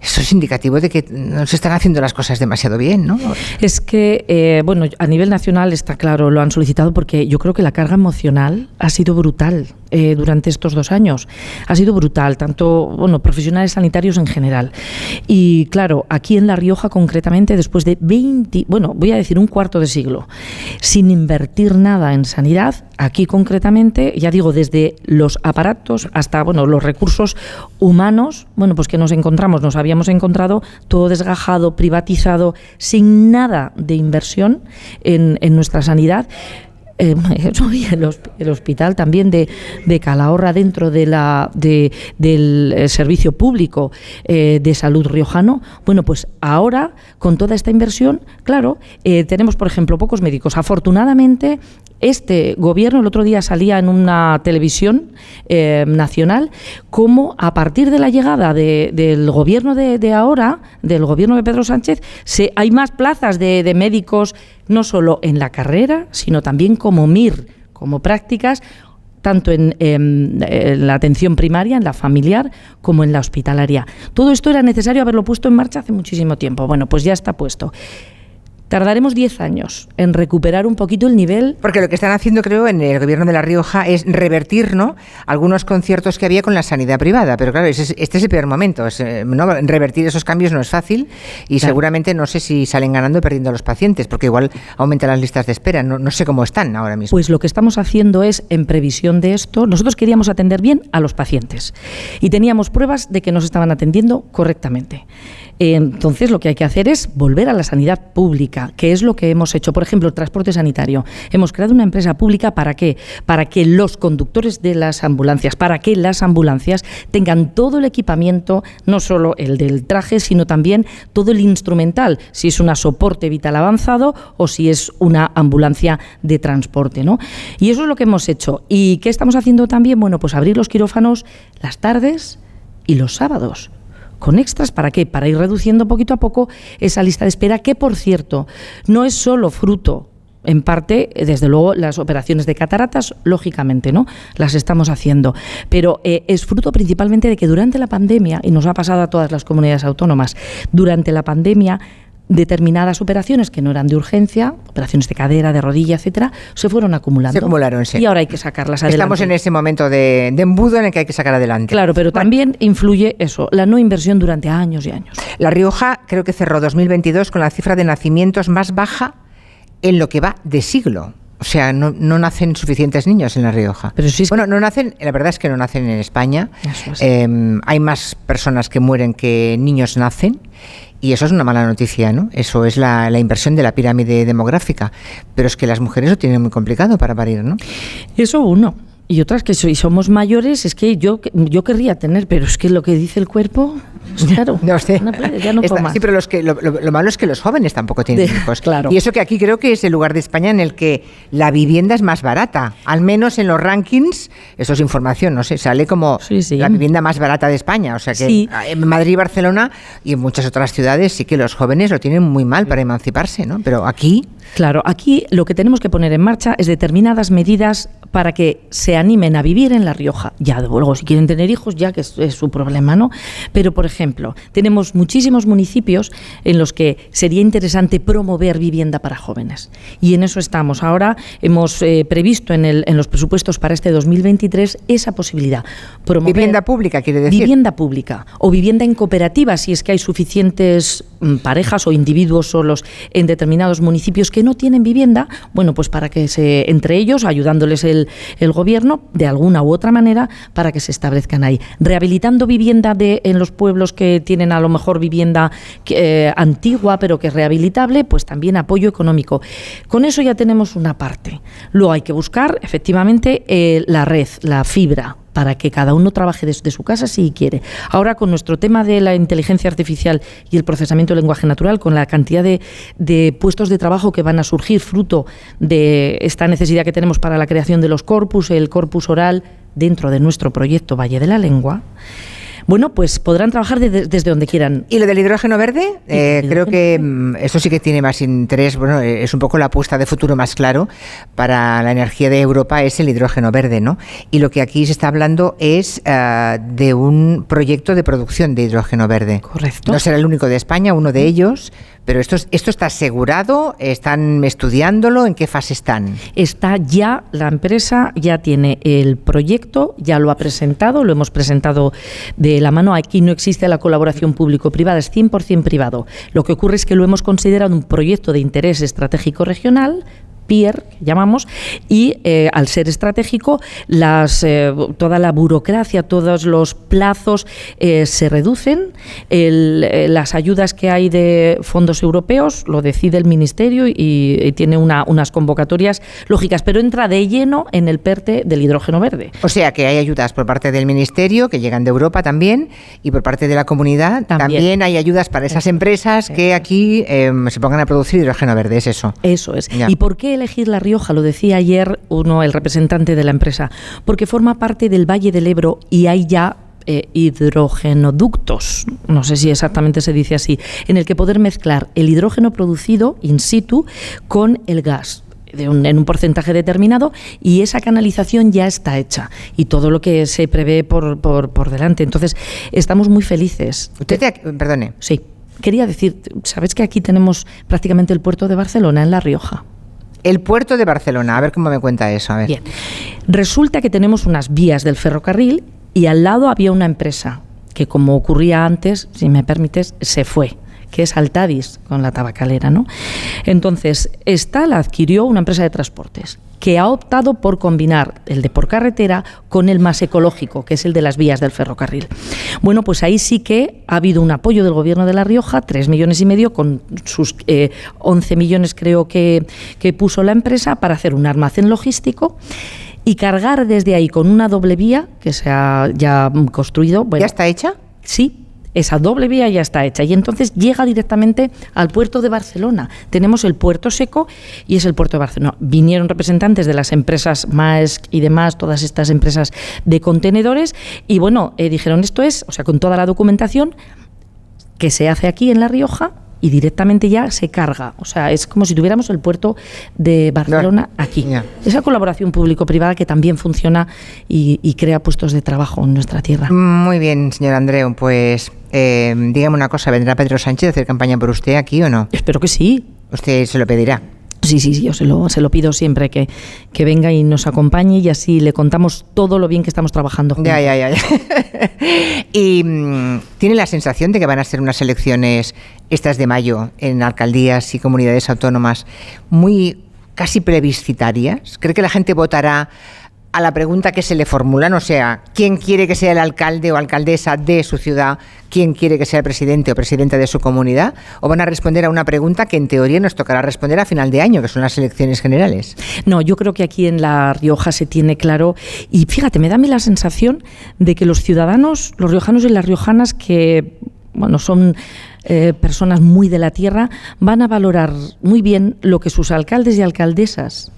Eso es indicativo de que no se están haciendo las cosas demasiado bien, ¿no? Es que, eh, bueno, a nivel nacional está claro, lo han solicitado porque yo creo que la carga emocional ha sido brutal eh, durante estos dos años. Ha sido brutal, tanto, bueno, profesionales sanitarios en general. Y claro, aquí en La Rioja concretamente, después de 20, bueno, voy a decir un cuarto de siglo, sin invertir nada en sanidad, aquí concretamente, ya digo, desde los aparatos hasta, bueno, los recursos humanos, bueno, pues que nos encontramos, nos habíamos encontrado todo desgajado, privatizado, sin nada de inversión en, en nuestra sanidad eh, el, hospital también de, de, Calahorra dentro de la, de, del eh, servicio público eh, de salud riojano. Bueno, pues ahora, con toda esta inversión, claro, tenemos, por ejemplo, pocos médicos. Afortunadamente, este gobierno, el otro día salía en una televisión nacional, como a partir de la llegada del gobierno de, ahora, del gobierno de Pedro Sánchez, se, hay más plazas de, de médicos no solo en la carrera, sino también como MIR, como prácticas, tanto en, la atención primaria, en la familiar, como en la hospitalaria. Todo esto era necesario haberlo puesto en marcha hace muchísimo tiempo. Bueno, pues ya está puesto. Tardaremos 10 años en recuperar un poquito el nivel. Porque lo que están haciendo, creo, en el gobierno de La Rioja es revertir ¿no? algunos conciertos que había con la sanidad privada. Pero claro, este es el peor momento. Eh, revertir esos cambios no es fácil y seguramente no sé si salen ganando y perdiendo a los pacientes, porque igual aumentan las listas de espera. No, no sé cómo están ahora mismo. Pues lo que estamos haciendo es, en previsión de esto, nosotros queríamos atender bien a los pacientes y teníamos pruebas de que nos estaban atendiendo correctamente. Entonces, lo que hay que hacer es volver a la sanidad pública, que es lo que hemos hecho. Por ejemplo, el transporte sanitario. Hemos creado una empresa pública para qué? Para que los conductores de las ambulancias, para que las ambulancias tengan todo el equipamiento, no solo el del traje, sino también todo el instrumental, si es una soporte vital avanzado o si es una ambulancia de transporte, ¿no? Y eso es lo que hemos hecho. ¿Y qué estamos haciendo también? Bueno, pues abrir los quirófanos las tardes y los sábados con extras. ¿Para qué? Para ir reduciendo poquito a poco esa lista de espera, que por cierto no es solo fruto en parte, desde luego, las operaciones de cataratas, lógicamente, ¿no? Las estamos haciendo. Pero eh, es fruto principalmente de que durante la pandemia, y nos ha pasado a todas las comunidades autónomas, durante la pandemia determinadas operaciones que no eran de urgencia, operaciones de cadera, de rodilla, etcétera, se fueron acumulando. Se acumularon, sí. Y ahora hay que sacarlas adelante. Estamos en ese momento de, embudo en el que hay que sacar adelante. Claro, pero también influye eso, la no inversión durante años y años. La Rioja creo que cerró 2022 con la cifra de nacimientos más baja en lo que va de siglo. O sea, no, nacen suficientes niños en La Rioja. Pero sí bueno, no nacen, la verdad es que no nacen en España. Em, hay más personas que mueren que niños nacen. Y eso es una mala noticia, ¿no? Eso es la, inversión de la pirámide demográfica. Pero es que las mujeres lo tienen muy complicado para parir, ¿no? Eso uno. Y otras que soy, somos mayores, es que yo, yo querría tener, pero es que lo que dice el cuerpo, pues claro. no sé. ya no Sí, pero los que, lo, malo es que los jóvenes tampoco tienen hijos. Claro. Y eso que aquí creo que es el lugar de España en el que la vivienda es más barata. Al menos en los rankings, eso es información, no sé, sale como la vivienda más barata de España. O sea que en Madrid, Barcelona y en muchas otras ciudades sí que los jóvenes lo tienen muy mal para emanciparse, ¿no? Pero aquí. Claro, aquí lo que tenemos que poner en marcha es determinadas medidas para que se animen a vivir en La Rioja. Ya luego, si quieren tener hijos, ya que es, su problema, ¿no? Pero, por ejemplo, tenemos muchísimos municipios en los que sería interesante promover vivienda para jóvenes. Y en eso estamos. Ahora hemos eh, previsto en, el, en los presupuestos para este 2023 esa posibilidad. vivienda pública, quiere decir. Vivienda pública o vivienda en cooperativa, si es que hay suficientes mm, parejas o individuos solos en determinados municipios que no tienen vivienda, bueno, pues para que se, entre ellos, ayudándoles el el, gobierno de alguna u otra manera para que se establezcan ahí. Rehabilitando vivienda de, en los pueblos que tienen a lo mejor vivienda eh, antigua pero que es rehabilitable, pues también apoyo económico. Con eso ya tenemos una parte. Luego hay que buscar efectivamente eh, la red, la fibra, para que cada uno trabaje desde su casa si quiere. Ahora con nuestro tema de la inteligencia artificial y el procesamiento del lenguaje natural, con la cantidad de, de, puestos de trabajo que van a surgir fruto de esta necesidad que tenemos para la creación de los corpus, el corpus oral dentro de nuestro proyecto Valle de la Lengua, bueno, pues podrán trabajar desde donde quieran. ¿Y lo del hidrógeno verde? Eh, creo que mm, eso sí que tiene más interés, bueno, eh, es un poco la apuesta de futuro más claro para la energía de Europa, es el hidrógeno verde, ¿no? Y lo que aquí se está hablando es eh, de un proyecto de producción de hidrógeno verde. Correcto. No será el único de España, uno de ellos, pero esto, esto está asegurado, están estudiándolo, ¿en qué fase están? Está ya, la empresa ya tiene el proyecto, ya lo ha presentado, lo hemos presentado de la mano. Aquí no existe la colaboración público-privada, es 100% privado. Lo que ocurre es que lo hemos considerado un proyecto de interés estratégico regional PIER, llamamos, y eh, al ser estratégico, las, eh, toda la burocracia, todos los plazos eh, se reducen, las ayudas que hay de fondos europeos lo decide el Ministerio y, tiene unas convocatorias lógicas, pero entra de lleno en el PERTE del hidrógeno verde. O sea que hay ayudas por parte del Ministerio, que llegan de Europa también, y por parte de la comunidad también, hay ayudas para esas empresas que aquí em, se pongan a producir hidrógeno verde, es eso. Eso es. ¿Y por qué elegir La Rioja? Lo decía ayer uno, el representante de la empresa, porque forma parte del Valle del Ebro y hay ya eh, hidrogenoductos, no sé si exactamente se dice así, en el que poder mezclar el hidrógeno producido in situ con el gas. en un porcentaje determinado y esa canalización ya está hecha y todo lo que se prevé por, por, por delante. Entonces, estamos muy felices. Usted, perdone. Sí. Quería decir, ¿sabes que aquí tenemos prácticamente el puerto de Barcelona en La Rioja? El puerto de Barcelona, a ver cómo me cuenta eso. A ver. Bien. Resulta que tenemos unas vías del ferrocarril y al lado había una empresa que, como ocurría antes, si me permites, se fue que es Altadis con la tabacalera, ¿no? Entonces, esta la adquirió una empresa de transportes que ha optado por combinar el de por carretera con el más ecológico, que es el de las vías del ferrocarril. Bueno, pues ahí sí que ha habido un apoyo del Gobierno de La Rioja, tres millones y medio, con sus eh, 11 millones creo que, que puso la empresa para hacer un almacén logístico y cargar desde ahí con una doble vía que se ha ya construido. ¿Ya está hecha? Sí, esa doble vía ya está hecha y entonces llega directamente al puerto de Barcelona. Tenemos el puerto seco y es el puerto de Barcelona. Vinieron representantes de las empresas Maersk y demás, todas estas empresas de contenedores y bueno, eh, dijeron esto es, o sea, con toda la documentación que se hace aquí en La Rioja y directamente ya se carga. O sea, es como si tuviéramos el puerto de Barcelona aquí. Esa colaboración público-privada que también funciona y, y, crea puestos de trabajo en nuestra tierra. Muy bien, señor Andreu. Pues eh, dígame una cosa, ¿vendrá Pedro Sánchez a hacer campaña por usted aquí o no? Espero que sí. Usted se lo pedirá. Sí, sí, sí, yo se lo, se lo pido siempre, que, que venga y nos acompañe y así le contamos todo lo bien que estamos trabajando. Ya, ya, ya. y mm, tiene la sensación de que van a ser unas elecciones, estas de mayo, en alcaldías y comunidades autónomas, muy casi plebiscitarias. ¿Cree que la gente votará a la pregunta que se le formulan, o sea, ¿quién quiere que sea el alcalde o alcaldesa de su ciudad? ¿Quién quiere que sea el presidente o presidenta de su comunidad? ¿O van a responder a una pregunta que en teoría nos tocará responder a final de año, que son las elecciones generales? No, yo creo que aquí en La Rioja se tiene claro, y fíjate, me da a mí la sensación de que los ciudadanos, los riojanos y las riojanas que bueno, son eh, personas muy de la tierra, van a valorar muy bien lo que sus alcaldes y alcaldesas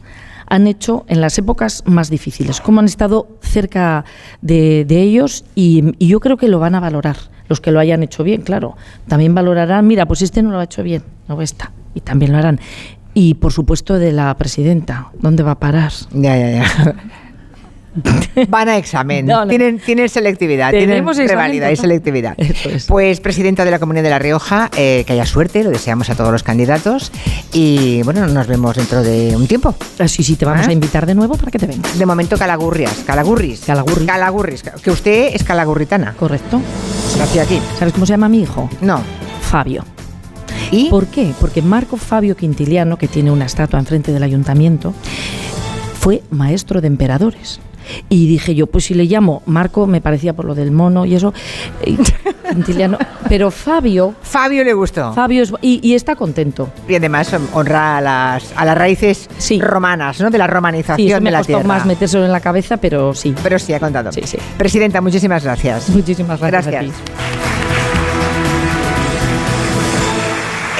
han hecho en las épocas más difíciles, cómo han estado cerca de, ellos y, yo creo que lo van a valorar, los que lo hayan hecho bien, claro. También valorarán, mira, pues este no lo ha hecho bien, no está, y también lo harán. Y por supuesto de la presidenta, ¿dónde va a parar? Ya, ya, ya. Van a examen. Tienen, tienen selectividad, tienen revalida y selectividad. Pues presidenta de la Comunidad de La Rioja, eh, que haya suerte, lo deseamos a todos los candidatos y bueno, nos vemos dentro de un tiempo. Ah, sí, sí, te vamos ¿Ah? a invitar de nuevo para que te vengas. De momento calagurrias, calagurris. Calagurris. Calagurris, que usted es calagurritana. Correcto. Nació aquí. ¿Sabes cómo se llama mi hijo? No. Fabio. ¿Y? ¿Por qué? Porque Marco Fabio Quintiliano, que tiene una estatua enfrente del ayuntamiento, fue maestro de emperadores. Y dije yo, pues si le llamo Marco, me parecía por lo del mono y eso, pero Fabio... Fabio le gustó. Fabio es, y, está contento. Y además honra a las, a las raíces romanas, ¿no? De la romanización me de la costó más metérselo en la cabeza, pero sí. Pero sí, ha contado. Sí, sí. Presidenta, muchísimas gracias. Muchísimas gracias, gracias.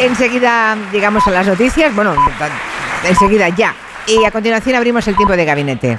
Enseguida llegamos a las noticias, bueno, enseguida ya. Y a continuación abrimos el tiempo de gabinete.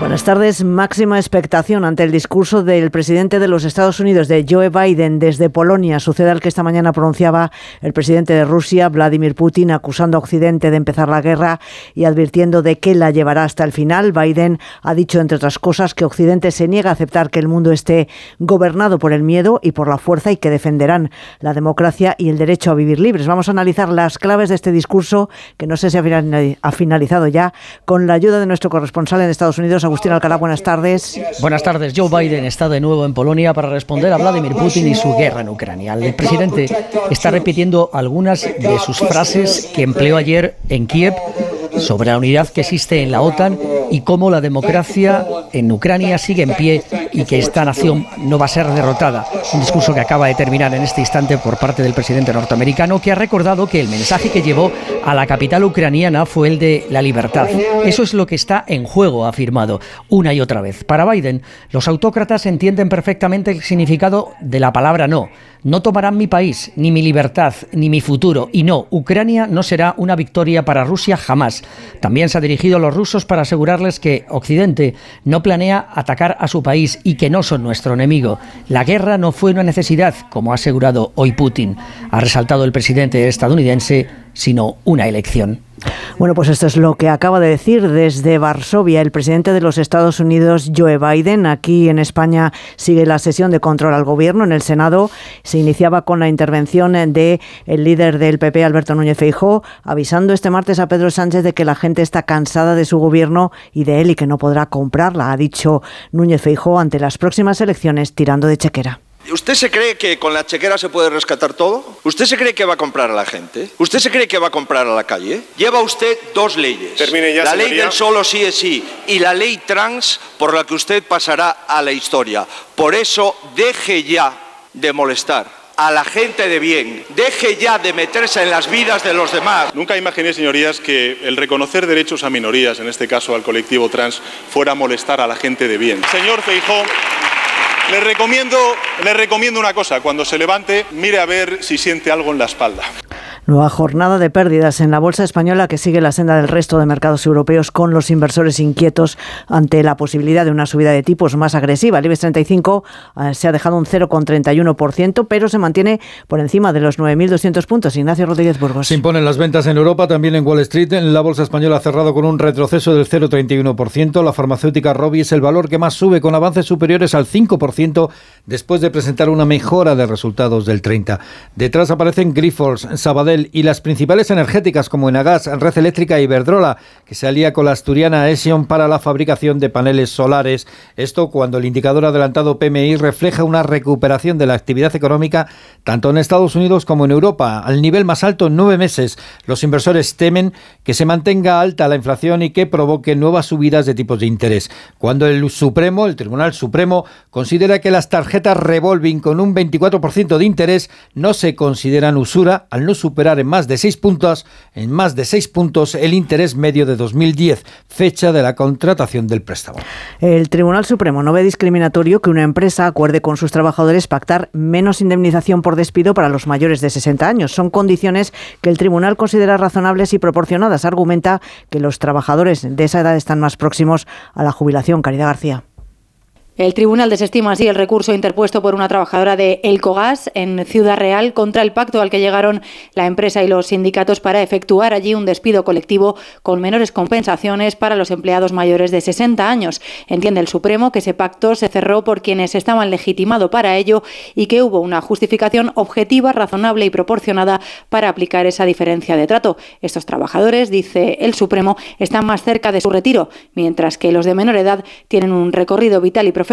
Buenas tardes. Máxima expectación ante el discurso del presidente de los Estados Unidos, de Joe Biden, desde Polonia. Sucede al que esta mañana pronunciaba el presidente de Rusia, Vladimir Putin, acusando a Occidente de empezar la guerra y advirtiendo de que la llevará hasta el final. Biden ha dicho, entre otras cosas, que Occidente se niega a aceptar que el mundo esté gobernado por el miedo y por la fuerza y que defenderán la democracia y el derecho a vivir libres. Vamos a analizar las claves de este discurso, que no sé si ha finalizado ya, con la ayuda de nuestro corresponsal en Estados Unidos, Agustín Alcalá, buenas tardes. Buenas tardes. Joe Biden está de nuevo en Polonia para responder a Vladimir Putin y su guerra en Ucrania. El presidente está repitiendo algunas de sus frases que empleó ayer en Kiev sobre la unidad que existe en la OTAN y cómo la democracia en Ucrania sigue en pie y que esta nación no va a ser derrotada. Un discurso que acaba de terminar en este instante por parte del presidente norteamericano que ha recordado que el mensaje que llevó a la capital ucraniana fue el de la libertad. Eso es lo que está en juego, ha afirmado una y otra vez. Para Biden, los autócratas entienden perfectamente el significado de la palabra no. No tomarán mi país, ni mi libertad, ni mi futuro. Y no, Ucrania no será una victoria para Rusia jamás. También se ha dirigido a los rusos para asegurarles que Occidente no planea atacar a su país y que no son nuestro enemigo. La guerra no fue una necesidad, como ha asegurado hoy Putin. Ha resaltado el presidente estadounidense sino una elección. Bueno, pues esto es lo que acaba de decir desde Varsovia el presidente de los Estados Unidos, Joe Biden. Aquí en España sigue la sesión de control al gobierno. En el Senado se iniciaba con la intervención de el líder del PP, Alberto Núñez Feijó, avisando este martes a Pedro Sánchez de que la gente está cansada de su gobierno y de él y que no podrá comprarla, ha dicho Núñez Feijó ante las próximas elecciones tirando de chequera. ¿Usted se cree que con la chequera se puede rescatar todo? ¿Usted se cree que va a comprar a la gente? ¿Usted se cree que va a comprar a la calle? Lleva usted dos leyes. la ley del solo sí es sí y la ley trans por la que usted pasará a la historia. Por eso deje ya de molestar a la gente de bien. Deje ya de meterse en las vidas de los demás. Nunca imaginé, señorías, que el reconocer derechos a minorías, en este caso al colectivo trans, fuera a molestar a la gente de bien. Señor Feijó, le recomiendo, le recomiendo una cosa, cuando se levante, mire a ver si siente algo en la espalda. Nueva jornada de pérdidas en la bolsa española que sigue la senda del resto de mercados europeos con los inversores inquietos ante la posibilidad de una subida de tipos más agresiva. El IBEX 35 eh, se ha dejado un 0,31%, pero se mantiene por encima de los 9.200 puntos. Ignacio Rodríguez Burgos. Se imponen las ventas en Europa, también en Wall Street. En la bolsa española ha cerrado con un retroceso del 0,31%. La farmacéutica Robi es el valor que más sube con avances superiores al 5% después de presentar una mejora de resultados del 30%. Detrás aparecen Grifols, Sabadell, y las principales energéticas como Enagas, Red Eléctrica y Iberdrola, que se alía con la asturiana Esion para la fabricación de paneles solares. Esto cuando el indicador adelantado PMI refleja una recuperación de la actividad económica tanto en Estados Unidos como en Europa, al nivel más alto en nueve meses. Los inversores temen que se mantenga alta la inflación y que provoque nuevas subidas de tipos de interés. Cuando el Supremo, el Tribunal Supremo, considera que las tarjetas revolving con un 24% de interés no se consideran usura al no superar en más de seis puntos, en más de seis puntos el interés medio de 2010, fecha de la contratación del préstamo. El Tribunal Supremo no ve discriminatorio que una empresa acuerde con sus trabajadores pactar menos indemnización por despido para los mayores de 60 años. Son condiciones que el tribunal considera razonables y proporcionadas. Argumenta que los trabajadores de esa edad están más próximos a la jubilación. Caridad García. El tribunal desestima así el recurso interpuesto por una trabajadora de Elcogas en Ciudad Real contra el pacto al que llegaron la empresa y los sindicatos para efectuar allí un despido colectivo con menores compensaciones para los empleados mayores de 60 años. Entiende el Supremo que ese pacto se cerró por quienes estaban legitimados para ello y que hubo una justificación objetiva, razonable y proporcionada para aplicar esa diferencia de trato. Estos trabajadores, dice el Supremo, están más cerca de su retiro, mientras que los de menor edad tienen un recorrido vital y profesional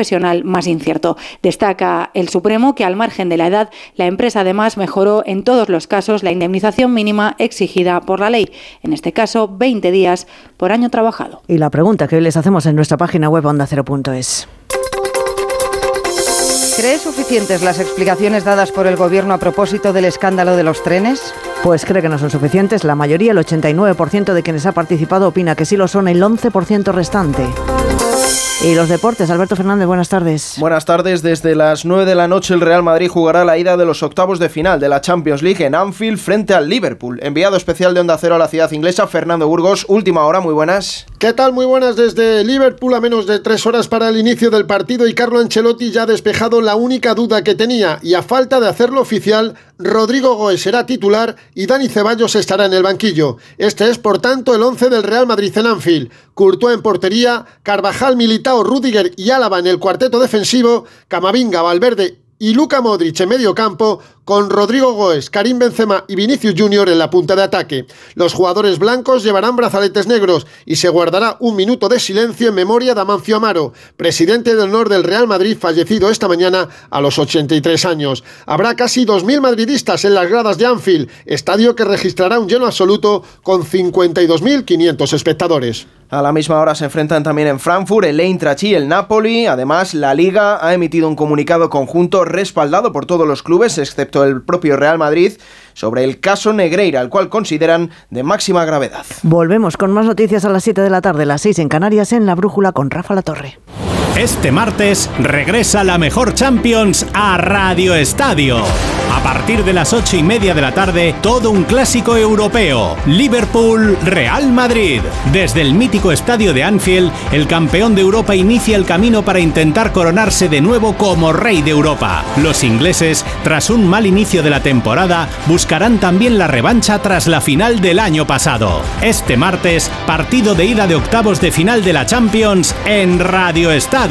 más incierto. Destaca el Supremo que al margen de la edad, la empresa además mejoró en todos los casos la indemnización mínima exigida por la ley, en este caso 20 días por año trabajado. Y la pregunta que hoy les hacemos en nuestra página web ondacero.es. ¿Cree suficientes las explicaciones dadas por el Gobierno a propósito del escándalo de los trenes? Pues cree que no son suficientes. La mayoría, el 89% de quienes ha participado, opina que sí lo son, el 11% restante. Y los deportes, Alberto Fernández, buenas tardes. Buenas tardes, desde las 9 de la noche el Real Madrid jugará la ida de los octavos de final de la Champions League en Anfield frente al Liverpool. Enviado especial de Onda Cero a la ciudad inglesa, Fernando Burgos, última hora, muy buenas. ¿Qué tal? Muy buenas desde Liverpool a menos de tres horas para el inicio del partido y Carlo Ancelotti ya ha despejado la única duda que tenía y a falta de hacerlo oficial, Rodrigo Goes será titular y Dani Ceballos estará en el banquillo. Este es, por tanto, el 11 del Real Madrid en Anfield. Courtois en portería, Carvajal, Militao, Rudiger y Álava en el cuarteto defensivo, Camavinga, Valverde y Luca Modric en medio campo, con Rodrigo Goes, Karim Benzema y Vinicius Junior en la punta de ataque. Los jugadores blancos llevarán brazaletes negros y se guardará un minuto de silencio en memoria de Amancio Amaro, presidente de honor del Real Madrid fallecido esta mañana a los 83 años. Habrá casi 2.000 madridistas en las gradas de Anfield, estadio que registrará un lleno absoluto con 52.500 espectadores. A la misma hora se enfrentan también en Frankfurt el Eintracht y el Napoli. Además, la Liga ha emitido un comunicado conjunto respaldado por todos los clubes, excepto el propio Real Madrid, sobre el caso Negreira, al cual consideran de máxima gravedad. Volvemos con más noticias a las 7 de la tarde, las 6 en Canarias, en La Brújula con Rafa La Torre. Este martes regresa la mejor Champions a Radio Estadio. A partir de las ocho y media de la tarde, todo un clásico europeo. Liverpool-Real Madrid. Desde el mítico estadio de Anfield, el campeón de Europa inicia el camino para intentar coronarse de nuevo como rey de Europa. Los ingleses, tras un mal inicio de la temporada, buscarán también la revancha tras la final del año pasado. Este martes, partido de ida de octavos de final de la Champions en Radio Estadio,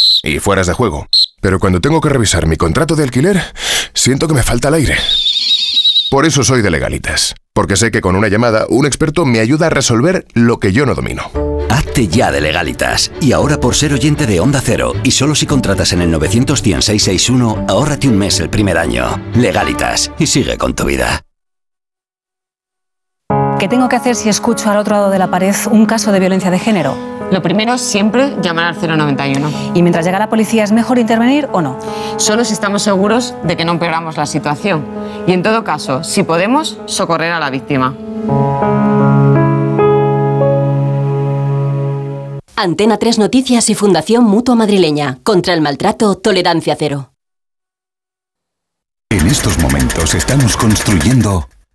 y fueras de juego. Pero cuando tengo que revisar mi contrato de alquiler, siento que me falta el aire. Por eso soy de legalitas, porque sé que con una llamada un experto me ayuda a resolver lo que yo no domino. Hazte ya de legalitas. Y ahora por ser oyente de Onda Cero y solo si contratas en el 91661, ahórrate un mes el primer año. Legalitas y sigue con tu vida. ¿Qué tengo que hacer si escucho al otro lado de la pared un caso de violencia de género? Lo primero es siempre llamar al 091. ¿Y mientras llega la policía es mejor intervenir o no? Solo si estamos seguros de que no empeoramos la situación. Y en todo caso, si podemos, socorrer a la víctima. Antena 3 Noticias y Fundación Mutua Madrileña. Contra el maltrato, tolerancia cero. En estos momentos estamos construyendo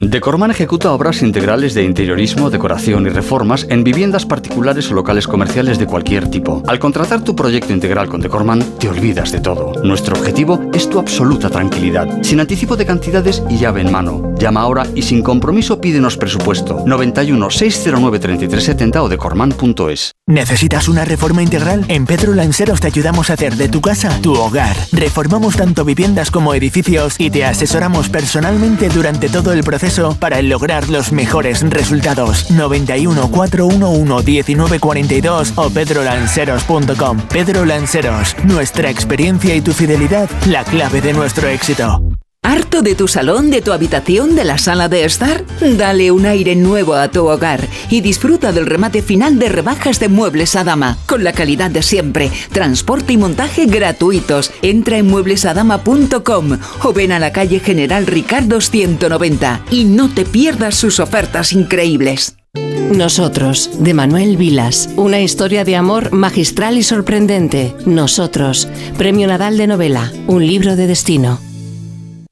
Decorman ejecuta obras integrales de interiorismo, decoración y reformas en viviendas particulares o locales comerciales de cualquier tipo. Al contratar tu proyecto integral con Decorman, te olvidas de todo. Nuestro objetivo es tu absoluta tranquilidad, sin anticipo de cantidades y llave en mano. Llama ahora y sin compromiso pídenos presupuesto 91 609 3370 o decorman.es. ¿Necesitas una reforma integral? En Pedro Lanceros te ayudamos a hacer de tu casa tu hogar. Reformamos tanto viviendas como edificios y te asesoramos personalmente durante todo el proceso para lograr los mejores resultados. 91 411 1942 o pedrolanceros.com. Pedro Lanceros, nuestra experiencia y tu fidelidad, la clave de nuestro éxito. ¿Harto de tu salón, de tu habitación, de la sala de estar? Dale un aire nuevo a tu hogar y disfruta del remate final de rebajas de Muebles a Dama, con la calidad de siempre, transporte y montaje gratuitos. Entra en mueblesadama.com o ven a la calle General Ricardo 190 y no te pierdas sus ofertas increíbles. Nosotros, de Manuel Vilas. Una historia de amor magistral y sorprendente. Nosotros, Premio Nadal de Novela. Un libro de destino.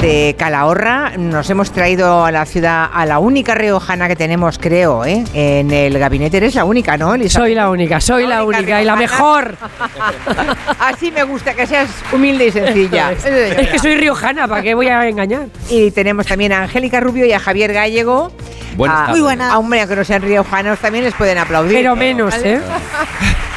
Desde Calahorra nos hemos traído a la ciudad a la única riojana que tenemos, creo, ¿eh? en el gabinete. Eres la única, ¿no, Elisa? Soy la única, soy la, única y la mejor. Así me gusta, que seas humilde y sencilla. es que soy riojana, ¿para qué voy a engañar? Y tenemos también a Angélica Rubio y a Javier Gallego. Buenas a, Muy buena. A hombre, que no sean riojanos también les pueden aplaudir. Pero menos, ¿eh?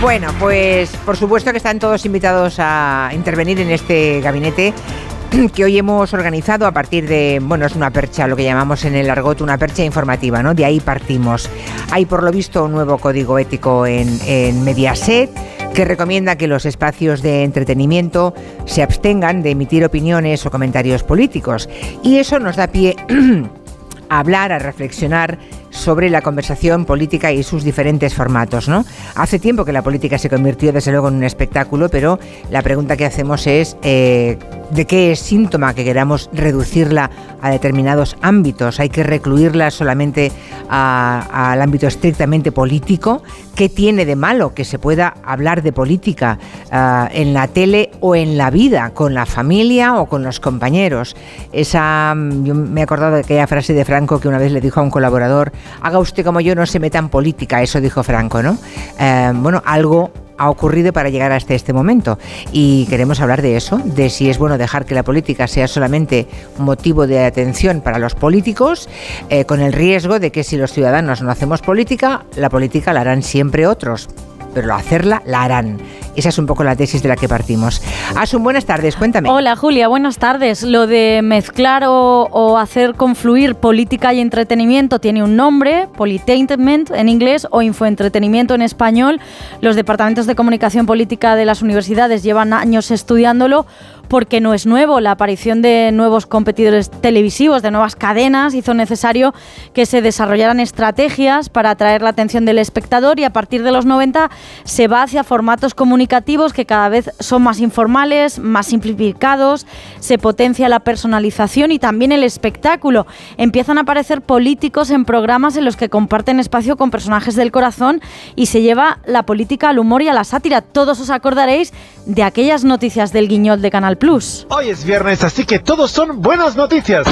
Bueno, pues por supuesto que están todos invitados a intervenir en este gabinete que hoy hemos organizado a partir de, bueno, es una percha, lo que llamamos en el argot una percha informativa, ¿no? De ahí partimos. Hay por lo visto un nuevo código ético en, en Mediaset que recomienda que los espacios de entretenimiento se abstengan de emitir opiniones o comentarios políticos. Y eso nos da pie a hablar, a reflexionar sobre la conversación política y sus diferentes formatos. ¿no? Hace tiempo que la política se convirtió desde luego en un espectáculo, pero la pregunta que hacemos es eh, ¿de qué es síntoma que queramos reducirla a determinados ámbitos? ¿Hay que recluirla solamente al ámbito estrictamente político? ¿Qué tiene de malo que se pueda hablar de política ah, en la tele o en la vida, con la familia o con los compañeros? Esa, mm, yo me he acordado de aquella frase de Franco que una vez le dijo a un colaborador, haga usted como yo, no se meta en política, eso dijo Franco, ¿no? Eh, bueno, algo ha ocurrido para llegar hasta este momento. Y queremos hablar de eso, de si es bueno dejar que la política sea solamente motivo de atención para los políticos, eh, con el riesgo de que si los ciudadanos no hacemos política, la política la harán siempre otros. Pero hacerla la harán. Esa es un poco la tesis de la que partimos. Asun, buenas tardes, cuéntame. Hola Julia, buenas tardes. Lo de mezclar o, o hacer confluir política y entretenimiento tiene un nombre, Politainment en inglés o Infoentretenimiento en español. Los departamentos de comunicación política de las universidades llevan años estudiándolo porque no es nuevo. La aparición de nuevos competidores televisivos, de nuevas cadenas, hizo necesario que se desarrollaran estrategias para atraer la atención del espectador y a partir de los 90 se va hacia formatos comunicativos que cada vez son más informales, más simplificados, se potencia la personalización y también el espectáculo. Empiezan a aparecer políticos en programas en los que comparten espacio con personajes del corazón y se lleva la política al humor y a la sátira. Todos os acordaréis de aquellas noticias del guiñol de Canal Plus. Hoy es viernes, así que todos son buenas noticias.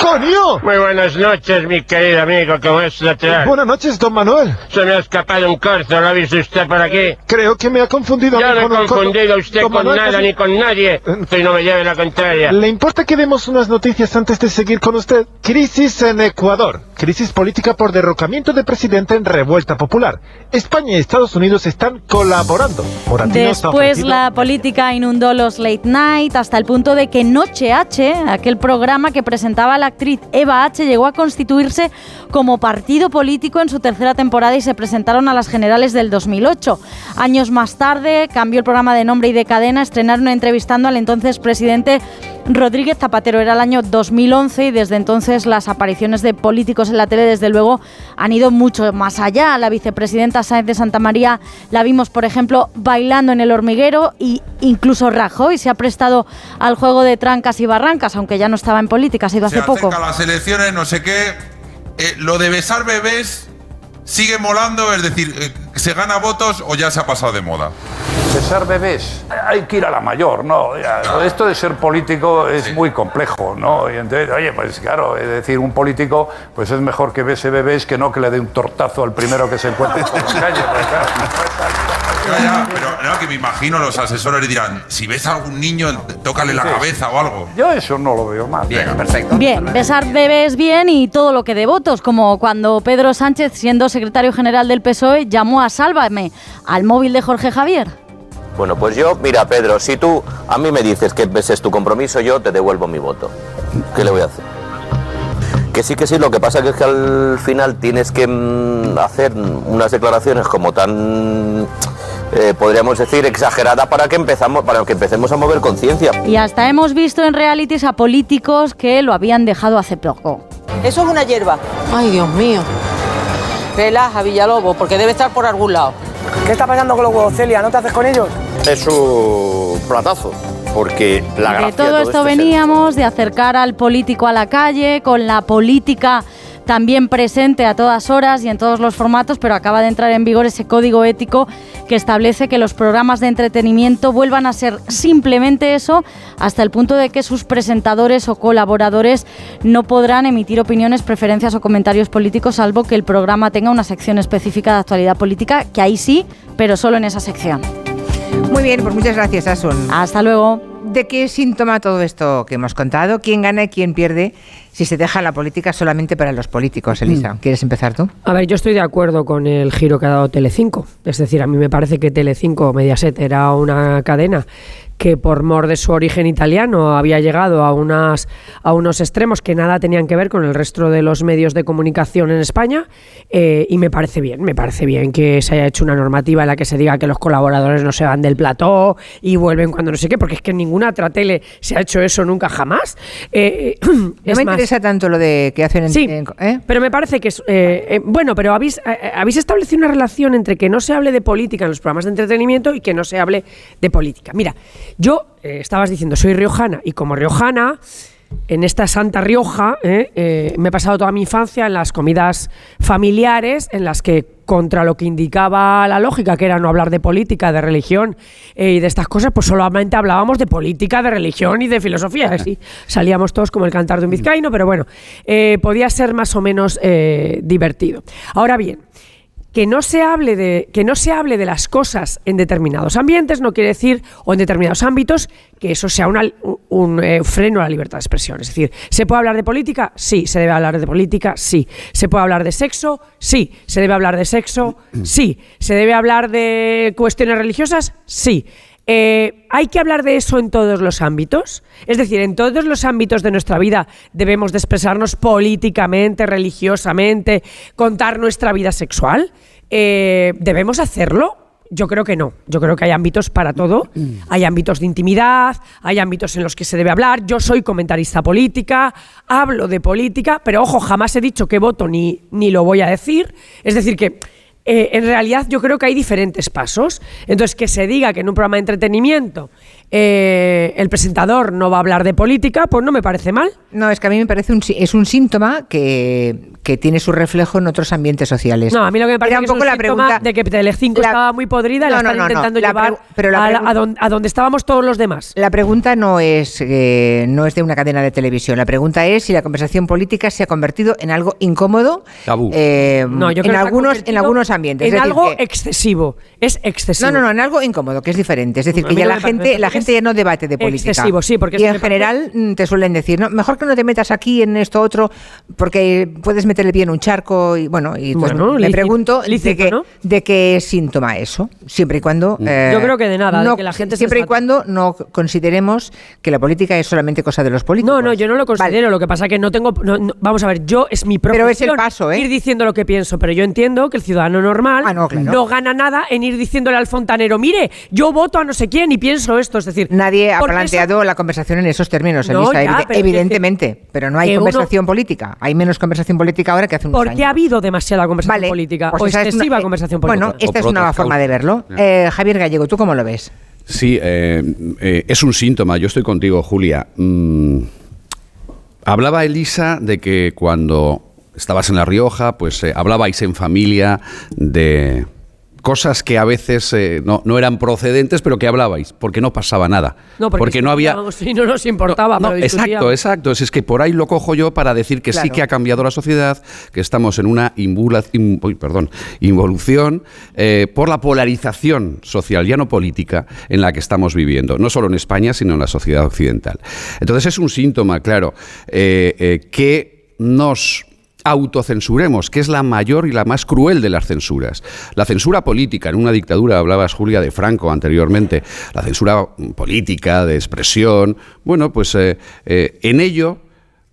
¡Coño! Muy buenas noches, mi querido amigo, ¿cómo es natural? Buenas noches, don Manuel. Se me ha escapado un corzo, ¿lo ha visto usted por aquí? Creo que me ha confundido. Yo no he confundido a usted Don con Manuel, nada casi- ni con nadie, que no me lleve la contraria. ¿Le importa que demos unas noticias antes de seguir con usted? Crisis en Ecuador. Crisis política por derrocamiento de presidente en revuelta popular. España y Estados Unidos están colaborando. Moratino Después la política inundó los late night hasta el punto de que Noche H, aquel programa que presentaba la actriz Eva H, llegó a constituirse como partido político en su tercera temporada y se presentaron a las generales del 2008. Años más tarde cambió el programa de nombre y de cadena, estrenaron entrevistando al entonces presidente Rodríguez Zapatero. Era el año 2011 y desde entonces las apariciones de políticos en la tele, desde luego, han ido mucho más allá. La vicepresidenta Sáenz de Santa María la vimos, por ejemplo, bailando en el hormiguero y incluso Rajoy se ha prestado al juego de trancas y barrancas, aunque ya no estaba en política, ha ido hace poco. acerca las elecciones, no sé qué. Eh, lo de besar bebés sigue molando, es decir, eh, ¿se gana votos o ya se ha pasado de moda? Besar bebés, hay que ir a la mayor, ¿no? Esto de ser político es muy complejo, ¿no? Y entonces, oye, pues claro, es decir, un político pues es mejor que bese bebés que no que le dé un tortazo al primero que se encuentre por la calle. pues, claro. Ya, ya, pero no, que me imagino los asesores le dirán, si ves a algún niño, tócale la Sí. cabeza o algo. Yo eso no lo veo mal. Bien, perfecto. Bien, besar bebés bien y todo lo que de votos, como cuando Pedro Sánchez, siendo secretario general del PSOE, llamó a Sálvame al móvil de Jorge Javier. Bueno, pues yo, mira, Pedro, si tú a mí me dices que ese es tu compromiso, yo te devuelvo mi voto. ¿Qué le voy a hacer? Que sí, que sí, lo que pasa que es que al final tienes que mm, hacer unas declaraciones como tan, eh, podríamos decir, exageradas para que, empezamos, para que empecemos a mover conciencia. Y hasta hemos visto en realities a políticos que lo habían dejado hace poco. Eso es una hierba. Ay, Dios mío. Relaja, Villalobos, porque debe estar por algún lado. ¿Qué está pasando con los huevos, Celia? ¿No te haces con ellos? Es un platazo, porque la De todo esto es el- veníamos, de acercar al político a la calle, con la política también presente a todas horas y en todos los formatos, pero acaba de entrar en vigor ese código ético que establece que los programas de entretenimiento vuelvan a ser simplemente eso, hasta el punto de que sus presentadores o colaboradores no podrán emitir opiniones, preferencias o comentarios políticos, salvo que el programa tenga una sección específica de actualidad política, que ahí sí, pero solo en esa sección. Muy bien, pues muchas gracias, Asun. Hasta luego. ¿De qué síntoma todo esto que hemos contado? ¿Quién gana y quién pierde si se deja la política solamente para los políticos, Elisa? ¿Quieres empezar tú? A ver, yo estoy de acuerdo con el giro que ha dado Telecinco. Es decir, a mí me parece que Telecinco Mediaset era una cadena que por mor de su origen italiano había llegado a, unas, a unos extremos que nada tenían que ver con el resto de los medios de comunicación en España eh, y me parece bien, me parece bien que se haya hecho una normativa en la que se diga que los colaboradores no se van del plató y vuelven cuando no sé qué, porque es que en ninguna otra tele se ha hecho eso nunca jamás. Eh, no me interesa tanto lo de que hacen en... Sí, pero me parece que es... bueno, pero habéis, habéis establecido una relación entre que no se hable de política en los programas de entretenimiento y que no se hable de política. Mira, yo, eh, estabas diciendo, soy riojana y como riojana, en esta Santa Rioja, eh, eh, me he pasado toda mi infancia en las comidas familiares en las que contra lo que indicaba la lógica, que era no hablar de política, de religión y de estas cosas, pues solamente hablábamos de política, de religión y de filosofía. Así salíamos todos como el cantar de un vizcaíno, pero bueno, podía ser más o menos divertido. Ahora bien, que no se hable de que no se hable de las cosas en determinados ambientes no quiere decir o en determinados ámbitos que eso sea un eh, freno a la libertad de expresión. Es decir se puede hablar de política sí. Se debe hablar de política sí. Se puede hablar de sexo sí. Se debe hablar de sexo sí. Se debe hablar de cuestiones religiosas sí eh, ¿Hay que hablar de eso en todos los ámbitos? Es decir, en todos los ámbitos de nuestra vida debemos de expresarnos políticamente, religiosamente, contar nuestra vida sexual. Eh, ¿Debemos hacerlo? Yo creo que no. Yo creo que hay ámbitos para todo. Hay ámbitos de intimidad, hay ámbitos en los que se debe hablar. Yo soy comentarista política, hablo de política, pero ojo, jamás he dicho que voto ni, ni lo voy a decir. Es decir, que eh, en realidad yo creo que hay diferentes pasos. Entonces, que se diga que en un programa de entretenimiento eh, el presentador no va a hablar de política, pues no me parece mal. No, es que a mí me parece es un síntoma que, que tiene su reflejo en otros ambientes sociales. No, a mí lo que me parece un poco es la pregunta de que Telecinco estaba muy podrida la están intentando llevar a, donde, estábamos todos los demás. La pregunta no es, eh, no es de una cadena de televisión. La pregunta es si la conversación política se ha convertido en algo incómodo eh, no, yo creo en, algunos, en algunos ambientes. En algo excesivo. Es excesivo. No, no, no, en algo incómodo, que es diferente. Es decir, que ya la gente, la gente ya no debate de política. Excesivo, sí, porque y en general mm, te suelen decir, no, mejor que no te metas aquí en esto otro, porque puedes meterle bien un charco y bueno, y pues me pregunto de, qué, de qué síntoma eso, siempre y cuando yo creo que de nada, no, que la gente siempre y cuando no consideremos que la política es solamente cosa de los políticos. No, no, yo no lo considero. Lo que pasa que no tengo, vamos a ver, yo es mi profesión pero es el paso, ¿eh? ir diciendo lo que pienso, pero yo entiendo que el ciudadano normal ah, no, gana nada en ir diciéndole al fontanero, mire, yo voto a no sé quién y pienso esto, es decir, nadie ha planteado la conversación en esos términos, evidentemente, pero no hay conversación política. Hay menos conversación política ahora que hace unos Porque ha habido demasiada conversación política pues o excesiva conversación política. Bueno, esta es una forma de verlo. Eh, Javier Gallego, ¿tú cómo lo ves? Sí, eh, eh, es un síntoma. Yo estoy contigo, Julia. Mm, hablaba Elisa de que cuando estabas en La Rioja, pues hablabais en familia de cosas que a veces eh, no, no, eran procedentes, pero que hablabais, porque no pasaba nada. No, porque, no había. Si no nos importaba. No, exacto, exacto. Es, que por ahí lo cojo yo para decir que sí que ha cambiado la sociedad, que estamos en una perdón, involución eh, por la polarización social, ya no política, en la que estamos viviendo, no solo en España, sino en la sociedad occidental. Entonces es un síntoma, claro, eh, que nos autocensuremos, que es la mayor y la más cruel de las censuras. La censura política, en una dictadura, hablabas Julia de Franco anteriormente, la censura política, de expresión, bueno, pues eh, eh, en ello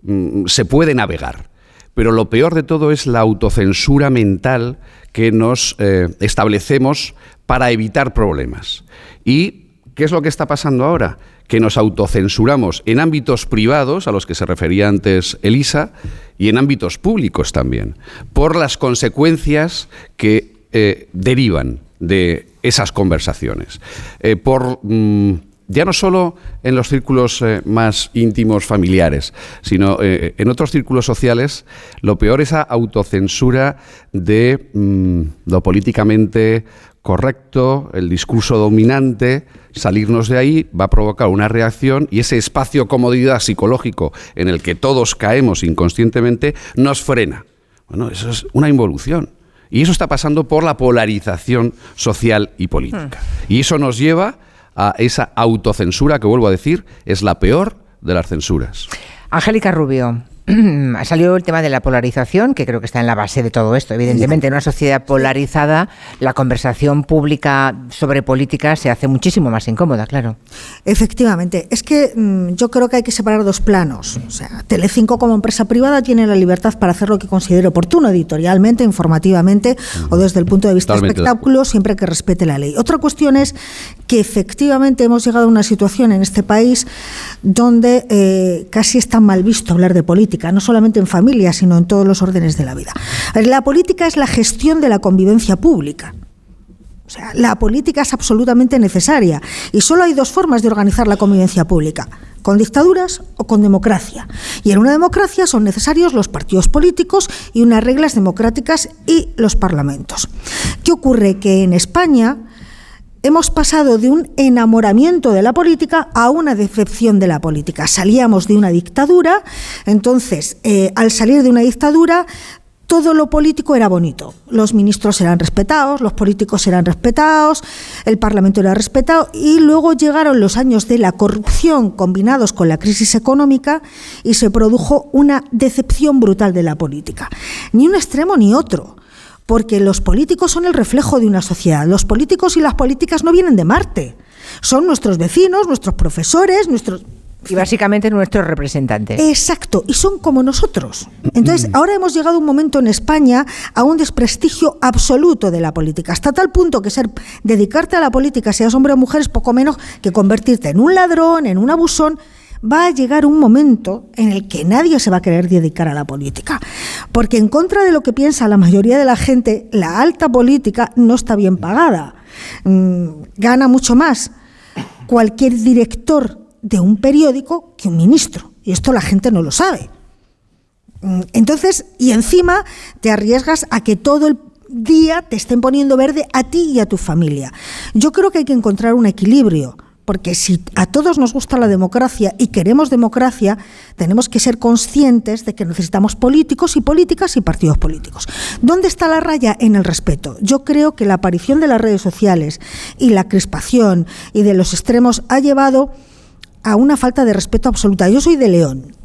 mm, se puede navegar. Pero lo peor de todo es la autocensura mental que nos eh, establecemos para evitar problemas. ¿Y qué es lo que está pasando ahora? Que nos autocensuramos en ámbitos privados, a los que se refería antes Elisa, y en ámbitos públicos también, por las consecuencias que eh, derivan de esas conversaciones. Eh, por. Mm, ya no solo en los círculos eh, más íntimos familiares, sino en otros círculos sociales, lo peor es la autocensura de mm, lo políticamente correcto, el discurso dominante, salirnos de ahí va a provocar una reacción y ese espacio comodidad psicológico en el que todos caemos inconscientemente nos frena. Bueno, eso es una involución. Y eso está pasando por la polarización social y política. Hmm. Y eso nos lleva a esa autocensura que, vuelvo a decir, es la peor de las censuras. Angélica Rubio, ha salido el tema de la polarización, que creo que está en la base de todo esto. Evidentemente, en una sociedad polarizada, la conversación pública sobre política se hace muchísimo más incómoda, claro. Efectivamente. Es que mm, yo creo que hay que separar dos planos. O sea, Telecinco como empresa privada tiene la libertad para hacer lo que considere oportuno, editorialmente, informativamente o desde el punto de vista espectáculo, siempre que respete la ley. Otra cuestión es que efectivamente hemos llegado a una situación en este país donde eh, casi está mal visto hablar de política, no solamente en familia, sino en todos los órdenes de la vida. La política es la gestión de la convivencia pública. O sea, la política es absolutamente necesaria y solo hay dos formas de organizar la convivencia pública, con dictaduras o con democracia. Y en una democracia son necesarios los partidos políticos y unas reglas democráticas y los parlamentos. ¿Qué ocurre? Que en España hemos pasado de un enamoramiento de la política a una decepción de la política. Salíamos de una dictadura, entonces, eh, al salir de una dictadura, todo lo político era bonito. Los ministros eran respetados, los políticos eran respetados, el Parlamento era respetado y luego llegaron los años de la corrupción combinados con la crisis económica y se produjo una decepción brutal de la política. Ni un extremo ni otro porque los políticos son el reflejo de una sociedad. Los políticos y las políticas no vienen de Marte. Son nuestros vecinos, nuestros profesores, nuestros... Y básicamente nuestros representantes. Exacto, y son como nosotros. Entonces, mm. ahora hemos llegado a un momento en España a un desprestigio absoluto de la política, hasta tal punto que ser dedicarte a la política, seas hombre o mujer, es poco menos que convertirte en un ladrón, en un abusón va a llegar un momento en el que nadie se va a querer dedicar a la política. Porque en contra de lo que piensa la mayoría de la gente, la alta política no está bien pagada. Mm, gana mucho más cualquier director de un periódico que un ministro. Y esto la gente no lo sabe. Mm, entonces, y encima te arriesgas a que todo el día te estén poniendo verde a ti y a tu familia. Yo creo que hay que encontrar un equilibrio porque si a todos nos gusta la democracia y queremos democracia, tenemos que ser conscientes de que necesitamos políticos y políticas y partidos políticos. ¿Dónde está la raya? En el respeto. Yo creo que la aparición de las redes sociales y la crispación y de los extremos ha llevado a una falta de respeto absoluta. Yo soy de León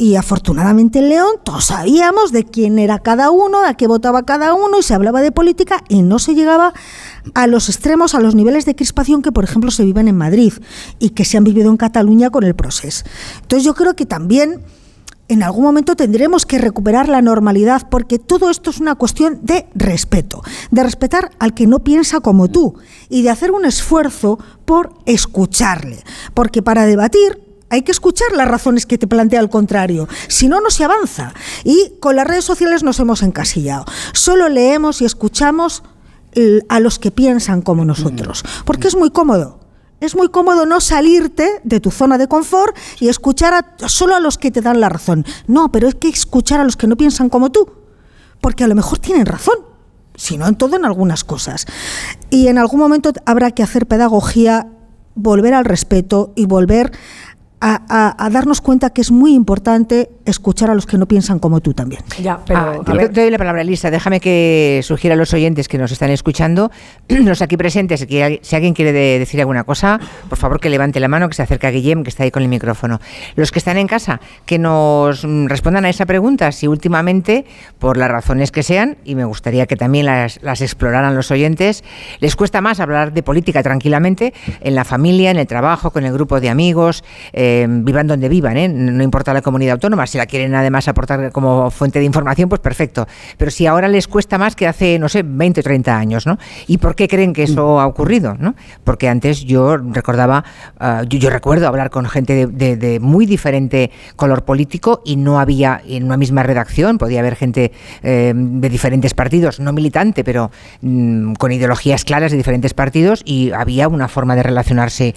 y afortunadamente en León todos sabíamos de quién era cada uno, a qué votaba cada uno y se hablaba de política y no se llegaba a los extremos, a los niveles de crispación que por ejemplo se viven en Madrid y que se han vivido en Cataluña con el proceso. Entonces yo creo que también en algún momento tendremos que recuperar la normalidad porque todo esto es una cuestión de respeto, de respetar al que no piensa como tú y de hacer un esfuerzo por escucharle, porque para debatir hay que escuchar las razones que te plantea el contrario. Si no, no se avanza. Y con las redes sociales nos hemos encasillado. Solo leemos y escuchamos a los que piensan como nosotros. Porque es muy cómodo. Es muy cómodo no salirte de tu zona de confort y escuchar a, solo a los que te dan la razón. No, pero es que escuchar a los que no piensan como tú. Porque a lo mejor tienen razón si no en todo, en algunas cosas. Y en algún momento habrá que hacer pedagogía, volver al respeto y volver a, darnos cuenta que es muy importante escuchar a los que no piensan como tú también. Ya, pero ah, te, doy la palabra, Lisa. Déjame que sugiera a los oyentes que nos están escuchando, los aquí presentes, que si alguien quiere decir alguna cosa, por favor que levante la mano, que se acerque a Guillem, que está ahí con el micrófono. Los que están en casa, que nos mm, respondan a esa pregunta, si últimamente, por las razones que sean, y me gustaría que también las, exploraran los oyentes, les cuesta más hablar de política tranquilamente en la familia, en el trabajo, con el grupo de amigos. Eh, eh, vivan donde vivan, ¿eh? no importa la comunidad autónoma, si la quieren además aportar como fuente de información, pues perfecto. Pero si ahora les cuesta más que hace, no sé, 20 o 30 años, ¿no? ¿Y por qué creen que eso ha ocurrido? ¿no? Porque antes yo recordaba, ah, yo, recuerdo hablar con gente de, muy diferente color político y no había en una misma redacción, podía haber gente eh, de diferentes partidos, no militante, pero mm, con ideologías claras de diferentes partidos y había una forma de relacionarse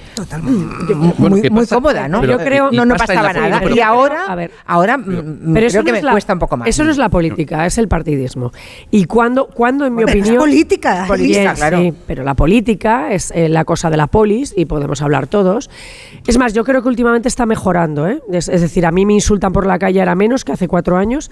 muy, muy cómoda, ¿no? Yo creo no, no pasaba nada. Y ahora, a ver, ahora mm, pero creo que me cuesta un poco más. Eso no es la política, es el partidismo. Y cuando, cuando en mi opinión... Es política. claro. Sí, pero la política es eh, la cosa de la polis y podemos hablar todos. Es más, yo creo que últimamente está mejorando. ¿eh? Es, es decir, a mí me insultan por la calle ahora menos que hace cuatro años.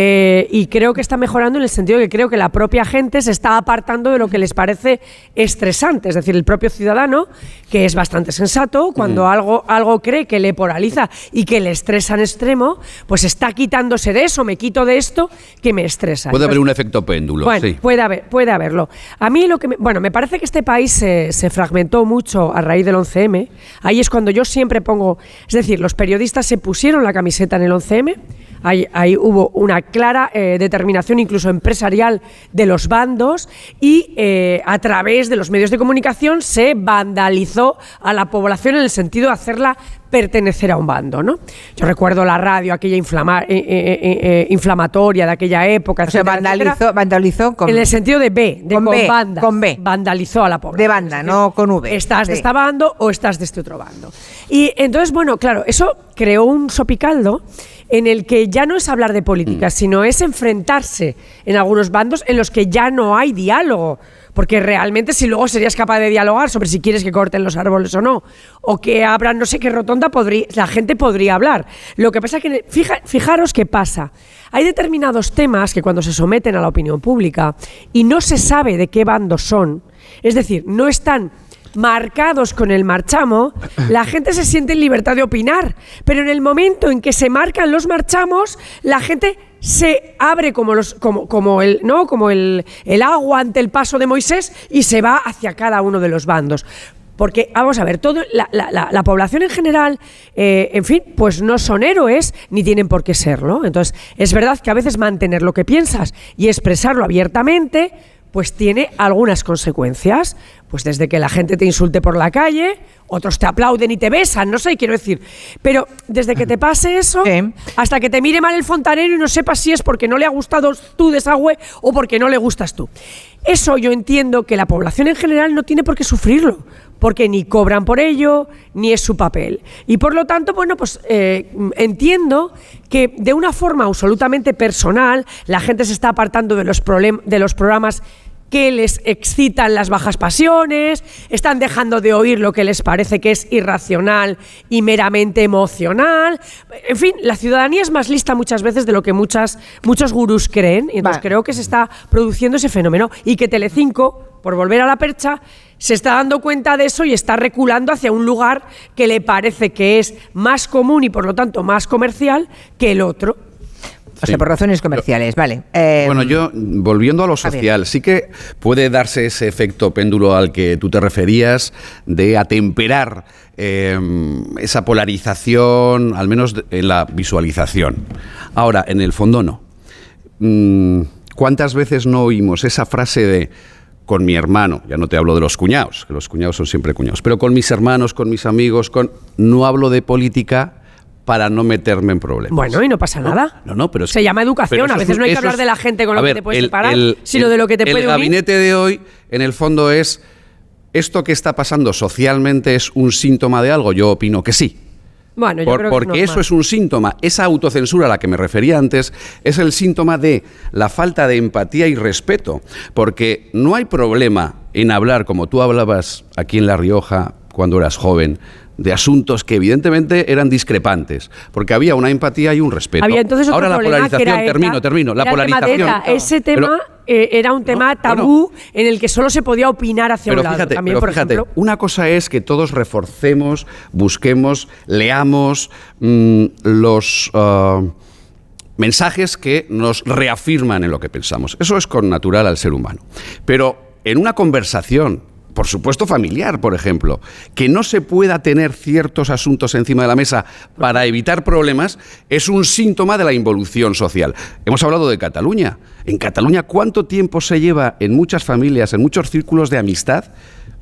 Eh, y creo que está mejorando en el sentido de que creo que la propia gente se está apartando de lo que les parece estresante. Es decir, el propio ciudadano, que es bastante sensato, cuando algo, algo cree que le polariza y que le estresa en extremo, pues está quitándose de eso, me quito de esto que me estresa. Puede haber un efecto péndulo, bueno, sí. puede, haber, puede haberlo. A mí lo que... me- bueno, me parece que este país se, se fragmentó mucho a raíz del 11M. Ahí es cuando yo siempre pongo... Es decir, los periodistas se pusieron la camiseta en el 11M. Ahí, ahí hubo una clara eh, determinación incluso empresarial de los bandos y eh, a través de los medios de comunicación se vandalizó a la población en el sentido de hacerla pertenecer a un bando, ¿no? Yo recuerdo la radio, aquella inflama- eh, eh, eh, inflamatoria de aquella época, O sea, etcétera. vandalizó, vandalizó con, En el sentido de B, de Con con, B, banda. con B. Vandalizó a la población. de banda, no con V. Estás de este bando o estás de este otro bando. Y entonces, bueno, claro, eso creó un sopicaldo en el que ya no es hablar de política, sino es enfrentarse en algunos bandos en los que ya no hay diálogo. Porque realmente si luego serías capaz de dialogar sobre si quieres que corten los árboles o no, o que abran no sé qué rotonda, podría, la gente podría hablar. Lo que pasa es que, fija- fijaros qué pasa. Hay determinados temas que cuando se someten a la opinión pública y no se sabe de qué bando son, es decir, no están marcados con el marchamo, la gente se siente en libertad de opinar. Pero en el momento en que se marcan los marchamos, la gente se abre como los como, como el no como el, el agua ante el paso de Moisés y se va hacia cada uno de los bandos. Porque, vamos a ver, todo, la, la- la- la población en general, eh, en fin, pues no son héroes ni tienen por qué serlo. Entonces, es verdad que a veces mantener lo que piensas y expresarlo abiertamente, pues tiene algunas consecuencias. Pues desde que la gente te insulte por la calle, otros te aplauden y te besan, no sé, quiero decir. Pero desde que te pase eso, hasta que te mire mal el fontanero y no sepas si es porque no le ha gustado tu desagüe o porque no le gustas tú. Eso yo entiendo que la población en general no tiene por qué sufrirlo, porque ni cobran por ello, ni es su papel. Y por lo tanto, bueno, pues eh, entiendo que de una forma absolutamente personal la gente se está apartando de los, de los programas que les excitan las bajas pasiones, están dejando de oír lo que les parece que es irracional y meramente emocional. En fin, la ciudadanía es más lista muchas veces de lo que muchas, muchos gurús creen, y entonces creo que se está produciendo ese fenómeno y que Telecinco, por volver a la percha, se está dando cuenta de eso y está reculando hacia un lugar que le parece que es más común y por lo tanto más comercial que el otro. O sea, por razones comerciales, vale. Eh, Bueno, yo, volviendo a lo social, sí que puede darse ese efecto péndulo al que tú te referías, de atemperar eh, esa polarización, al menos en la visualización. Ahora, en el fondo no. Mm, ¿Cuántas veces no oímos esa frase de con mi hermano, ya no te hablo de los cuñados, que los cuñados son siempre cuñados, pero con mis hermanos, con mis amigos, con no hablo de política para no meterme en problemas. Bueno, y no pasa nada. No, no, pero es Se llama educación. A es veces un- no hay que hablar es- de la gente con lo ver, que te puedes el- separar, el- sino el- de lo que te puede El unir. gabinete de hoy, en el fondo, es esto que está pasando socialmente es un síntoma de algo. Yo opino que sí. Bueno, yo Por- creo que porque es eso es un síntoma. Esa autocensura a la que me refería antes es el síntoma de la falta de empatía y respeto. Porque no hay problema en hablar, como tú hablabas aquí en La Rioja cuando eras joven, de asuntos que evidentemente eran discrepantes, porque había una empatía y un respeto. Había entonces Ahora la polarización, era ETA, termino, termino, la tema polarización. ETA. Ese Pero- tema eh, era un tema tabú en el que solo se podía opinar hacia pero un lado. fíjate, También, pero por fíjate, ejemplo, una cosa es que todos reforcemos, busquemos, leamos mm, los ah, mensajes que nos reafirman en lo que pensamos. Eso es con natural al ser humano. Pero en una conversación, por supuesto familiar, por ejemplo, que no se pueda tener ciertos asuntos encima de la mesa para evitar problemas, es un síntoma de la involución social. Hemos hablado de Cataluña. En Cataluña, ¿cuánto tiempo se lleva en muchas familias, en muchos círculos de amistad?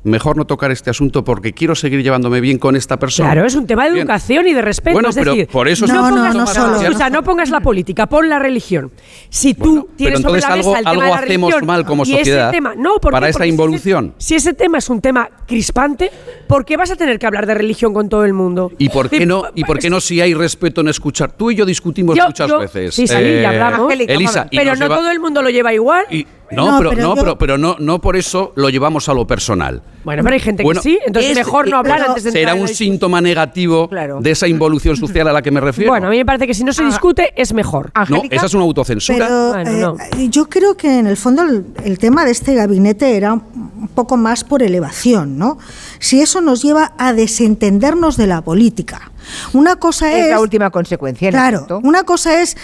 Mejor no tocar este asunto porque quiero seguir llevándome bien con esta persona. Claro, es un tema de Bien. educación y de respeto. Bueno, es pero decir, por eso es no, pongas, no, escucha, no pongas la política, pon la religión. Si tú tienes pero sobre la algo- mesa el tema algo de la hacemos religión mal como sociedad tema- no, ¿por para qué? esa Porque si ese- involución. Si ese, tema es un tema crispante, ¿por qué vas a tener que hablar de religión con todo el mundo? ¿Y por qué no? ¿Y por qué no si hay respeto en escuchar? Tú y yo discutimos Yo- muchas yo- veces. Sí, sí, eh, ya hablamos. Elisa, y pero no lleva- todo el mundo lo lleva igual. No, No, pero, pero no, yo- pero, pero no, no por eso lo llevamos a lo personal. Bueno, pero hay gente Bueno, que sí, entonces es- mejor no hablar antes de Será un síntoma negativo de esa involución social a la que me refiero. Bueno, a mí me parece que si no Ah. se discute es mejor. no, esa es una autocensura. Pero Bueno, no. eh, yo creo que en el fondo el, el tema de este gabinete era un poco más por elevación, ¿no? Si eso nos lleva a desentendernos de la política. Una cosa es... Es la última consecuencia. en Claro, una cosa es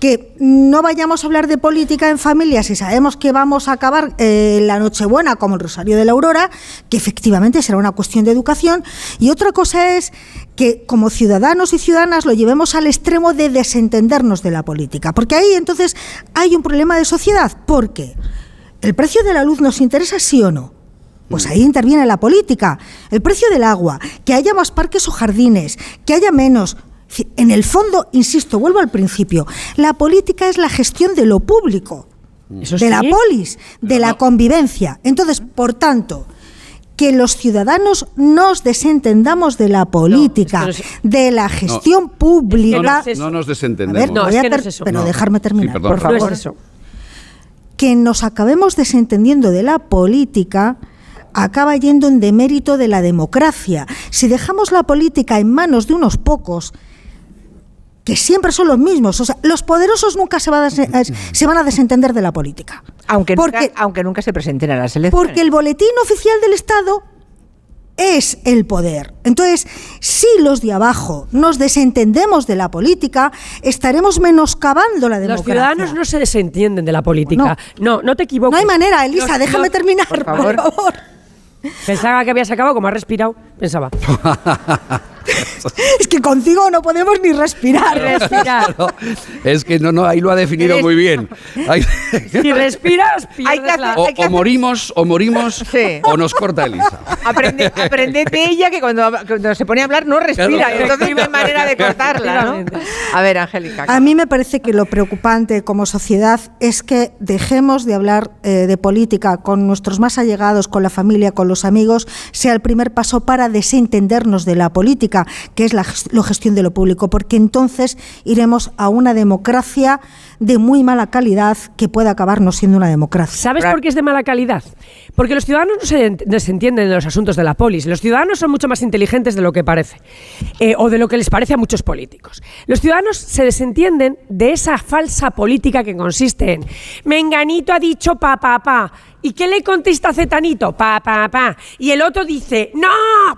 que no vayamos a hablar de política en familia si sabemos que vamos a acabar eh, la Nochebuena como el Rosario de la Aurora, que efectivamente será una cuestión de educación, y otra cosa es que como ciudadanos y ciudadanas lo llevemos al extremo de desentendernos de la política, porque ahí entonces hay un problema de sociedad, porque el precio de la luz nos interesa sí o no. Pues ahí interviene la política. El precio del agua, que haya más parques o jardines, que haya menos. En el fondo, insisto, vuelvo al principio, la política es la gestión de lo público, Eso de la polis, de la convivencia. Entonces, por tanto, que los ciudadanos nos desentendamos de la política, no es- de la gestión pública. No, no nos A desentendemos. ver, voy a ter- pero dejarme terminar, perdón, por favor. No es eso. que nos acabemos desentendiendo de la política acaba yendo en demérito de la democracia. Si dejamos la política en manos de unos pocos, que siempre son los mismos, o sea, los poderosos nunca se, va a des- se van a desentender de la política. Aunque, Porque- nunca, aunque nunca se presenten a las elecciones. Porque el boletín oficial del Estado es el poder. Entonces, si los de abajo nos desentendemos de la política, estaremos menoscabando la Los democracia. ciudadanos no se desentienden de la política. No, no, te equivoques. No hay manera, Elisa, Los- déjame los- terminar, por por favor. favor. Pensaba que habías acabado, como has respirado, pensaba. Es que contigo no podemos ni respirar. Respirar. No, es que no, no, ahí lo ha definido muy bien. Ahí- Si respiras, pierdes la... o, o morimos, o morimos, Sí. o nos corta Elisa. Aprende, aprended de ella que cuando, cuando se pone a hablar no respira. Claro. Entonces no hay manera de cortarla, ¿no? A ver, Angélica. A mí me parece que lo preocupante como sociedad es que dejemos de hablar eh, de política con nuestros más allegados, con la familia, con los amigos, sea el primer paso para desentendernos de la política, que es la ges- la gestión de lo público, porque entonces iremos a una democracia de muy mala calidad que puede acabar no siendo una democracia. ¿Sabes por qué es de mala calidad? Porque los ciudadanos no se ent- desentienden de los asuntos de la polis. Los ciudadanos son mucho más inteligentes de lo que parece, eh, o de lo que les parece a muchos políticos. Los ciudadanos se desentienden de esa falsa política que consiste en Menganito ha dicho pa, pa, pa. ¿Y qué le contesta Cetanito? Pa, pa, pa. Y el otro dice, no,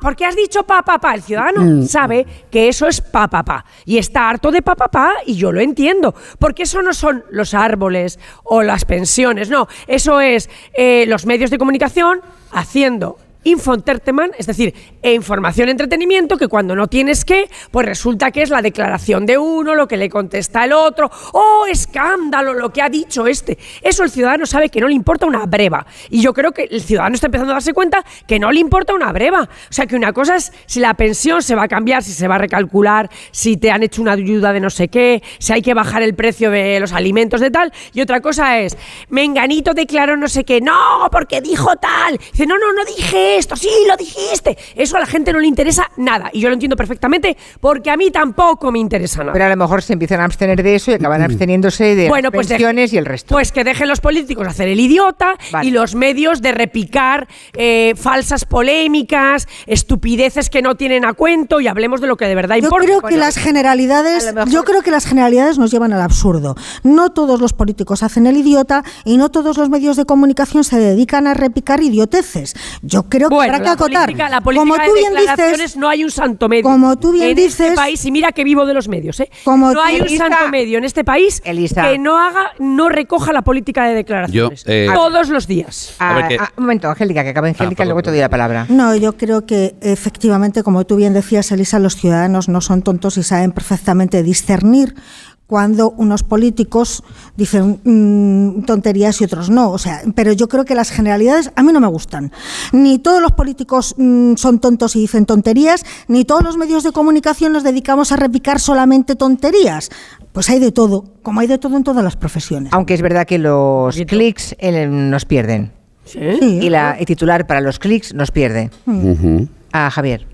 porque has dicho pa, pa, pa. El ciudadano Mm. sabe que eso es pa, pa, pa. Y está harto de pa, pa, pa, y yo lo entiendo. Porque eso no son los árboles o las pensiones, no. Eso es eh, los medios de comunicación haciendo infoentertainment, es decir, información entretenimiento que cuando no tienes que, pues resulta que es la declaración de uno, lo que le contesta el otro, oh, escándalo, lo que ha dicho este. Eso el ciudadano sabe que no le importa una breva. Y yo creo que el ciudadano está empezando a darse cuenta que no le importa una breva. O sea, que una cosa es si la pensión se va a cambiar, si se va a recalcular, si te han hecho una ayuda de no sé qué, si hay que bajar el precio de los alimentos de tal. Y otra cosa es, Menganito declaró no sé qué, no, porque dijo tal. Dice, no, no, no dije esto, sí, lo dijiste. Eso a la gente no le interesa nada. Y yo lo entiendo perfectamente porque a mí tampoco me interesa nada. Pero a lo mejor se empiezan a abstener de eso y acaban absteniéndose de Bueno, las pues de- pensiones y el resto. Pues que dejen los políticos hacer el idiota Vale. y los medios de repicar eh, falsas polémicas, estupideces que no tienen a cuento y hablemos de lo que de verdad Yo importa. creo que las generalidades, yo creo que las generalidades nos llevan al absurdo. No todos los políticos hacen el idiota y no todos los medios de comunicación se dedican a repicar idioteces. Yo creo que Bueno, habrá que la acotar. política, la política como tú de bien declaraciones dices, no hay un santo medio. como tú bien en dices- este país, y mira que vivo de los medios, ¿eh? Como no hay un Elisa- santo medio en este país Elisa. que no haga, no recoja la política de declaraciones. Yo, eh, Todos los días. Ah, ver, que- ah, un momento, Angélica, que acabe Angélica, perdón, luego te doy la palabra. No, yo creo que efectivamente, como tú bien decías, Elisa, los ciudadanos no son tontos y saben perfectamente discernir cuando unos políticos dicen mm, tonterías y otros no. O sea, pero yo creo que las generalidades a mí no me gustan. Ni todos los políticos mm, son tontos y dicen tonterías, ni todos los medios de comunicación nos dedicamos a repicar solamente tonterías. Pues hay de todo, como hay de todo en todas las profesiones. Aunque es verdad que los clics eh, nos pierden. Y la, el titular para los clics nos pierde. Ujú. A Javier.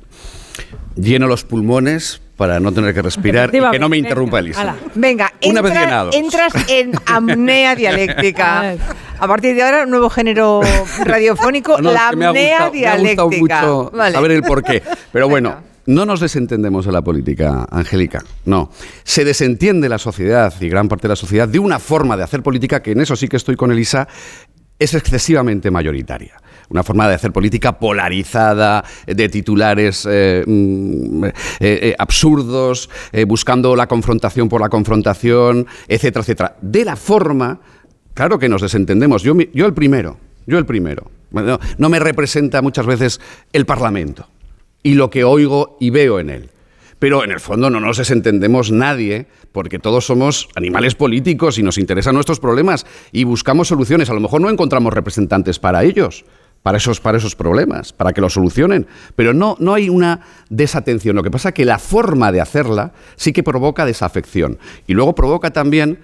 Lleno los pulmones para no tener que respirar y que no me interrumpa Elisa. Venga, Una vez llenado. entras en apnea dialéctica. A partir de ahora, un nuevo género radiofónico, No, la que me ha apnea gustado- me ha gustado dialéctica. mucho Vale. saber el porqué. Pero bueno, no nos desentendemos de la política, Angélica. No. Se desentiende la sociedad y gran parte de la sociedad de una forma de hacer política que en eso sí que estoy con Elisa, es excesivamente mayoritaria. Una forma de hacer política polarizada, de titulares eh, mm, eh, eh, absurdos, buscando la confrontación por la confrontación, etcétera, etcétera. De la forma, claro que nos desentendemos. Yo, yo el primero, yo el primero. no me representa muchas veces el Parlamento y lo que oigo y veo en él. Pero en el fondo no nos desentendemos nadie, porque todos somos animales políticos y nos interesan nuestros problemas y buscamos soluciones. A lo mejor no encontramos representantes para ellos, para esos, para esos problemas, para que los solucionen. Pero no, no hay una desatención. Lo que pasa es que la forma de hacerla sí que provoca desafección. Y luego provoca también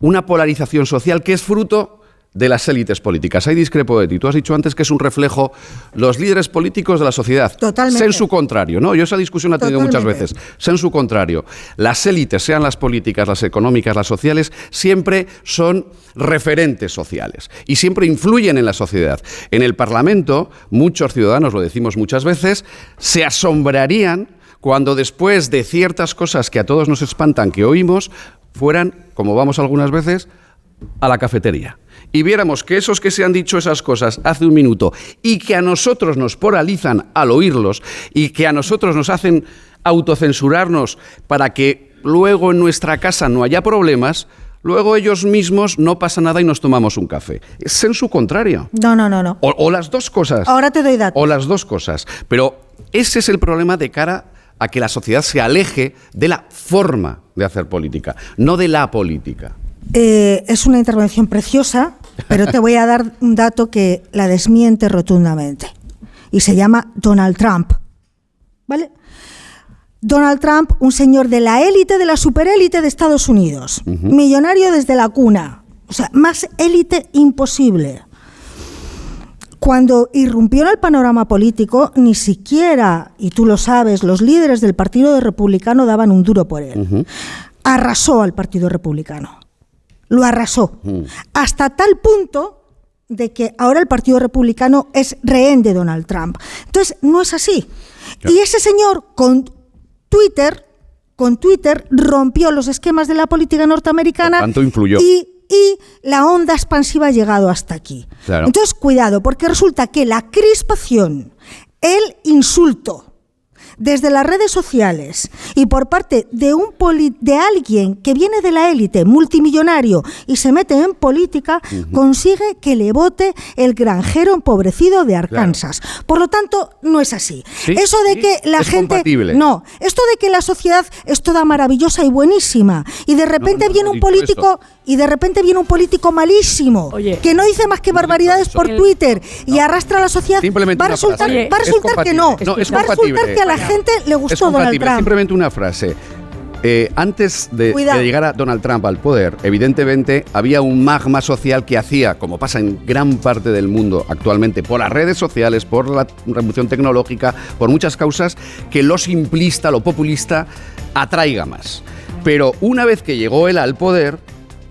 una polarización social que es fruto de las élites políticas. Hay discrepo de ti. Tú has dicho antes que es un reflejo los líderes políticos de la sociedad. Totalmente. en su contrario, ¿no? Yo esa discusión la he tenido muchas veces. en su contrario. Las élites, sean las políticas, las económicas, las sociales, siempre son referentes sociales y siempre influyen en la sociedad. En el Parlamento, muchos ciudadanos, lo decimos muchas veces, se asombrarían cuando después de ciertas cosas que a todos nos espantan que oímos, fueran, como vamos algunas veces, a la cafetería y viéramos que esos que se han dicho esas cosas hace un minuto y que a nosotros nos poralizan al oírlos y que a nosotros nos hacen autocensurarnos para que luego en nuestra casa no haya problemas, luego ellos mismos no pasa nada y nos tomamos un café. Es en su contrario. No, no, no, no. O, las dos cosas. Ahora te doy datos. O las dos cosas. Pero ese es el problema de cara a que la sociedad se aleje de la forma de hacer política, no de la política. Eh, es una intervención preciosa, pero te voy a dar un dato que la desmiente rotundamente. Y se llama Donald Trump. ¿Vale? Donald Trump, un señor de la élite, de la superélite de Estados Unidos, millonario desde la cuna, o sea, más élite imposible. Cuando irrumpió en el panorama político, ni siquiera, y tú lo sabes, los líderes del Partido Republicano daban un duro por él. Arrasó al Partido Republicano lo arrasó. Mm. Hasta tal punto de que ahora el Partido Republicano es rehén de Donald Trump. Entonces, no es así. Y ese señor con Twitter, con Twitter rompió los esquemas de la política norteamericana Y, la onda expansiva ha llegado hasta aquí. Entonces, cuidado, porque resulta que la crispación, el insulto, desde las redes sociales y por parte de, un de alguien que viene de la élite, multimillonario, y se mete en política, consigue que le vote el granjero empobrecido de Arkansas. Por lo tanto, no es así. Eso de que la gente... No, esto de que la sociedad es toda maravillosa y buenísima, y de repente viene un político y de repente viene un político malísimo que no dice más que barbaridades por Twitter y arrastra a la sociedad, va a resultar, va a resultar que no, va a resultar que a la gente le gustó Donald Trump. Simplemente una frase. Eh, antes de, llegar a Donald Trump al poder, evidentemente había un magma social que hacía, como pasa en gran parte del mundo actualmente, por las redes sociales, por la revolución tecnológica, por muchas causas, que lo simplista, lo populista atraiga más. Pero una vez que llegó él al poder,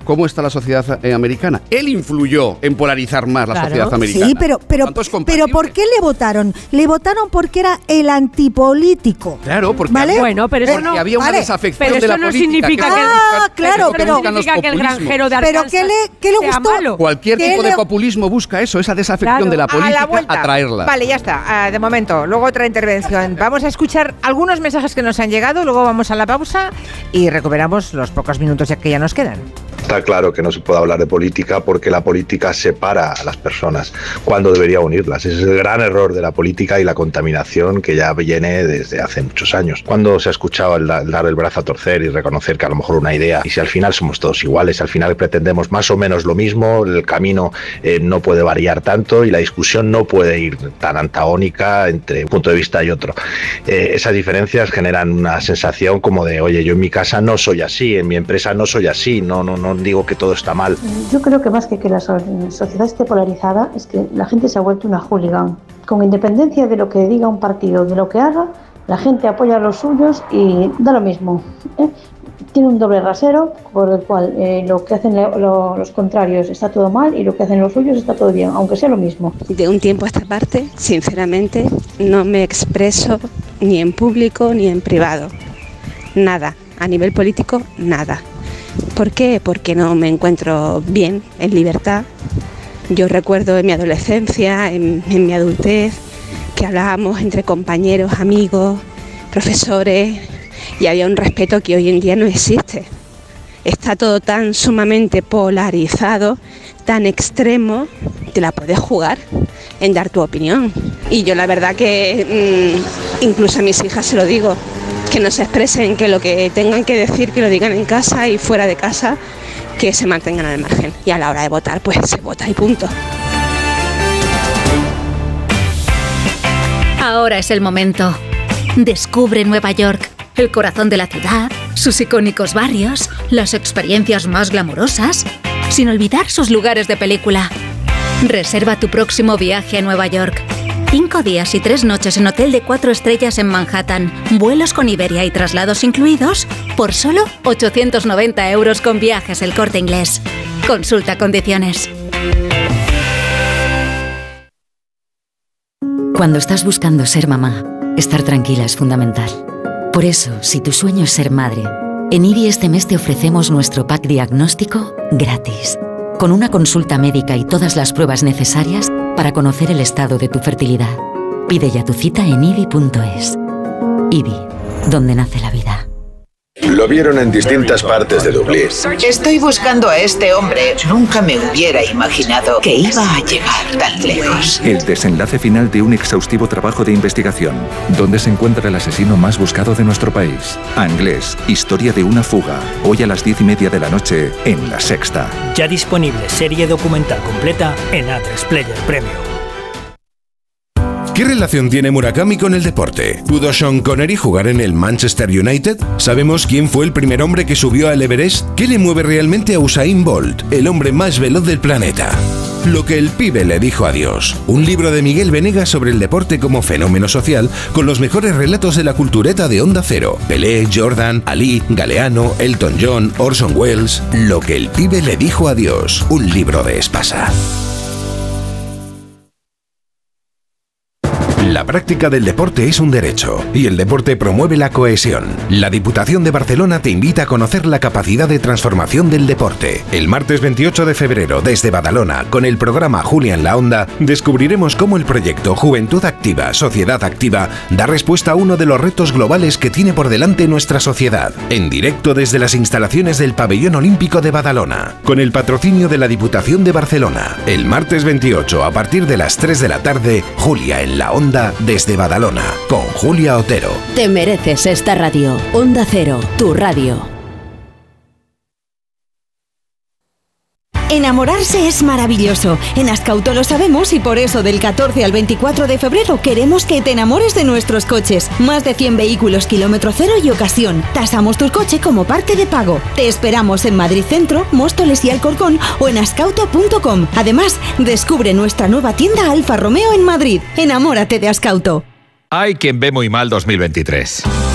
cómo está la sociedad eh, americana. Él influyó en polarizar más la sociedad americana. Sí, pero, pero, pero ¿por qué le votaron? Le votaron porque era el antipolítico. Claro, porque había, bueno, pero eso no, había una desafección pero de la no significa que, ah, claro, pero, significa que el granjero de Arkansas pero ¿qué le, qué le gustó? Malo. Cualquier tipo de populismo busca eso, esa desafección de la política, a atraerla. Vale, ya está. Ah, de momento, luego otra intervención. Vamos a escuchar algunos mensajes que nos han llegado, luego vamos a la pausa y recuperamos los pocos minutos que ya nos quedan. Está claro que no se puede hablar de política porque la política separa a las personas cuando debería unirlas. Ese es el gran error de la política y la contaminación que ya viene desde hace muchos años. Cuando se ha escuchado el, dar el brazo a torcer y reconocer que a lo mejor una idea, y si al final somos todos iguales, al final pretendemos más o menos lo mismo, el camino eh, no puede variar tanto y la discusión no puede ir tan antagónica entre un punto de vista y otro. Eh, esas diferencias generan una sensación como de, oye, yo en mi casa no soy así, en mi empresa no soy así, no, no, no digo que todo está mal. Yo creo que más que que la sociedad esté polarizada es que la gente se ha vuelto una hooligan. Con independencia de lo que diga un partido, de lo que haga, la gente apoya a los suyos y da lo mismo. ¿eh? Tiene un doble rasero por el cual eh, lo que hacen los contrarios está todo mal y lo que hacen los suyos está todo bien, aunque sea lo mismo. De un tiempo a esta parte, sinceramente, no me expreso ni en público ni en privado. Nada. A nivel político, nada. ¿Por qué? Porque no me encuentro bien, en libertad. Yo recuerdo en mi adolescencia, en, mi adultez, que hablábamos entre compañeros, amigos, profesores, y había un respeto que hoy en día no existe. Está todo tan sumamente polarizado, tan extremo, te la puedes jugar en dar tu opinión. Y yo la verdad que mm, incluso a mis hijas se lo digo, que no se expresen, que lo que tengan que decir, que lo digan en casa y fuera de casa, que se mantengan al margen. Y a la hora de votar, pues se vota y punto. Ahora es el momento. Descubre Nueva York, el corazón de la ciudad, sus icónicos barrios, las experiencias más glamurosas, sin olvidar sus lugares de película. Reserva tu próximo viaje a Nueva York. Cinco días y tres noches en hotel de cuatro estrellas en Manhattan, vuelos con Iberia y traslados incluidos, por solo 890 euros con viajes el corte inglés. Consulta condiciones. Cuando estás buscando ser mamá, estar tranquila es fundamental. Por eso, si tu sueño es ser madre, en IBI este mes te ofrecemos nuestro pack diagnóstico gratis, con una consulta médica y todas las pruebas necesarias para conocer el estado de tu fertilidad. Pide ya tu cita en IBI.es. IBI, donde nace la vida. Lo vieron en distintas partes de Dublín. Estoy buscando a este hombre. Nunca me hubiera imaginado que iba a llegar tan lejos. El desenlace final de un exhaustivo trabajo de investigación. ¿Dónde se encuentra el asesino más buscado de nuestro país? Anglés, historia de una fuga. Hoy a las diez y media de la noche en La Sexta. Ya disponible serie documental completa en A3 Player Premium. ¿Qué relación tiene Murakami con el deporte? ¿Pudo Sean Connery jugar en el Manchester United? ¿Sabemos quién fue el primer hombre que subió al Everest? ¿Qué le mueve realmente a Usain Bolt, el hombre más veloz del planeta? Lo que el pibe le dijo a Dios. Un libro de Miguel Venegas sobre el deporte como fenómeno social, con los mejores relatos de la cultureta de Onda Cero. Pelé, Jordan, Ali, Galeano, Elton John, Orson Welles. Lo que el pibe le dijo a Dios. Un libro de Espasa. La práctica del deporte es un derecho y el deporte promueve la cohesión. La Diputación de Barcelona te invita a conocer la capacidad de transformación del deporte. El martes 28 de febrero, desde Badalona, con el programa Julia en la Onda, descubriremos cómo el proyecto Juventud Activa, Sociedad Activa da respuesta a uno de los retos globales que tiene por delante nuestra sociedad. En directo desde las instalaciones del Pabellón Olímpico de Badalona, con el patrocinio de la Diputación de Barcelona. El martes 28, a partir de las 3 de la tarde, Julia en la Onda desde Badalona, con Julia Otero. Te mereces esta radio. Onda Cero, tu radio. Enamorarse es maravilloso. En Ascauto lo sabemos y por eso del 14 al 24 de febrero queremos que te enamores de nuestros coches. Más de 100 vehículos kilómetro cero y ocasión. Tasamos tu coche como parte de pago. Te esperamos en Madrid Centro, Móstoles y Alcorcón o en ascauto.com. Además, descubre nuestra nueva tienda Alfa Romeo en Madrid. Enamórate de Ascauto. Hay quien ve muy mal 2023.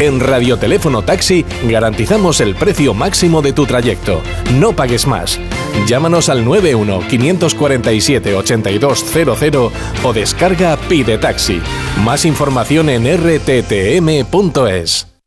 En Radioteléfono Taxi garantizamos el precio máximo de tu trayecto. No pagues más. Llámanos al 91-547-8200 o descarga Pide Taxi. Más información en rttm.es.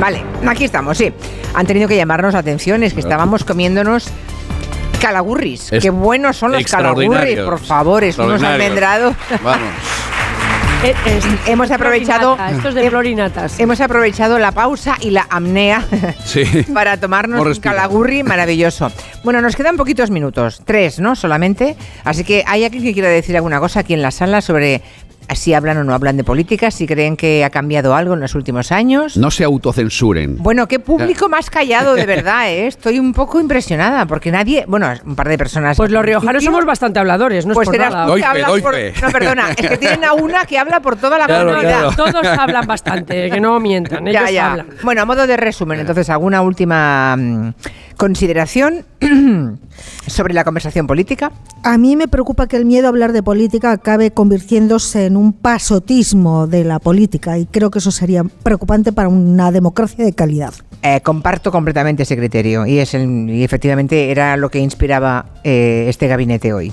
Vale, aquí estamos, sí. Han tenido que llamarnos la atención, es que estábamos comiéndonos calagurris. Es Qué buenos son los calagurris, por favor, es unos almendrados. Vamos. Es- Hemos aprovechado florinata, Estos de florinatas. Hemos aprovechado la pausa y la apnea Sí. para tomarnos un calagurri maravilloso. Bueno, nos quedan poquitos minutos, tres, ¿no? Solamente. Así que hay alguien que quiera decir alguna cosa aquí en la sala sobre si hablan o no hablan de política, si creen que ha cambiado algo en los últimos años. No se autocensuren. Bueno, qué público más callado, de verdad, ¿eh? Estoy un poco impresionada, porque nadie, bueno, un par de personas... Pues los riojanos somos bastante habladores, no es Pues por serás nada. tú que Doife, hablas por... No, perdona, es que tienen a una que habla por toda la Claro, comunidad. claro. Todos hablan bastante, que no mientan, ellos Ya, ya. hablan. Bueno, a modo de resumen, entonces, ¿alguna última mm, consideración sobre la conversación política? A mí me preocupa que el miedo a hablar de política acabe convirtiéndose en un pasotismo de la política y creo que eso sería preocupante para una democracia de calidad. Eh, comparto completamente ese criterio y, es el- y efectivamente era lo que inspiraba eh, este gabinete hoy.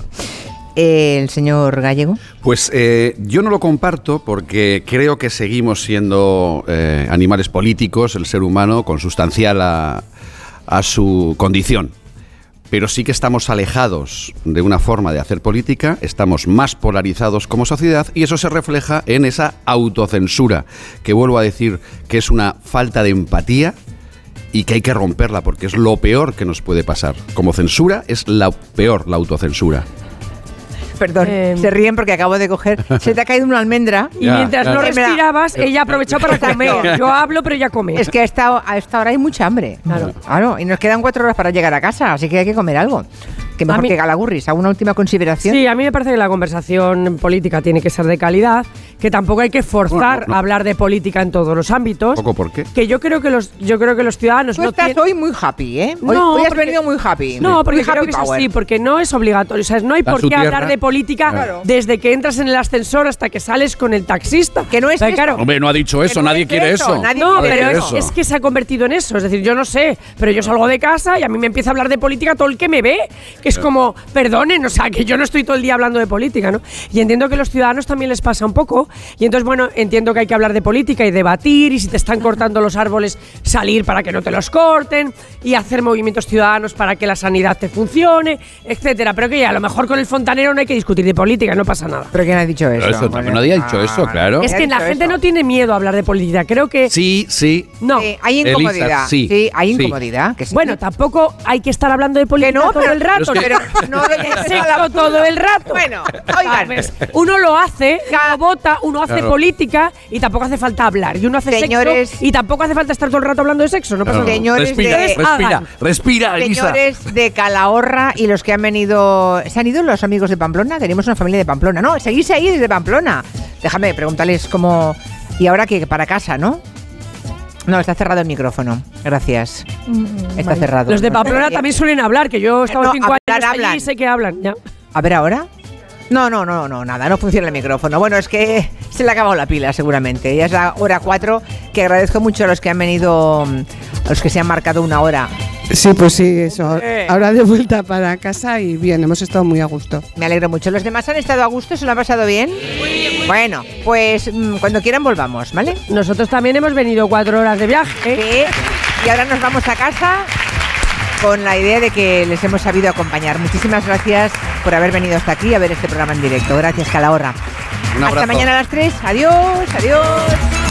Eh, el señor Gallego. Pues eh, yo no lo comparto porque creo que seguimos siendo eh, animales políticos, el ser humano, consustancial a, a su condición. Pero sí que estamos alejados de una forma de hacer política, estamos más polarizados como sociedad y eso se refleja en esa autocensura, que vuelvo a decir que es una falta de empatía y que hay que romperla porque es lo peor que nos puede pasar. Como censura es la peor, la autocensura. Perdón, se ríen porque acabo de coger. Se te ha caído una almendra. Y mientras no respirabas, ella aprovechó para comer. Yo hablo, pero ella come. Es que a esta, a esta hora hay mucha hambre. Claro. Y nos quedan cuatro horas para llegar a casa, así que hay que comer algo. Que mejor mí- que galagurris. ¿Alguna última consideración? Sí, a mí me parece que la conversación política tiene que ser de calidad, que tampoco hay que forzar No, no, no. a hablar de política en todos los ámbitos. ¿Poco por qué? Que yo creo que los, yo creo que los ciudadanos Tú no estás hoy muy happy, ¿eh? Hoy, No, hoy has porque- venido muy happy. No, porque creo que es así, porque no es obligatorio. O sea, no hay por qué tierra. hablar de política Claro. desde que entras en el ascensor hasta que sales con el taxista. Que no es Pero claro, Hombre, no ha dicho eso, no nadie es quiere eso, eso. nadie no, quiere pero es, eso. es que se ha convertido en eso. Es decir, yo no sé, pero yo salgo de casa y a mí me empieza a hablar de política todo el que me ve. Que es como, perdonen, o sea, que yo no estoy todo el día hablando de política, ¿no? Y entiendo que a los ciudadanos también les pasa un poco. Y entonces, bueno, entiendo que hay que hablar de política y debatir. Y si te están cortando los árboles, salir para que no te los corten. Y hacer movimientos ciudadanos para que la sanidad te funcione, etcétera. Pero que ya, a lo mejor con el fontanero no hay que discutir de política, no pasa nada. ¿Pero quién ha dicho eso? Eso, Bueno, nadie ha dicho eso, claro. Es que ¿Quién ha la gente eso? no tiene miedo a hablar de política. Creo que. Sí, sí. No. Sí, hay Elisa, incomodidad. sí, hay sí. incomodidad. Que sí. Bueno, tampoco hay que estar hablando de política no, todo pero- el rato. pero es que- pero no de todo el rato. Bueno, oigan. Uno lo hace, uno vota, uno hace Claro. política y tampoco hace falta hablar. Y uno hace Señores- sexo y tampoco hace falta estar todo el rato hablando de sexo. No pasa nada. Señores respira, de- respira, respira, Elisa. Señores de Calahorra y los que han venido. ¿Se han ido los amigos de Pamplona? Tenemos una familia de Pamplona. No, seguís ahí desde Pamplona. Déjame preguntarles cómo. Y ahora que para casa, ¿no? No, está cerrado el micrófono. Gracias. Está cerrado. Los de Pamplona también suelen hablar, que yo he estado No, cinco hablar, años allí hablan. y sé que hablan. Ya. A ver ahora. No, no, no, no, nada, no funciona el micrófono. Bueno, es que se le ha acabado la pila seguramente. Ya es la hora 4, que agradezco mucho a los que han venido, a los que se han marcado una hora. Sí, pues sí, eso. Ahora de vuelta para casa y bien, hemos estado muy a gusto. Me alegro mucho. ¿Los demás han estado a gusto? ¿Se lo han pasado bien? Muy bien. Bueno, pues mm, cuando quieran volvamos, ¿vale? Nosotros también hemos venido cuatro horas de viaje. Sí. Y ahora nos vamos a casa con la idea de que les hemos sabido acompañar. Muchísimas gracias por haber venido hasta aquí a ver este programa en directo. Gracias, Calahorra. Un Hasta mañana a las 3. Adiós, adiós.